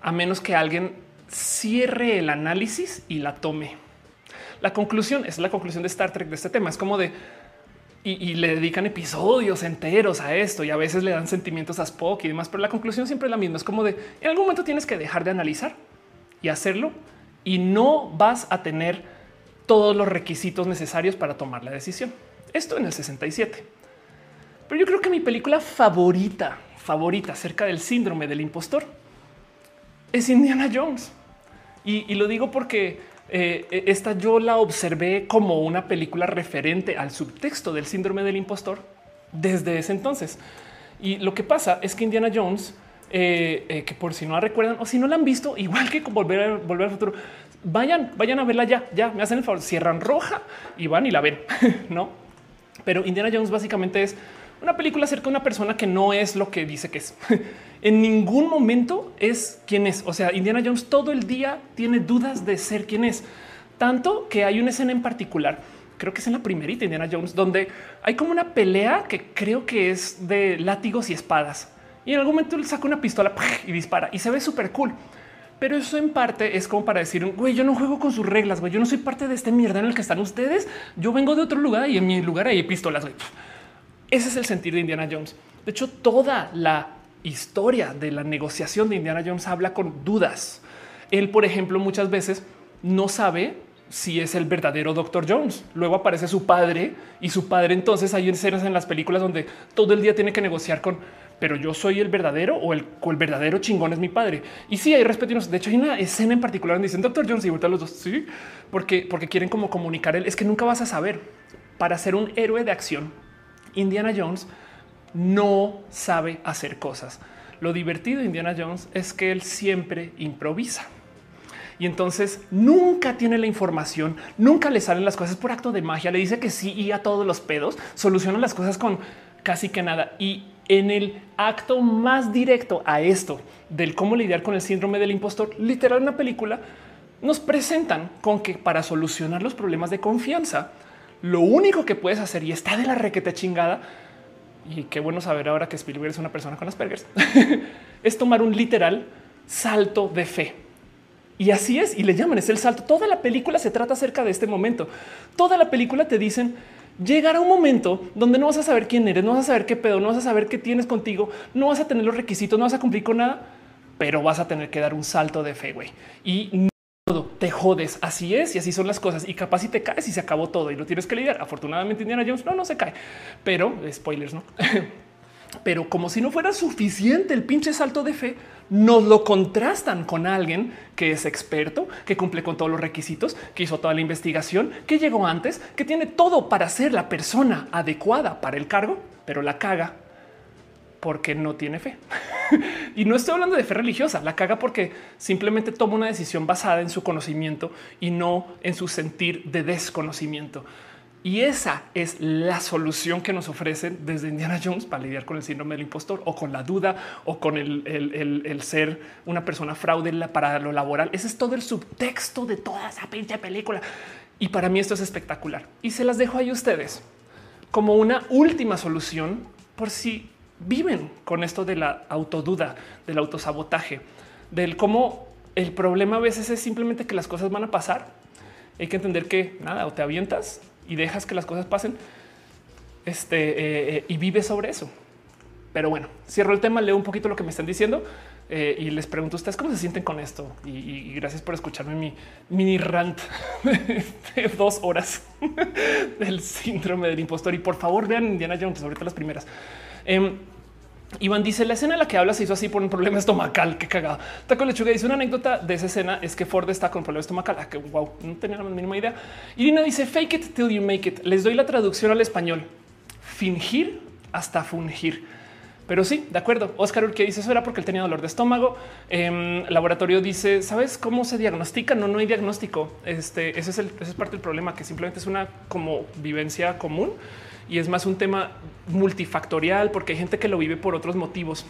a menos que alguien cierre el análisis y la tome. La conclusión es la conclusión de Star Trek de este tema. Es como de y, le dedican episodios enteros a esto y a veces le dan sentimientos a Spock y demás, pero la conclusión siempre es la misma. Es como de en algún momento tienes que dejar de analizar y hacerlo y no vas a tener todos los requisitos necesarios para tomar la decisión. Esto en el 67. Pero yo creo que mi película favorita, favorita acerca del síndrome del impostor es Indiana Jones. Y, lo digo porque eh, esta yo la observé como una película referente al subtexto del síndrome del impostor desde ese entonces. Y lo que pasa es que Indiana Jones, eh, eh, que por si no la recuerdan o si no la han visto, igual que volver, a, volver al futuro, vayan, vayan a verla ya, ya me hacen el favor, cierran roja y van y la ven, no? Pero Indiana Jones básicamente es una película acerca de una persona que no es lo que dice que es. en ningún momento es quien es. O sea, Indiana Jones todo el día tiene dudas de ser quien es. Tanto que hay una escena en particular, creo que es en la primerita Indiana Jones, donde hay como una pelea que creo que es de látigos y espadas. Y en algún momento él saca una pistola y dispara y se ve súper cool. Pero eso en parte es como para decir, güey, yo no juego con sus reglas, güey, yo no soy parte de este mierda en el que están ustedes. Yo vengo de otro lugar y en mi lugar hay pistolas. Güey. Ese es el sentido de Indiana Jones. De hecho, toda la historia de la negociación de Indiana Jones habla con dudas. Él, por ejemplo, muchas veces no sabe si es el verdadero Dr. Jones. Luego aparece su padre y su padre. Entonces hay escenas en las películas donde todo el día tiene que negociar con, pero yo soy el verdadero o el, verdadero chingón es mi padre. Y sí, hay respeto. De hecho, hay una escena en particular donde dicen Dr. Jones y ahorita los dos sí, porque, porque quieren como comunicar él. Es que nunca vas a saber para ser un héroe de acción. Indiana Jones no sabe hacer cosas. Lo divertido de Indiana Jones es que él siempre improvisa. Y entonces nunca tiene la información, nunca le salen las cosas por acto de magia, le dice que sí y a todos los pedos, soluciona las cosas con casi que nada. Y en el acto más directo a esto del cómo lidiar con el síndrome del impostor, literal una película, nos presentan con que para solucionar los problemas de confianza, lo único que puedes hacer y está de la requete chingada y qué bueno saber ahora que Spielberg es una persona con Asperger, es tomar un literal salto de fe. Y así es, y le llaman, es el salto. Toda la película se trata acerca de este momento. Toda la película te dicen, llegará un momento donde no vas a saber quién eres, no vas a saber qué pedo, no vas a saber qué tienes contigo, no vas a tener los requisitos, no vas a cumplir con nada, pero vas a tener que dar un salto de fe, güey. Todo, te jodes. Así es y así son las cosas. Y capaz si te caes y se acabó todo y lo tienes que lidiar. Afortunadamente, Indiana Jones no, no se cae, pero spoilers, no? pero como si no fuera suficiente el pinche salto de fe, nos lo contrastan con alguien que es experto, que cumple con todos los requisitos, que hizo toda la investigación, que llegó antes, que tiene todo para ser la persona adecuada para el cargo, pero la caga porque no tiene fe. y no estoy hablando de fe religiosa, la caga porque simplemente toma una decisión basada en su conocimiento y no en su sentir de desconocimiento. Y esa es la solución que nos ofrecen desde Indiana Jones para lidiar con el síndrome del impostor o con la duda o con el, ser una persona fraude para lo laboral. Ese es todo el subtexto de toda esa pinche película. Y para mí esto es espectacular. Y se las dejo ahí a ustedes como una última solución por si viven con esto de la autoduda, del autosabotaje, del cómo el problema a veces es simplemente que las cosas van a pasar Hay que entender que nada, o te avientas y dejas que las cosas pasen este, eh, eh, y vives sobre eso. Pero bueno, cierro el tema, leo un poquito lo que me están diciendo eh, y les pregunto ustedes cómo se sienten con esto. Y, gracias por escucharme mi mini rant de dos horas del síndrome del impostor. Y por favor vean Indiana Jones, ahorita las primeras. Em, Iván dice la escena en la que habla se hizo así por un problema estomacal. Qué cagado. Taco Lechuga dice una anécdota de esa escena es que Ford está con problema estomacal. Ah, que wow, no tenía la mínima idea. Irina dice fake it till you make it. Les doy la traducción al español. Fingir hasta fungir. Pero sí, de acuerdo. Oscar que dice eso era porque él tenía dolor de estómago. Eh, laboratorio dice, ¿sabes cómo se diagnostica? No, no hay diagnóstico. Este, ese es, el, ese es parte del problema, que simplemente es una como vivencia común y es más un tema multifactorial porque hay gente que lo vive por otros motivos.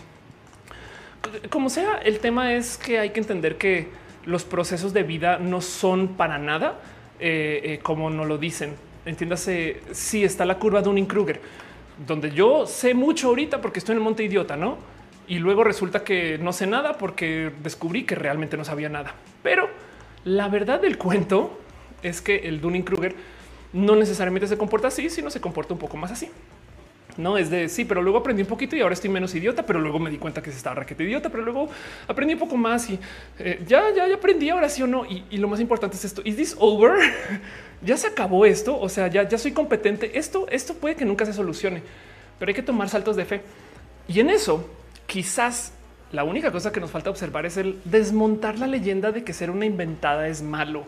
Como sea, el tema es que hay que entender que los procesos de vida no son para nada eh, eh, como no lo dicen. Entiéndase, si está la curva de un Kruger, donde yo sé mucho ahorita porque estoy en el monte idiota, no? Y luego resulta que no sé nada porque descubrí que realmente no sabía nada. Pero la verdad del cuento es que el Dunning Kruger no necesariamente se comporta así, sino se comporta un poco más así. No es de sí, pero luego aprendí un poquito y ahora estoy menos idiota, pero luego me di cuenta que se estaba raquete idiota, pero luego aprendí un poco más y eh, ya, ya, ya aprendí ahora sí o no. Y, lo más importante es esto: ¿Is this over? ya se acabó esto. O sea, ya, ya soy competente. Esto, esto puede que nunca se solucione, pero hay que tomar saltos de fe. Y en eso, quizás la única cosa que nos falta observar es el desmontar la leyenda de que ser una inventada es malo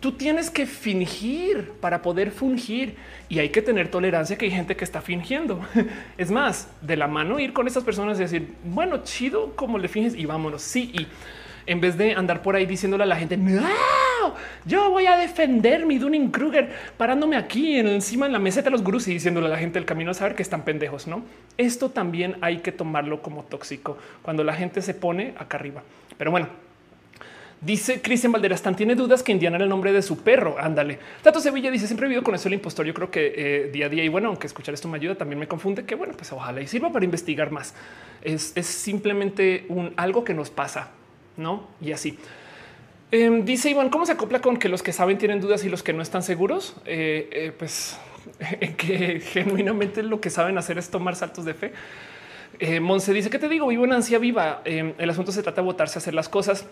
tú tienes que fingir para poder fungir y hay que tener tolerancia que hay gente que está fingiendo. Es más, de la mano ir con estas personas y decir, bueno, chido, como le finges y vámonos. Sí, y en vez de andar por ahí diciéndole a la gente, no, yo voy a defender mi Dunning Kruger parándome aquí encima en la meseta de los gurús y diciéndole a la gente el camino a saber que están pendejos. No, esto también hay que tomarlo como tóxico cuando la gente se pone acá arriba. Pero bueno, Dice Cristian Valderastán, tiene dudas que Indiana era el nombre de su perro. Ándale. Tato Sevilla dice siempre he vivido con eso el impostor. Yo creo que eh, día a día y bueno, aunque escuchar esto me ayuda, también me confunde que bueno, pues ojalá y sirva para investigar más. Es, simplemente un algo que nos pasa, no? Y así. Em, dice Iván, ¿cómo se acopla con que los que saben tienen dudas y los que no están seguros? Eh, eh, pues que genuinamente lo que saben hacer es tomar saltos de fe. Monse dice que te digo, vivo en ansia viva. Em, el asunto se trata de votarse a hacer las cosas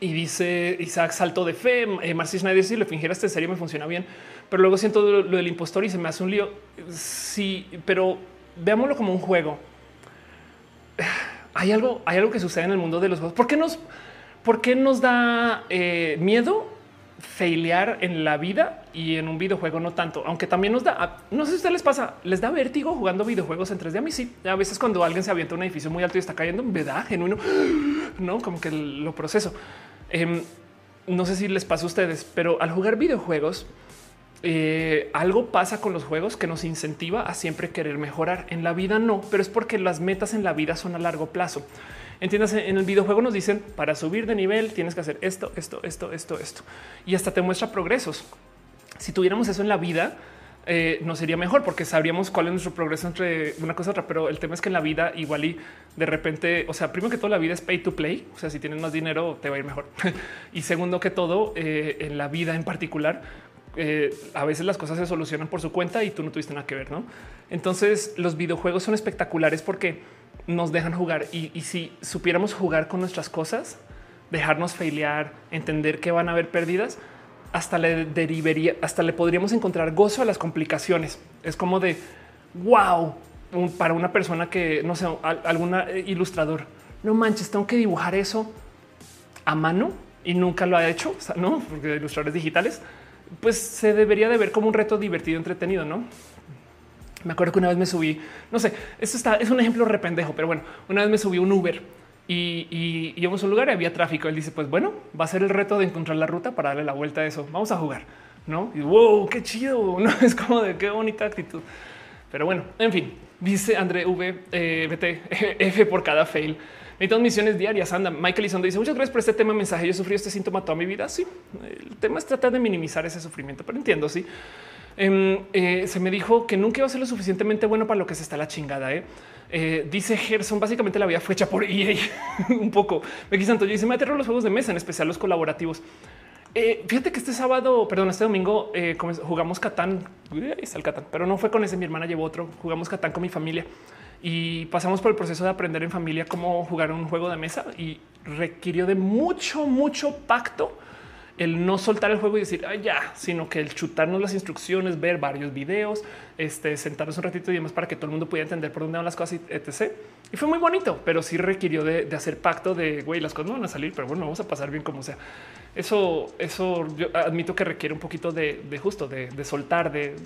y dice Isaac salto de fe. Eh, Marcis Schneider, si lo fingieras en serio me funciona bien, pero luego siento lo, del impostor y se me hace un lío. Sí, pero veámoslo como un juego. Hay algo, hay algo que sucede en el mundo de los juegos. ¿Por qué nos, por qué nos da eh, miedo failear en la vida y en un videojuego no tanto, aunque también nos da, no sé si a ustedes les pasa, les da vértigo jugando videojuegos en 3D. A mí sí, a veces cuando alguien se avienta un edificio muy alto y está cayendo, me da genuino, no como que lo proceso. Em, no sé si les pasa a ustedes, pero al jugar videojuegos, eh, algo pasa con los juegos que nos incentiva a siempre querer mejorar. En la vida no, pero es porque las metas en la vida son a largo plazo. Entiéndase, en el videojuego nos dicen para subir de nivel tienes que hacer esto, esto, esto, esto, esto. Y hasta te muestra progresos. Si tuviéramos eso en la vida, eh, no sería mejor porque sabríamos cuál es nuestro progreso entre una cosa y otra. Pero el tema es que en la vida igual y de repente, o sea, primero que todo la vida es pay to play. O sea, si tienes más dinero te va a ir mejor. y segundo que todo, eh, en la vida en particular, eh, a veces las cosas se solucionan por su cuenta y tú no tuviste nada que ver, ¿no? Entonces los videojuegos son espectaculares porque nos dejan jugar y, si supiéramos jugar con nuestras cosas, dejarnos failear, entender que van a haber pérdidas, hasta le derivaría, hasta le podríamos encontrar gozo a las complicaciones. Es como de wow para una persona que no sé, algún ilustrador. No manches, tengo que dibujar eso a mano y nunca lo ha hecho, no porque ilustradores digitales, pues se debería de ver como un reto divertido, entretenido, no? Me acuerdo que una vez me subí, no sé, esto está, es un ejemplo rependejo, pero bueno, una vez me subí un Uber y, íbamos a un lugar y había tráfico. Él dice, pues bueno, va a ser el reto de encontrar la ruta para darle la vuelta a eso. Vamos a jugar, ¿no? Y wow, qué chido, ¿no? Es como de qué bonita actitud. Pero bueno, en fin, dice André V, eh, BT, F por cada fail. Necesitamos misiones diarias. Anda, Michael Isondo dice muchas gracias por este tema. Mensaje. Yo sufrí este síntoma toda mi vida. Sí, el tema es tratar de minimizar ese sufrimiento, pero entiendo. Sí, Em, eh, se me dijo que nunca iba a ser lo suficientemente bueno para lo que se está la chingada. ¿eh? Eh, dice Gerson, básicamente la vida fue hecha por EA un poco. Me Santo dice me aterro los juegos de mesa, en especial los colaborativos. Fíjate que este sábado, perdón, este domingo jugamos Catán, está el Catán, pero no fue con ese. Mi hermana llevó otro. Jugamos Catán con mi familia y pasamos por el proceso de aprender en familia cómo jugar un juego de mesa y requirió de mucho, mucho pacto el no soltar el juego y decir ah, ya, sino que el chutarnos las instrucciones, ver varios videos, este, sentarnos un ratito y demás para que todo el mundo pudiera entender por dónde van las cosas, etc. Y fue muy bonito, pero sí requirió de, hacer pacto de güey, las cosas no van a salir, pero bueno, vamos a pasar bien como sea. Eso, eso yo admito que requiere un poquito de, justo de, soltar, de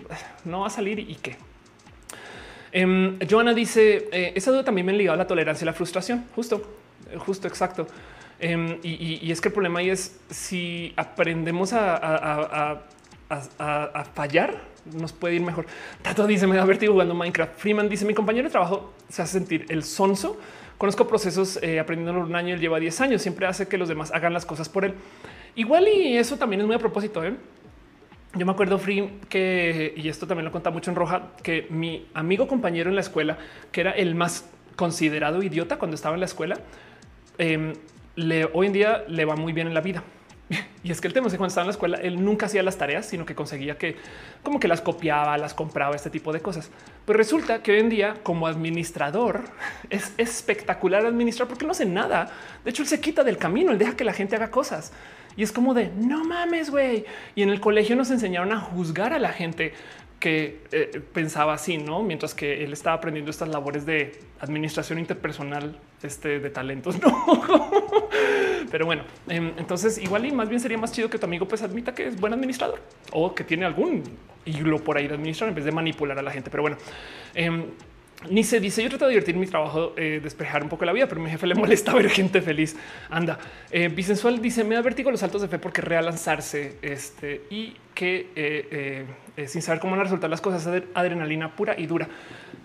no va a salir y qué. Eh, Joana dice eh, esa duda también me ligado a la tolerancia y la frustración. Justo, justo, exacto. Em, y, es que el problema ahí es si aprendemos a, fallar, nos puede ir mejor. Tato dice me da vertigo jugando Minecraft. Freeman dice mi compañero de trabajo se hace sentir el sonso. Conozco procesos eh, aprendiendo un año, él lleva 10 años, siempre hace que los demás hagan las cosas por él. Igual y eso también es muy a propósito. ¿eh? Yo me acuerdo, Free, que, y esto también lo contaba mucho en Roja, que mi amigo compañero en la escuela, que era el más considerado idiota cuando estaba en la escuela, em, le, hoy en día le va muy bien en la vida. Y es que el tema es que cuando estaba en la escuela, él nunca hacía las tareas, sino que conseguía que como que las copiaba, las compraba, este tipo de cosas. Pero resulta que hoy en día, como administrador, es espectacular administrar porque no hace nada. De hecho, él se quita del camino, él deja que la gente haga cosas. Y es como de no mames, güey. Y en el colegio nos enseñaron a juzgar a la gente que eh, pensaba así, no? Mientras que él estaba aprendiendo estas labores de administración interpersonal este, de talentos. No, pero bueno, em, entonces igual y más bien sería más chido que tu amigo pues admita que es buen administrador o que tiene algún hilo por ahí de administrar en vez de manipular a la gente. Pero bueno, em, ni se dice, yo trato de divertir mi trabajo, eh, despejar un poco la vida, pero mi jefe le molesta ver gente feliz. Anda, eh, dice, me da vértigo los saltos de fe porque real lanzarse este, y que eh, eh, sin saber cómo van a resultar las cosas, adrenalina pura y dura.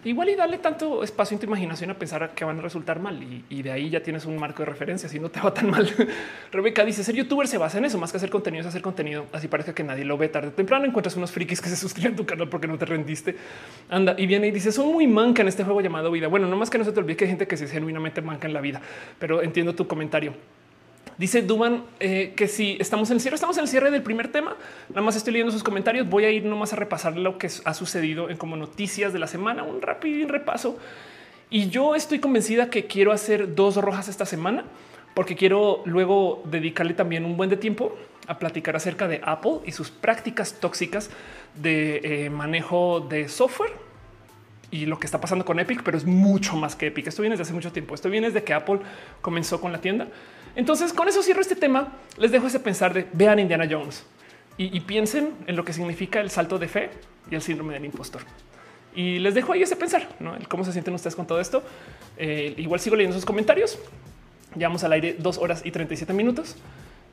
Igual y darle tanto espacio en tu imaginación a pensar que van a resultar mal y, de ahí ya tienes un marco de referencia si no te va tan mal. Rebeca dice ser youtuber se basa en eso más que hacer contenido es hacer contenido. Así parece que nadie lo ve tarde o temprano. Encuentras unos frikis que se suscriben a tu canal porque no te rendiste. Anda y viene y dice son muy manca en este juego llamado vida. Bueno, no más que no se te olvide que hay gente que se genuinamente manca en la vida, pero entiendo tu comentario. Dice Duman eh, que si estamos en el cierre, estamos en el cierre del primer tema. Nada más estoy leyendo sus comentarios. Voy a ir nomás a repasar lo que ha sucedido en como noticias de la semana, un rápido repaso. Y yo estoy convencida que quiero hacer dos rojas esta semana porque quiero luego dedicarle también un buen de tiempo a platicar acerca de Apple y sus prácticas tóxicas de eh, manejo de software y lo que está pasando con Epic, pero es mucho más que Epic. Esto viene desde hace mucho tiempo. Esto viene desde que Apple comenzó con la tienda entonces, con eso cierro este tema. Les dejo ese pensar de vean Indiana Jones y, piensen en lo que significa el salto de fe y el síndrome del impostor. Y les dejo ahí ese pensar, ¿no? cómo se sienten ustedes con todo esto. Eh, igual sigo leyendo sus comentarios. Llevamos al aire dos horas y 37 minutos.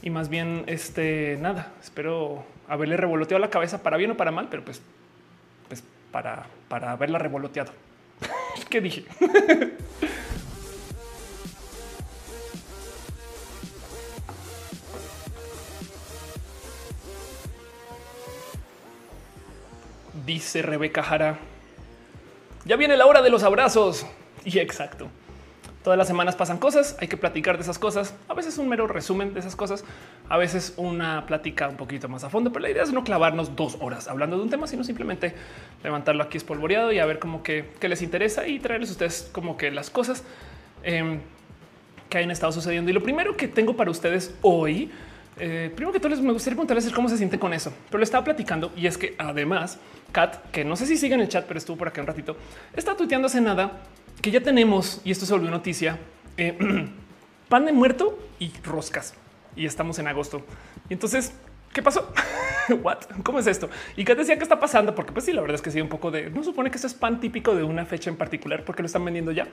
Y más bien, este nada, espero haberle revoloteado la cabeza para bien o para mal, pero pues, pues para, para haberla revoloteado. ¿Qué dije? dice Rebeca Jara. Ya viene la hora de los abrazos. Y exacto. Todas las semanas pasan cosas, hay que platicar de esas cosas. A veces un mero resumen de esas cosas, a veces una plática un poquito más a fondo, pero la idea es no clavarnos dos horas hablando de un tema, sino simplemente levantarlo aquí espolvoreado y a ver cómo que, les interesa y traerles a ustedes como que las cosas em, que hayan estado sucediendo. Y lo primero que tengo para ustedes hoy, eh, primero que todo, les me gustaría preguntarles cómo se siente con eso, pero lo estaba platicando y es que además Kat, que no sé si sigue en el chat, pero estuvo por acá un ratito, está tuiteando hace nada que ya tenemos, y esto se volvió noticia, eh, pan de muerto y roscas. Y estamos en agosto. Y entonces, ¿qué pasó? What? ¿Cómo es esto? Y Kat decía que está pasando, porque pues sí, la verdad es que sí, un poco de, no supone que esto es pan típico de una fecha en particular, porque lo están vendiendo ya.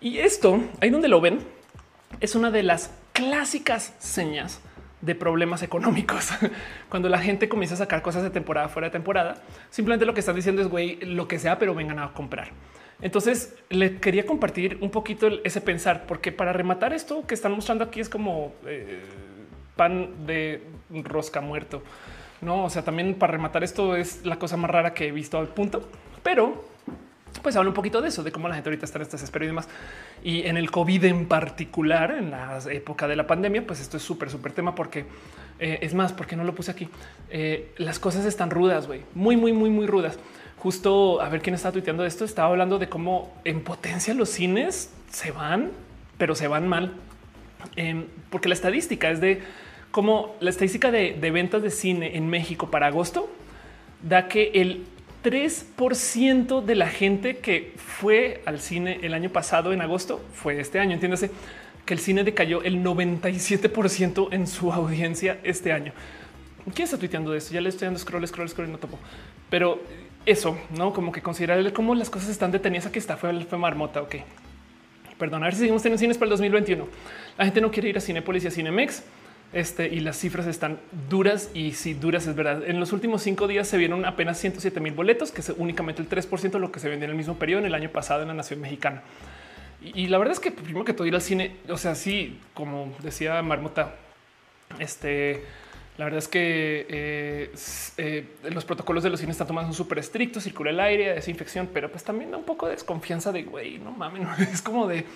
Y esto, ahí donde lo ven, es una de las clásicas señas de problemas económicos. Cuando la gente comienza a sacar cosas de temporada fuera de temporada, simplemente lo que están diciendo es güey, lo que sea, pero vengan a comprar. Entonces le quería compartir un poquito ese pensar, porque para rematar esto que están mostrando aquí es como eh, pan de rosca muerto. No, o sea, también para rematar esto es la cosa más rara que he visto al punto, pero pues habla un poquito de eso, de cómo la gente ahorita está en estas esperas y demás. Y en el COVID en particular, en la época de la pandemia, pues esto es súper, súper tema porque Eh, es más, porque no lo puse aquí? Eh, las cosas están rudas, güey, muy, muy, muy, muy rudas. Justo a ver quién está tuiteando esto. Estaba hablando de cómo en potencia los cines se van, pero se van mal. Em, porque la estadística es de cómo la estadística de ventas de cine en México para agosto da que el 3% de la gente que fue al cine el año pasado en agosto fue este año. Entiéndase que el cine decayó el 97% en su audiencia este año. ¿Quién está tuiteando esto? Ya le estoy dando scroll, scroll, scroll no topo. Pero eso, no como que considerar cómo las cosas están detenidas. Aquí está, fue, fue marmota. Ok, perdón, a ver si seguimos teniendo cines para el 2021. La gente no quiere ir a Cinepolis y a Cinemex. Este, y las cifras están duras y si duras es verdad. En los últimos cinco días se vieron apenas 107 mil boletos, que es únicamente el 3% de lo que se vendió en el mismo periodo en el año pasado en la nación mexicana. Y, la verdad es que primero que todo ir al cine, o sea, sí, como decía Marmota, este, la verdad es que eh, eh, los protocolos de los cines están tomando súper estrictos, circula el aire, desinfección, pero pues también da un poco de desconfianza de güey, no mames, es como de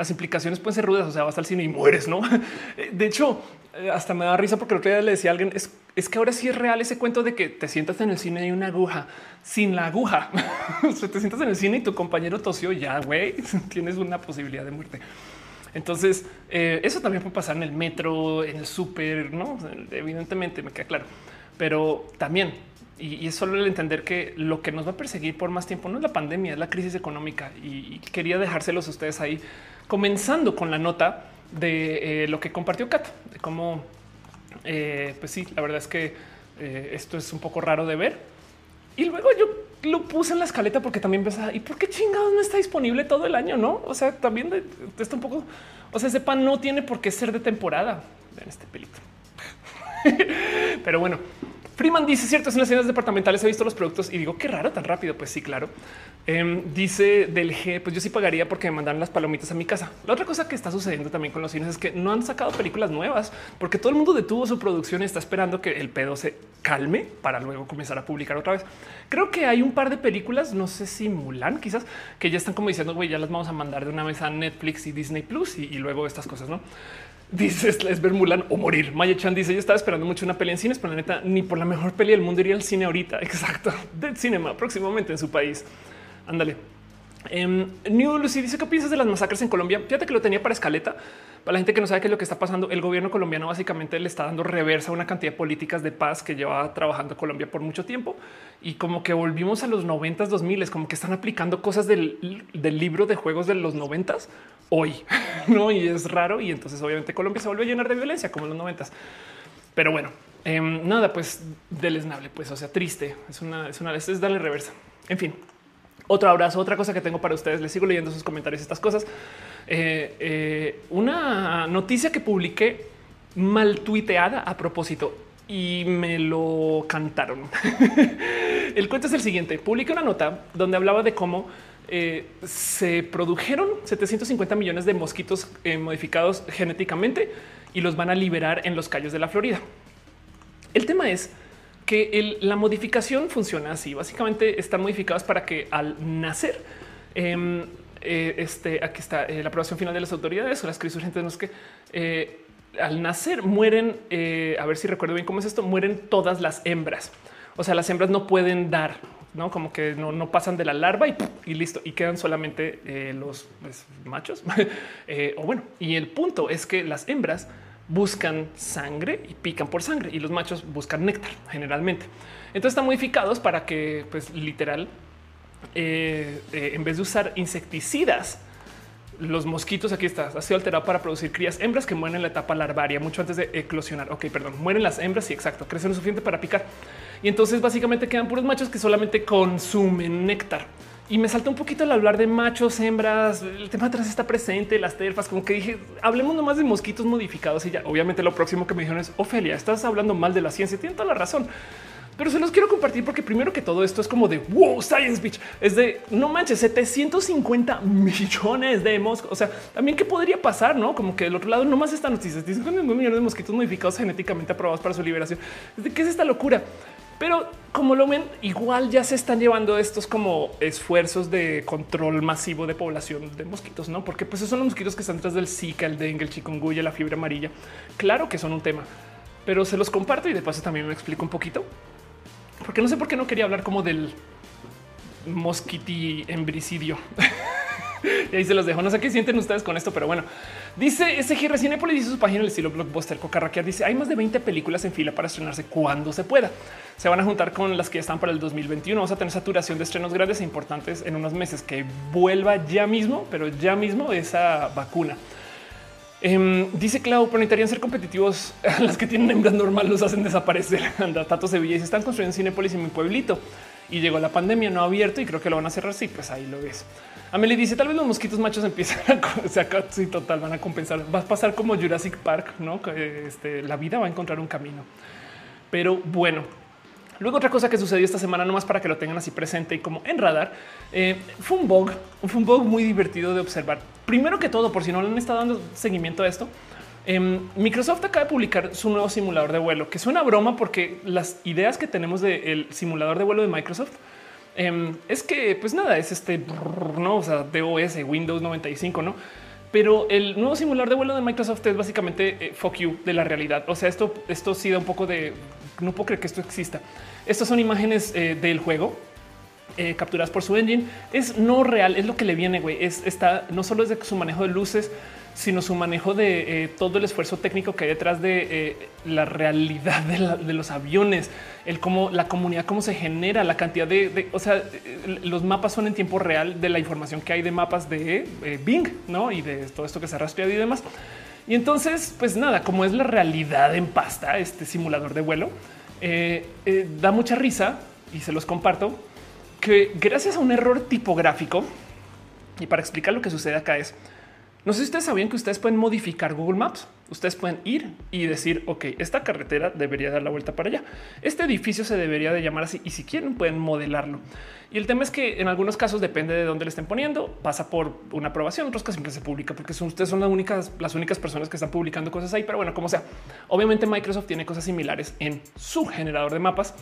las implicaciones pueden ser rudas. O sea, vas al cine y mueres, no? De hecho, eh, hasta me da risa porque el otro día le decía a alguien es, es que ahora sí es real ese cuento de que te sientas en el cine y una aguja sin la aguja. o sea, te sientas en el cine y tu compañero tosió ya, güey, tienes una posibilidad de muerte. Entonces, eh, eso también puede pasar en el metro, en el súper, no? Evidentemente me queda claro, pero también y, es solo el entender que lo que nos va a perseguir por más tiempo no es la pandemia, es la crisis económica. Y, quería dejárselos a ustedes ahí, comenzando con la nota de eh, lo que compartió Kat, de cómo, eh, pues sí, la verdad es que eh, esto es un poco raro de ver. Y luego yo lo puse en la escaleta porque también pensaba, ¿y por qué chingados no está disponible todo el año? No, o sea, también está un poco, o sea, ese pan no tiene por qué ser de temporada en este pelito. Pero bueno, Freeman dice cierto, en las tiendas departamentales he visto los productos y digo qué raro tan rápido. Pues sí, claro. Em, dice del G, pues yo sí pagaría porque me mandan las palomitas a mi casa. La otra cosa que está sucediendo también con los cines es que no han sacado películas nuevas porque todo el mundo detuvo su producción y está esperando que el pedo se calme para luego comenzar a publicar otra vez. Creo que hay un par de películas, no sé si Mulan, quizás que ya están como diciendo, güey, ya las vamos a mandar de una vez a Netflix y Disney Plus y, y luego estas cosas, no? Dices es ver Mulan o morir. Maya Chan dice: Yo estaba esperando mucho una peli en cines, pero la neta, ni por la mejor peli del mundo iría al cine ahorita. Exacto. Dead Cinema próximamente en su país. Ándale. Um, New Lucy dice: ¿Qué piensas de las masacres en Colombia? Fíjate que lo tenía para escaleta. Para la gente que no sabe qué es lo que está pasando, el gobierno colombiano básicamente le está dando reversa a una cantidad de políticas de paz que lleva trabajando Colombia por mucho tiempo y como que volvimos a los 90s, 2000 como que están aplicando cosas del, del libro de juegos de los 90s hoy, no? Y es raro. Y entonces, obviamente, Colombia se vuelve a llenar de violencia como en los noventas. Pero bueno, em, nada, pues deleznable, pues, o sea, triste. Es una, es una, es darle reversa. En fin, otro abrazo. Otra cosa que tengo para ustedes. Les sigo leyendo sus comentarios, estas cosas. Eh, eh, una noticia que publiqué mal tuiteada a propósito y me lo cantaron. el cuento es el siguiente. Publiqué una nota donde hablaba de cómo eh, se produjeron 750 millones de mosquitos modificados genéticamente y los van a liberar en los callos de la Florida. El tema es que la modificación funciona así. Básicamente están modificados para que al nacer, em, eh, este, aquí está la aprobación final de las autoridades o las crisis urgentes, no es que al nacer mueren, a ver si recuerdo bien cómo es esto, mueren todas las hembras. O sea, las hembras no pueden dar no como que no, pasan de la larva y, listo y quedan solamente eh, los pues, machos. Eh, o bueno, y el punto es que las hembras buscan sangre y pican por sangre y los machos buscan néctar generalmente. Entonces están modificados para que, pues literal, eh, en vez de usar insecticidas, los mosquitos aquí está, ha sido alterado para producir crías hembras que mueren en la etapa larvaria mucho antes de eclosionar. Ok, perdón, mueren las hembras y exacto, crecen lo suficiente para picar. Y entonces básicamente quedan puros machos que solamente consumen néctar. Y me salta un poquito el hablar de machos, hembras, el tema atrás está presente, las terfas, como que dije, hablemos nomás de mosquitos modificados y ya. Obviamente lo próximo que me dijeron es, Ofelia, estás hablando mal de la ciencia, tiene toda la razón pero se los quiero compartir porque primero que todo esto es como de wow, science bitch. Es de no manches, 750 millones de mosquitos. O sea, también qué podría pasar, no? Como que del otro lado, no más esta noticia, 750 millones de mosquitos modificados genéticamente aprobados para su liberación. ¿De qué es esta locura? Pero como lo ven, igual ya se están llevando estos como esfuerzos de control masivo de población de mosquitos, no? Porque pues esos son los mosquitos que están detrás del Zika, el dengue, el chikungunya, la fiebre amarilla. Claro que son un tema pero se los comparto y de paso también me explico un poquito, porque no sé por qué no quería hablar como del mosquiti embricidio. y ahí se los dejo. No sé qué sienten ustedes con esto, pero bueno, dice SG Cinepolis dice su página en el estilo blockbuster. Cocarraquear dice hay más de 20 películas en fila para estrenarse cuando se pueda. Se van a juntar con las que están para el 2021. Vamos a tener saturación de estrenos grandes e importantes en unos meses que vuelva ya mismo, pero ya mismo esa vacuna. Em, dice Clau, pero necesitarían ser competitivos. Las que tienen hembras normal los hacen desaparecer. Anda, Tato Sevilla y se están construyendo Cinepolis en mi pueblito y llegó la pandemia no abierto y creo que lo van a cerrar. Sí, pues ahí lo ves. Amelie dice tal vez los mosquitos machos empiezan a sacar sí, total van a compensar. Va a pasar como Jurassic Park, no? Este, la vida va a encontrar un camino. Pero bueno, Luego otra cosa que sucedió esta semana, nomás para que lo tengan así presente y como en radar, eh, fue un bug, fue un bug muy divertido de observar. Primero que todo, por si no le han estado dando seguimiento a esto, Em, Microsoft acaba de publicar su nuevo simulador de vuelo, que es una broma porque las ideas que tenemos del simulador de vuelo de Microsoft em, es que, pues nada, es este, no, o sea, DOS, Windows 95, no? Pero el nuevo simulador de vuelo de Microsoft es básicamente eh, fuck you de la realidad. O sea, esto, esto sí da un poco de no puedo creer que esto exista. Estas son imágenes eh, del juego eh, capturadas por su engine. Es no real, es lo que le viene. Güey. Es está no solo es de su manejo de luces, sino su manejo de eh, todo el esfuerzo técnico que hay detrás de la realidad de, los aviones, el cómo la comunidad, cómo se genera la cantidad de, o sea, los mapas son en tiempo real de la información que hay de mapas de Bing, no? Y de todo esto que se ha rastreado y demás. Y entonces, pues nada, como es la realidad en pasta, este simulador de vuelo da mucha risa y se los comparto que gracias a un error tipográfico y para explicar lo que sucede acá es no sé si ustedes sabían que ustedes pueden modificar Google Maps. Ustedes pueden ir y decir, ok, esta carretera debería dar la vuelta para allá. Este edificio se debería de llamar así y si quieren pueden modelarlo. Y el tema es que en algunos casos depende de dónde le estén poniendo, pasa por una aprobación, otros casos siempre se publica porque son ustedes son las únicas, las únicas personas que están publicando cosas ahí. Pero bueno, como sea, obviamente Microsoft tiene cosas similares en su generador de mapas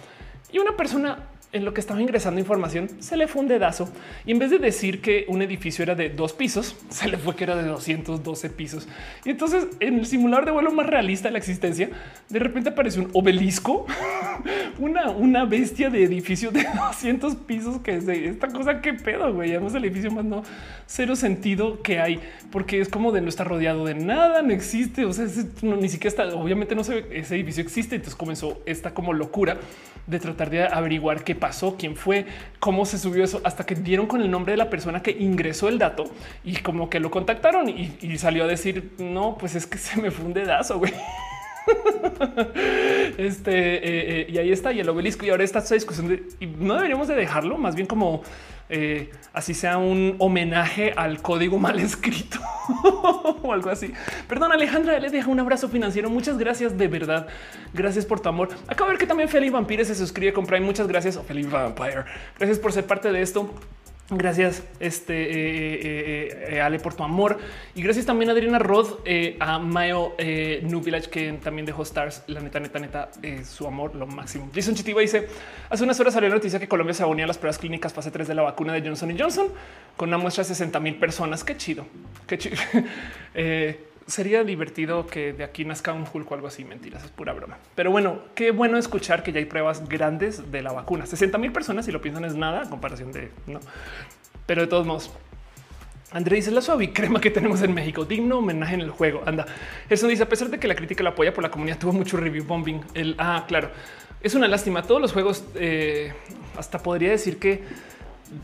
y una persona en lo que estaba ingresando información se le fue un dedazo y en vez de decir que un edificio era de dos pisos, se le fue que era de 212 pisos. Y entonces en el simulador de vuelo más realista de la existencia, de repente aparece un obelisco, una, una bestia de edificio de 200 pisos que es esta cosa que pedo, güey. Además el edificio más no cero sentido que hay, porque es como de no estar rodeado de nada, no existe. O sea, ni siquiera está, obviamente no se ese edificio existe. Entonces comenzó esta como locura de tratar de averiguar qué pasó, quién fue, cómo se subió eso, hasta que dieron con el nombre de la persona que ingresó el dato y como que lo contactaron y, salió a decir, no, pues es que se me fue un dedazo, güey. este eh, eh, y ahí está y el obelisco y ahora está esta discusión de y no deberíamos de dejarlo más bien como eh, así sea un homenaje al código mal escrito o algo así. Perdón, Alejandra, les deja un abrazo financiero. Muchas gracias de verdad. Gracias por tu amor. Acabo de ver que también Felipe Vampire se suscribe con Prime. Muchas gracias, o Vampire. Gracias por ser parte de esto. Gracias, este eh, eh, eh, Ale, por tu amor. Y gracias también a Adriana Rod, a Mayo New Village, que también dejó stars. La neta, neta, neta, su amor, lo máximo. Jason Chitiba dice: Hace unas horas salió la noticia que Colombia se unía a las pruebas clínicas fase 3 de la vacuna de Johnson Johnson con una muestra de 60 mil personas. Qué chido, qué chido. sería divertido que de aquí nazca un Hulk o algo así. Mentiras, es pura broma. Pero bueno, qué bueno escuchar que ya hay pruebas grandes de la vacuna. 60 mil personas, si lo piensan, es nada a comparación de no. Pero de todos modos, André dice la suave crema que tenemos en México. Digno homenaje en el juego. Anda. Eso dice a pesar de que la crítica la apoya por la comunidad, tuvo mucho review bombing. El ah, claro, es una lástima. Todos los juegos, eh, hasta podría decir que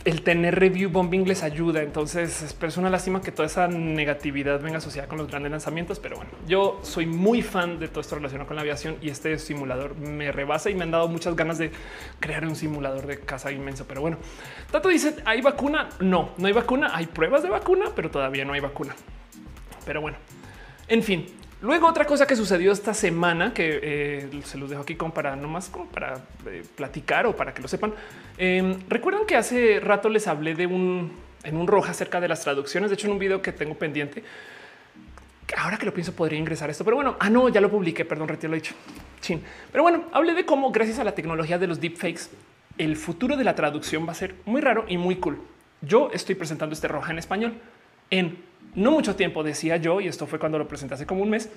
el tener review bombing les ayuda. Entonces es una lástima que toda esa negatividad venga asociada con los grandes lanzamientos. Pero bueno, yo soy muy fan de todo esto relacionado con la aviación y este simulador me rebasa y me han dado muchas ganas de crear un simulador de casa inmenso. Pero bueno, Tato dice hay vacuna. No, no hay vacuna. Hay pruebas de vacuna, pero todavía no hay vacuna. Pero bueno, en fin, Luego otra cosa que sucedió esta semana que eh, se los dejo aquí como para no más como para eh, platicar o para que lo sepan. Em, recuerdan que hace rato les hablé de un en un roja acerca de las traducciones. De hecho, en un video que tengo pendiente. Ahora que lo pienso, podría ingresar esto, pero bueno, ah, no, ya lo publiqué. Perdón, retiro lo dicho. Chin. Pero bueno, hablé de cómo, gracias a la tecnología de los deepfakes, el futuro de la traducción va a ser muy raro y muy cool. Yo estoy presentando este roja en español en no mucho tiempo, decía yo, y esto fue cuando lo presenté hace como un mes,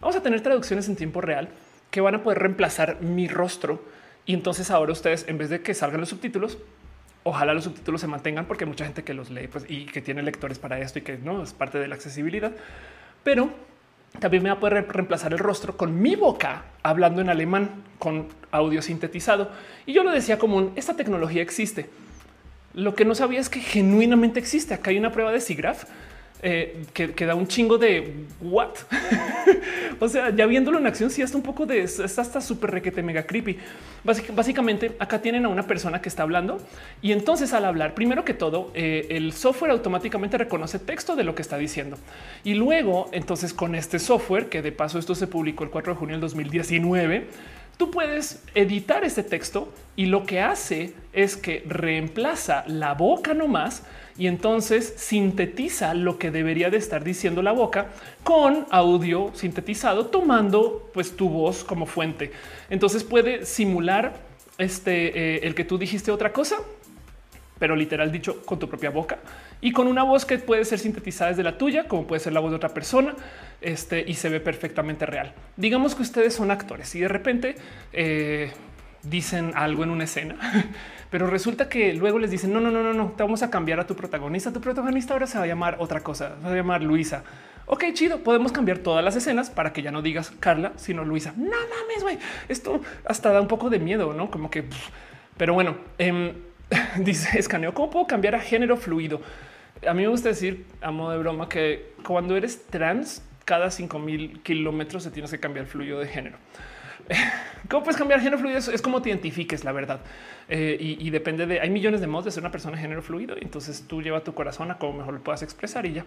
vamos a tener traducciones en tiempo real que van a poder reemplazar mi rostro. Y entonces ahora ustedes, en vez de que salgan los subtítulos, ojalá los subtítulos se mantengan porque hay mucha gente que los lee pues, y que tiene lectores para esto y que no es parte de la accesibilidad. Pero también me va a poder reemplazar el rostro con mi boca hablando en alemán con audio sintetizado. Y yo lo decía como esta tecnología existe. Lo que no sabía es que genuinamente existe. Acá hay una prueba de SIGGRAPH eh, que, da un chingo de what? o sea, ya viéndolo en acción, sí, hasta un poco de está hasta súper requete mega creepy. básicamente, acá tienen a una persona que está hablando y entonces al hablar, primero que todo, eh, el software automáticamente reconoce texto de lo que está diciendo. Y luego, entonces, con este software, que de paso esto se publicó el 4 de junio del 2019, tú puedes editar este texto y lo que hace es que reemplaza la boca nomás y entonces sintetiza lo que debería de estar diciendo la boca con audio sintetizado, tomando pues tu voz como fuente. Entonces puede simular este eh, el que tú dijiste otra cosa, pero literal dicho con tu propia boca y con una voz que puede ser sintetizada desde la tuya, como puede ser la voz de otra persona, este y se ve perfectamente real. Digamos que ustedes son actores y de repente eh, dicen algo en una escena pero resulta que luego les dicen no, no, no, no, no, te vamos a cambiar a tu protagonista. Tu protagonista ahora se va a llamar otra cosa, se va a llamar Luisa. Ok, chido. Podemos cambiar todas las escenas para que ya no digas Carla, sino Luisa. No mames, güey. Esto hasta da un poco de miedo, no como que, pero bueno, em, dice escaneo. ¿Cómo puedo cambiar a género fluido? A mí me gusta decir a modo de broma que cuando eres trans, cada 5000 kilómetros se tienes que cambiar fluido de género. ¿Cómo puedes cambiar género fluido? Es, como te identifiques, la verdad. Eh, y, depende de, hay millones de modos de ser una persona de género fluido. Entonces tú lleva tu corazón a cómo mejor lo puedas expresar y ya.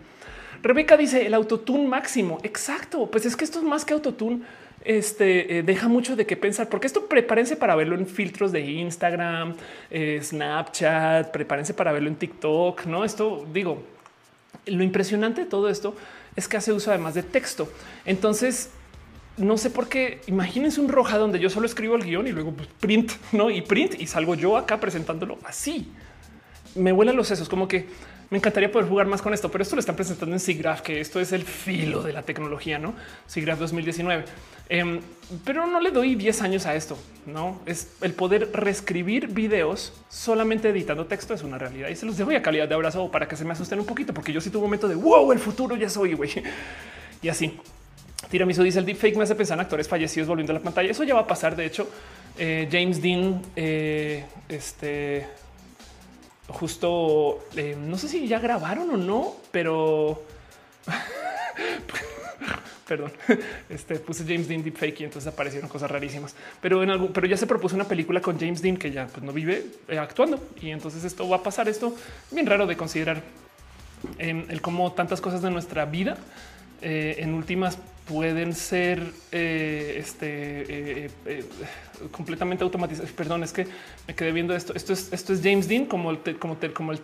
Rebeca dice el autotune máximo. Exacto. Pues es que esto es más que autotune. Este eh, deja mucho de qué pensar, porque esto prepárense para verlo en filtros de Instagram, eh, Snapchat, prepárense para verlo en TikTok. No, esto digo, lo impresionante de todo esto es que hace uso además de texto. Entonces, no sé por qué. Imagínense un roja donde yo solo escribo el guion y luego pues, print, no y print y salgo yo acá presentándolo así. Me vuelan los sesos, como que me encantaría poder jugar más con esto, pero esto lo están presentando en SIGGRAPH, que esto es el filo de la tecnología, no SIGGRAPH 2019. Em, pero no le doy 10 años a esto. No es el poder reescribir videos solamente editando texto es una realidad y se los dejo a calidad de abrazo para que se me asusten un poquito, porque yo sí tuve un momento de wow, el futuro ya soy güey y así. Tiramisu dice el deepfake me hace pensar en actores fallecidos volviendo a la pantalla. Eso ya va a pasar. De hecho, eh, James Dean, eh, este justo eh, no sé si ya grabaron o no, pero perdón, este puse James Dean deepfake y entonces aparecieron cosas rarísimas. Pero en algo, pero ya se propuso una película con James Dean que ya pues, no vive actuando y entonces esto va a pasar. Esto bien raro de considerar el cómo tantas cosas de nuestra vida en últimas pueden ser eh, este, eh, eh, completamente automatizados. Perdón, es que me quedé viendo esto. Esto es, esto es James Dean como el, como, como el,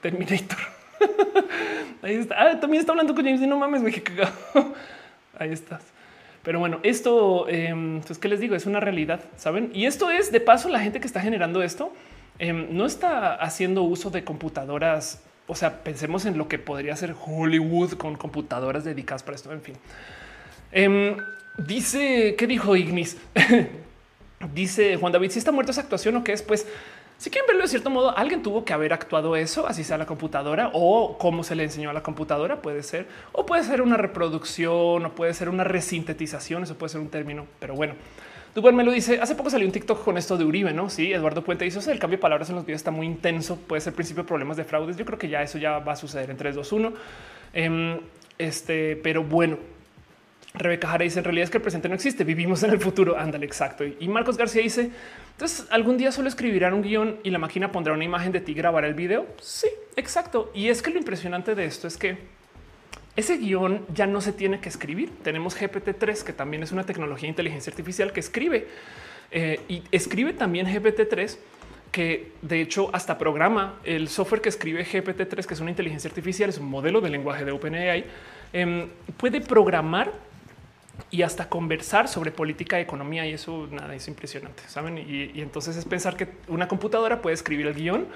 Terminator. Ahí está. Ah, también está hablando con James Dean. No mames, qué cagado. Ahí estás. Pero bueno, esto es em, pues, que les digo, es una realidad, saben? Y esto es de paso, la gente que está generando esto em, no está haciendo uso de computadoras. O sea, pensemos en lo que podría ser Hollywood con computadoras dedicadas para esto. En fin, Em, dice, ¿qué dijo Ignis? dice Juan David, si está muerto esa actuación o qué es, pues si quieren verlo de cierto modo, alguien tuvo que haber actuado eso, así sea la computadora o cómo se le enseñó a la computadora, puede ser, o puede ser una reproducción, o puede ser una resintetización, eso puede ser un término, pero bueno. Duber me lo dice, hace poco salió un TikTok con esto de Uribe, ¿no? Sí, Eduardo Puente dice, el cambio de palabras en los videos está muy intenso, puede ser principio de problemas de fraudes, yo creo que ya eso ya va a suceder en 3, 2, 1. este, pero bueno, Rebeca Jara dice en realidad es que el presente no existe, vivimos en el futuro. Ándale, exacto. Y Marcos García dice entonces algún día solo escribirán un guion y la máquina pondrá una imagen de ti grabar el video. Sí, exacto. Y es que lo impresionante de esto es que ese guion ya no se tiene que escribir. Tenemos GPT-3, que también es una tecnología de inteligencia artificial que escribe eh, y escribe también GPT-3 que de hecho hasta programa el software que escribe GPT-3, que es una inteligencia artificial, es un modelo de lenguaje de OpenAI, em, puede programar y hasta conversar sobre política y economía. Y eso nada es impresionante. Saben? Y, entonces es pensar que una computadora puede escribir el guion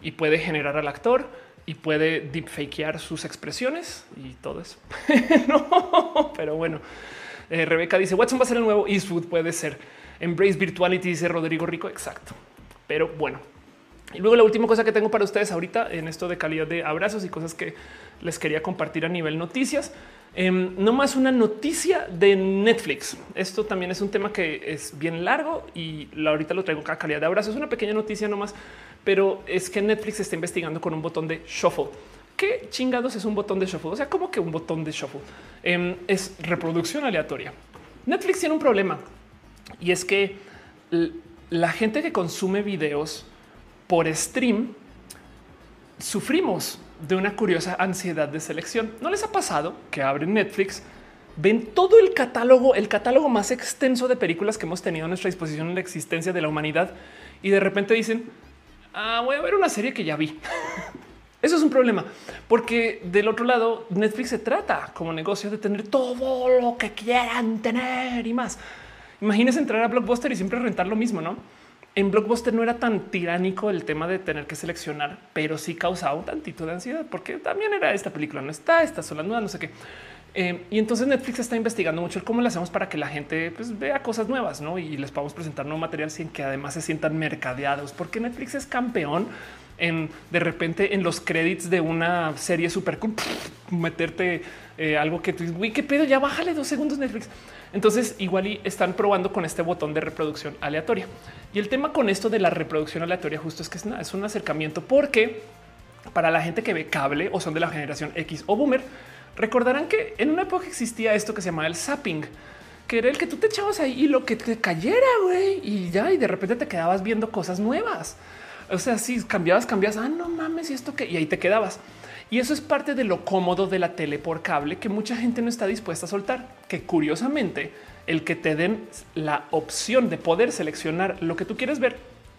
y puede generar al actor y puede deepfakear sus expresiones y todo eso. pero bueno. Eh, Rebeca dice Watson va a ser el nuevo Eastwood. Puede ser Embrace Virtuality, dice Rodrigo Rico. Exacto. Pero bueno, y luego la última cosa que tengo para ustedes ahorita en esto de calidad de abrazos y cosas que les quería compartir a nivel noticias. Em, no más una noticia de Netflix. Esto también es un tema que es bien largo y ahorita lo traigo a calidad de abrazo. Es una pequeña noticia nomás, pero es que Netflix está investigando con un botón de shuffle. ¿Qué chingados es un botón de shuffle? O sea, como que un botón de shuffle em, es reproducción aleatoria. Netflix tiene un problema y es que la gente que consume videos por stream sufrimos de una curiosa ansiedad de selección. ¿No les ha pasado que abren Netflix, ven todo el catálogo, el catálogo más extenso de películas que hemos tenido a nuestra disposición en la existencia de la humanidad y de repente dicen, ah, voy a ver una serie que ya vi? Eso es un problema, porque del otro lado, Netflix se trata como negocio de tener todo lo que quieran tener y más. Imagínense entrar a Blockbuster y siempre rentar lo mismo, ¿no? En Blockbuster no era tan tiránico el tema de tener que seleccionar, pero sí causaba un tantito de ansiedad porque también era esta película no está, esta son las nuevas, no sé qué. Eh, y entonces Netflix está investigando mucho cómo le hacemos para que la gente pues, vea cosas nuevas ¿no? y les podamos presentar nuevo material sin que además se sientan mercadeados, porque Netflix es campeón en de repente en los créditos de una serie súper cool, meterte eh, algo que tú dices, qué pedo, ya bájale dos segundos Netflix. Entonces igual y están probando con este botón de reproducción aleatoria. Y el tema con esto de la reproducción aleatoria justo es que es, un acercamiento porque para la gente que ve cable o son de la generación X o boomer, recordarán que en una época existía esto que se llamaba el zapping, que era el que tú te echabas ahí y lo que te cayera, güey, y ya, y de repente te quedabas viendo cosas nuevas. O sea, si cambiabas, cambias, ah, no mames, y esto que, y ahí te quedabas. Y eso es parte de lo cómodo de la tele por cable que mucha gente no está dispuesta a soltar, que curiosamente el que te den la opción de poder seleccionar lo que tú quieres ver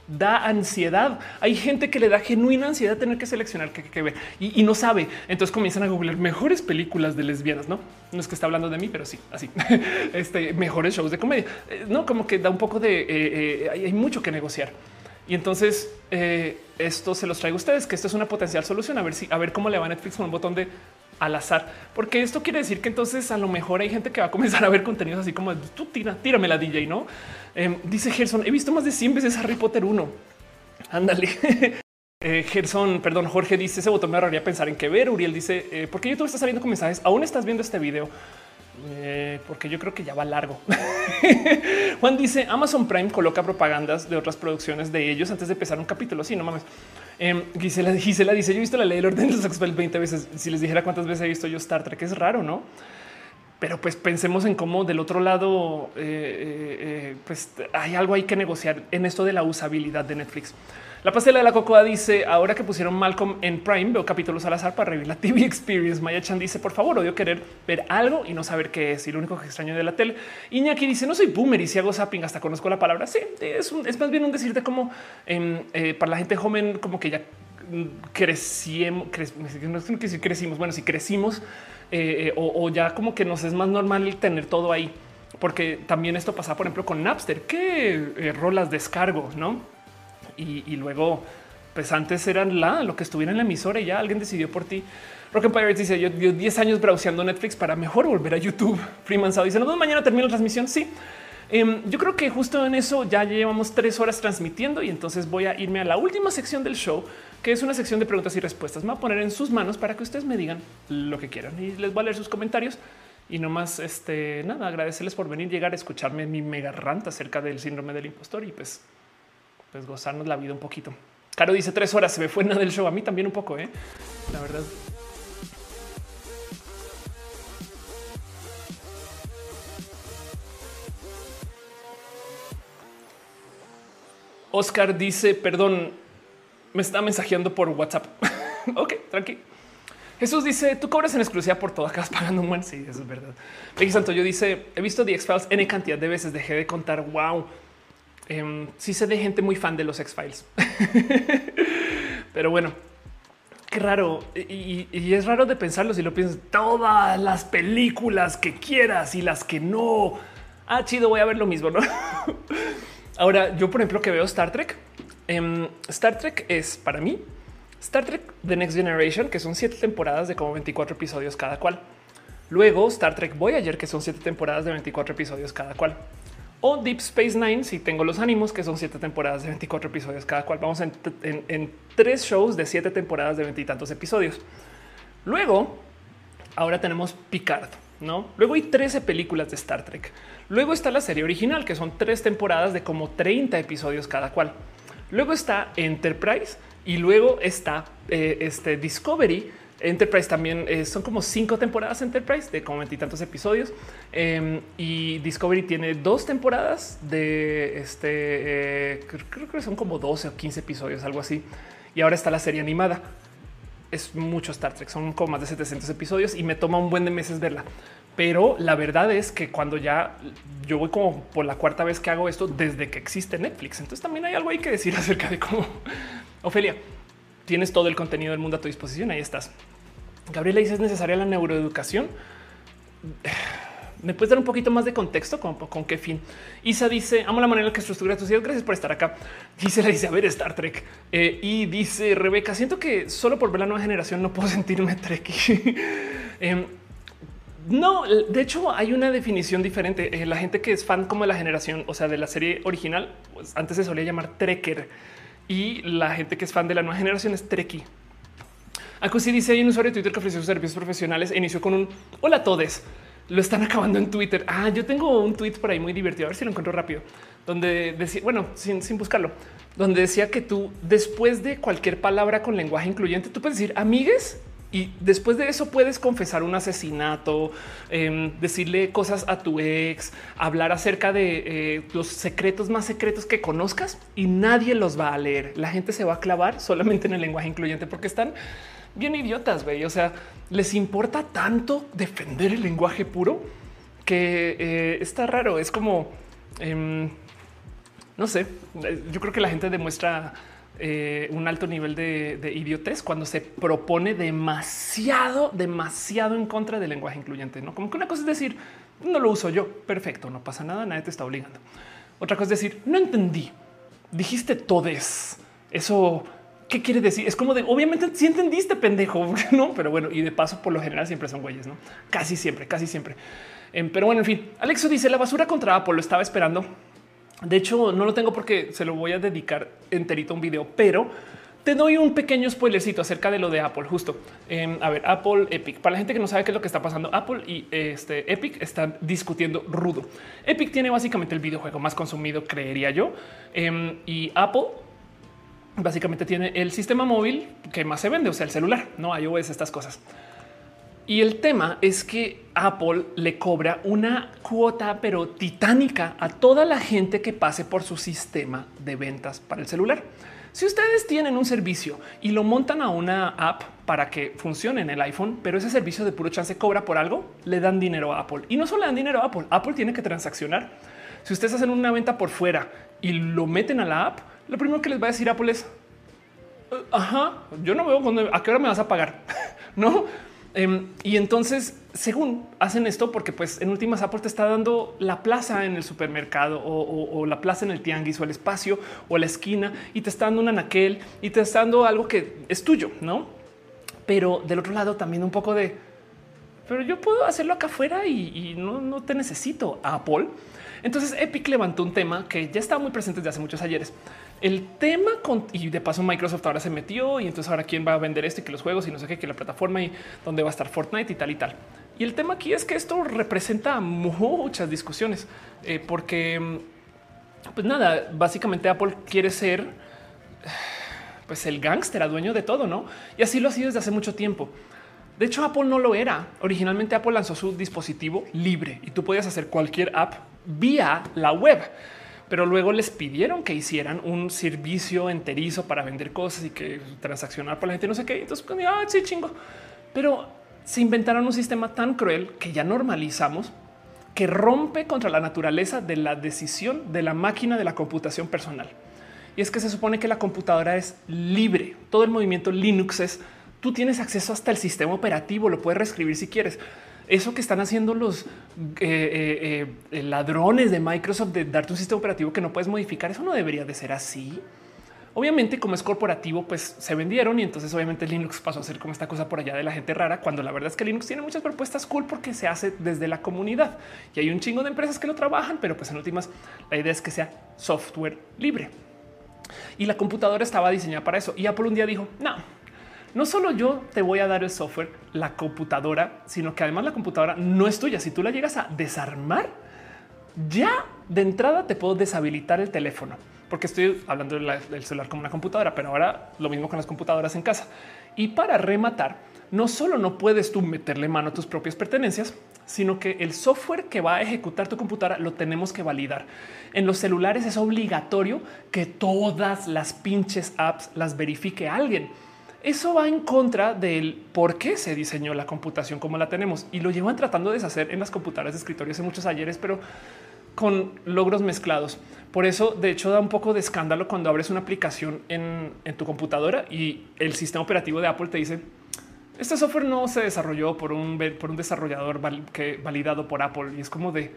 da ansiedad. Hay gente que le da genuina ansiedad tener que seleccionar qué, ver y, no sabe. Entonces comienzan a googlear mejores películas de lesbianas. No, no es que está hablando de mí, pero sí, así. este mejores shows de comedia. Eh, no, como que da un poco de eh, eh, hay mucho que negociar. Y entonces eh, esto se los traigo a ustedes, que esto es una potencial solución. A ver si a ver cómo le va a Netflix con un botón de al azar, porque esto quiere decir que entonces a lo mejor hay gente que va a comenzar a ver contenidos así como tú tira, tírame la DJ, no? Em, dice Gerson, he visto más de 100 veces Harry Potter 1. Ándale. eh, Gerson, perdón, Jorge dice ese botón me ahorraría pensar en qué ver. Uriel dice, eh, ¿por qué YouTube está saliendo con mensajes? Aún estás viendo este video. Eh, porque yo creo que ya va largo. Juan dice Amazon Prime coloca propagandas de otras producciones de ellos antes de empezar un capítulo. Sí, no mames. Eh, Gisela, Gisela, dice: Yo he visto la ley del orden de los X-Men 20 veces. Si les dijera cuántas veces he visto yo Star Trek, es raro, no? Pero pues pensemos en cómo del otro lado, eh, pues hay algo hay que negociar en esto de la usabilidad de Netflix. La pastela de la cocoa dice ahora que pusieron Malcolm en Prime, veo capítulos al azar para revivir la TV Experience. Maya Chan dice por favor, odio querer ver algo y no saber qué es. Y lo único que extraño de la tele. Iñaki dice no soy boomer y si hago zapping hasta conozco la palabra. Sí, es, es más bien un decirte como em, eh, para la gente joven, como que ya crecimos, no es que si crecimos, bueno, si crecimos eh, eh, o, ya como que nos es más normal tener todo ahí, porque también esto pasa, por ejemplo, con Napster, que rolas descargo, no? Y, luego, pues antes eran la lo que estuviera en la emisora y ya alguien decidió por ti. Rock Empire dice: Yo dio 10 años browseando Netflix para mejor volver a YouTube. Freeman Sao dice: No, mañana termino la transmisión. Sí, em, yo creo que justo en eso ya llevamos tres horas transmitiendo y entonces voy a irme a la última sección del show, que es una sección de preguntas y respuestas. Me voy a poner en sus manos para que ustedes me digan lo que quieran y les voy a leer sus comentarios. Y nomás, este, nada, agradecerles por venir, llegar a escucharme mi mega ranta acerca del síndrome del impostor y pues pues gozarnos la vida un poquito. Caro dice tres horas, se me fue nada del show. A mí también un poco, ¿eh? la verdad. Oscar dice, perdón, me está mensajeando por WhatsApp. ok, tranqui. Jesús dice, tú cobras en exclusiva por todo, acabas pagando un buen. Sí, eso es verdad. Santo Santoyo dice, he visto The X-Files N cantidad de veces, dejé de contar. Wow. Eh, sí sé de gente muy fan de los X-Files. Pero bueno, qué raro. Y, es raro de pensarlo si lo piensas. Todas las películas que quieras y las que no. Ah, chido, voy a ver lo mismo, ¿no? Ahora, yo por ejemplo que veo Star Trek. Em, Star Trek es para mí Star Trek The Next Generation, que son siete temporadas de como 24 episodios cada cual. Luego Star Trek Voyager, que son siete temporadas de 24 episodios cada cual. O Deep Space Nine, si tengo los ánimos, que son siete temporadas de 24 episodios cada cual. Vamos en, tres shows de siete temporadas de veintitantos episodios. Luego, ahora tenemos Picard, ¿no? Luego hay 13 películas de Star Trek. Luego está la serie original, que son tres temporadas de como 30 episodios cada cual. Luego está Enterprise y luego está eh, este Discovery. Enterprise también eh, son como cinco temporadas Enterprise de como veintitantos episodios em, y Discovery tiene dos temporadas de este eh, creo que son como 12 o 15 episodios, algo así. Y ahora está la serie animada. Es mucho Star Trek, son como más de 700 episodios y me toma un buen de meses verla. Pero la verdad es que cuando ya yo voy como por la cuarta vez que hago esto desde que existe Netflix, entonces también hay algo ahí que decir acerca de cómo Ofelia, tienes todo el contenido del mundo a tu disposición. Ahí estás. Gabriela dice es necesaria la neuroeducación. ¿Me puedes dar un poquito más de contexto con, qué fin? Isa dice amo la manera en la que estructura tus ideas. Gracias por estar acá. Dice la dice a ver Star Trek eh, y dice Rebeca. Siento que solo por ver la nueva generación no puedo sentirme Trek. eh, no, de hecho hay una definición diferente. Eh, la gente que es fan como de la generación, o sea, de la serie original, pues antes se solía llamar Trekker y la gente que es fan de la nueva generación es Treki. Acusi dice hay un usuario de Twitter que ofreció sus servicios profesionales e inició con un hola a todos. Lo están acabando en Twitter. Ah, yo tengo un tweet por ahí muy divertido. A ver si lo encuentro rápido, donde decía, bueno, sin, sin buscarlo, donde decía que tú después de cualquier palabra con lenguaje incluyente, tú puedes decir amigues y después de eso puedes confesar un asesinato, em, decirle cosas a tu ex, hablar acerca de eh, los secretos más secretos que conozcas y nadie los va a leer. La gente se va a clavar solamente en el lenguaje incluyente porque están bien idiotas, güey. O sea, les importa tanto defender el lenguaje puro que eh, está raro. Es como, em, no sé, yo creo que la gente demuestra eh, un alto nivel de, idiotez cuando se propone demasiado, demasiado en contra del lenguaje incluyente. No como que una cosa es decir, no lo uso yo. Perfecto, no pasa nada, nadie te está obligando. Otra cosa es decir, no entendí. Dijiste todes. Eso qué quiere decir? Es como de obviamente si entendiste, pendejo, no? Pero bueno, y de paso, por lo general siempre son güeyes, no? Casi siempre, casi siempre. Em, pero bueno, en fin, Alexo dice la basura contra Apple lo estaba esperando de hecho, no lo tengo porque se lo voy a dedicar enterito a un video, pero te doy un pequeño spoilercito acerca de lo de Apple. Justo eh, a ver, Apple Epic. Para la gente que no sabe qué es lo que está pasando, Apple y este Epic están discutiendo rudo. Epic tiene básicamente el videojuego más consumido, creería yo, eh, y Apple básicamente tiene el sistema móvil que más se vende, o sea, el celular, no iOS, estas cosas. Y el tema es que Apple le cobra una cuota, pero titánica a toda la gente que pase por su sistema de ventas para el celular. Si ustedes tienen un servicio y lo montan a una app para que funcione en el iPhone, pero ese servicio de puro chance cobra por algo, le dan dinero a Apple. Y no solo le dan dinero a Apple, Apple tiene que transaccionar. Si ustedes hacen una venta por fuera y lo meten a la app, lo primero que les va a decir Apple es, eh, ajá, yo no veo a qué hora me vas a pagar. no, Em, y entonces, según hacen esto, porque pues en últimas Apple te está dando la plaza en el supermercado o, la plaza en el tianguis o el espacio o la esquina y te está dando un anaquel y te está dando algo que es tuyo, no? Pero del otro lado también un poco de, pero yo puedo hacerlo acá afuera y, no, no, te necesito Apple. Entonces Epic levantó un tema que ya estaba muy presente desde hace muchos ayeres el tema con, y de paso Microsoft ahora se metió y entonces ahora quién va a vender esto y que los juegos y no sé qué, que la plataforma y dónde va a estar Fortnite y tal y tal. Y el tema aquí es que esto representa muchas discusiones eh, porque pues nada, básicamente Apple quiere ser pues el gángster dueño de todo, ¿no? Y así lo ha sido desde hace mucho tiempo. De hecho, Apple no lo era. Originalmente Apple lanzó su dispositivo libre y tú podías hacer cualquier app vía la web pero luego les pidieron que hicieran un servicio enterizo para vender cosas y que transaccionar para la gente, no sé qué. Entonces, pues, ah, sí, chingo. Pero se inventaron un sistema tan cruel que ya normalizamos que rompe contra la naturaleza de la decisión de la máquina de la computación personal. Y es que se supone que la computadora es libre. Todo el movimiento Linux es tú tienes acceso hasta el sistema operativo, lo puedes reescribir si quieres eso que están haciendo los eh, eh, eh, ladrones de Microsoft de darte un sistema operativo que no puedes modificar, eso no debería de ser así. Obviamente, como es corporativo, pues se vendieron y entonces obviamente Linux pasó a ser como esta cosa por allá de la gente rara, cuando la verdad es que Linux tiene muchas propuestas cool porque se hace desde la comunidad y hay un chingo de empresas que lo trabajan, pero pues en últimas la idea es que sea software libre. Y la computadora estaba diseñada para eso. Y Apple un día dijo, no, no solo yo te voy a dar el software, la computadora, sino que además la computadora no es tuya. Si tú la llegas a desarmar, ya de entrada te puedo deshabilitar el teléfono porque estoy hablando del celular como una computadora, pero ahora lo mismo con las computadoras en casa. Y para rematar, no solo no puedes tú meterle mano a tus propias pertenencias, sino que el software que va a ejecutar tu computadora lo tenemos que validar. En los celulares es obligatorio que todas las pinches apps las verifique alguien. Eso va en contra del por qué se diseñó la computación como la tenemos y lo llevan tratando de deshacer en las computadoras de escritorio hace muchos ayeres, pero con logros mezclados. Por eso, de hecho, da un poco de escándalo cuando abres una aplicación en, tu computadora y el sistema operativo de Apple te dice este software no se desarrolló por un, desarrollador validado por Apple y es como de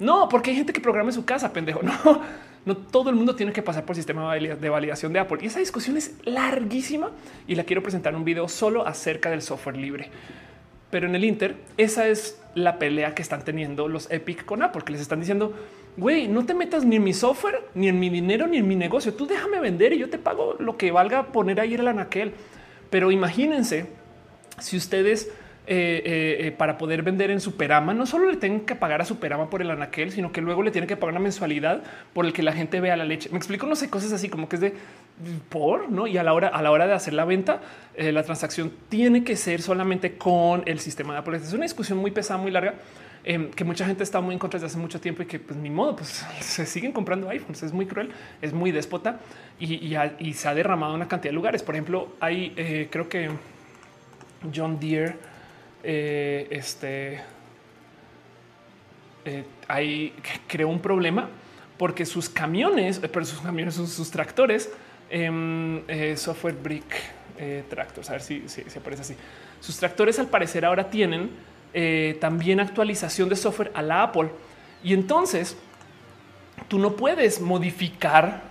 no, porque hay gente que programa en su casa, pendejo. No, no todo el mundo tiene que pasar por el sistema de validación de Apple y esa discusión es larguísima y la quiero presentar en un video solo acerca del software libre. Pero en el Inter, esa es la pelea que están teniendo los Epic con Apple, que les están diciendo, güey, no te metas ni en mi software, ni en mi dinero, ni en mi negocio. Tú déjame vender y yo te pago lo que valga poner ahí el anaquel. Pero imagínense si ustedes eh, eh, eh, para poder vender en Superama, no solo le tienen que pagar a Superama por el anaquel, sino que luego le tienen que pagar una mensualidad por el que la gente vea la leche. Me explico, no sé, cosas así como que es de por no y a la hora a la hora de hacer la venta, la transacción tiene que ser solamente con el sistema de Apple. Es una discusión muy pesada, muy larga. Em, que mucha gente está muy en contra desde hace mucho tiempo y que pues ni modo, pues se siguen comprando iPhones. Es muy cruel, es muy déspota y, y, se ha derramado una cantidad de lugares. Por ejemplo, hay creo que John Deere eh, este eh, ahí creó un problema porque sus camiones, eh, pero sus camiones, sus, tractores, em, software brick tractors, a ver si, si, aparece así. Sus tractores al parecer ahora tienen también actualización de software a la Apple y entonces tú no puedes modificar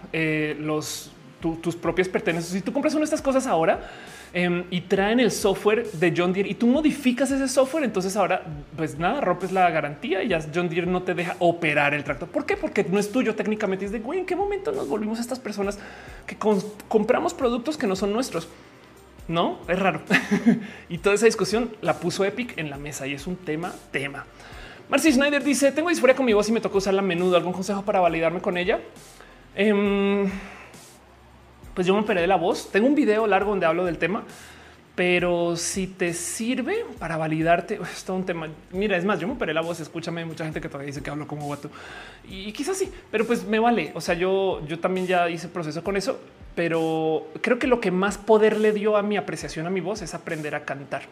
los tus propias pertenencias. Si tú compras una de estas cosas ahora, Em, y traen el software de John Deere y tú modificas ese software. Entonces ahora, pues nada, rompes la garantía y ya John Deere no te deja operar el tractor. ¿Por qué? Porque no es tuyo técnicamente. Es de güey, en qué momento nos volvimos estas personas que compramos productos que no son nuestros. No es raro. y toda esa discusión la puso Epic en la mesa y es un tema, tema. Marcy Schneider dice: Tengo disforia con mi voz y me tocó usarla a menudo. ¿Algún consejo para validarme con ella? Eh, pues yo me operé de la voz. Tengo un video largo donde hablo del tema, pero si te sirve para validarte, es todo un tema. Mira, es más, yo me operé la voz. Escúchame, mucha gente que todavía dice que hablo como guato y quizás sí, pero pues me vale. O sea, yo, yo también ya hice proceso con eso, pero creo que lo que más poder le dio a mi apreciación a mi voz es aprender a cantar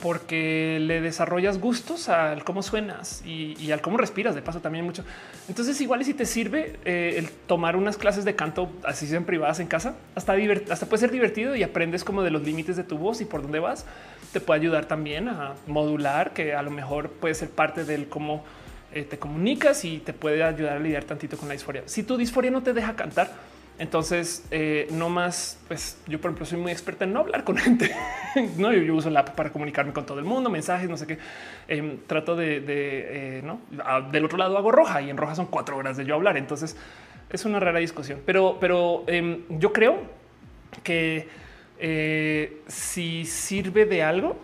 porque le desarrollas gustos al cómo suenas y, al cómo respiras. De paso, también mucho. Entonces, igual si te sirve eh, el tomar unas clases de canto así sean privadas en casa, hasta, hasta puede ser divertido y aprendes como de los límites de tu voz y por dónde vas. Te puede ayudar también a modular, que a lo mejor puede ser parte del cómo eh, te comunicas y te puede ayudar a lidiar tantito con la disforia. Si tu disforia no te deja cantar, entonces, eh, no más, pues yo, por ejemplo, soy muy experta en no hablar con gente. no, yo, uso la app para comunicarme con todo el mundo, mensajes, no sé qué. Em, trato de, eh, no ah, del otro lado hago roja y en roja son cuatro horas de yo hablar. Entonces es una rara discusión, pero, pero em, yo creo que eh, si sirve de algo,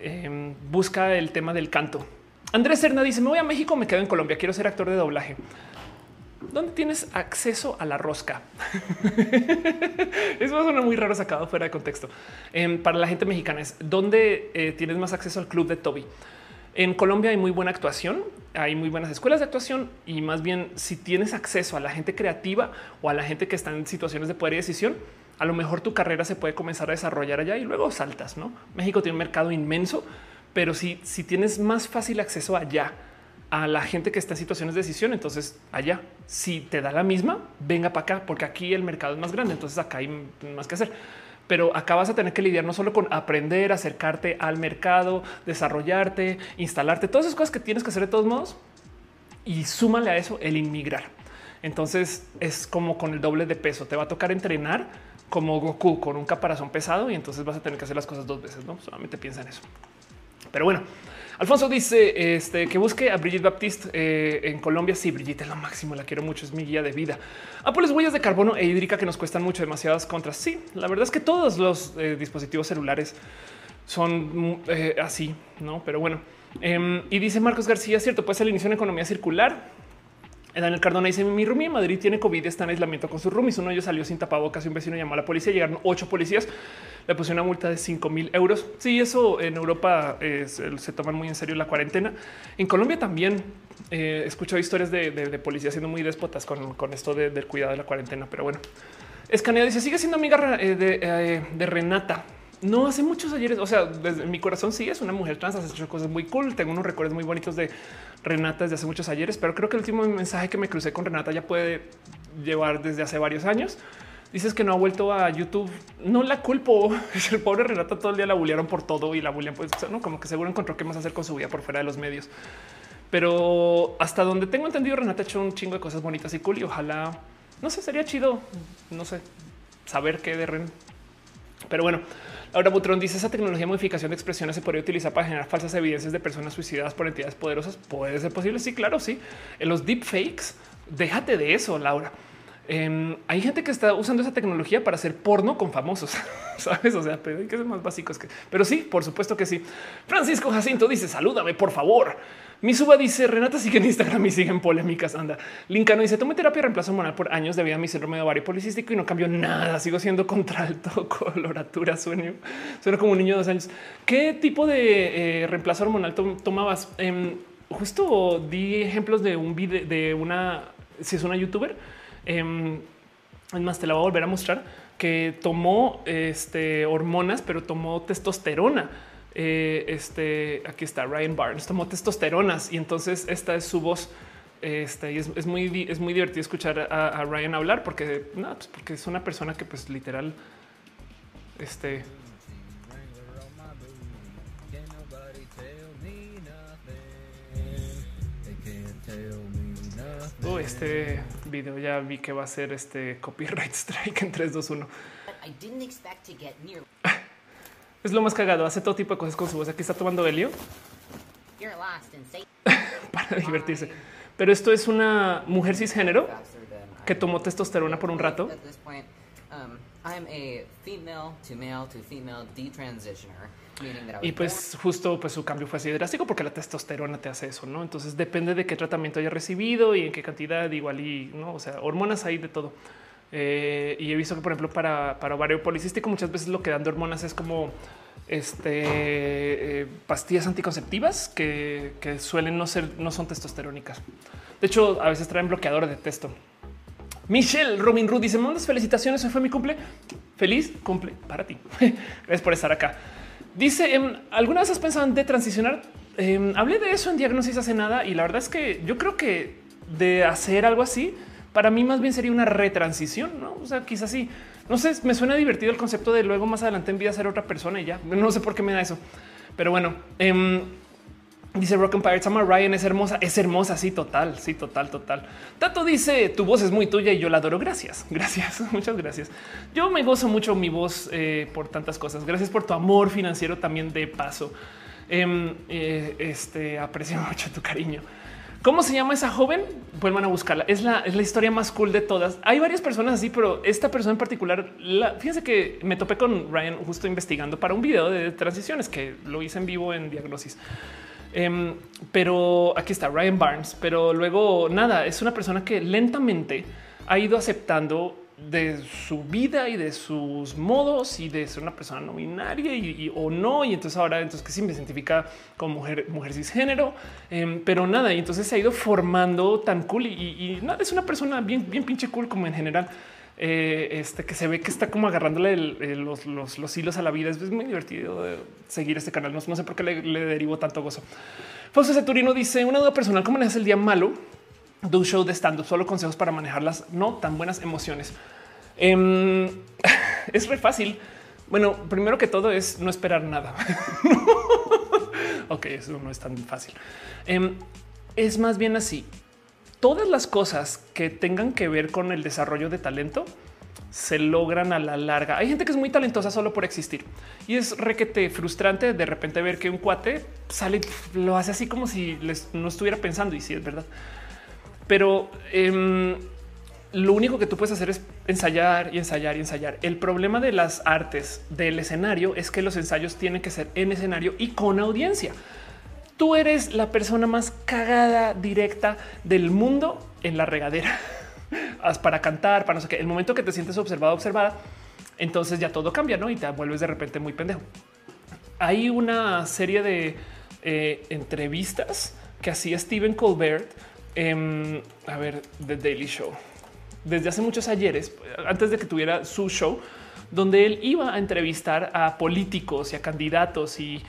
em, busca el tema del canto. Andrés Serna dice: Me voy a México, me quedo en Colombia. Quiero ser actor de doblaje. ¿Dónde tienes acceso a la rosca? Eso suena muy raro sacado fuera de contexto. Em, para la gente mexicana es donde eh, tienes más acceso al club de Toby. En Colombia hay muy buena actuación, hay muy buenas escuelas de actuación y más bien si tienes acceso a la gente creativa o a la gente que está en situaciones de poder y decisión, a lo mejor tu carrera se puede comenzar a desarrollar allá y luego saltas. No México tiene un mercado inmenso, pero si, si tienes más fácil acceso allá, a la gente que está en situaciones de decisión. Entonces, allá, si te da la misma, venga para acá, porque aquí el mercado es más grande. Entonces, acá hay más que hacer. Pero acá vas a tener que lidiar no solo con aprender, acercarte al mercado, desarrollarte, instalarte, todas esas cosas que tienes que hacer de todos modos. Y súmale a eso el inmigrar. Entonces es como con el doble de peso. Te va a tocar entrenar como Goku con un caparazón pesado y entonces vas a tener que hacer las cosas dos veces. No solamente piensa en eso. Pero bueno, Alfonso dice este, que busque a Brigitte Baptiste eh, en Colombia. Sí, Brigitte es lo máximo, la quiero mucho, es mi guía de vida. Apple huellas de carbono e hídrica que nos cuestan mucho, demasiadas contras. Sí, la verdad es que todos los eh, dispositivos celulares son mm, eh, así, no? Pero bueno, em, y dice Marcos García, cierto, puede ser el inicio una economía circular. Daniel Cardona dice: Mi roomie en Madrid tiene COVID, está en aislamiento con sus roomies. Uno de ellos salió sin tapabocas y un vecino llamó a la policía. Llegaron ocho policías, le pusieron una multa de 5 mil euros. Sí, eso en Europa se toman muy en serio la cuarentena. En Colombia también eh, he escuchado historias de, policías siendo muy déspotas con, esto del cuidado de la cuarentena. Pero bueno, Escanea dice: Sigue siendo amiga eh, eh, de Renata. No hace muchos ayeres. O sea, desde mi corazón sí es una mujer trans. Has hecho cosas muy cool. Tengo unos recuerdos muy bonitos de Renata desde hace muchos ayeres, pero creo que el último mensaje que me crucé con Renata ya puede llevar desde hace varios años. Dices que no ha vuelto a YouTube. No la culpo. El pobre Renata todo el día la bullearon por todo y la bullean, pues no como que seguro encontró qué más hacer con su vida por fuera de los medios. Pero hasta donde tengo entendido, Renata ha hecho un chingo de cosas bonitas y cool y ojalá no sé, sería chido, no sé, saber qué de Ren. Pero bueno, Ahora Butrón dice esa tecnología de modificación de expresiones se podría utilizar para generar falsas evidencias de personas suicidadas por entidades poderosas. Puede ser posible. Sí, claro, sí. En los deepfakes, déjate de eso, Laura. Em, hay gente que está usando esa tecnología para hacer porno con famosos, sabes? O sea, pero hay que ser más básicos que, pero sí, por supuesto que sí. Francisco Jacinto dice: Salúdame, por favor. Mi suba dice Renata sigue en Instagram y sigue en polémicas. Anda, Lincano dice tomé terapia de reemplazo hormonal por años debido a mi síndrome de ovario policístico y no cambió nada. Sigo siendo contralto, coloratura, sueño. Suena como un niño de dos años. ¿Qué tipo de eh, reemplazo hormonal tomabas? Em, justo di ejemplos de un video de una, si es una youtuber. Eh, más, te la voy a volver a mostrar que tomó este, hormonas, pero tomó testosterona eh, este aquí está Ryan Barnes, tomó testosteronas y entonces esta es su voz. Este, y es, muy, es muy divertido escuchar a, Ryan hablar porque, no, pues porque es una persona que pues literal este Este video ya vi que va a ser este copyright strike en 3, 2, 1. Es lo más cagado. Hace todo tipo de cosas con su voz. Aquí está tomando helio para divertirse. Pero esto es una mujer cisgénero que tomó testosterona por un rato. Y pues justo pues su cambio fue así drástico porque la testosterona te hace eso, ¿no? Entonces depende de qué tratamiento haya recibido y en qué cantidad, igual y no, o sea, hormonas hay de todo. Eh, y he visto que, por ejemplo, para, para ovario policístico, muchas veces lo que dan de hormonas es como este, eh, pastillas anticonceptivas que, suelen no ser, no son testosterónicas. De hecho, a veces traen bloqueadores de testo. Michelle Robin Ruth dice: Mandas felicitaciones. Hoy fue mi cumple. Feliz cumple para ti. Gracias por estar acá. Dice: em, ¿Alguna vez has pensado en de transicionar? Em, hablé de eso en diagnosis hace nada y la verdad es que yo creo que de hacer algo así para mí más bien sería una retransición, ¿no? O sea, quizás sí. No sé, me suena divertido el concepto de luego más adelante en vida ser otra persona y ya. No sé por qué me da eso. Pero bueno, em, dice Rock Empire, Sama Ryan es hermosa, es hermosa, sí, total, sí, total, total. Tato dice, tu voz es muy tuya y yo la adoro. Gracias, gracias, muchas gracias. Yo me gozo mucho mi voz eh, por tantas cosas. Gracias por tu amor financiero también de paso. Em, eh, este aprecio mucho tu cariño. ¿Cómo se llama esa joven? Vuelvan a buscarla. Es la, es la historia más cool de todas. Hay varias personas así, pero esta persona en particular, fíjense que me topé con Ryan justo investigando para un video de transiciones que lo hice en vivo en diagnosis. Em, pero aquí está Ryan Barnes, pero luego nada, es una persona que lentamente ha ido aceptando de su vida y de sus modos y de ser una persona no binaria y, o no. Y entonces ahora entonces que sí me identifica como mujer, mujer cisgénero, em, pero nada. Y entonces se ha ido formando tan cool y, nada, es una persona bien, bien pinche cool como en general. Eh, este que se ve que está como agarrándole los, los, hilos a la vida. Es, muy divertido seguir este canal. No, sé por qué le, le derivo tanto gozo. Fausto Ceturino dice una duda personal: ¿Cómo manejas el día malo? do un show de stand up, solo consejos para manejar las no tan buenas emociones. Em, es re fácil. Bueno, primero que todo es no esperar nada. ok, eso no es tan fácil. Em, es más bien así. Todas las cosas que tengan que ver con el desarrollo de talento se logran a la larga. Hay gente que es muy talentosa solo por existir y es requete frustrante de repente ver que un cuate sale, lo hace así como si les, no estuviera pensando y si sí, es verdad. Pero eh, lo único que tú puedes hacer es ensayar y ensayar y ensayar. El problema de las artes del escenario es que los ensayos tienen que ser en escenario y con audiencia. Tú eres la persona más cagada directa del mundo en la regadera para cantar, para no sé qué. El momento que te sientes observado, observada, entonces ya todo cambia, ¿no? Y te vuelves de repente muy pendejo. Hay una serie de eh, entrevistas que hacía Stephen Colbert. a ver, The Daily Show. Desde hace muchos ayeres, antes de que tuviera su show, donde él iba a entrevistar a políticos y a candidatos y,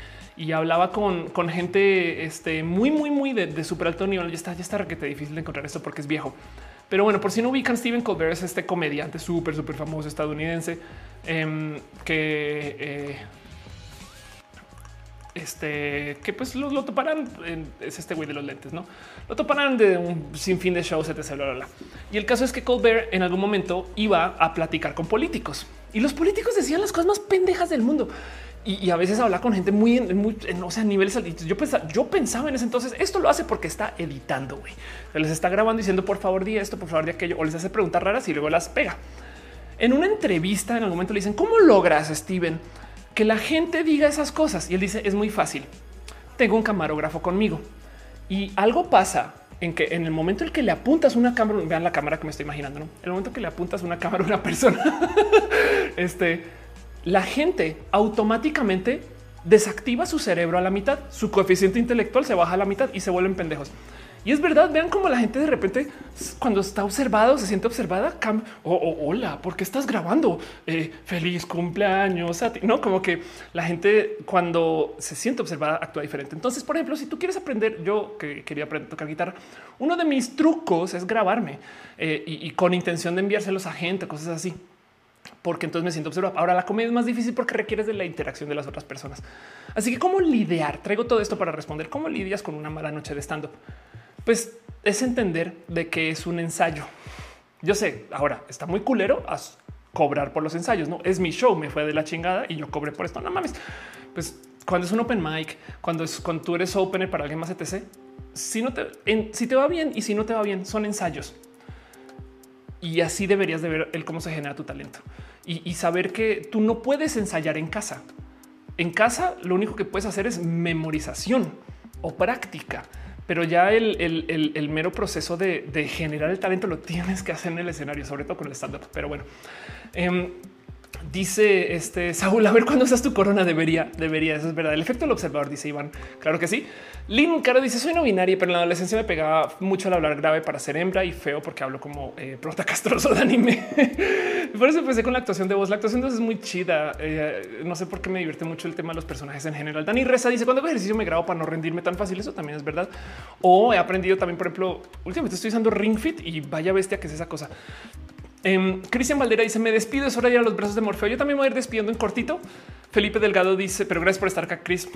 hablaba con, gente este, muy, muy, muy de, de super alto nivel. Ya está, ya está requete difícil de encontrar esto porque es viejo. Pero bueno, por si no ubican, Stephen Colbert es este comediante súper, súper famoso estadounidense em, que eh, este que pues lo, toparán. es este güey de los lentes, no lo toparán de un sinfín de shows, etc. Y el caso es que Colbert en algún momento iba a platicar con políticos y los políticos decían las cosas más pendejas del mundo y, a veces habla con gente muy, muy en, o sea, niveles Yo pensaba, yo pensaba en ese entonces, esto lo hace porque está editando, güey. Les está grabando diciendo, por favor, di esto, por favor, di aquello, o les hace preguntas raras y luego las pega. En una entrevista, en algún momento le dicen, ¿cómo logras, Steven, que la gente diga esas cosas? Y él dice, es muy fácil. Tengo un camarógrafo conmigo y algo pasa en que en el momento en que le apuntas una cámara, vean la cámara que me estoy imaginando, ¿no? El momento que le apuntas una cámara a una persona, este la gente automáticamente desactiva su cerebro a la mitad, su coeficiente intelectual se baja a la mitad y se vuelven pendejos. Y es verdad, vean cómo la gente de repente cuando está observado, se siente observada, oh, oh, hola, ¿por qué estás grabando? Eh, feliz cumpleaños. No, como que la gente cuando se siente observada actúa diferente. Entonces, por ejemplo, si tú quieres aprender, yo que quería aprender a tocar guitarra, uno de mis trucos es grabarme eh, y con intención de enviárselos a gente, cosas así porque entonces me siento observado. Ahora la comedia es más difícil porque requieres de la interacción de las otras personas. Así que cómo lidiar? Traigo todo esto para responder. ¿Cómo lidias con una mala noche de stand up? Pues es entender de que es un ensayo. Yo sé, ahora está muy culero a cobrar por los ensayos, no es mi show, me fue de la chingada y yo cobré por esto. No mames. Pues cuando es un open mic, cuando es cuando tú eres opener para alguien más, etc. Si no te, si te va bien y si no te va bien, son ensayos y así deberías de ver el cómo se genera tu talento y, saber que tú no puedes ensayar en casa. En casa lo único que puedes hacer es memorización o práctica, pero ya el, mero proceso de, generar el talento lo tienes que hacer en el escenario, sobre todo con el stand-up. Pero bueno, em, Dice este Saúl, a ver cuándo seas tu corona. Debería, debería. Eso es verdad. El efecto del observador, dice Iván. Claro que sí. Lin Caro dice: Soy no binaria, pero en la adolescencia me pegaba mucho al hablar grave para ser hembra y feo porque hablo como eh, prota castroso de anime. por eso empecé con la actuación de voz. La actuación de voz es muy chida. Eh, no sé por qué me divierte mucho el tema de los personajes en general. Dani Reza dice: Cuando hago ejercicio me grabo para no rendirme tan fácil. Eso también es verdad. O he aprendido también, por ejemplo, últimamente estoy usando Ring Fit y vaya bestia que es esa cosa. Em, Cristian Valdera dice: Me despido, es hora de ir a los brazos de Morfeo. Yo también voy a ir despidiendo en cortito. Felipe Delgado dice: Pero gracias por estar acá, Chris.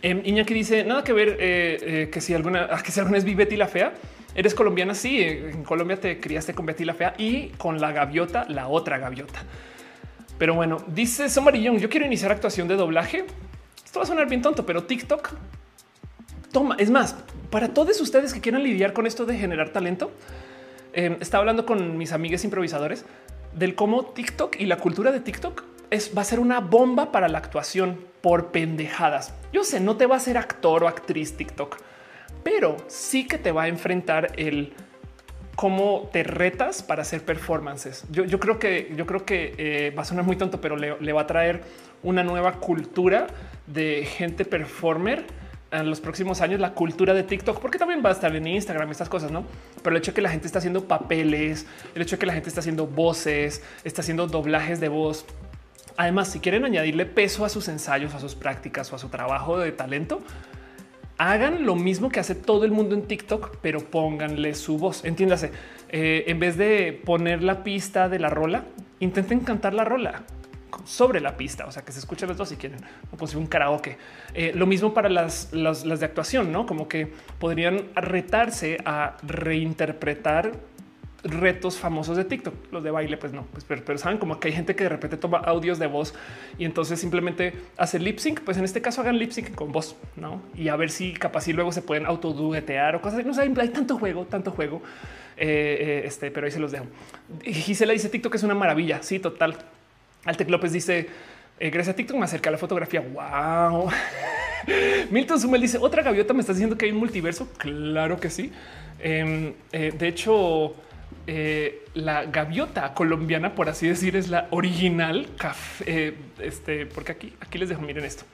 Eh, Iñaki dice: Nada que ver eh, eh, que si alguna, ah, que si alguna es la Fea. Eres colombiana. Sí, en Colombia te criaste con Betty la Fea y con la gaviota, la otra gaviota. Pero bueno, dice Somarillón: Yo quiero iniciar actuación de doblaje. Esto va a sonar bien tonto, pero TikTok toma. Es más, para todos ustedes que quieran lidiar con esto de generar talento, eh, estaba hablando con mis amigas improvisadores del cómo TikTok y la cultura de TikTok es, va a ser una bomba para la actuación por pendejadas. Yo sé, no te va a ser actor o actriz TikTok, pero sí que te va a enfrentar el cómo te retas para hacer performances. Yo, creo que yo creo que eh, va a sonar muy tonto, pero le va a traer una nueva cultura de gente performer en los próximos años la cultura de TikTok, porque también va a estar en Instagram, estas cosas, no? Pero el hecho de que la gente está haciendo papeles, el hecho de que la gente está haciendo voces, está haciendo doblajes de voz. Además, si quieren añadirle peso a sus ensayos, a sus prácticas o a su trabajo de talento, hagan lo mismo que hace todo el mundo en TikTok, pero pónganle su voz. Entiéndase, eh, en vez de poner la pista de la rola, intenten cantar la rola sobre la pista, o sea, que se escuchen los dos si quieren, como si un karaoke. Eh, lo mismo para las, las, las de actuación, ¿no? Como que podrían retarse a reinterpretar retos famosos de TikTok. Los de baile, pues no, pues, pero, saben como que hay gente que de repente toma audios de voz y entonces simplemente hace lip sync. Pues en este caso hagan lip sync con voz, no? Y a ver si capaz y luego se pueden autoduetear o cosas. No sé, hay tanto juego, tanto juego. Eh, eh, este, pero ahí se los dejo. Gisela dice TikTok es una maravilla. Sí, total. Altec López dice eh, gracias a TikTok me acerca la fotografía. Wow. Milton Sumel dice otra gaviota. Me estás diciendo que hay un multiverso. Claro que sí. Em, de hecho, eh, la gaviota colombiana, por así decir, es la original café. este, porque aquí, aquí les dejo. Miren esto.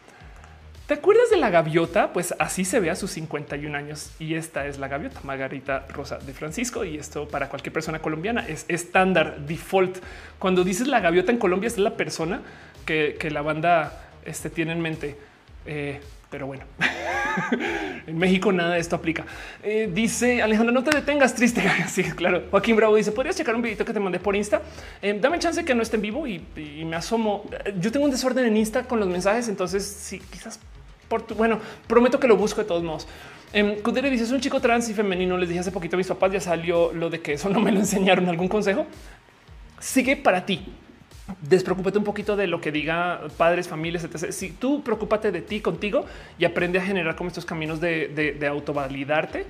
¿Te acuerdas de la gaviota? Pues así se ve a sus 51 años y esta es la gaviota Margarita Rosa de Francisco y esto para cualquier persona colombiana es estándar default. Cuando dices la gaviota en Colombia es la persona que, la banda este, tiene en mente. Eh, pero bueno, en México nada de esto aplica. Eh, dice Alejandro, no te detengas, triste. Sí, claro. Joaquín Bravo dice: ¿Podrías checar un videito que te mandé por Insta? Eh, dame chance que no esté en vivo y, me asomo. Yo tengo un desorden en Insta con los mensajes, entonces sí, quizás por tu, bueno, prometo que lo busco de todos modos. Eh, dice: Es un chico trans y femenino. Les dije hace poquito a mis papás, ya salió lo de que eso no me lo enseñaron. ¿Algún consejo? Sigue para ti despreocúpate un poquito de lo que diga padres, familias, etc. Si tú preocúpate de ti contigo y aprende a generar como estos caminos de, autovalidarte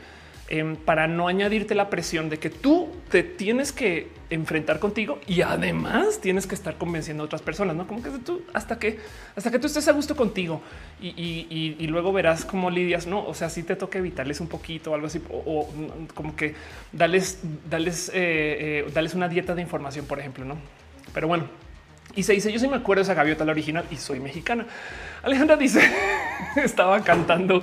em, para no añadirte la presión de que tú te tienes que enfrentar contigo y además tienes que estar convenciendo a otras personas, no como que tú hasta que hasta que tú estés a gusto contigo y, luego verás cómo lidias. No, o sea, si te toca evitarles un poquito o algo así, o, como que dales, dales, eh, eh, dales una dieta de información, por ejemplo, no? Pero bueno, y se dice, yo sí me acuerdo de esa gaviota, la original, y soy mexicana. Alejandra dice, estaba cantando.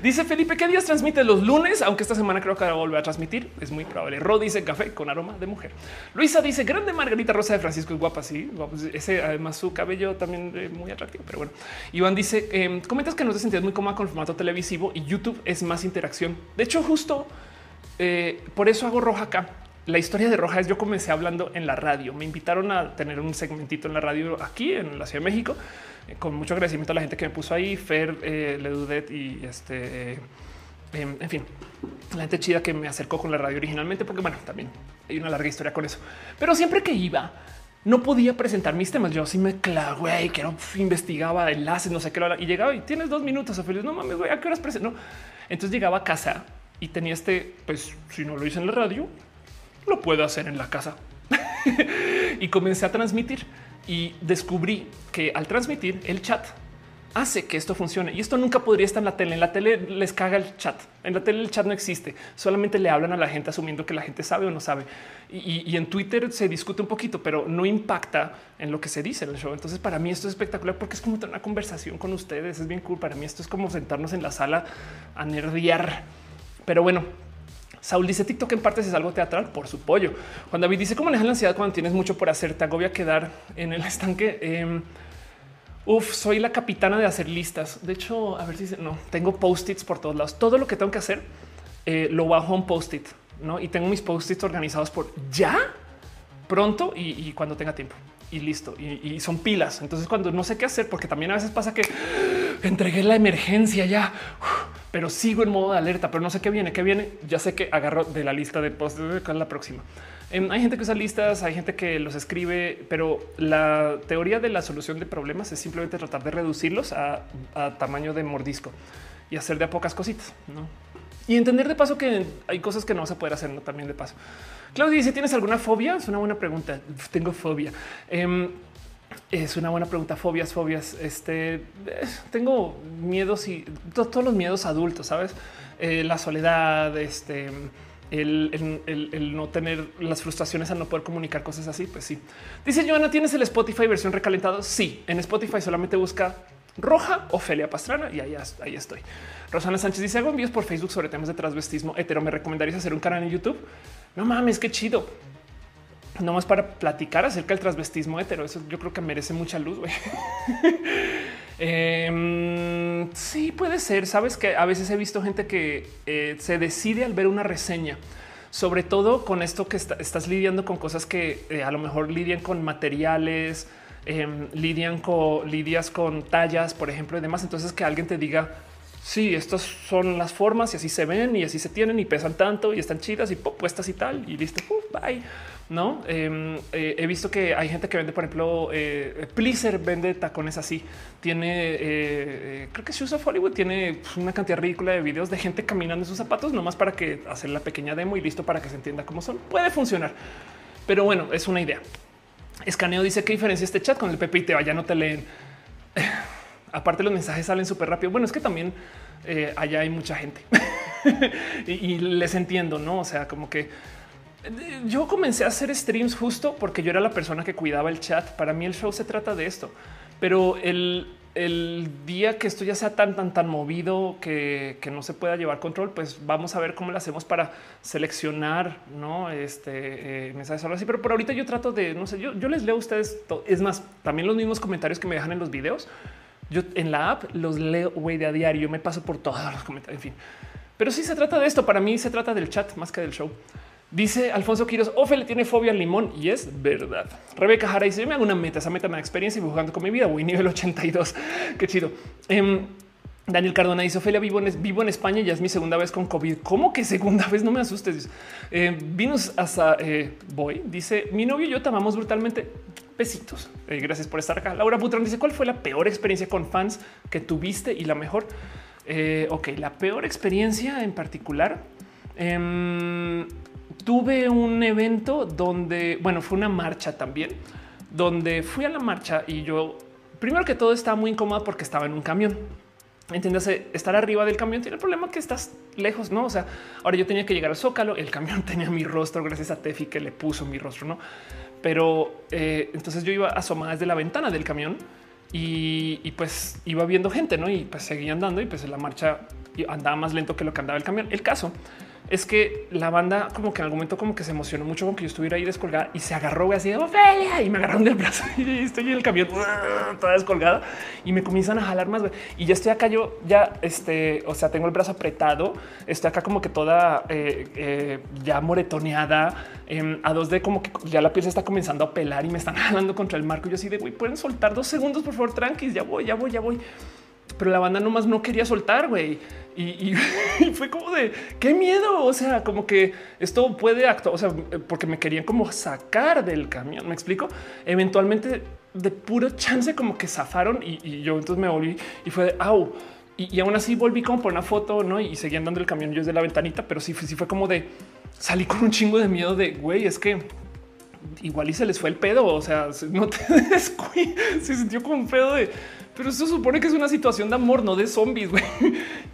Dice Felipe, ¿qué días transmite los lunes? Aunque esta semana creo que va a volver a transmitir. Es muy probable. Ro dice café con aroma de mujer. Luisa dice grande Margarita Rosa de Francisco es guapa. Sí, ese además su cabello también eh, muy atractivo. Pero bueno, Iván dice em, comentas que no te sentías muy cómoda con el formato televisivo y YouTube es más interacción. De hecho, justo eh, por eso hago roja acá la historia de Roja es yo comencé hablando en la radio. Me invitaron a tener un segmentito en la radio aquí en la Ciudad de México. Eh, con mucho agradecimiento a la gente que me puso ahí, Fer, eh, Ledudet y este, eh, em, en fin, la gente chida que me acercó con la radio originalmente, porque bueno, también hay una larga historia con eso. Pero siempre que iba, no podía presentar mis temas. Yo sí me clavé, que no investigaba enlaces, no sé qué y llegaba y tienes dos minutos. feliz. No mames, güey, a qué horas presento? No. Entonces llegaba a casa y tenía este, pues si no lo hice en la radio, lo puedo hacer en la casa. y comencé a transmitir y descubrí que al transmitir el chat hace que esto funcione y esto nunca podría estar en la tele. En la tele les caga el chat. En la tele el chat no existe. Solamente le hablan a la gente asumiendo que la gente sabe o no sabe. Y, en Twitter se discute un poquito, pero no impacta en lo que se dice en el show. Entonces para mí esto es espectacular porque es como tener una conversación con ustedes. Es bien cool. Para mí esto es como sentarnos en la sala a nerdear. Pero bueno, Saúl dice TikTok en partes es algo teatral por su pollo. Juan David dice cómo manejas la ansiedad cuando tienes mucho por hacer, te agobia quedar en el estanque. Em, uf, soy la capitana de hacer listas. De hecho, a ver si no tengo post-its por todos lados. Todo lo que tengo que hacer eh, lo bajo a un post-it, no? Y tengo mis post-its organizados por ya pronto y, cuando tenga tiempo y listo. Y, son pilas. Entonces, cuando no sé qué hacer, porque también a veces pasa que entregué la emergencia ya pero sigo en modo de alerta, pero no sé qué viene, qué viene. Ya sé que agarro de la lista de posts de la próxima. Em, hay gente que usa listas, hay gente que los escribe, pero la teoría de la solución de problemas es simplemente tratar de reducirlos a, tamaño de mordisco y hacer de a pocas cositas. Y entender de paso que hay cosas que no se puede hacer también de paso. Claudia dice, ¿tienes alguna fobia? Es una buena pregunta. Tengo fobia. Em, es una buena pregunta. Fobias, fobias. Este tengo miedos y todos los miedos adultos, sabes? Eh, la soledad, este, el, no tener las frustraciones al no poder comunicar cosas así. Pues sí. Dice Joana, ¿tienes el Spotify versión recalentado? Sí, en Spotify solamente busca Roja Ofelia Pastrana y ahí, ahí estoy. Rosana Sánchez dice hago envíos por Facebook sobre temas de transvestismo hetero. ¿Me recomendarías hacer un canal en YouTube? No mames, qué chido no más para platicar acerca del transvestismo hetero. Eso yo creo que merece mucha luz. eh, sí, puede ser. Sabes que a veces he visto gente que eh, se decide al ver una reseña, sobre todo con esto que estás lidiando con cosas que eh, a lo mejor lidian con materiales em, lidian con lidias con tallas, por ejemplo, y demás. Entonces que alguien te diga, sí, estas son las formas y así se ven y así se tienen y pesan tanto y están chidas y puestas y tal y listo. bye. No em, eh, he visto que hay gente que vende, por ejemplo, eh, Pleaser vende tacones así. Tiene, eh, creo que Shoes of Hollywood tiene pues, una cantidad ridícula de videos de gente caminando en sus zapatos, nomás para que hacer la pequeña demo y listo para que se entienda cómo son. Puede funcionar, pero bueno, es una idea. Escaneo dice qué diferencia este chat con el Pepe y te vaya, no te leen. aparte los mensajes salen súper rápido. Bueno, es que también eh, allá hay mucha gente y, les entiendo, no? O sea, como que eh, yo comencé a hacer streams justo porque yo era la persona que cuidaba el chat. Para mí el show se trata de esto, pero el, día que esto ya sea tan, tan, tan movido que, no se pueda llevar control, pues vamos a ver cómo lo hacemos para seleccionar, no este eh, mensajes así. Pero por ahorita yo trato de no sé, yo, yo les leo a ustedes. Es más, también los mismos comentarios que me dejan en los videos yo en la app los leo de a diario, me paso por todos los comentarios, en fin. Pero sí se trata de esto. Para mí se trata del chat más que del show. Dice Alfonso Quiros, Ofe tiene fobia al limón y es verdad. Rebeca Jara dice, me hago una meta, esa meta me da experiencia y jugando con mi vida. Voy nivel 82. Qué chido. Em, Daniel Cardona dice Ofelia vivo en, vivo en España y ya es mi segunda vez con COVID. ¿Cómo que segunda vez? No me asustes. Eh, Vinos hasta voy. Dice mi novio y yo te amamos brutalmente. Besitos. Eh, gracias por estar acá. Laura Butrón dice cuál fue la peor experiencia con fans que tuviste y la mejor. Eh, ok, la peor experiencia en particular. Tuve un evento donde, bueno, fue una marcha también, donde fui a la marcha y yo, primero que todo, estaba muy incómoda porque estaba en un camión. Entiéndase, estar arriba del camión tiene el problema que estás lejos, no? O sea, ahora yo tenía que llegar al zócalo. El camión tenía mi rostro, gracias a Tefi que le puso mi rostro, no? Pero eh, entonces yo iba asomada desde la ventana del camión y, pues iba viendo gente, no? Y pues seguía andando y pues la marcha andaba más lento que lo que andaba el camión. El caso es que la banda como que en algún momento como que se emocionó mucho con que yo estuviera ahí descolgada y se agarró así de Ofelia y me agarraron del brazo y estoy en el camión toda descolgada y me comienzan a jalar más y ya estoy acá yo ya este o sea tengo el brazo apretado estoy acá como que toda eh, eh, ya moretoneada em, a dos de como que ya la piel se está comenzando a pelar y me están jalando contra el marco. Y yo así de güey pueden soltar dos segundos por favor tranquis ya voy ya voy ya voy pero la banda nomás no quería soltar, güey. Y, fue como de qué miedo. O sea, como que esto puede actuar, o sea, porque me querían como sacar del camión. Me explico. Eventualmente, de puro chance, como que zafaron y, yo entonces me volví y fue de au. Y, aún así volví como por una foto, no? Y seguí andando el camión yo desde la ventanita, pero sí, sí fue como de salí con un chingo de miedo de güey, es que igual y se les fue el pedo. O sea, no te descuides, se sintió como un pedo de pero eso supone que es una situación de amor, no de zombies.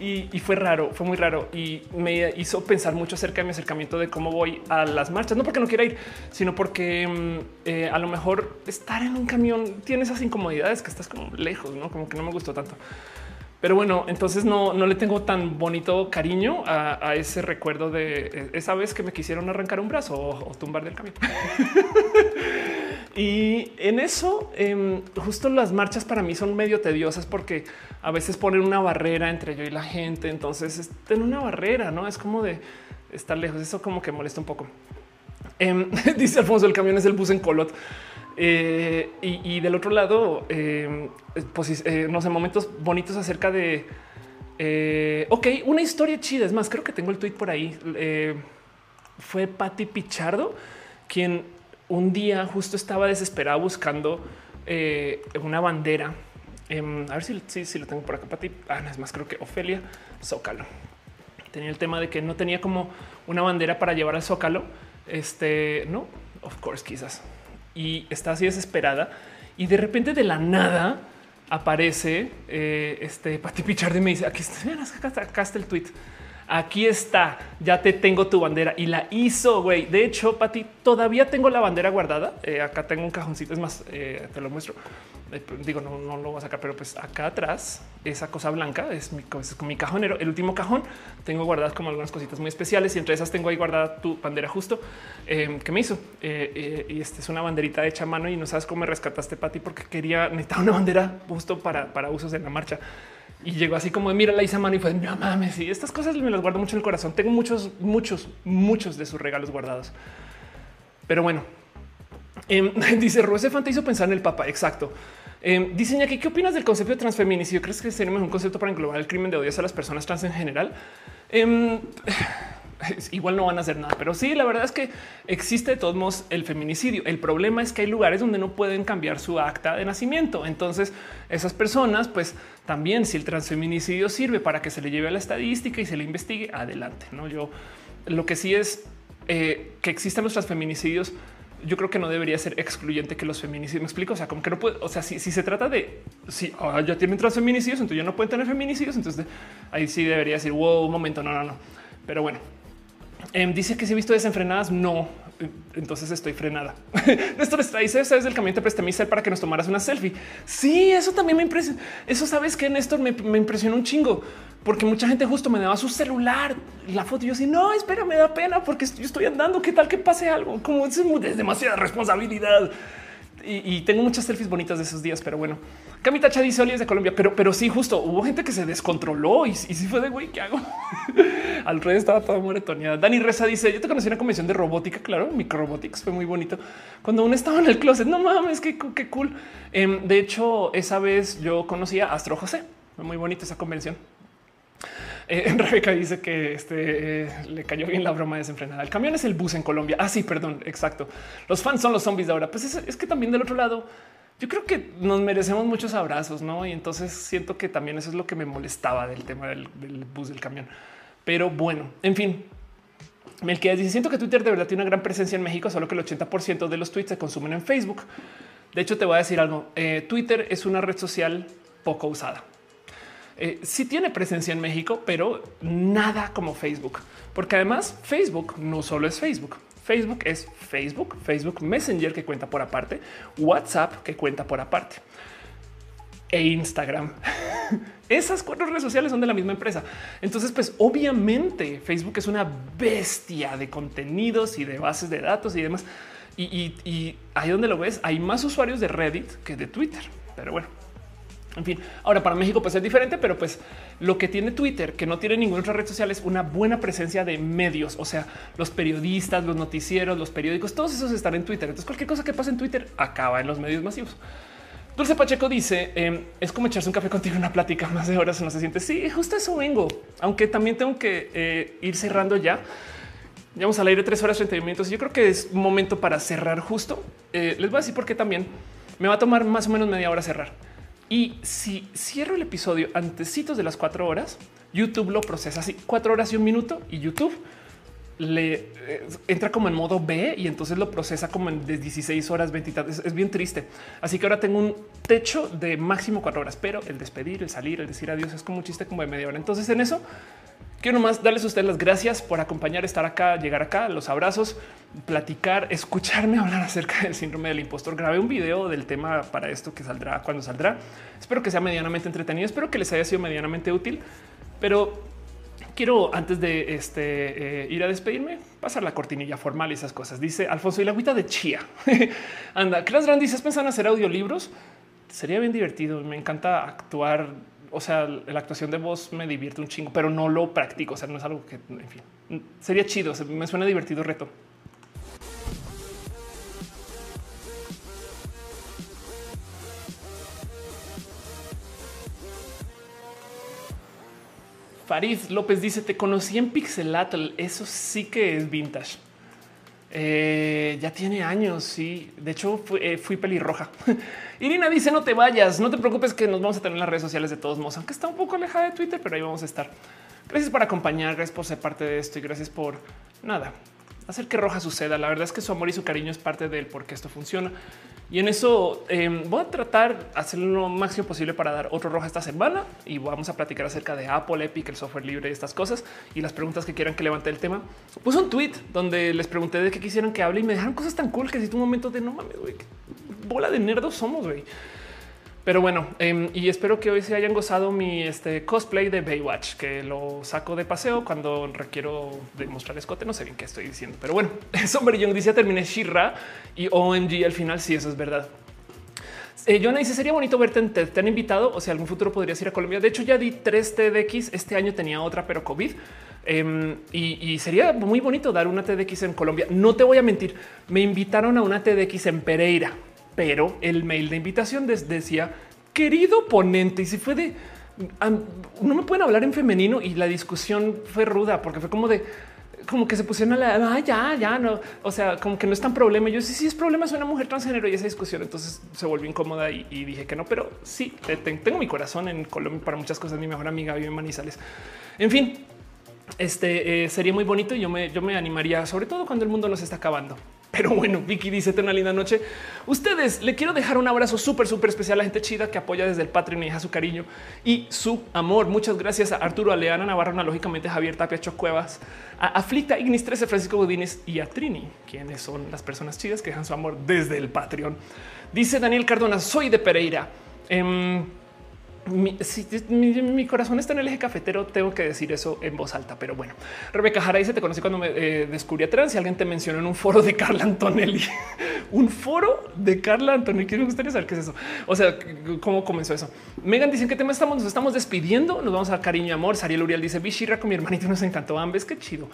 Y, fue raro, fue muy raro y me hizo pensar mucho acerca de mi acercamiento de cómo voy a las marchas, no porque no quiera ir, sino porque mm, eh, a lo mejor estar en un camión tiene esas incomodidades que estás como lejos, no como que no me gustó tanto. Pero bueno, entonces no, no le tengo tan bonito cariño a, ese recuerdo de eh, esa vez que me quisieron arrancar un brazo o, tumbar del camión. y en eso, em, justo las marchas para mí son medio tediosas porque a veces ponen una barrera entre yo y la gente. Entonces, en una barrera, no es como de estar lejos. Eso como que molesta un poco. Em, dice Alfonso, el camión es el bus en Colot. Eh, y, del otro lado, em, pues, eh, no sé, momentos bonitos acerca de, eh, ok, una historia chida. Es más, creo que tengo el tweet por ahí. fue Patti Pichardo, quien un día justo estaba desesperada buscando una bandera. Em, a ver si, si, lo tengo por acá. Patti, ah, es más, creo que Ofelia Zócalo. Tenía el tema de que no tenía como una bandera para llevar al Zócalo. Este no, of course, quizás y está así desesperada y de repente de la nada aparece eh, este Pati Pichardo y me dice aquí está, acá está el tweet. Aquí está, ya te tengo tu bandera y la hizo, güey. De hecho, Pati, todavía tengo la bandera guardada. Eh, acá tengo un cajoncito, es más, eh, te lo muestro. Eh, digo, no, no lo voy a sacar, pero pues acá atrás, esa cosa blanca es mi, mi cajonero. El último cajón tengo guardadas como algunas cositas muy especiales y entre esas tengo ahí guardada tu bandera justo em, que me hizo. Eh, y esta es una banderita hecha a mano y no sabes cómo me rescataste, Pati, porque quería necesitar una bandera justo para, para usos en la marcha. Y llegó así como de mira, la hice a mano y fue no mames. Y estas cosas me las guardo mucho en el corazón. Tengo muchos, muchos, muchos de sus regalos guardados. Pero bueno, Em, dice Rose Fanta hizo pensar en el Papa. Exacto. Eh, dice aquí, ¿qué opinas del concepto de transfeminicidio? ¿Crees que sería un concepto para englobar el crimen de odio a las personas trans en general? Em, igual no van a hacer nada, pero sí, la verdad es que existe de todos modos el feminicidio. El problema es que hay lugares donde no pueden cambiar su acta de nacimiento. Entonces, esas personas, pues también, si el transfeminicidio sirve para que se le lleve a la estadística y se le investigue, adelante. No, yo lo que sí es eh, que existan los transfeminicidios yo creo que no debería ser excluyente que los feminicidios. Me explico. O sea, como que no puede. O sea, si, se trata de si ah, ya tienen transfeminicidios, entonces ya no pueden tener feminicidios. Entonces ahí sí debería decir wow, un momento. No, no, no. Pero bueno, em, dice que si he visto desenfrenadas. No, entonces estoy frenada. Néstor está dice, sabes del camión te presté mi cel para que nos tomaras una selfie. Sí, eso también me impresiona. Eso sabes que Néstor me, impresionó un chingo porque mucha gente justo me daba su celular, la foto. Y yo así, no, espera, me da pena porque yo estoy andando. ¿Qué tal que pase algo? Como es, demasiada responsabilidad. Y, tengo muchas selfies bonitas de esos días, pero bueno. Camita Cha dice Oli es de Colombia, pero, pero sí, justo hubo gente que se descontroló y, y fue de güey, ¿qué hago? Al revés estaba toda moretoneada. Dani Reza dice: Yo te conocí en una convención de robótica, claro, microrobotics fue muy bonito. Cuando uno estaba en el closet, no mames, qué, qué cool. Em, de hecho, esa vez yo conocí a Astro José, fue muy bonita esa convención. Eh, Rebeca dice que este, eh, le cayó bien la broma desenfrenada. El camión es el bus en Colombia. Ah, sí, perdón, exacto. Los fans son los zombies de ahora. Pues es, que también del otro lado, yo creo que nos merecemos muchos abrazos, ¿no? Y entonces siento que también eso es lo que me molestaba del tema del, bus del camión. Pero bueno, en fin, Melquías dice, siento que Twitter de verdad tiene una gran presencia en México, solo que el 80% de los tweets se consumen en Facebook. De hecho, te voy a decir algo. Eh, Twitter es una red social poco usada. Eh, sí tiene presencia en México, pero nada como Facebook, porque además Facebook no solo es Facebook. Facebook es Facebook, Facebook Messenger que cuenta por aparte, WhatsApp que cuenta por aparte e Instagram. Esas cuatro redes sociales son de la misma empresa. Entonces, pues obviamente Facebook es una bestia de contenidos y de bases de datos y demás. Y, y ahí donde lo ves, hay más usuarios de Reddit que de Twitter. Pero bueno, en fin, ahora para México pues es diferente, pero pues lo que tiene Twitter, que no tiene ninguna otra red social, es una buena presencia de medios, o sea, los periodistas, los noticieros, los periódicos, todos esos están en Twitter. Entonces cualquier cosa que pase en Twitter acaba en los medios masivos. Dulce Pacheco dice em, es como echarse un café contigo, una plática más de horas, no se siente. Sí, justo eso vengo, aunque también tengo que eh, ir cerrando ya. Ya vamos al aire tres horas 30 minutos. Yo creo que es momento para cerrar justo. Eh, les voy a decir por qué también me va a tomar más o menos media hora cerrar. Y si cierro el episodio antecitos de las cuatro horas, YouTube lo procesa así cuatro horas y un minuto y YouTube le eh, entra como en modo B y entonces lo procesa como en de 16 horas, 20 es, es, bien triste. Así que ahora tengo un techo de máximo cuatro horas, pero el despedir, el salir, el decir adiós es como un chiste como de media hora. Entonces en eso Quiero nomás darles a ustedes las gracias por acompañar, estar acá, llegar acá, los abrazos, platicar, escucharme hablar acerca del síndrome del impostor. Grabé un video del tema para esto que saldrá cuando saldrá. Espero que sea medianamente entretenido, espero que les haya sido medianamente útil, pero quiero antes de este, eh, ir a despedirme, pasar la cortinilla formal y esas cosas. Dice Alfonso y la agüita de chía. Anda, Clas Brand dice, ¿pensan hacer audiolibros? Sería bien divertido. Me encanta actuar o sea, la actuación de voz me divierte un chingo, pero no lo practico. O sea, no es algo que, en fin, sería chido. me suena divertido reto. Farid López dice: Te conocí en Pixelatl. Eso sí que es vintage. Eh, ya tiene años. Sí, de hecho, eh, fui pelirroja. Irina dice no te vayas, no te preocupes que nos vamos a tener en las redes sociales de todos modos, aunque está un poco alejada de Twitter, pero ahí vamos a estar. Gracias por acompañar, gracias por ser parte de esto y gracias por nada, hacer que Roja suceda. La verdad es que su amor y su cariño es parte del por qué esto funciona. Y en eso em, voy a tratar hacer lo máximo posible para dar otro Roja esta semana y vamos a platicar acerca de Apple, Epic, el software libre estas cosas y las preguntas que quieran que levante el tema. Puse un tweet donde les pregunté de qué quisieran que hable y me dejaron cosas tan cool que si un momento de no mames, güey, bola de nerdos somos, güey. Pero bueno, em, y espero que hoy se hayan gozado mi este, cosplay de Baywatch, que lo saco de paseo cuando requiero demostrar escote. No sé bien qué estoy diciendo, pero bueno, Somber Young dice terminé Shira y OMG al final. Sí, eso es verdad. Eh, Jonah dice sería bonito verte en Te han invitado o si algún futuro podrías ir a Colombia. De hecho, ya di tres TDX. Este año tenía otra, pero COVID. Em, y, sería muy bonito dar una TDX en Colombia. No te voy a mentir, me invitaron a una TDX en Pereira, pero el mail de invitación decía querido ponente y si fue de no me pueden hablar en femenino y la discusión fue ruda porque fue como de como que se pusieron a la ya, ya no. O sea, como que no es tan problema. Yo sí, sí es problema. Soy una mujer transgénero y esa discusión. Entonces se volvió incómoda y, dije que no, pero sí tengo mi corazón en Colombia para muchas cosas. Mi mejor amiga vive en Manizales. En fin, este eh, sería muy bonito y yo me, yo me animaría, sobre todo cuando el mundo nos está acabando. Pero bueno, Vicky dice, ten una linda noche. Ustedes, le quiero dejar un abrazo súper, súper especial a la gente chida que apoya desde el Patreon y deja su cariño y su amor. Muchas gracias a Arturo Aleana Navarro, lógicamente Javier Tapia Chocuevas, a Aflicta Ignis 13, Francisco Godínez y a Trini, quienes son las personas chidas que dejan su amor desde el Patreon. Dice Daniel Cardona, soy de Pereira. Em, mi, corazón está en el eje cafetero, tengo que decir eso en voz alta, pero bueno. Rebeca Jara dice, te conocí cuando me eh, descubrí a trans y alguien te mencionó en un foro de Carla Antonelli. un foro de Carla Antonelli. ¿Quién me gustaría saber qué es eso? O sea, ¿cómo comenzó eso? Megan dice, ¿qué tema estamos? Nos estamos despidiendo, nos vamos a cariño y amor. Sariel Uriel dice, Bishira con mi hermanito nos encantó ambas, qué chido.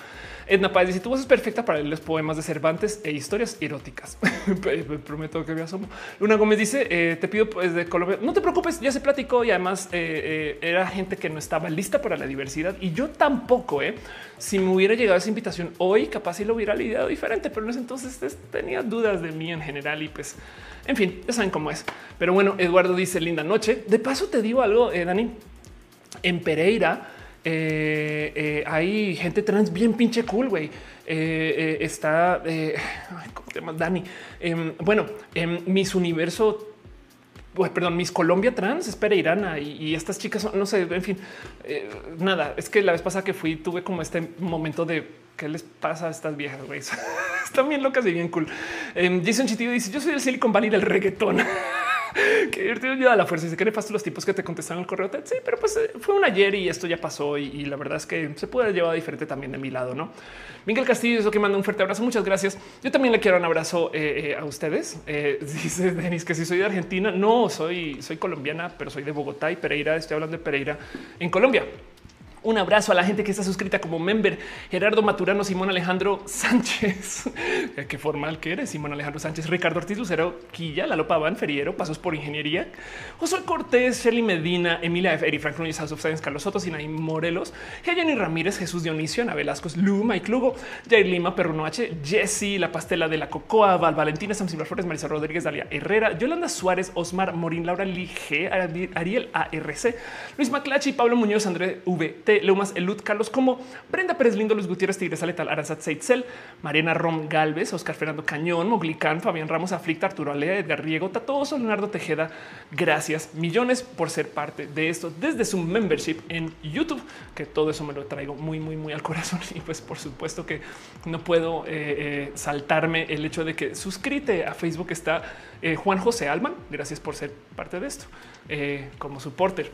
Edna Páez dice, tu voz es perfecta para los poemas de Cervantes e historias eróticas. Prometo que me asomo. Luna Gómez dice, eh, te pido pues de Colombia, no te preocupes, ya se platicó y además eh, eh, era gente que no estaba lista para la diversidad y yo tampoco. Si me hubiera llegado esa invitación hoy, capaz si lo hubiera lidiado diferente, pero en ese entonces tenía dudas de mí en general y pues, en fin, ya saben cómo es. Pero bueno, Eduardo dice linda noche. De paso te digo algo, Dani, en Pereira hay gente trans bien pinche cool, güey. está, ¿cómo te llamas? Dani. Em, bueno, en mis universo perdón, Miss Colombia Trans es Pereirana y, estas chicas son, no sé, en fin, eh, nada. Es que la vez pasada que fui tuve como este momento de qué les pasa a estas viejas, güey. Están bien locas y bien cool. Eh, Jason Chitido dice: Yo soy el Silicon Valley del reggaetón. que divertido a la fuerza. Dice que nefasto los tipos que te contestaron el correo. Sí, pero pues eh, fue un ayer y esto ya pasó. Y, la verdad es que se puede llevar diferente también de mi lado, no? Miguel Castillo es lo que manda un fuerte abrazo. Muchas gracias. Yo también le quiero un abrazo eh, eh, a ustedes. dice Denis que si soy de Argentina, no soy, soy colombiana, pero soy de Bogotá y Pereira. Estoy hablando de Pereira en Colombia. Un abrazo a la gente que está suscrita como member. Gerardo Maturano, Simón Alejandro Sánchez. Qué formal que eres, Simón Alejandro Sánchez. Ricardo Ortiz Lucero, Quilla, Lalo Paván, Feriero, Pasos por Ingeniería. José Cortés, Shelly Medina, Emilia F. Eri, Frank Núñez, House of Science, Carlos Soto, Sinaí Morelos, Jenny Ramírez, Jesús Dionisio, Ana Velasco, Lu, Mike Lugo, Jair Lima, Perruno H, Jesse, La Pastela de la Cocoa, Val Valentina, Sam Silva Flores, Marisa Rodríguez, Dalia Herrera, Yolanda Suárez, Osmar Morín, Laura Lige, Ariel ARC, Luis Maclachi, Pablo Muñoz, André VT, Leumas, Elud, Carlos Como, Brenda Pérez Lindo, Luis Gutiérrez, Tigres Aletal, Aranzat Seitzel, Mariana Rom Galvez, Oscar Fernando Cañón, Moglicán, Fabián Ramos, Aflicta, Arturo Alea, Edgar Riego, Tatoso, Leonardo Tejeda. Gracias millones por ser parte de esto desde su membership en YouTube, que todo eso me lo traigo muy, muy, muy al corazón. Y pues por supuesto que no puedo eh, eh, saltarme el hecho de que suscríbete a Facebook está eh, Juan José Alman. Gracias por ser parte de esto como supporter.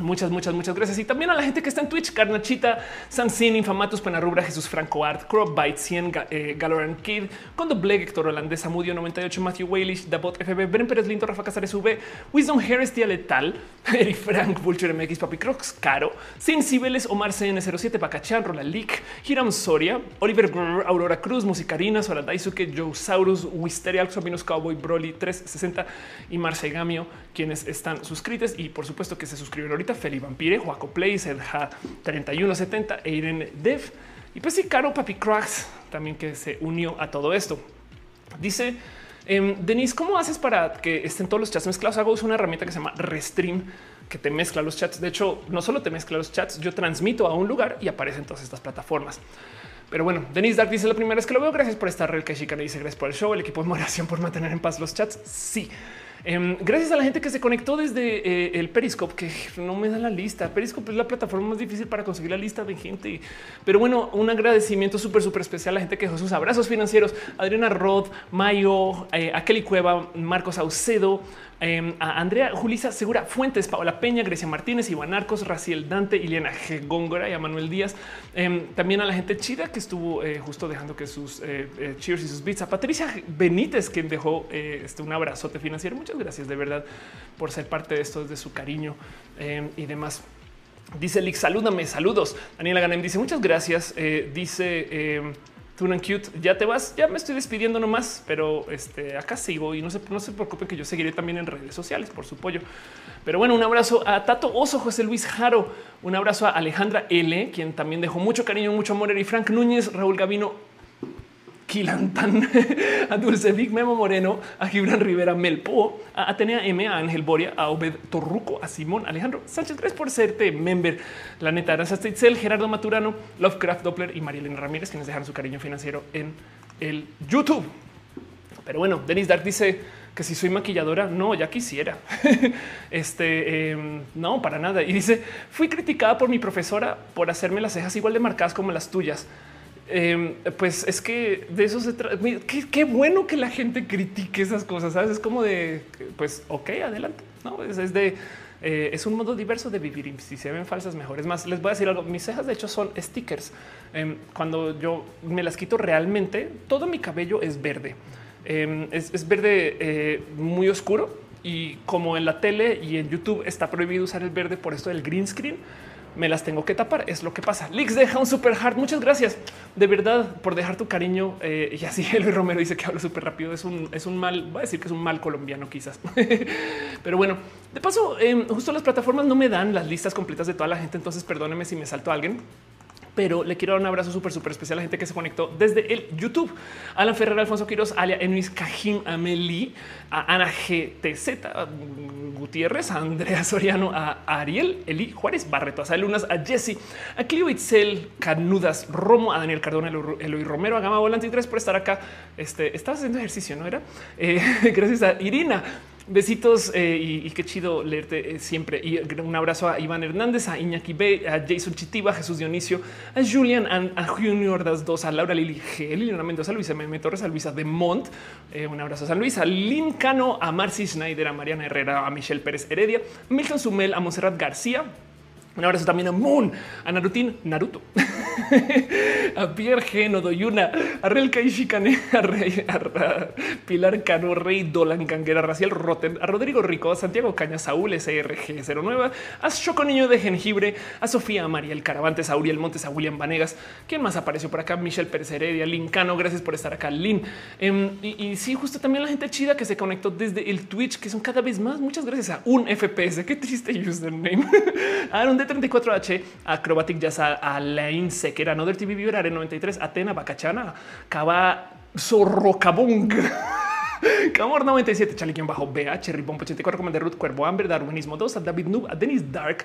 Muchas, muchas, muchas gracias. Y también a la gente que está en Twitch, Carnachita, Sansin, Infamatus, Penarrubra, Jesús Franco Art, Crop Byte, 100, eh, Galoran Kid, Condo Blake, Héctor Holandés, Amudio 98, Matthew Waylish, Dabot FB, Bren Pérez Lindo, Rafa Casares V, Wisdom Harris, Tía Letal, Eri Frank, Vulture MX, Papi Crocs, Caro, Sin Cibeles, Omar CN07, Pacachan, Rola Leak, Hiram Soria, Oliver Brr, Aurora Cruz, Musicarina, Sora Daisuke, Joe Saurus, Wisterial, Sobinos Cowboy, Broly 360 y Marcegamio, quienes están suscritos y por supuesto que se suscriben ahorita Feli Vampire, Joaco Play, Sedja 3170, Eiren Dev y pues sí, Caro Papi Cracks también que se unió a todo esto. Dice eh, Denise, ¿cómo haces para que estén todos los chats mezclados? Hago una herramienta que se llama Restream que te mezcla los chats. De hecho, no solo te mezcla los chats, yo transmito a un lugar y aparecen todas estas plataformas. Pero bueno, Denise Dark dice la primera vez que lo veo. Gracias por estar. Real que dice gracias por el show. El equipo de moderación por mantener en paz los chats. Sí, Em, gracias a la gente que se conectó desde eh, el Periscope, que no me da la lista. Periscope es la plataforma más difícil para conseguir la lista de gente. Pero bueno, un agradecimiento súper, súper especial a la gente que dejó sus abrazos financieros. Adriana Rod, Mayo, eh, Akeli Cueva, Marcos Saucedo, Em, a Andrea Julisa Segura Fuentes, Paola Peña, Grecia Martínez, Iván Arcos, Raciel Dante, Iliana G. Góngora y a Manuel Díaz. Em, también a la gente chida que estuvo eh, justo dejando que sus eh, eh, cheers y sus beats. A Patricia Benítez, quien dejó este, un abrazote financiero. Muchas gracias de verdad por ser parte de esto, de su cariño em, y demás. Dice Lick, salúdame, saludos. Daniela Ganem dice muchas gracias. Dice eh, Tunan Cute, ya te vas, ya me estoy despidiendo nomás, pero este, acá sigo y no se, no se preocupen que yo seguiré también en redes sociales por su apoyo. Pero bueno, un abrazo a Tato Oso, José Luis Jaro, un abrazo a Alejandra L, quien también dejó mucho cariño, mucho amor, y Frank Núñez, Raúl Gavino, Kilantan, a Dulce Vic, Memo Moreno, a Gibran Rivera, Melpo, a Atenea M, a Ángel Boria, a Obed Torruco, a Simón Alejandro Sánchez, gracias por serte member. La neta, gracias a Itzel, Gerardo Maturano, Lovecraft Doppler y Marielena Ramírez, quienes dejaron su cariño financiero en el YouTube. Pero bueno, Denis Dark dice que si soy maquilladora, no, ya quisiera. este em, no, para nada. Y dice: Fui criticada por mi profesora por hacerme las cejas igual de marcadas como las tuyas. Em, pues es que de eso se trata. Qué, bueno que la gente critique esas cosas. ¿sabes? Es como de, pues, ok, adelante. No es, de, eh, es un modo diverso de vivir y si se ven falsas, mejor. Es más, les voy a decir algo. Mis cejas, de hecho, son stickers. Em, cuando yo me las quito realmente, todo mi cabello es verde. Em, es, verde eh, muy oscuro y como en la tele y en YouTube está prohibido usar el verde por esto del green screen me las tengo que tapar. Es lo que pasa. Lix deja un super hard. Muchas gracias de verdad por dejar tu cariño. Eh, y así Luis Romero dice que hablo súper rápido. Es un, es un mal, voy a decir que es un mal colombiano, quizás. Pero bueno, de paso, em, justo las plataformas no me dan las listas completas de toda la gente. Entonces, perdóneme si me salto a alguien pero le quiero dar un abrazo súper, súper especial a la gente que se conectó desde el YouTube. Alan Ferrer, Alfonso Quiroz, Alia Enuis, Cajim Ameli, a Ana GTZ, Gutiérrez, a Andrea Soriano, a Ariel, Eli Juárez, Barreto, a Lunas, a Jesse, a Clio Itzel, Canudas, Romo, a Daniel Cardona, Eloy Romero, a Gama Volante y tres por estar acá. Este, estabas haciendo ejercicio, ¿no era? Eh, gracias a Irina. Besitos eh, y, qué chido leerte eh, siempre. Y un abrazo a Iván Hernández, a Iñaki B, a Jason Chitiba, a Jesús Dionisio, a Julian, a, Junior das dos, a Laura Lili G, Liliana Mendoza, a Luisa Meme Torres, a Luisa de Mont. Eh, un abrazo a San Luis, a Lin Cano, a Marcy Schneider, a Mariana Herrera, a Michelle Pérez Heredia, a Milton Sumel, a Monserrat García, un abrazo también a Moon, a Narutin, Naruto, a Pierre Geno, Doyuna, a Real Kaishikane, a, a, Pilar Cano, Rey Dolan Canguera, Raciel Rotten, a Rodrigo Rico, a Santiago Caña, Saúl SRG09, a Choco Niño de Jengibre, a Sofía María El Caravantes, a Uriel Montes, a William Vanegas. ¿Quién más apareció por acá? Michelle Pérez Heredia, Lincano, gracias por estar acá, Lin. Em, y, sí, justo también la gente chida que se conectó desde el Twitch, que son cada vez más. Muchas gracias a un FPS. Qué triste username. a un 34H, Acrobatic Jazz, a Lane Sequera, Another TV Viewer, Are 93, Atena, Bacachana, Cava, Zorrocabung. Camor 97, Chaliquion bajo BH, Cherry 84, Commander Ruth, Cuervo Amber, Darwinismo 2, a David Noob, a Dennis Dark,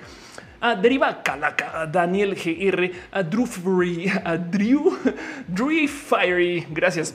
a Deriva Calaca, a Daniel GR, a Drew a Drew, Drew Fiery, gracias.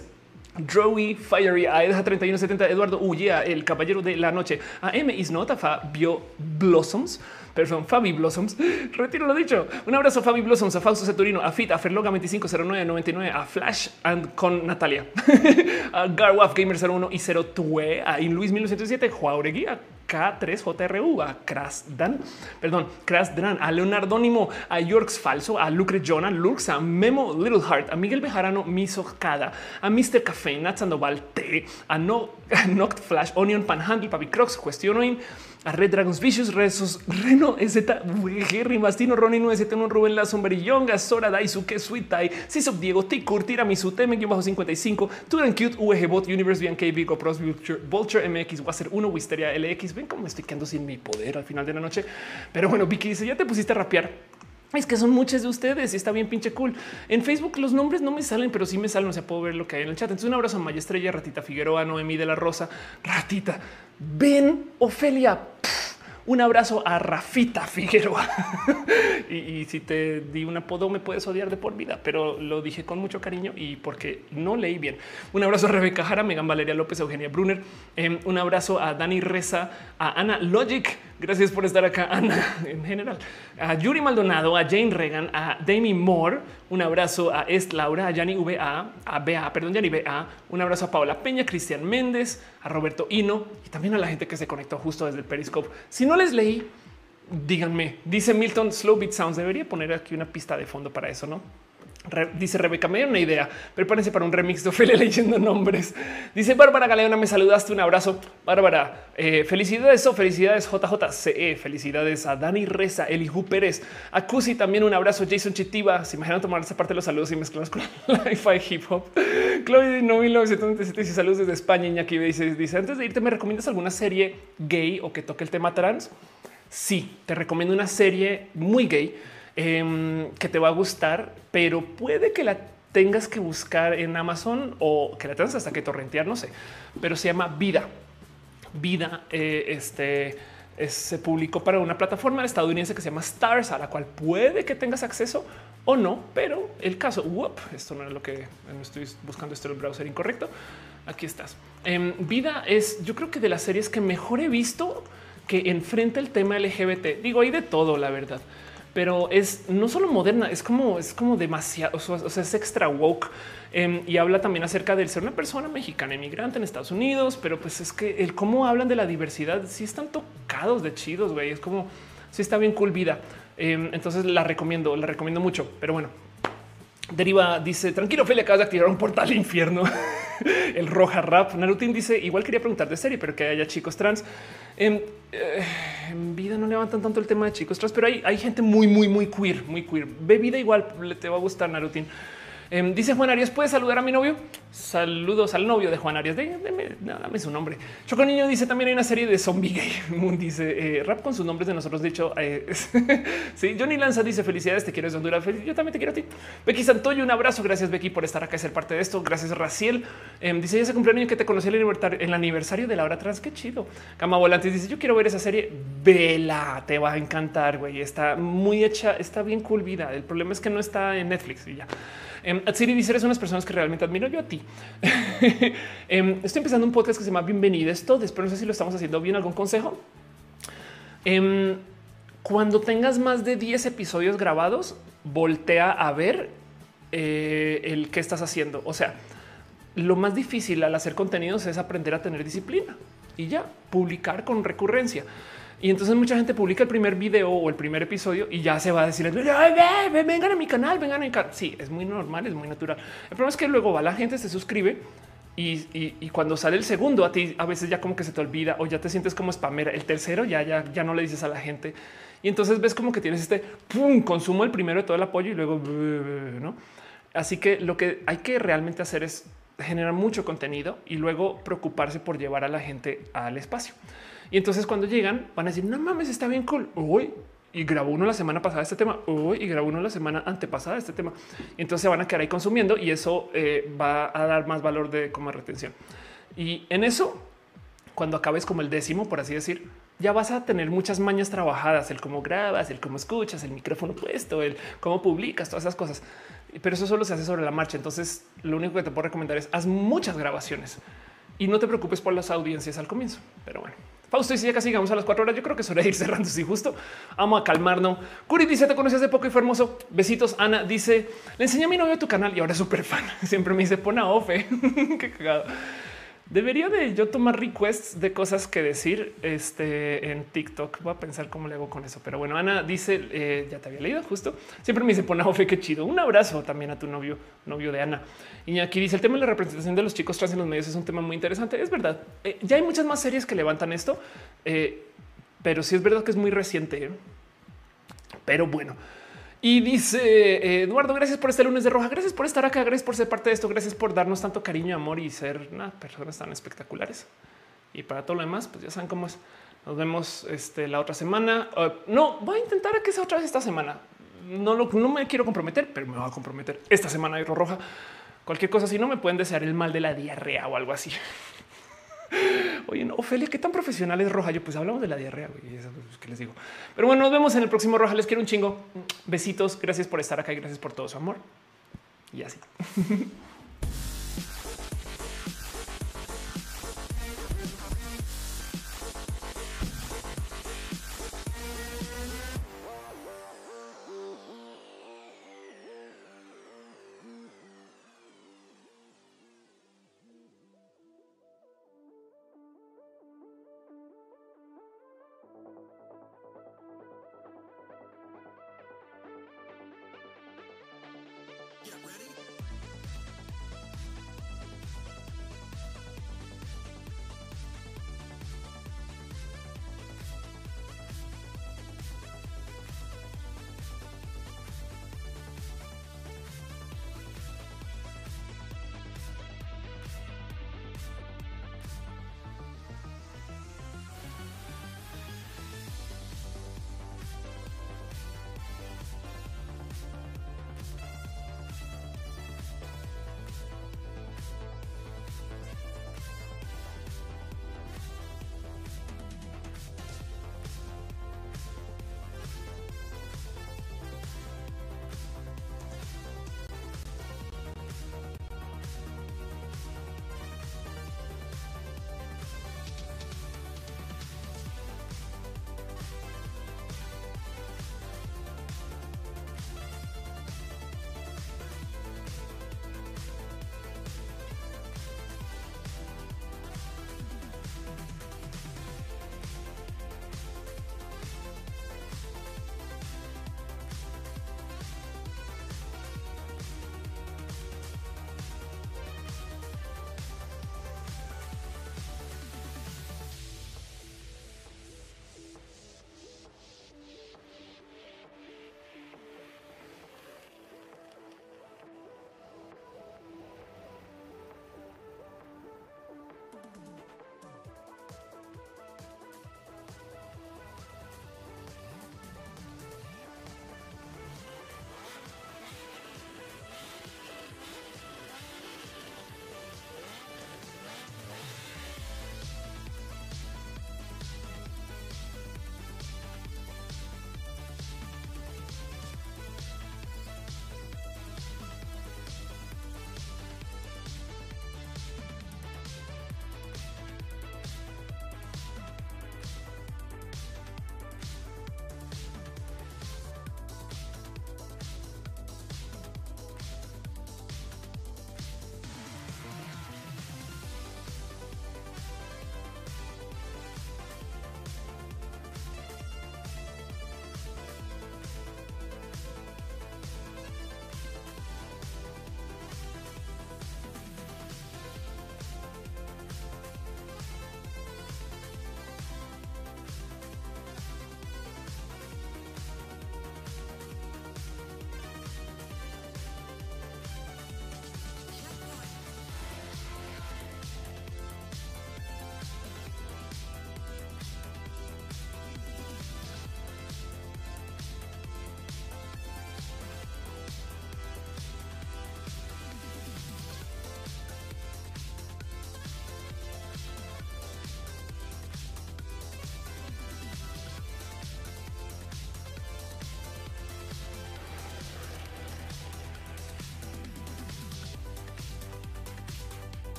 Drowy, Fiery, a Edja 3170, Eduardo Ullea, el caballero de la noche, a M. Isnota, Fabio Blossoms, Perdón, Fabi Blossoms. Retiro lo dicho. Un abrazo, Fabi Blossoms, a Fausto Ceturino, a Fit, a Ferloga 250999, a Flash and con Natalia, a Garwaf Gamer 01 y 0 Tue, a Inluis 1907, Juauregui, a K3JRU, a Krasdan, perdón, Krasdan, a Leonardónimo, a Yorks Falso, a Lucre Jonah, Lux, a Memo Little Heart, a Miguel Bejarano, Misocada, a Mr. Café, Nat Sandoval T, a No Noct Flash, Onion Panhandle, Papi Crocs, Cuestionoin, a Red Dragons Vicious, Rezos, Reno, Z, Henry, Mastino, Ronnie 971, Rubén La Sombrillonga, Sora, Daisuke, Sweet Tai, Sisop, Diego, Tikur, Tiramisu, Temen, bajo 55, Turan Cute, VG Bot, Universe, BNK, Vico, Pros, Vulture, Vulture, MX, Wasser 1, Wisteria, LX. Ven cómo estoy quedando sin mi poder al final de la noche. Pero bueno, Vicky dice, ya te pusiste a rapear. Es que son muchas de ustedes y está bien pinche cool. En Facebook los nombres no me salen, pero sí me salen. O sea, puedo ver lo que hay en el chat. Entonces, un abrazo a Maya Estrella, Ratita Figueroa, Noemí de la Rosa, Ratita, Ben, Ofelia. Un abrazo a Rafita Figueroa. y, si te di un apodo, me puedes odiar de por vida, pero lo dije con mucho cariño y porque no leí bien. Un abrazo a Rebeca Jara, Megan Valeria López, Eugenia Brunner. Em, un abrazo a Dani Reza, a Ana Logic. Gracias por estar acá, Ana, en general. A Yuri Maldonado, a Jane Regan, a Demi Moore. Un abrazo a Est Laura, a Yanni VA, a BA, perdón, Yanni BA. Un abrazo a Paola Peña, Cristian Méndez, a Roberto Hino y también a la gente que se conectó justo desde el Periscope. Si no les leí, díganme. Dice Milton Slow Beat Sounds. Debería poner aquí una pista de fondo para eso, no? Dice Rebeca, me dio una idea. Prepárense para un remix de Ophelia leyendo nombres. Dice Bárbara Galeona, me saludaste. Un abrazo. Bárbara, eh, felicidades o felicidades JJCE. Felicidades a Dani Reza, Elihu Pérez, a Cusi también un abrazo. Jason Chitiva, se imaginan tomar esa parte de los saludos y mezclarlos con la fi hip hop. Chloe no 1997 y saludos desde España. Iñaki dice, dice antes de irte, ¿me recomiendas alguna serie gay o que toque el tema trans? Sí, te recomiendo una serie muy gay Em, que te va a gustar, pero puede que la tengas que buscar en Amazon o que la tengas hasta que torrentear, no sé, pero se llama Vida. Vida, eh, este se publicó para una plataforma estadounidense que se llama Stars, a la cual puede que tengas acceso o no, pero el caso, esto no es lo que estoy buscando, esto en el browser incorrecto. Aquí estás. Em, vida es, yo creo que de las series que mejor he visto que enfrenta el tema LGBT. Digo, hay de todo, la verdad pero es no solo moderna, es como es como demasiado, o sea, es extra woke em, y habla también acerca de ser una persona mexicana emigrante en Estados Unidos, pero pues es que el cómo hablan de la diversidad, si están tocados de chidos, güey, es como si está bien cool vida. Em, entonces la recomiendo, la recomiendo mucho, pero bueno. Deriva dice tranquilo, Feli, acabas de activar un portal infierno. el roja rap. Narutin dice igual quería preguntar de serie, pero que haya chicos trans. En, eh, en, vida no levantan tanto el tema de chicos trans, pero hay, hay gente muy, muy, muy queer, muy queer. Ve vida igual, le te va a gustar Narutin. Em, dice Juan Arias, ¿puedes saludar a mi novio? Saludos al novio de Juan Arias. dame su nombre. Choco Niño dice también hay una serie de zombie gay. Moon dice eh, rap con sus nombres de nosotros. Dicho, eh, sí, Johnny Lanza dice felicidades, te quiero desde Honduras. Yo también te quiero a ti. Becky Santoyo, un abrazo. Gracias, Becky, por estar acá y ser parte de esto. Gracias, Raciel. Em, dice ya se cumplió el año que te conocí en el aniversario de la hora trans. Qué chido. Cama Volantes dice yo quiero ver esa serie. Vela, te va a encantar. Güey, está muy hecha, está bien cool vida. El problema es que no está en Netflix y ya. Um, Atsiri dice eres unas personas que realmente admiro yo a ti. Em, estoy empezando un podcast que se llama Bienvenido esto. Después no sé si lo estamos haciendo bien. ¿Algún consejo? Em, cuando tengas más de 10 episodios grabados, voltea a ver eh, el que estás haciendo. O sea, lo más difícil al hacer contenidos es aprender a tener disciplina y ya publicar con recurrencia. Y entonces mucha gente publica el primer video o el primer episodio y ya se va a decir, vengan a mi canal, vengan a mi canal. Sí, es muy normal, es muy natural. El problema es que luego va la gente, se suscribe y, cuando sale el segundo a ti a veces ya como que se te olvida o ya te sientes como spamera. El tercero ya, ya, ya no le dices a la gente. Y entonces ves como que tienes este pum, consumo el primero de todo el apoyo y luego no. Así que lo que hay que realmente hacer es generar mucho contenido y luego preocuparse por llevar a la gente al espacio. Y entonces cuando llegan van a decir, no mames, está bien cool. Uy, y grabó uno la semana pasada este tema Uy, y grabó uno la semana antepasada este tema. Entonces se van a quedar ahí consumiendo y eso eh, va a dar más valor de como retención. Y en eso, cuando acabes como el décimo, por así decir, ya vas a tener muchas mañas trabajadas, el cómo grabas, el cómo escuchas, el micrófono puesto, el cómo publicas, todas esas cosas. Pero eso solo se hace sobre la marcha. Entonces, lo único que te puedo recomendar es haz muchas grabaciones y no te preocupes por las audiencias al comienzo. Pero bueno, Fausto dice ya casi llegamos a las cuatro horas. Yo creo que es hora de ir cerrando. Si justo vamos a calmarnos. Curi dice te conocí hace poco y fue hermoso. Besitos. Ana dice le enseñé a mi novio tu canal y ahora es súper fan. Siempre me dice pon a ofe. Qué cagado. Debería de yo tomar requests de cosas que decir este, en TikTok. Voy a pensar cómo le hago con eso. Pero bueno, Ana dice, eh, ya te había leído justo. Siempre me dice, pon a qué chido. Un abrazo también a tu novio, novio de Ana. Y aquí dice, el tema de la representación de los chicos trans en los medios es un tema muy interesante. Es verdad. Eh, ya hay muchas más series que levantan esto, eh, pero sí es verdad que es muy reciente. Pero bueno. Y dice eh, Eduardo, gracias por este lunes de roja, gracias por estar acá, gracias por ser parte de esto, gracias por darnos tanto cariño, amor y ser personas tan espectaculares. Y para todo lo demás, pues ya saben cómo es. Nos vemos este, la otra semana. Uh, no, voy a intentar que sea otra vez esta semana. No, lo, no me quiero comprometer, pero me voy a comprometer esta semana de roja. Cualquier cosa, si no me pueden desear el mal de la diarrea o algo así. Oye, no, qué tan profesional es Roja. Yo pues hablamos de la diarrea y eso es que les digo. Pero bueno, nos vemos en el próximo Roja. Les quiero un chingo. Besitos. Gracias por estar acá y gracias por todo su amor. Y así.